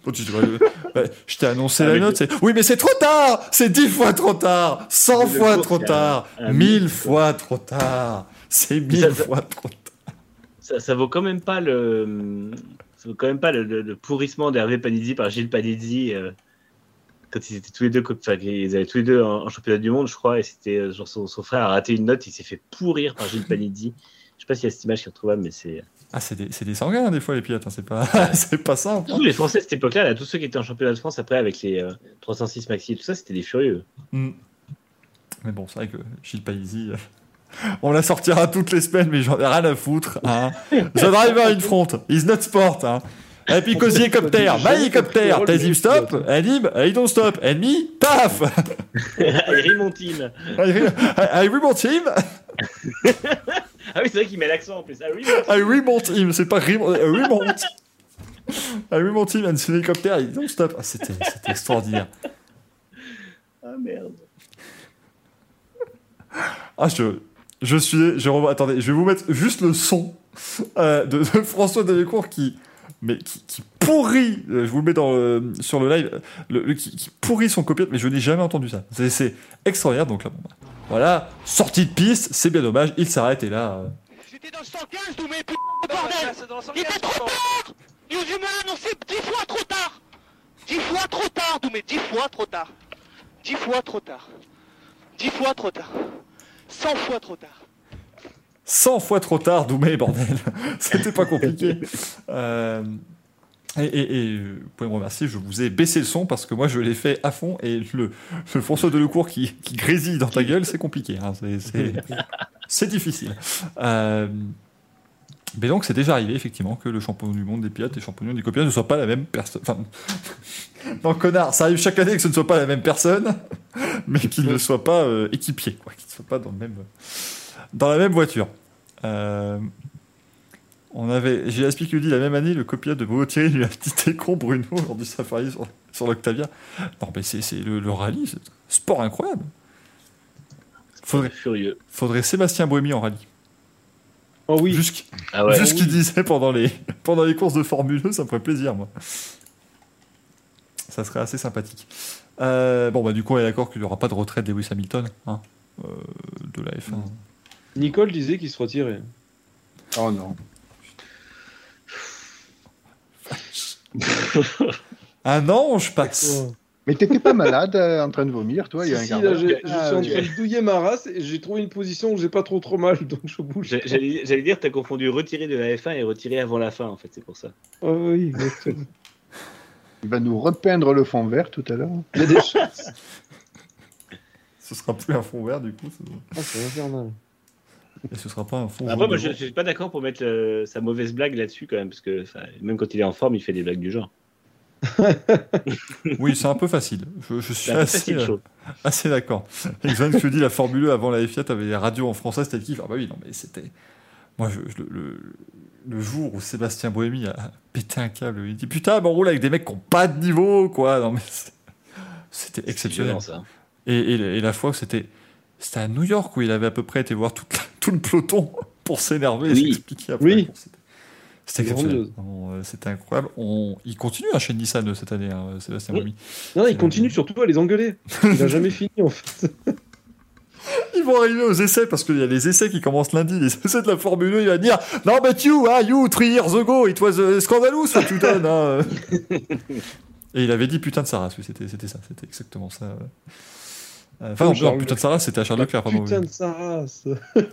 Oh, (laughs) je t'ai annoncé Ah, la note, c'est oui, mais c'est trop tard! C'est dix fois trop tard! Cent fois trop tard! Mille fois trop tard! C'est mille fois trop tard! Ça, ça vaut quand même pas le. Quand même pas le, le- le pourrissement d'Hervé Panizzi par Gilles Panizzi. euh, quand ils étaient tous les deux, co- enfin, ils avaient tous les deux en, en championnat du monde, je crois, et c'était euh, genre son, son frère a raté une note, il s'est fait pourrir par Gilles Panizzi. Je sais pas s'il y a cette image qui est retrouvable, mais c'est. Ah, c'est des, des sanguins, des fois, les pilotes, hein, c'est pas, (laughs) c'est pas simple. hein. Tous les Français de cette époque-là, là, tous ceux qui étaient en championnat de France après avec les euh, 306 maxi et tout ça, c'était des furieux. Mm. Mais bon, c'est vrai que Gilles euh, on la sortira toutes les semaines, mais j'en ai rien à foutre. Hein. The driver in front, is not sport. Hein. Et puis cosy hélicoptère, my hélicoptère, Tazim stop, anime, I don't stop, ennemi, paf Eric Montine. I remonte him, Ah oui, c'est vrai qu'il met l'accent en plus. I remonte him, c'est pas remont, I remonte. I remonte him, and c'est l'hélicoptère, I don't stop. Ah, c'était, c'était extraordinaire. Ah merde. Ah, je, je suis. Je revois. Attendez, je vais vous mettre juste le son euh, de, de François Delecourt qui. Mais qui, qui pourrit, euh, je vous le mets dans le- sur le live, le, le- qui, qui pourrit son copilote, mais je n'ai jamais entendu ça. C'est, extraordinaire, donc là, bon, bah, voilà, sortie de piste, c'est bien dommage, il s'arrête et là. euh, J'étais dans le 115, d'où mes p... bordel Il était trop tard News Humain a annoncé 10 fois trop tard 10 fois trop tard, d'où mes 10 fois trop tard 10 fois trop tard 10 fois trop tard 100 fois trop tard 100 fois trop tard, Doumé, bordel. (laughs) C'était pas compliqué. Euh, et, et- et, vous pouvez me remercier, je vous ai baissé le son parce que moi je l'ai fait à fond et le, le François Delecourt qui, qui grésille dans ta gueule, c'est compliqué. hein, c'est (laughs) difficile. Euh, mais donc c'est déjà arrivé effectivement que le champion du monde des pilotes et le champion des copilotes ne soient pas la même personne. Enfin, (laughs) non, connard, ça arrive chaque année que ce ne soit pas la même personne, (laughs) mais qu'ils ne soient pas euh, équipiers, quoi, qu'ils ne soient pas dans le même dans la même voiture. Euh, on avait, qui nous dit la même année, le copilote de Bobo Thierry lui a petit écran Bruno lors du safari sur, sur l'Octavia. Non, mais c'est, c'est le, le rallye, c'est un sport incroyable. Faudrait, Furieux. faudrait Sébastien Bohémy en rallye. Oh oui. Vu ce qu'il Ah ouais. vu ce qu'il disait pendant les, (laughs) pendant les courses de Formule 1, ça me ferait plaisir, moi. Ça serait assez sympathique. Euh, bon, bah, du coup, on est d'accord qu'il n'y aura pas de retraite Lewis Hamilton hein, euh, de la F1. Nicole disait qu'il se retirait. Oh non. (laughs) Un ange passe. Mais t'étais pas malade euh, en train de vomir, toi, il y a un Si, là, j'ai- je Ah, suis en train de douiller ma race et j'ai trouvé une position où j'ai pas trop trop mal, (laughs) donc je bouge. J'ai- J'allais dire, t'as confondu retirer de la F1 et retirer avant la fin, en fait, c'est pour ça. Oh oui, exactement. Il va nous repeindre le fond vert tout à l'heure. Il y a des chances. (laughs) Ce sera plus un fond vert, du coup. ce- Ah, c'est infernal. Et ce sera pas un fond Après, moi, je devant. suis pas d'accord pour mettre euh, sa mauvaise blague là-dessus, quand même, parce que même quand il est en forme, il fait des blagues du genre. (laughs) Oui, c'est un peu facile. Je, je suis assez, euh, assez d'accord. Exemple, tu dis la Formule 1 avant la Fiat avait les radios en français, c'était le kiff. Ah bah oui, non, mais c'était. Moi, je, je- le, jour où Sébastien Bohémy a pété un câble, il dit Putain, mais on roule avec des mecs qui n'ont pas de niveau, quoi. Non, mais c'était exceptionnel. violent, ça. Et, et, et la fois, c'était c'était à New York où il avait à peu près été voir tout le peloton pour s'énerver et Oui. s'expliquer après. Oui. C'était- exceptionnel. Euh, C'était incroyable. On... Il continue hein, chez Nissan euh, cette année, hein, Sébastien Oui. Remy. Non, il continue surtout à les engueuler. Il a jamais (laughs) fini en fait. Ils vont arriver aux essais parce qu'il y a les essais qui commencent lundi. Les essais de la Formule 1, il va dire Non, but you, ah, you, three years ago, it was uh, scandalous what you done. hein. (laughs) Et il avait dit putain de Saras, oui, c'était c'était ça, c'était exactement ça. euh. Enfin, Oh, non, Charles putain de Saras, c'était à Charles Leclerc, pardon. Putain de sa race. (laughs)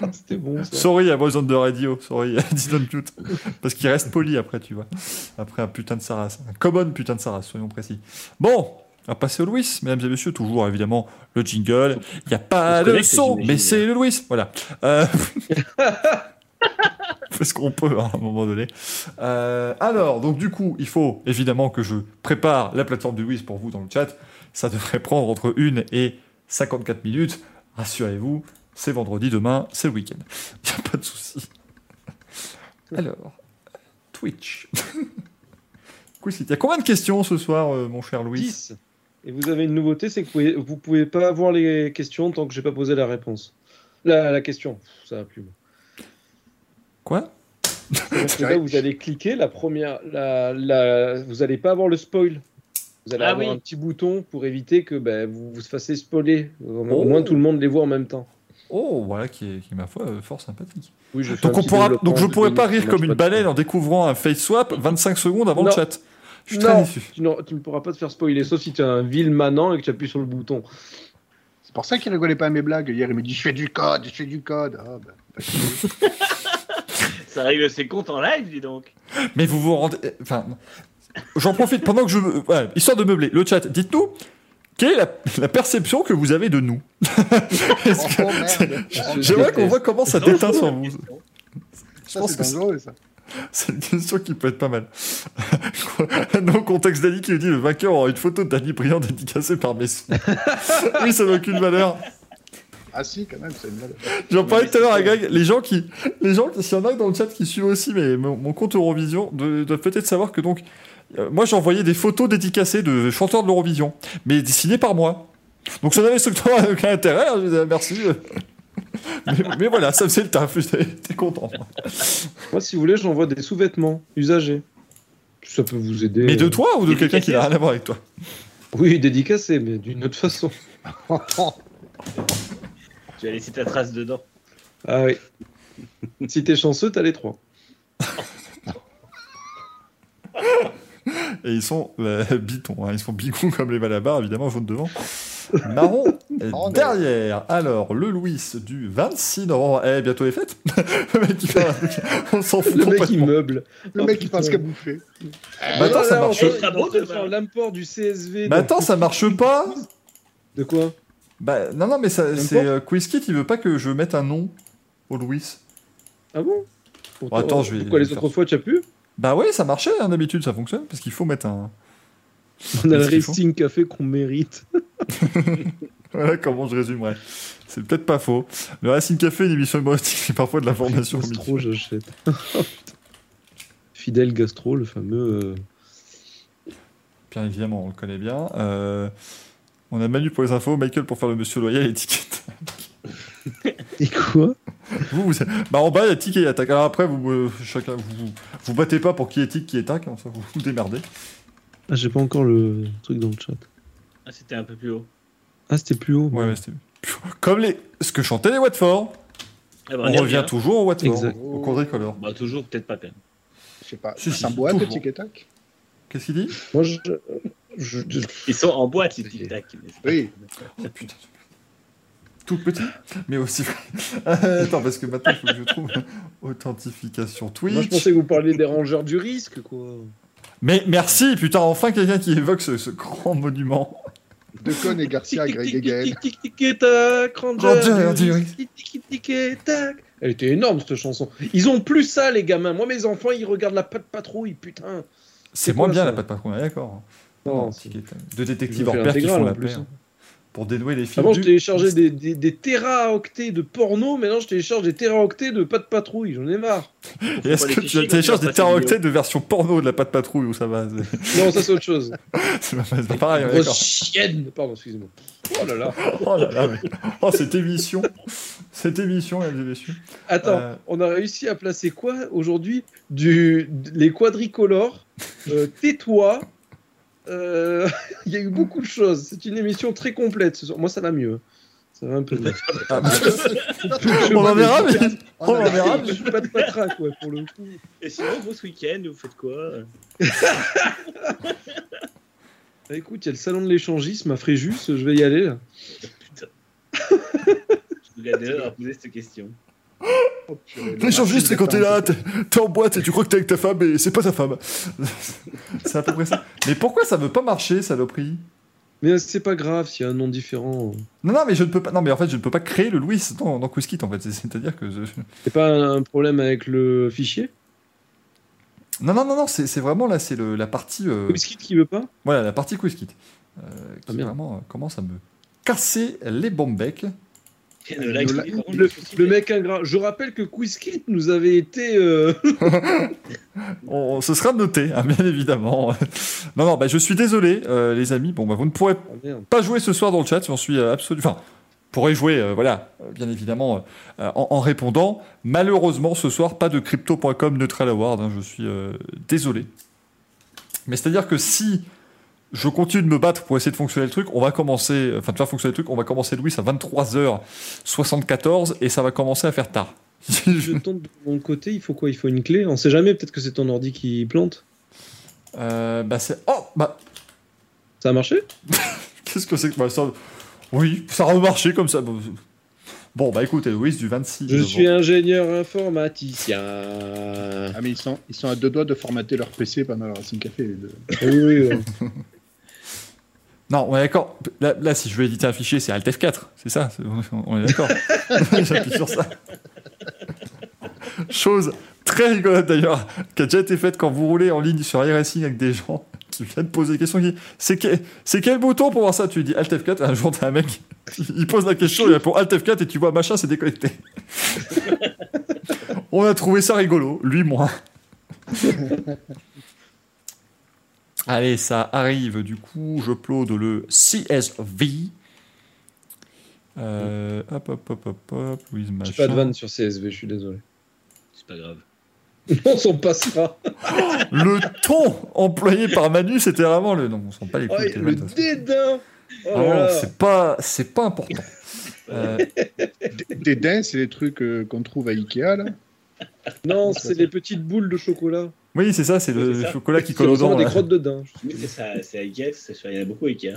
Ah, C'était bon ça. Sorry, I was on the radio. Sorry, I didn't mute. Parce qu'il reste poli après, tu vois. Après un putain de Saras. Un common putain de Saras, soyons précis. Bon, on va passer au Louis, mesdames et messieurs. Toujours, évidemment, le jingle. Il n'y a pas de son, mais c'est le Louis. Voilà. Euh... on fait ce qu'on peut hein, à un moment donné. Euh, alors, donc du coup, il faut évidemment que je prépare la plateforme du Louis pour vous dans le chat. Ça devrait prendre entre 1 et 54 minutes. Rassurez-vous, c'est vendredi, demain, c'est le week-end. (laughs) Il n'y a pas de souci. Alors, Twitch. Il y a combien de questions ce soir, euh, mon cher Louis 10. Et vous avez une nouveauté, c'est que vous pouvez, vous pouvez pas avoir les questions tant que j'ai pas posé la réponse. La, la question, ça va plus. Quoi? Là, vous allez cliquer la première, la, la, vous allez pas avoir le spoil. Vous allez Ah avoir oui. un petit bouton pour éviter que ben, vous vous fassiez spoiler. Au Oh. moins tout le monde les voit en même temps. Oh, voilà, qui est, qui est, ma foi, euh, fort sympathique. Oui, je Donc, on pourra, je pourrais pas rire comme une baleine en découvrant un face swap 25 secondes avant Non. le chat. Je suis très Non, déçu. tu, ne pourras pas te faire spoiler, sauf si tu es un vil manant et que tu appuies sur le bouton. C'est pour ça qu'il rigolait pas à mes blagues. Hier, il me dit Je fais du code, je fais du code. Ah, bah. (laughs) Ça règle ses comptes en live, dis donc. Mais vous vous rendez. Enfin, j'en profite pendant que je. histoire de meubler le chat, dites-nous. Quelle est la, la perception que vous avez de nous (laughs) Oh. Je J'aimerais qu'on voit comment ça déteint sur vous. Ça, pense que c'est- une question qui peut être pas mal. (laughs) non, contexte d'Ali qui nous dit le vainqueur aura une photo de Briand dédicacée par Messi. (laughs) oui, ça n'a aucune valeur. Ah, si, quand même, c'est une blague. J'en parlais tout à l'heure à Greg. Les gens qui, les gens, s'il y en a dans le chat qui suivent aussi mais mon, mon compte Eurovision, doivent peut-être savoir que donc, euh, moi j'envoyais des photos dédicacées de chanteurs de l'Eurovision, mais dessinées par moi. Donc ça n'avait strictement (laughs) aucun intérêt. hein, je disais, merci. (laughs) mais, mais voilà, ça faisait le taf. (laughs) J'étais content. Moi, si vous voulez, j'envoie des sous-vêtements usagés. Ça peut vous aider. Mais de toi ou de quelqu'un qui n'a rien à voir avec toi? Oui, dédicacés, mais d'une autre façon. Tu vas laisser ta trace dedans. Ah oui. si t'es chanceux, t'as les trois. (laughs) Et ils sont euh, bitons, hein. ils sont bigons comme les malabars, évidemment, jaune devant. Marron (laughs) Oh, derrière. Alors, le Louis du 26 novembre. Eh, bientôt les fêtes. (laughs) le mec, il fait On s'en fout Le mec, il meuble. Le mec, il pense putain. qu'à bouffer. Bah, attends, ça marche. l'import du CSV. Dans- attends, ça marche pas De quoi Bah, non, non, mais c'est euh, QuizKit, il veut pas que je mette un nom au Louis. Ah bon attends, je vais- Pourquoi les autres fois, tu as pu Bah ouais, ça marchait, hein, d'habitude, ça fonctionne, parce qu'il faut mettre un... On a le Racing Café qu'on mérite. (laughs) Voilà comment je résumerais. C'est peut-être pas faux. Le Racing Café, une émission humoristique, et parfois de l'information. au milieu. Gastro, j'achète. Fidèle Gastro, le fameux. euh, Bien évidemment, on le connaît bien. Euh, on a Manu pour les infos, Michael pour faire le monsieur loyal et étiquette. Et quoi? Vous, vous bah en bas, il y a tic et attaque. Alors après, vous, euh, chacun, vous, vous, vous battez pas pour qui est tic, qui est tac, hein, ça, vous vous démerdez. Ah, j'ai pas encore le truc dans le chat. Ah, c'était un peu plus haut. Ah, c'était plus haut. Ouais, ouais, c'était. Comme les... ce que chantaient les Watford. Ah bah, On revient toujours au Watford, Exact. au quadricolore. Bah, toujours, peut-être pas quand même. Je sais pas. Si, si, C'est un boîte, le tic et tac? Qu'est-ce qu'il dit? Moi, je. je- je- Ils sont en boîte, les tic-tac. Oui. Oh putain. Tout petit, mais aussi. (laughs) Attends, parce que maintenant, il faut que je trouve (laughs) authentification Twitch. Moi, je pensais que vous parliez des rangeurs du risque, quoi. Mais merci, putain, enfin quelqu'un qui évoque ce, ce grand monument. Decon et Garcia, Greg et Gaël. Du risque. Elle était énorme, cette chanson. Ils ont plus ça, les gamins. Moi, mes enfants, ils regardent la patte patrouille, putain. C'est moins bien la patte patrouille, d'accord. Non, Non, De détectives fait pair qui font en la plus, paix. Pour dénouer les fils. Avant, je téléchargeais des, des, des téraoctets de porno, maintenant je télécharge des téraoctets de pas de patrouille, j'en ai marre. Et Est-ce pas que tu télécharges des teraoctets de version porno de la patte patrouille ou ça va (laughs) Non, ça c'est autre chose. (laughs) c'est pas, c'est pas pareil, Grosse d'accord. chienne Pardon, excusez-moi. Oh là là. Oh là là, mais- oh, cette émission, cette émission, mesdames et messieurs. Attends, Euh. on a réussi à placer quoi aujourd'hui du, Les quadricolores, euh, tais-toi. Euh, (laughs) Il y a eu beaucoup de choses. C'est une émission très complète. ce soir. Moi, ça va mieux. Ça va un peu mieux. Ah, bah, (laughs) on en verra, mais on en verra. Je suis pas de patraque, ouais, pour le coup. Et sinon, vous, ce week-end, vous faites quoi? Bah, écoute, il y a le salon de l'échangisme à Fréjus. Je vais y aller. Là. Putain. Je vous gagne à poser cette question. L'échangiste, c'est quand t'es là, t'es en boîte et tu crois que t'es avec ta femme et c'est pas ta femme. c'est à peu près ça. Mais pourquoi ça veut pas marcher, saloperie? Mais c'est pas grave s'il y a un nom différent. Non, non, mais je ne peux pas. Non, mais en fait, je ne peux pas créer le Louis dans, dans QuizKit, en fait. C'est- C'est-à-dire que. je- C'est pas un problème avec le fichier? Non, non, non, non, c'est vraiment là, c'est la partie. euh, Whisky qui veut pas? Voilà, la partie QuizKit. Euh, Ah, qui vraiment euh, commence à me casser les bombecs. Il qui- Le- contre, mec ingrat. Je rappelle que Quizkit nous avait été. euh, (laughs) (laughs) On, ce sera noté, hein, bien évidemment. non, non, bah, je suis désolé, euh, les amis. Bon, bah, vous ne pourrez Ah, pas jouer ce soir dans le chat, j'en suis euh, absolument. Enfin, pourrez jouer, euh, voilà, euh, bien évidemment, euh, en, en répondant. Malheureusement, ce soir, pas de crypto.com Neutral Award, hein, je suis euh, désolé. Mais c'est-à-dire que si je continue de me battre pour essayer de fonctionner le truc, on va commencer, enfin de faire fonctionner le truc, on va commencer Louis à 23h74 et ça va commencer à faire tard. (laughs) Je tente de mon côté, il faut quoi? Il faut une clé? On sait jamais, peut-être que c'est ton ordi qui plante. Euh, bah c'est... Oh Bah, Ça a marché? (laughs) Qu'est-ce que c'est que... Bah, ça... Oui, ça a remarché comme ça. Bon, bah écoutez, Louis, du 26. Je suis ingénieur informaticien. Ah, mais ils sont, ils sont à deux doigts de formater leur PC pendant leur Racing Café. les deux. Oui, oui, oui. (laughs) Non, on est d'accord. Là, là, si je veux éditer un fichier, c'est Alt F4, c'est ça c'est- On est d'accord. (laughs) J'appuie sur ça. Chose très rigolote d'ailleurs, qui a déjà été faite quand vous roulez en ligne sur iRacing avec des gens qui viennent poser des questions. qui C'est que- c'est quel bouton pour voir ça? Tu dis Alt F4, et un jour t'as un mec, il pose la question, il répond Alt F4 et tu vois machin, c'est déconnecté. (laughs) on a trouvé ça rigolo, lui, moi. Allez, ça arrive. Du coup, je upload le CSV. Euh, hop, hop, hop, hop, hop. Louise J'ai machin. pas de vanne sur CSV, je suis désolé. C'est pas grave. On s'en passera. Le ton employé par Manu, c'était vraiment le. Non, on s'en pas les Oh, couilles. le vannes, dédain Oh c'est pas, c'est pas important. (laughs) Euh, dents, c'est les trucs euh, qu'on trouve à Ikea, là. Non, c'est les petites boules de chocolat. Oui, c'est ça, c'est le ça. chocolat qui colle aux dents. des crottes de dents. Mais c'est ça, c'est Ikea, il y en a beaucoup Ikea.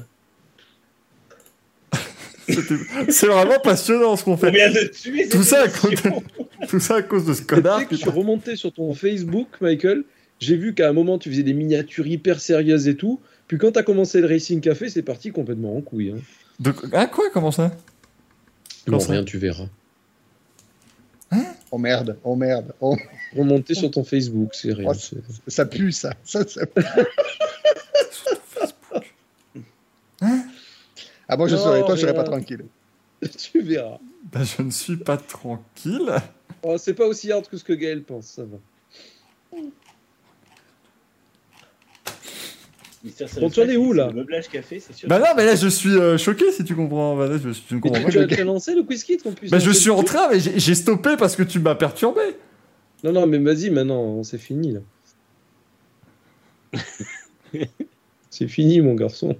(laughs) C'est vraiment passionnant ce qu'on On fait. vient de tuer Tout ça à cause (laughs) de, tout ça à cause de ce connard. je suis remonté sur ton Facebook, Michael. J'ai vu qu'à un moment, tu faisais des miniatures hyper sérieuses et tout. Puis quand t'as commencé le Racing Café, c'est parti complètement en couille. Hein. De... Ah quoi Comment ça? Non, ça? rien, tu verras. Oh merde, oh merde, oh, Remonter sur ton Facebook, c'est rien. Oh, ça pue, ça. ça, ça pue. (laughs) Ah bon, je Non, serais toi, je serais pas tranquille. (laughs) tu verras. Bah, Je ne suis pas tranquille. (laughs) Oh, c'est pas aussi hard que ce que Gaël pense, ça va. Bon, tu en es où, là? Le meublage café, c'est sûr. Bah non, mais là je suis euh, choqué si tu comprends. Bah, là, je, ne Mais comprends tu, pas. tu as lancé le quiz kit qu'on puisse Bah je suis en train, mais j'ai stoppé parce que tu m'as perturbé. Non, non, mais vas-y, maintenant, c'est fini, là. (laughs) c'est fini, mon garçon.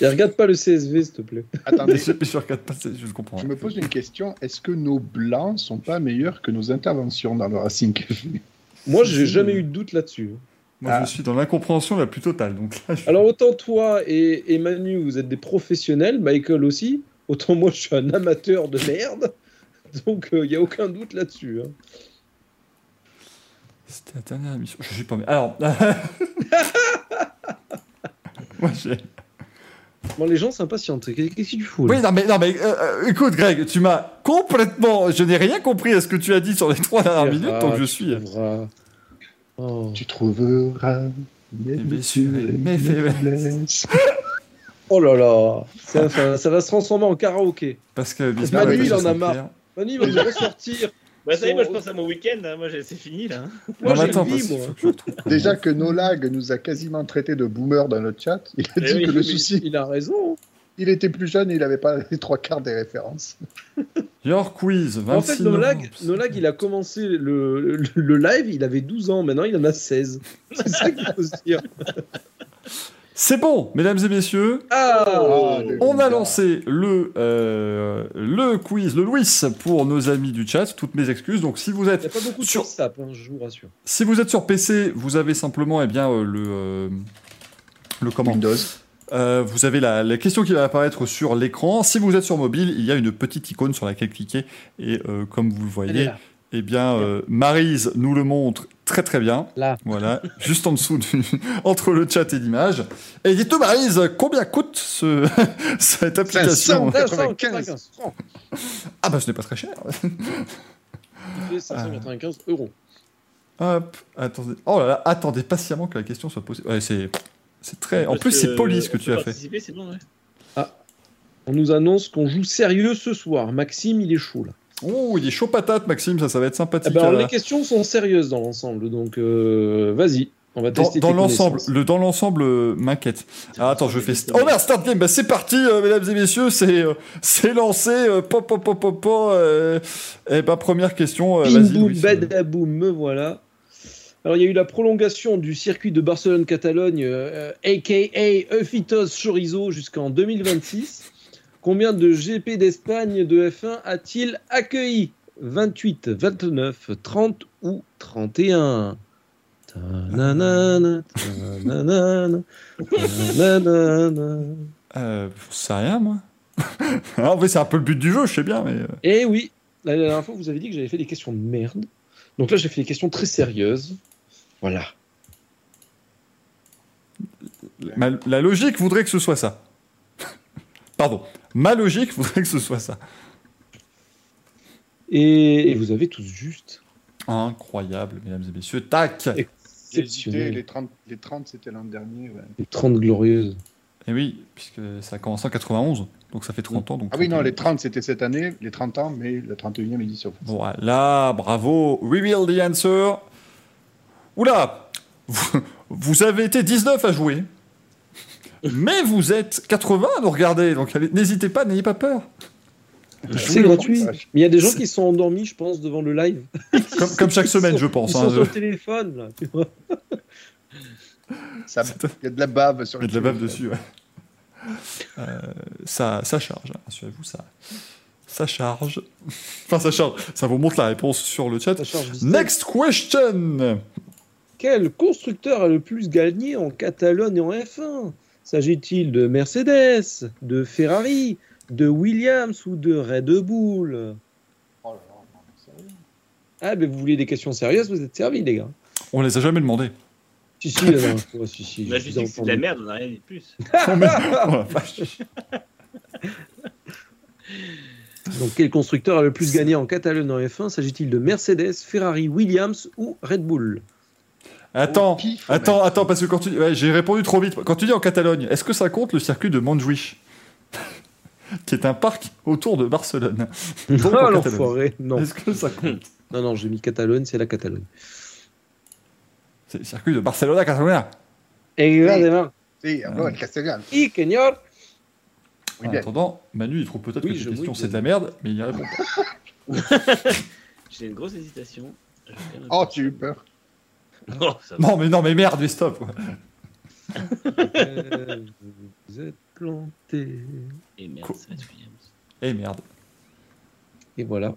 Et regarde pas le CSV, s'il te plaît. Attendez, Mais je, regarde pas, je ne comprends. je me pose une question. Est-ce que nos blancs sont pas meilleurs que nos interventions dans le Racing Café Moi, j'ai jamais mais- eu de doute là-dessus. Moi Ah. je suis dans l'incompréhension la plus totale. Donc là, je- Alors, autant toi et, et Manu, vous êtes des professionnels, Michael aussi, autant moi, je suis un amateur de merde. (laughs) Donc, il n'y a aucun doute là-dessus. hein. C'était la dernière émission. Je suis pas. Alors. (laughs) Moi j'ai. Bon, les gens s'impatientent. Qu'est-ce que tu fous là Oui, non, mais, non, mais euh, euh, écoute, Greg, tu m'as complètement. Je n'ai rien compris à ce que tu as dit sur les trois dernières minutes, Ah, donc je tu suis. euh, trouveras. Oh. Tu trouveras mes Les blessures et mes faiblesses. Oh là là, ça, ça- ça va se transformer en karaoké. Parce que Manu, il en a marre. Manu, il va nous ressortir. (laughs) Bah ça y est, moi je pense à mon week-end, hein. moi j'ai- c'est fini là. Moi, Non, attends, vie, moi. que. (laughs) Déjà que Nolag nous a quasiment traité de boomer dans notre chat, il a Eh dit oui, que le souci, Il a raison. il était plus jeune et il n'avait pas les trois quarts des références. (laughs) Your quiz, 26 En fait, Nolag. Nolag, il a commencé le, le, le live, il avait 12 ans, maintenant il en a 16. C'est ça qu'il faut se dire. C'est bon, mesdames et messieurs. Ah Ah, On a lancé le, euh, le quiz, le Louis pour nos amis du chat. Toutes mes excuses. Donc, si vous Il n'y a êtes pas beaucoup de Sur- sur SAP, hein, je vous rassure. Si vous êtes sur PC, vous avez simplement eh bien, euh, le, euh, le comment Windows. Euh, Vous avez la, la question qui va apparaître sur l'écran. Si vous êtes sur mobile, il y a une petite icône sur laquelle cliquer. Et euh, comme vous le voyez, eh bien, euh, Maryse nous le montre très très bien. Là. Voilà, juste en dessous, du- (laughs) entre le chat et l'image. Et dites-nous, Maryse, combien coûte ce, (laughs) cette application 500. 95. Ah bah ce n'est pas très cher. Il fait 595 euros. Hop, attendez. Oh là là, attendez patiemment que la question soit posée. Ouais, c'est, c'est très. En plus, c'est que, poli ce que tu as fait. participer, C'est bon, ouais. On nous annonce qu'on joue sérieux ce soir. Maxime, il est chaud là. Oh, il est chaud patate, Maxime, ça, ça va être Eh sympathique. ben, alors, à la- les questions sont sérieuses dans l'ensemble, donc euh, vas-y. On va Dans, tester dans tes l'ensemble, le dans l'ensemble euh, m'inquiète. Ah, attends, je fais. Oh merde, start game. Bah, c'est parti, euh, mesdames et messieurs, c'est euh, c'est lancé. euh, pop pop pop pop pop. euh, et bah première question. euh, Bim badaboum, me voilà. Alors il y a eu la prolongation du circuit de Barcelone-Catalogne, euh, aka Eufitos Chorizo, jusqu'en 2026. Combien de GP d'Espagne de F1 a-t-il accueilli? 28, 29, 30 ou 31 Ta-na-na-na, ta-na-na-na, ta-na-na-na. Euh, sais rien moi. (laughs) Ah, en fait, c'est un peu le but du jeu, je sais bien, mais. euh, Eh oui, la dernière fois vous avez dit que j'avais fait des questions de merde. Donc là j'ai fait des questions très sérieuses. Voilà. la logique voudrait que ce soit ça. (laughs) Pardon. Ma logique (laughs) voudrait que ce soit ça. Et, et vous avez tous juste. Incroyable, mesdames et messieurs. Tac. Hésité, les 30, les 30 c'était l'an dernier. ouais. Les 30 glorieuses. Et oui, puisque ça a commencé en 91, donc ça fait 30 ans. Donc Ah oui, non, les 30 c'était cette année, les 30 ans, mais la 31e édition. Voilà, bravo. Reveal the answer. Oula vous, vous avez été 19 à jouer. Mais vous êtes 80 à nous regarder, donc n'hésitez pas, n'ayez pas peur. C'est gratuit. Il y a des gens qui sont endormis, je pense, devant le live. (laughs) Comme, comme chaque semaine, je pense. Ils hein, sont je- sur le téléphone, là. tu vois. Ça- Il y a de la bave sur Il y le a de la bave dessus, ouais. Euh, ça, ça charge, hein, rassurez-vous, ça, ça charge. (laughs) Enfin, ça charge. Ça vous montre la réponse sur le chat. Next question Quel constructeur a le plus gagné en Catalogne et en F1 S'agit-il de Mercedes, de Ferrari, de Williams ou de Red Bull? Oh là là, non, sérieux? Ah, ben vous voulez des questions sérieuses, vous êtes servis, les gars. On les a jamais demandé. Si, si, fois, si, que c'est de la merde, on n'a rien dit de plus. (laughs) (laughs) Mais-. Donc, quel constructeur a le plus gagné en Catalogne en F1 S'agit-il de Mercedes, Ferrari, Williams ou Red Bull? Attends, pif, attends, mec. attends, parce que quand tu ouais, j'ai répondu trop vite. Quand tu dis en Catalogne, est-ce que ça compte le circuit de Montjuïc (laughs) qui est un parc autour de Barcelone? (laughs) Donc, en Catalogne. l'enfoiré Non, Est-ce que ça compte? (laughs) Non, non, j'ai mis Catalogne, c'est la Catalogne. C'est le circuit de Barcelone à Catalogne. Exactement. Si, hablo el castellano. Y, señor Oui, En attendant, Manu, il trouve peut-être Oui, que cette question c'est de la merde, mais il y répond pas. J'ai une grosse hésitation. Oh, tu as eu peur. (laughs) Oh. Non, mais non, mais merde, mais stop. quoi. Euh, (laughs) Vous êtes planté. Et merde, être Williams. Eh merde. Et voilà.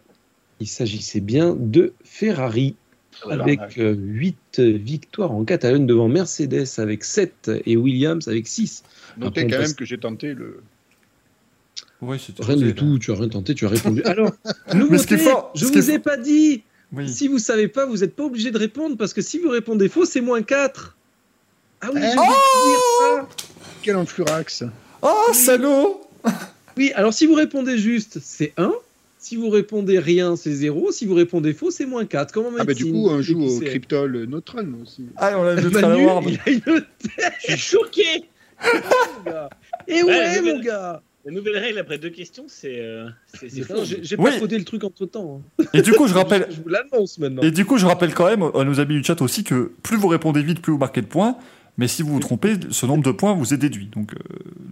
Il s'agissait bien de Ferrari Voilà. avec 8 victoires en Catalogne devant Mercedes avec 7 et Williams avec 6. Notez quand même que j'ai tenté le. Rien du tout, tu as rien tenté, tu as répondu. Alors, (laughs) Mais ce qui est nouveauté, fort- je ce qui est vous ai pas dit. Oui. Si vous savez pas, vous n'êtes pas obligé de répondre parce que si vous répondez faux, c'est moins 4. Ah oui, j'ai oublié de dire ça. Quel enflurax Oh, salaud Oui, alors si vous répondez juste, c'est 1. Si vous répondez rien, c'est 0. Si vous répondez faux, c'est moins 4. Comment Ah bah du coup, on joue au. Cryptol Neutron aussi. Ah, on a le Manu, il a une Je suis choqué Et ouais, mon gars La nouvelle règle après deux questions, c'est. Euh, j'ai pas codé le truc entre temps. Hein. Et du coup, (laughs) je rappelle. je vous l'annonce maintenant. Et du coup, je rappelle quand même à nos amis du chat aussi que plus vous répondez vite, plus vous marquez de points. Mais si vous vous trompez, ce nombre de points vous est déduit. Donc, euh,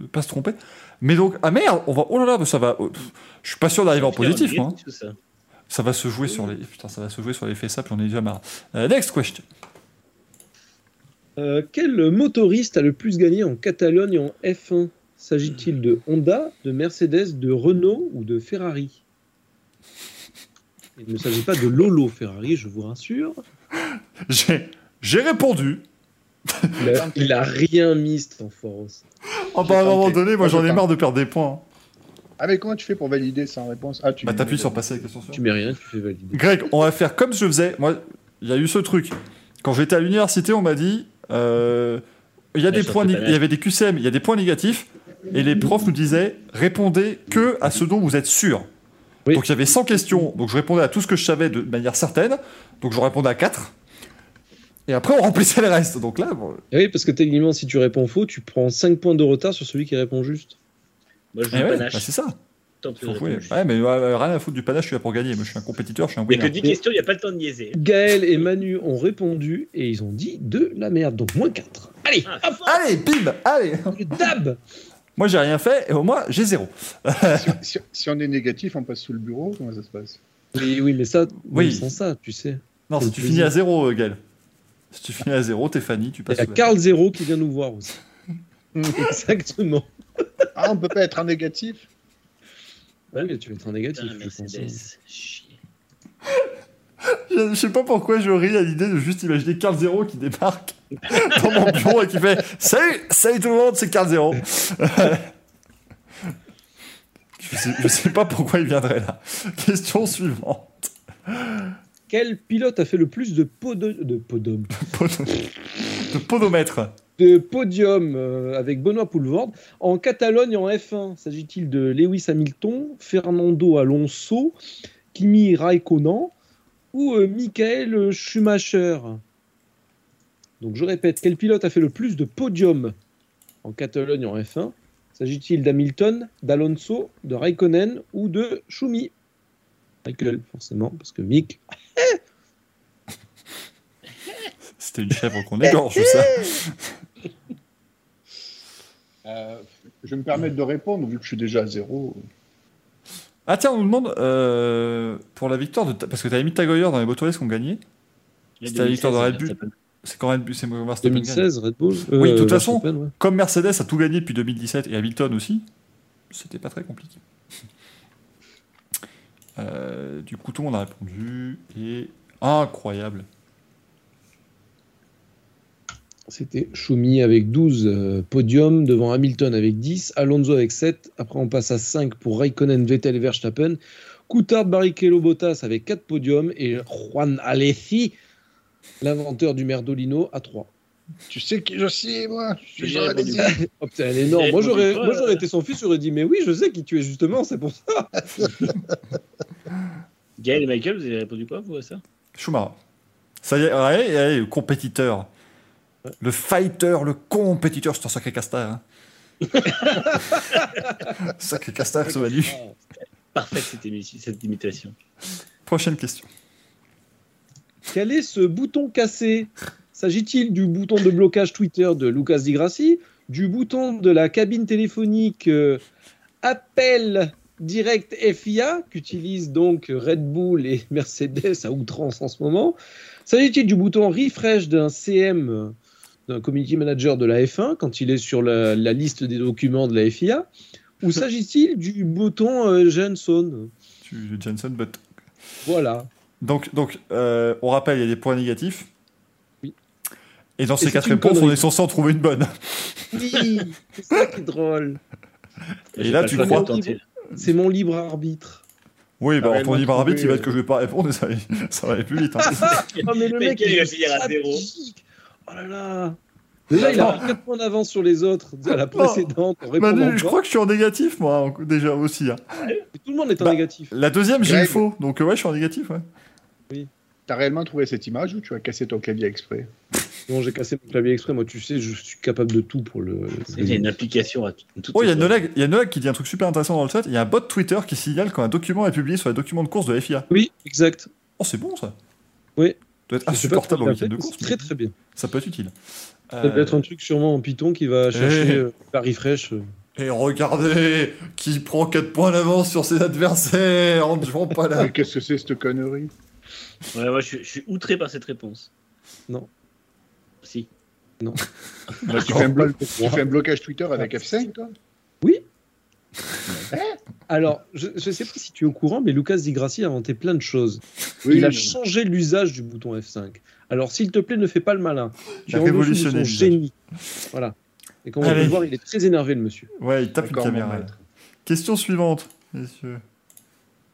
ne pas se tromper. Mais donc, ah merde, on va. Oh là là, ça va. Oh, je suis pas sûr d'arriver en positif, moi. Hein. Ça. va se jouer sur les. Putain, ça va se jouer sur les faits ça, puis on est déjà marre. Euh, next question. Euh, quel motoriste a le plus gagné en Catalogne en F1 S'agit-il de Honda, de Mercedes, de Renault ou de Ferrari? Il ne s'agit pas de Lolo Ferrari, je vous rassure. J'ai répondu. Il a, rien mis, cet force. Oh, bah, à un moment donné, moi j'en ai marre de perdre des points. Ah, mais comment tu fais pour valider sans réponse? Ah, tu bah, t'appuies sur passer avec question Tu mets rien, tu fais valider. Greg, on va faire comme je faisais. Moi, il y a eu ce truc. Quand j'étais à l'université, on m'a dit euh, il y a des points, il y avait des QCM, il y a des points négatifs, et les profs nous disaient répondez que à ce dont vous êtes sûr. Donc il y avait 100 questions, donc je répondais à tout ce que je savais de manière certaine, donc je répondais à 4. Et après, on remplissait le reste. Donc là, Oui, parce que techniquement, si tu réponds faux, tu prends 5 points de retard sur celui qui répond juste. Moi, je eh bah, c'est ça. Ouais, mais rien à foutre du panache, je suis là pour gagner. Moi, je suis un compétiteur, je suis un winner. Il n'y a que 10 questions, il n'y a pas le temps de niaiser. Gaël et Manu ont répondu et ils ont dit de la merde. Donc, moins 4. Allez, ah, allez, bim, allez. dab. Moi, j'ai rien fait et au moins, j'ai zéro. si, on est négatif, on passe sous le bureau Comment ça se passe? Oui, oui, mais ça, oui. sans ça, tu sais. Non, si tu finis à zéro, Gaël. Si tu finis à zéro, t'es Fanny, tu passes. Il y a Carl Zéro qui vient nous voir aussi. (laughs) (laughs) Exactement. Ah, on peut pas être un négatif? Ouais, mais tu veux être un négatif, je pense. (laughs) Je sais pas pourquoi je ris à l'idée de juste imaginer Carl Zero qui débarque (laughs) dans mon bureau et qui fait Salut, salut tout le monde, c'est Carl Zero. (laughs) je, sais, sais pas pourquoi il viendrait là. Question suivante. Quel pilote a fait le plus de, de, de podom (laughs) De podomètre de podium euh, avec Benoît Poulvord. En Catalogne, en F1, s'agit-il de Lewis Hamilton, Fernando Alonso, Kimi Raikkonen ou euh, Michael Schumacher? Donc je répète, quel pilote a fait le plus de podiums en Catalogne en F1 S'agit-il d'Hamilton, d'Alonso, de Raikkonen ou de Schumi? Michael, forcément, parce que Mick. (laughs) C'était une chèvre qu'on égorge, ça. (laughs) Euh, je vais me permettre de répondre, vu que je suis déjà à zéro. Ah tiens, on nous demande euh, pour la victoire, de parce que tu avais mis Tagoyer dans les motoristes qui ont gagné. C'était la victoire de Red Bull. C'est quand Red Bull, c'est 2016, Red Bull. oui, de toute euh, façon, comme Mercedes a tout gagné depuis 2017 et Hamilton aussi, c'était pas très compliqué. (laughs) du coup, tout le monde a répondu et incroyable. C'était Schumi avec 12 euh, podiums, devant Hamilton avec 10, Alonso avec 7. Après, on passe à 5 pour Raikkonen, Vettel et Verstappen. Coutard, Barrichello, Bottas avec 4 podiums. Et Juan Alesi, l'inventeur du Merdolino, à 3. Tu sais qui je suis, moi? Je suis (laughs) oh, putain, énorme. Moi, j'aurais, moi, j'aurais été son fils, j'aurais dit Mais oui, je sais qui tu es justement, c'est pour ça. (laughs) Gaël et Michael, vous avez répondu quoi, vous, à ça? Schumacher. Ça y est, allez, compétiteur. Le fighter, le compétiteur, c'est un sacré castar. Hein. (laughs) sacré castar, ce. Parfaite cette, cette imitation. Prochaine question. Quel est ce bouton cassé? S'agit-il du bouton de blocage Twitter de Lucas Di Grassi, du bouton de la cabine téléphonique euh, appel direct FIA qu'utilisent donc Red Bull et (laughs) Mercedes à outrance en ce moment? S'agit-il du bouton refresh d'un CM d'un community manager de la F1 quand il est sur la, liste des documents de la FIA Ou (laughs) s'agit-il du bouton euh, Jenson Jenson but. Voilà. Donc, donc euh, on rappelle, il y a des points négatifs. Oui. Et dans ces quatre réponses, on est censé en trouver une bonne. Oui, c'est ça qui est drôle. Et là, tu crois. C'est mon libre arbitre. Oui, bah, ton libre arbitre, il va être que je vais pas répondre et ça, (laughs) ça va aller plus vite. Hein. oh, (laughs) mais le mec, il va finir à zéro. Oh là là Déjà, il a pris 4 points d'avance sur les autres à la précédente. Manu, je crois que je suis en négatif, moi, déjà aussi. Hein. Tout le monde est en bah, négatif. La deuxième, j'ai eu faux. Donc, ouais, je suis en négatif, ouais. Oui. T'as réellement trouvé cette image ou tu as cassé ton clavier exprès? Non, j'ai cassé mon clavier exprès. Moi, tu sais, je suis capable de tout pour le. Il y a une application à tout. Oh, il y a Nolag, qui dit un truc super intéressant dans le chat. Il y a un bot Twitter qui signale quand un document est publié sur les documents de course de FIA. Oui, exact. Oh, c'est bon ça. Oui. Ça doit être insupportable bien week-end de course. Très très bien. Ça peut être utile. Ça doit être un truc sûrement en Python qui va chercher Eh. euh, la refresh. euh. Et regardez, qui prend 4 points d'avance sur ses adversaires en jouant pas là. Mais (laughs) Qu'est-ce que c'est cette connerie? Ouais, moi, je, suis- je suis outré par cette réponse. Non. Si. (laughs) tu fais, un blo- tu fais un blocage Twitter avec F5, toi Alors, je ne sais pas si tu es au courant, mais Lucas Di Grassi a inventé plein de choses. Oui, il a mais- changé l'usage du bouton F5. Alors, s'il te plaît, ne fais pas le malin. Tu Il a es en dessous de révolutionné son génie. Voilà. Et comme on peut le voir, il est très énervé, le monsieur. Ouais, il tape une D'accord, mon caméra. Question suivante, messieurs.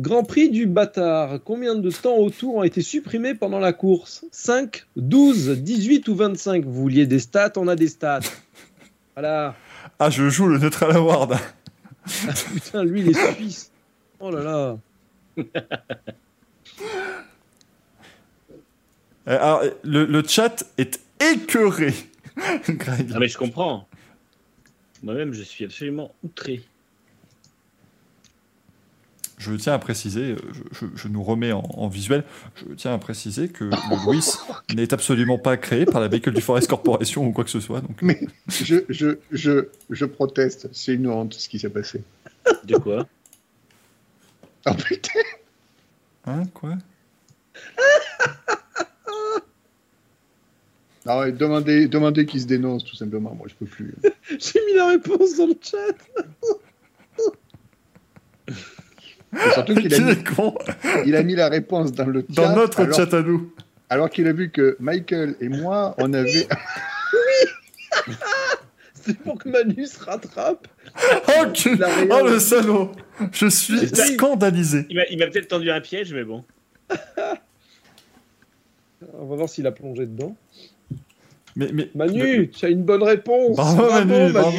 Grand Prix du bâtard. Combien de temps autour ont été supprimés pendant la course? 5, 12, 18 ou 25 Vous vouliez des stats On a des stats. Voilà. Ah, je joue le Neutral Award. Ah, putain, lui, il est suisse. Oh là là. Euh, Alors, le, le chat est écœuré. Ah, mais je comprends. Moi-même, je suis absolument outré. Je tiens à préciser, euh, je, je- je nous remets en, en visuel, je tiens à préciser que le Louis n'est absolument pas créé par la Vehicle du Forest Corporation ou quoi que ce soit. Donc, Mais je, je, je, je proteste, c'est une honte ce qui s'est passé. De quoi? Oh putain hein, quoi? Non, ouais, demandez, demandez qu'il se dénonce, tout simplement. Moi, je peux plus. (laughs) J'ai mis la réponse dans le chat. (laughs) Et surtout (laughs) qu'il Qui a, mis, il a mis la réponse dans le chat. Dans notre alors, chat à nous. Alors qu'il a vu que Michael et moi, on avait. (laughs) C'est pour que Manu se rattrape. Oh, que- oh, le salaud Je suis Oui. scandalisé. Il m'a peut-être tendu un piège, mais bon. (laughs) On va voir s'il a plongé dedans. Mais, mais, Manu, tu as une bonne réponse. Bravo, Manu, bravo.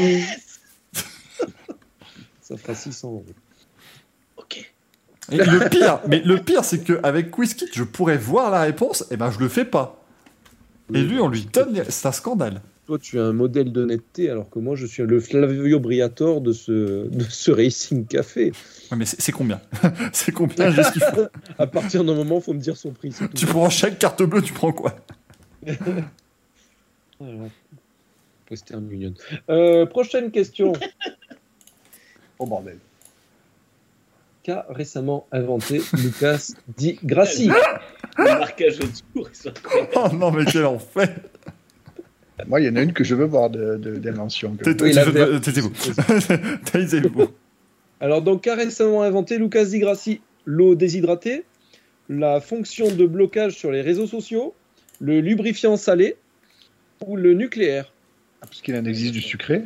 Ça fera 600 euros. Et le pire, mais le pire, c'est qu'avec QuizKit, je pourrais voir la réponse, et ben je le fais pas. Et lui, on lui donne. C'est un scandale. Toi, tu es un modèle d'honnêteté, alors que moi, je suis le Flavio Briatore de ce, de ce Racing Café. Ouais, mais c'est combien? C'est combien (laughs) j'ai ce qu'il faut? (laughs) À partir d'un moment, il faut me dire son prix. Tu prends chaque carte bleue, tu prends quoi? Voilà. Western Union. Euh, prochaine question. (laughs) Oh bordel. Qu'a récemment inventé Lucas Di Grassi (laughs) Le marquage autour. Oh non, mais quel enfer Moi, il y en a une que je veux voir d'invention. Taisez-vous. Taisez-vous. Alors, donc, qu'a récemment inventé Lucas Di Grassi? L'eau déshydratée, la fonction de blocage sur les réseaux sociaux, le lubrifiant salé ou le nucléaire? Ah, Parce qu'il en existe du sucré.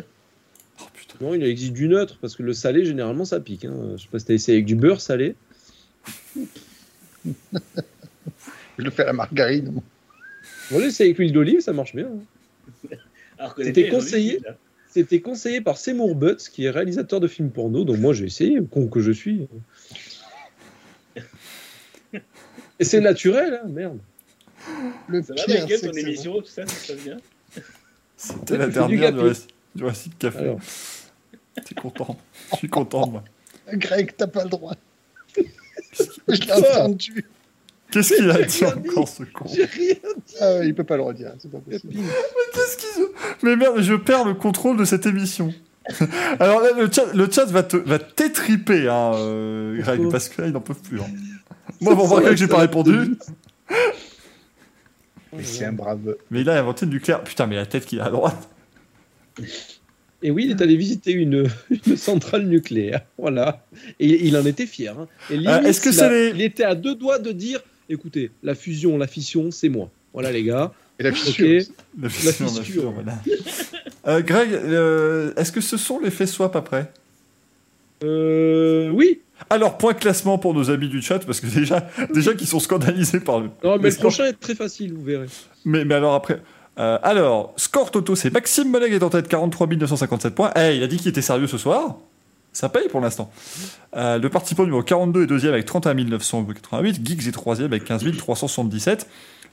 Non, il existe du neutre, parce que le salé, généralement, ça pique. Hein. Je sais pas si t'as essayé avec du beurre salé. (laughs) Je le fais à la margarine. j'ai essayé avec l'huile d'olive, ça marche bien. hein. (laughs) Que C'était conseillé. C'était par Seymour Butts, qui est réalisateur de films porno, donc moi j'ai essayé, con que je suis. Et c'est naturel, hein, merde. Le Ça va, pire, Michael, c'est ton que c'est émission, tout ça, ça se passe bien C'était la dernière du, récit de café. Alors, T'es content. Je suis content, moi. Greg, t'as pas le droit. je l'ai entendu. Qu'est-ce qu'il a dit encore, ce con j'ai rien Ah, ouais, il peut pas le redire, c'est pas possible. dit. Qu'est-ce qu'ils ont Mais merde, je perds le contrôle de cette émission. (laughs) Alors là, le chat, le chat va te va t'étriper, hein, euh, Greg, Pourquoi parce que là, ils n'en peuvent plus. hein. Moi, pour voir que j'ai pas répondu. Mais c'est un brave. Mais il a inventé le nucléaire. Putain, mais la tête qu'il a à droite. Et oui, il est allé visiter une, (laughs) une centrale nucléaire. Voilà. Et il en était fier. hein. Et limite, Euh, est-ce que il, c'est a- les- il était à deux doigts de dire écoutez, la fusion, la fission, c'est moi. Voilà, les gars. Et la fissure. Ok. aussi. La fissure, la fissure. fissure, voilà. Euh, Greg, euh, est-ce que ce sont les faits swap après? Euh, oui. Alors, point classement pour nos amis du chat, parce que déjà, déjà qu'ils sont scandalisés par le. Non, mais les le prochain est très facile, vous verrez. Mais, mais alors après. Euh, alors, score Toto, c'est Maxime Moleg est en tête, 43 957 points. Eh, il a dit qu'il était sérieux ce soir. ça paye pour l'instant. Euh, le participant numéro 42 est deuxième avec 31 988. Geeks est troisième avec 15 377.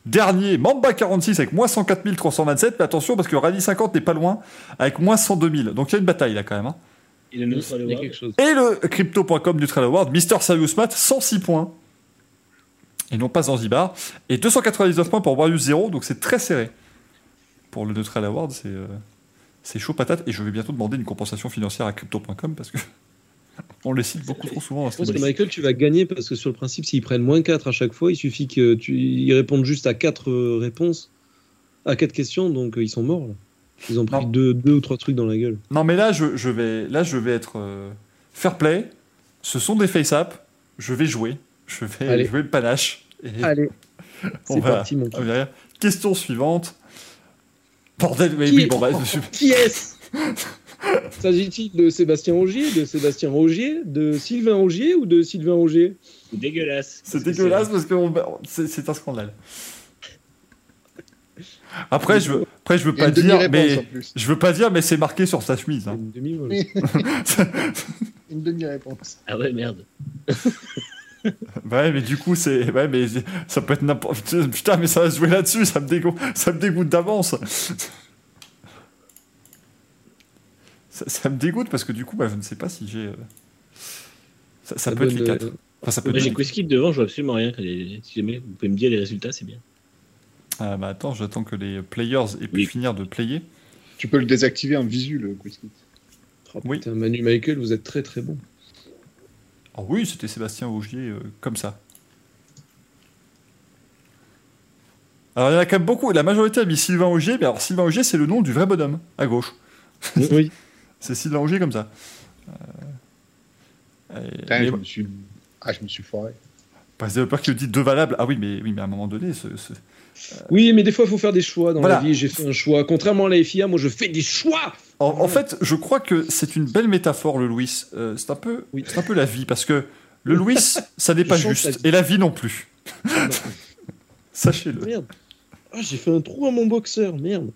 Dernier, Mamba 46 avec moins 104 327. Mais attention parce que Rally 50 n'est pas loin avec moins 102 000. Donc il y a une bataille là quand même. Hein. Et le le crypto.com du Trail Award, Mr. Serious Math, 106 points. Et non pas Zanzibar. Et 299 points pour Warriors 0, donc c'est très serré. Pour le Neutral Award, c'est euh, c'est chaud patate. Et je vais bientôt demander une compensation financière à crypto.com parce que (laughs) on les cite beaucoup trop souvent. Je pense que Michael, tu vas gagner parce que sur le principe, s'ils prennent moins 4 à chaque fois, il suffit qu'ils répondent juste à 4 euh, réponses, à 4 questions, donc euh, ils sont morts. Ils ont pris deux, deux, ou trois trucs dans la gueule. Non, mais là, je, je vais, là, je vais être fair play. Ce sont des face-up. Je vais jouer. Je vais jouer le panache. Allez. (laughs) C'est parti, mon Question suivante. Bordel, mais oui, bon, bah, (laughs) Qui est-ce? S'agit-il de Sébastien Augier, de Sébastien Augier, de Sylvain Augier ou de Sylvain Augier? C'est dégueulasse. C'est dégueulasse parce que c'est un scandale. Après, je veux, après, je veux pas dire, mais je veux pas dire, mais c'est marqué sur sa chemise. Hein. Une demi (laughs) Une demi-réponse. Ah ouais, merde. (laughs) (laughs) ouais, mais du coup, c'est. Ouais, mais ça peut être n'importe. Putain, mais ça va se jouer là-dessus, ça me dégoûte, ça me dégoûte d'avance. Ça, me dégoûte parce que du coup, bah, je ne sais pas si j'ai. Euh, ça, peut être les 4. Enfin, ça peut Moi, j'ai Quizkit devant, je vois absolument rien. Si jamais vous pouvez me dire les résultats, c'est bien. Ah, bah attends, j'attends que les players aient pu finir de player. Tu peux le désactiver en visu, le Quizkit. Oh, oui. Manu Michael, vous êtes très très bon. Oh oui, c'était Sébastien Augier euh, comme ça. Alors il y en a quand même beaucoup. La majorité a mis Sylvain Augier, mais alors Sylvain Augier, c'est le nom du vrai bonhomme, à gauche. Oui. (laughs) c'est Sylvain Augier comme ça. Euh... je, me suis... Ah, je me suis foiré. Pas peur qu'il dit deux valables. Ah oui, mais, oui, mais à un moment donné, ce, Oui, mais des fois, il faut faire des choix dans la vie. J'ai fait un choix. Contrairement à la FIA, moi, je fais des choix. En, fait, je crois que c'est une belle métaphore, le Louis. Euh, c'est un, peu, oui. un peu la vie, parce que le Louis, ça n'est pas juste. Et la vie non plus. (laughs) Sachez-le. Merde. Ah, j'ai fait un trou à mon boxeur, merde.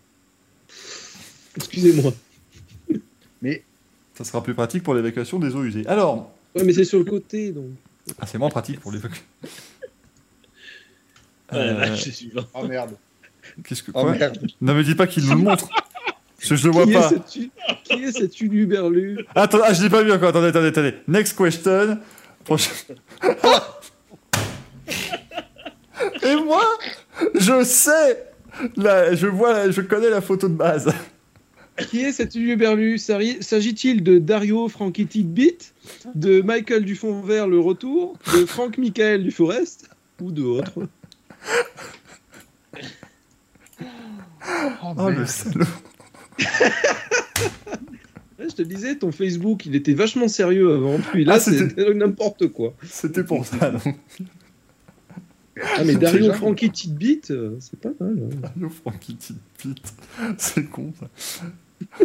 Excusez-moi. Mais. Ça sera plus pratique pour l'évacuation des eaux usées. Alors. Ouais, mais c'est sur le côté, donc. Ah, c'est moins pratique pour l'évacuation. Euh... Oh merde. Qu'est-ce que. Oh, merde. Ne me dis pas qu'il nous le montre. Je, je le vois pas. qui est cet uluberlu Attends, ah, je l'ai pas vu encore. Attendez, attendez, attendez. Next question. (laughs) Et moi, je sais. Là, je vois, je connais la photo de base. Qui est cet uluberlu S'agit-il de Dario Franchitti Beat, de Michael Dufond Vert Le Retour, de Franck Michael du Forest ou d'autres Oh, le salaud je te disais, ton Facebook, il était vachement sérieux avant, puis là, ah, c'était (laughs) n'importe quoi. C'était pour ça, non Ah, mais Dario Franchi Titbit, euh, c'est pas mal. Hein. Dario Franchi Titbit, c'est con ça. (laughs)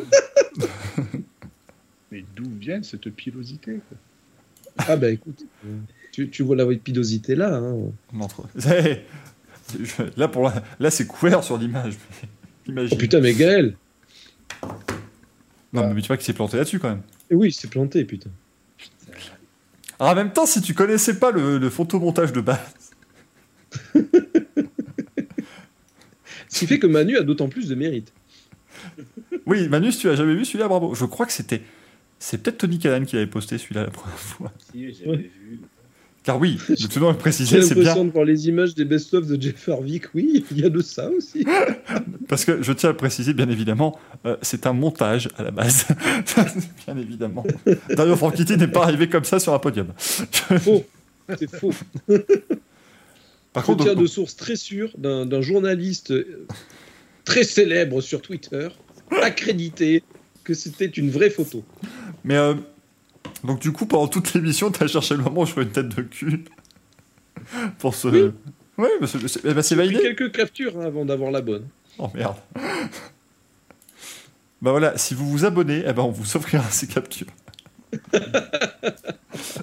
mais d'où vient cette pilosité Ah, bah écoute, tu, tu vois la pilosité là. Hein. (laughs) Là, pour là c'est couvert sur l'image. Oh putain, mais Gaël non, mais tu vois qu'il s'est planté là-dessus quand même. Et oui, il s'est planté, putain. Alors en même temps, si tu connaissais pas le, le photomontage de base. (laughs) Ce qui fait que Manu a d'autant plus de mérite. Oui, Manu, si tu l'as jamais vu celui-là, bravo. Je crois que c'était. C'est peut-être Tony Cannon qui avait posté celui-là la première fois. Si, j'avais vu. Car oui, (laughs) de tout le préciser, c'est bien. De voir les images des best-of de Jeff Harvick. Oui, il y a de ça aussi. (laughs) Parce que je tiens à préciser, bien évidemment, euh, c'est un montage à la base. (laughs) bien évidemment. Dario Franchitti n'est pas arrivé comme ça sur un podium. faux. C'est faux. Par je contre, tiens de source très sûre d'un journaliste très célèbre sur Twitter, accrédité, que c'était une vraie photo. Mais euh, donc du coup, pendant toute l'émission, t'as cherché le moment où je fais une tête de cul. (laughs) Pour ce... Oui, ouais, bah c'est bah, validé. quelques captures hein, avant d'avoir la bonne. Oh merde. (laughs) bah voilà, si vous vous abonnez, eh ben, on vous offrira ces captures. (laughs)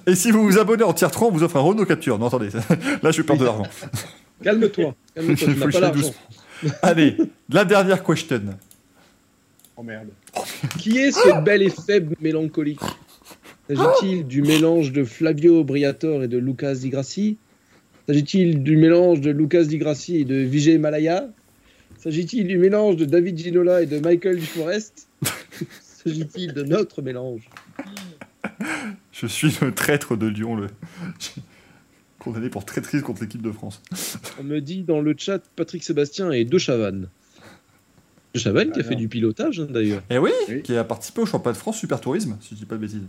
Et si vous vous abonnez en tier 3, on vous offre un Renault capture. Non, attendez, là je vais perdre de l'argent. Calme-toi, calme-toi, tu n'as pas l'argent. Allez, la dernière question. Oh merde. Qui est ce bel et faible mélancolique? S'agit-il du mélange de Flavio Briatore et de Lucas Di Grassi S'agit-il du mélange de Lucas Di Grassi et de Vijay Malaya S'agit-il du mélange de David Ginola et de Michael Duforest (laughs) S'agit-il de notre mélange Je suis le traître de Lyon, le condamné pour traîtrise contre l'équipe de France. On me dit dans le chat Patrick Sébastien et De Chavannes. De Chavannes qui a fait du pilotage hein, d'ailleurs. Et oui, qui a participé au championnat de France Super Tourisme, si je dis pas de bêtises.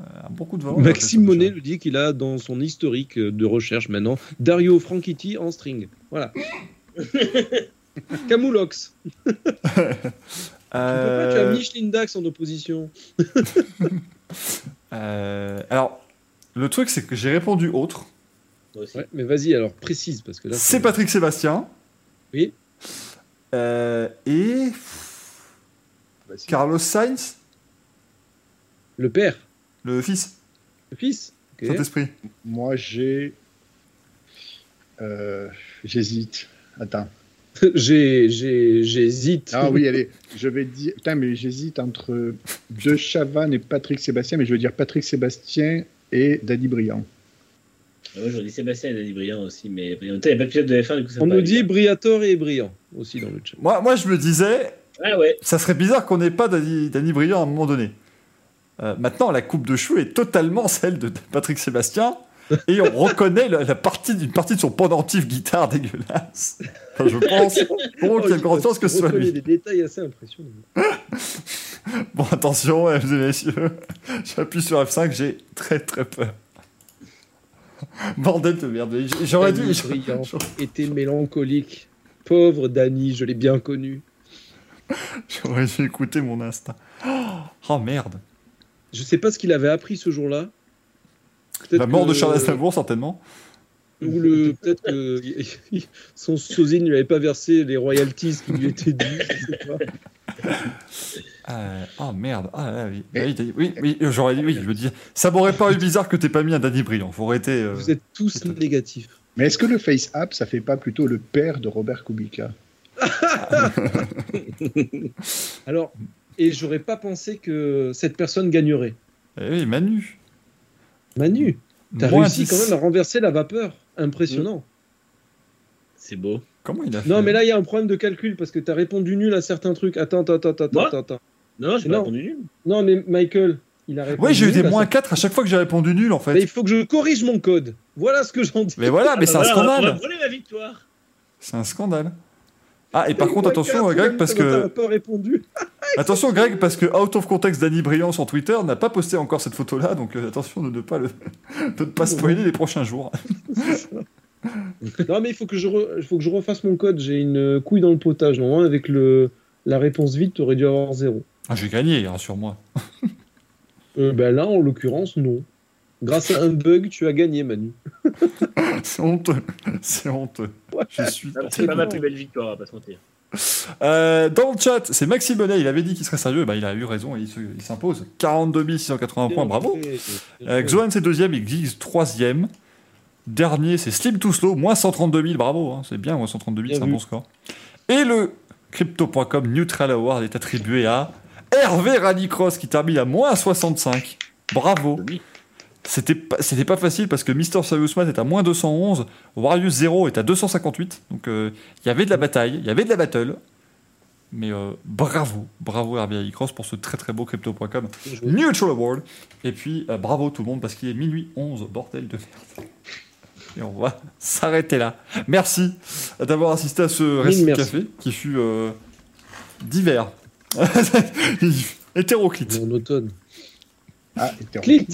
Euh, beaucoup de vent, Maxime Monet le dit qu'il a dans son historique de recherche maintenant Dario Franchitti en string. Voilà. (laughs) Camoulox. (laughs) Euh, Tu as Michelin Dax en opposition. (laughs) euh, Alors, le truc, c'est que j'ai répondu autre. Moi aussi. Ouais, mais vas-y alors précise parce que là. C'est Patrick Sébastien. Oui. Euh, et Bah. Carlos Sainz, Le père, le fils, le fils. Saint-Esprit. Moi, j'ai. euh, J'hésite. Attends. (laughs) J'ai, j'ai, j'hésite. Ah oui, allez, je vais dire. Putain, mais j'hésite entre De Chavannes et Patrick Sébastien, mais je veux dire Patrick Sébastien et Daddy Briand. Moi, j'aurais dit Sébastien et Danny Briand aussi, mais en même temps, il n'y a pas de pilote de F1, du coup, ça On nous dit. Briator et Brillant aussi dans le chat. Moi, moi, je me disais, Ah ouais, ça serait bizarre qu'on n'ait pas Danny, Danny Briand à un moment donné. Euh, maintenant, la coupe de cheveux est totalement celle de Patrick Sébastien. Et on reconnaît la, la partie d'une partie de son pendentif guitare dégueulasse. Enfin, je pense bon, qu'il y a que ce soit lui. des détails assez impressionnants. (laughs) Bon, attention, mesdames et messieurs. J'appuie sur F5, j'ai très très peur. Bordel de merde. J'aurais dû. Brillant était mélancolique. Pauvre Danny, je l'ai bien connu. J'aurais dû écouter mon instinct. Oh merde. Je sais pas ce qu'il avait appris ce jour-là. La mort de Charles Aznavour, certainement. Ou le peut-être que (laughs) son sosie ne lui avait pas versé les royalties qui lui étaient dues. je sais pas. Euh, oh merde. Ah, là, oui. oui, oui, oui, oui, j'aurais dit, oui, je veux dire. Ça m'aurait pas eu bizarre que t'aies pas mis un Danny Brillant. Faut arrêter. euh, Vous êtes tous négatifs. Mais est-ce que le Face App, ça fait pas plutôt le père de Robert Kubica? (laughs) (laughs) Alors, et j'aurais pas pensé que cette personne gagnerait. Eh oui, Manu. Manu, t'as réussi 10. quand même à renverser la vapeur. Impressionnant. c'est beau. Comment il a fait Non, mais là, il y a un problème de calcul parce que t'as répondu nul à certains trucs. Attends, attends, attends, attends, Moi attends, attends. Non, j'ai Non. pas répondu nul. Non, mais Michael, il a répondu. Oui, j'ai eu des moins certains- 4 à chaque fois que j'ai répondu nul en Mais fait. il faut que je corrige mon code. Voilà ce que j'en dis. Mais voilà, mais c'est un voilà, On va scandale. brûler la victoire. C'est un scandale. Ah, et par contre, attention, Greg, parce que. pas répondu. (laughs) Attention, Greg, parce que Out of Context Danny Brillant sur Twitter n'a pas posté encore cette photo-là, donc euh, attention de ne pas, le... (laughs) de ne pas spoiler les prochains jours. (laughs) Non, mais il faut que je, re- il faut que je refasse mon code. J'ai une couille dans le potage. Normalement, avec le... la réponse vite, tu aurais dû avoir zéro. Ah, j'ai gagné, rassure-moi. Euh, ben là, en l'occurrence, non. Grâce à un bug, tu as gagné, Manu. (laughs) C'est honteux. C'est honteux. Je suis. Ah, C'est pas ma plus belle victoire, on va pas se mentir. Euh, dans le chat, c'est Maxime Bonnet, il avait dit qu'il serait sérieux, bah, il a eu raison et il se- il s'impose. 42 680 points, bravo. Euh, Xoan c'est deuxième et Giggs troisième. Dernier c'est Slim Too Slow, moins 132 000, bravo, hein, c'est bien, moins 132 000, Bien c'est un bon score. Et le Crypto.com Neutral Award est attribué à Hervé Rallycross qui termine à moins 65. Bravo. Oui. C'était pas, c'était pas facile parce que Mr. Serious Man est à moins 211, Warius 0 est à 258, donc euh, il y avait de la bataille, il y avait de la battle. Mais euh, bravo, bravo Hervé Rallycross pour ce très très beau Crypto.com Neutral Award. Et puis euh, bravo tout le monde parce qu'il est minuit 11, bordel de merde. Et on va (laughs) s'arrêter là. Merci d'avoir assisté à ce récit café qui fut divers. (laughs) Hétéroclite. En automne. Ah, Clit.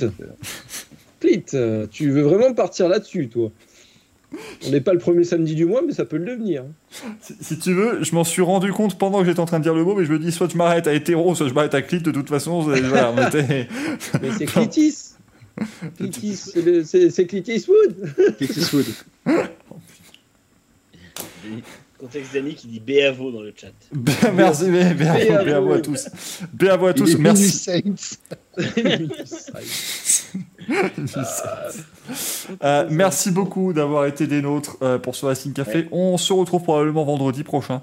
Clit, euh, tu veux vraiment partir là-dessus, toi On n'est pas le premier samedi du mois, mais ça peut le devenir. Si, si tu veux, je m'en suis rendu compte pendant que j'étais en train de dire le mot, mais je me dis soit je m'arrête à hétéro, soit je m'arrête à clit. De toute façon, c'est- (laughs) voilà, on était. Mais c'est Clitis. Clitis, c'est c'est c'est Clitis Wood. (laughs) Contexte Dani qui dit Béavo dans le chat. (laughs) Merci, bien à vous à tous. Bien à vous à Il tous, merci. (laughs) Saints. Euh, merci beaucoup d'avoir été des nôtres euh, pour ce Racing Café. On se retrouve probablement vendredi prochain.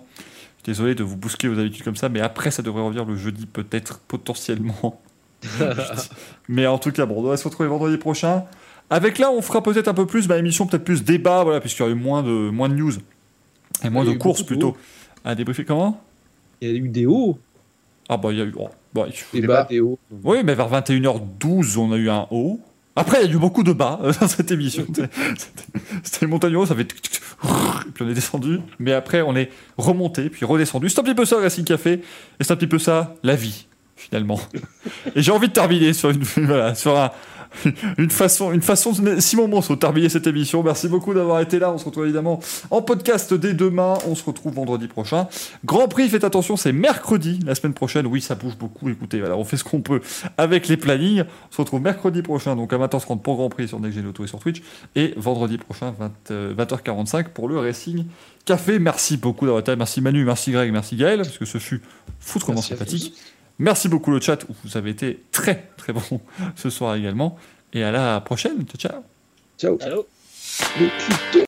Désolé de vous bousquer vos habitudes comme ça, mais après ça devrait revenir le jeudi peut-être potentiellement. (laughs) Mais en tout cas, bon, on doit se retrouver vendredi prochain. Avec là, on fera peut-être un peu plus, bah, émission peut-être plus débat, voilà, puisqu'il y a eu moins de, moins de news. Et moins de courses plutôt. À débriefer comment? Il y a eu des hauts, Ah bah il y a eu... oh, bah, des bas, des hauts. Oui, mais vers 21h12, on a eu un haut. Après, il y a eu beaucoup de bas euh, (laughs) dans cette émission. (laughs) C'était- c'était montagne haut, ça fait... Et puis on est descendu. Mais après, on est remonté, puis redescendu. C'est un petit peu ça, Racing Café. Et c'est un petit peu ça, la vie, finalement. (laughs) Et j'ai envie de terminer sur une, voilà, sur un- (laughs) une façon, une façon Simon Monceau terminer cette émission. Merci beaucoup d'avoir été là. On se retrouve évidemment en podcast dès demain. On se retrouve vendredi prochain. Grand Prix, faites attention, c'est mercredi la semaine prochaine. Oui, ça bouge beaucoup. Écoutez, voilà, on fait ce qu'on peut avec les plannings. On se retrouve mercredi prochain, donc à 20h30 pour Grand Prix sur Next Gen Auto et sur Twitch. Et vendredi prochain, 20, euh, 20h45 pour le Racing Café. Merci beaucoup d'avoir été là. Merci Manu, merci Greg, merci Gaël, parce que ce fut foutrement sympathique. Merci beaucoup le chat, vous avez été très très bon (laughs) ce soir également. Et à la prochaine. Ciao, ciao. Ciao. Ciao. Le.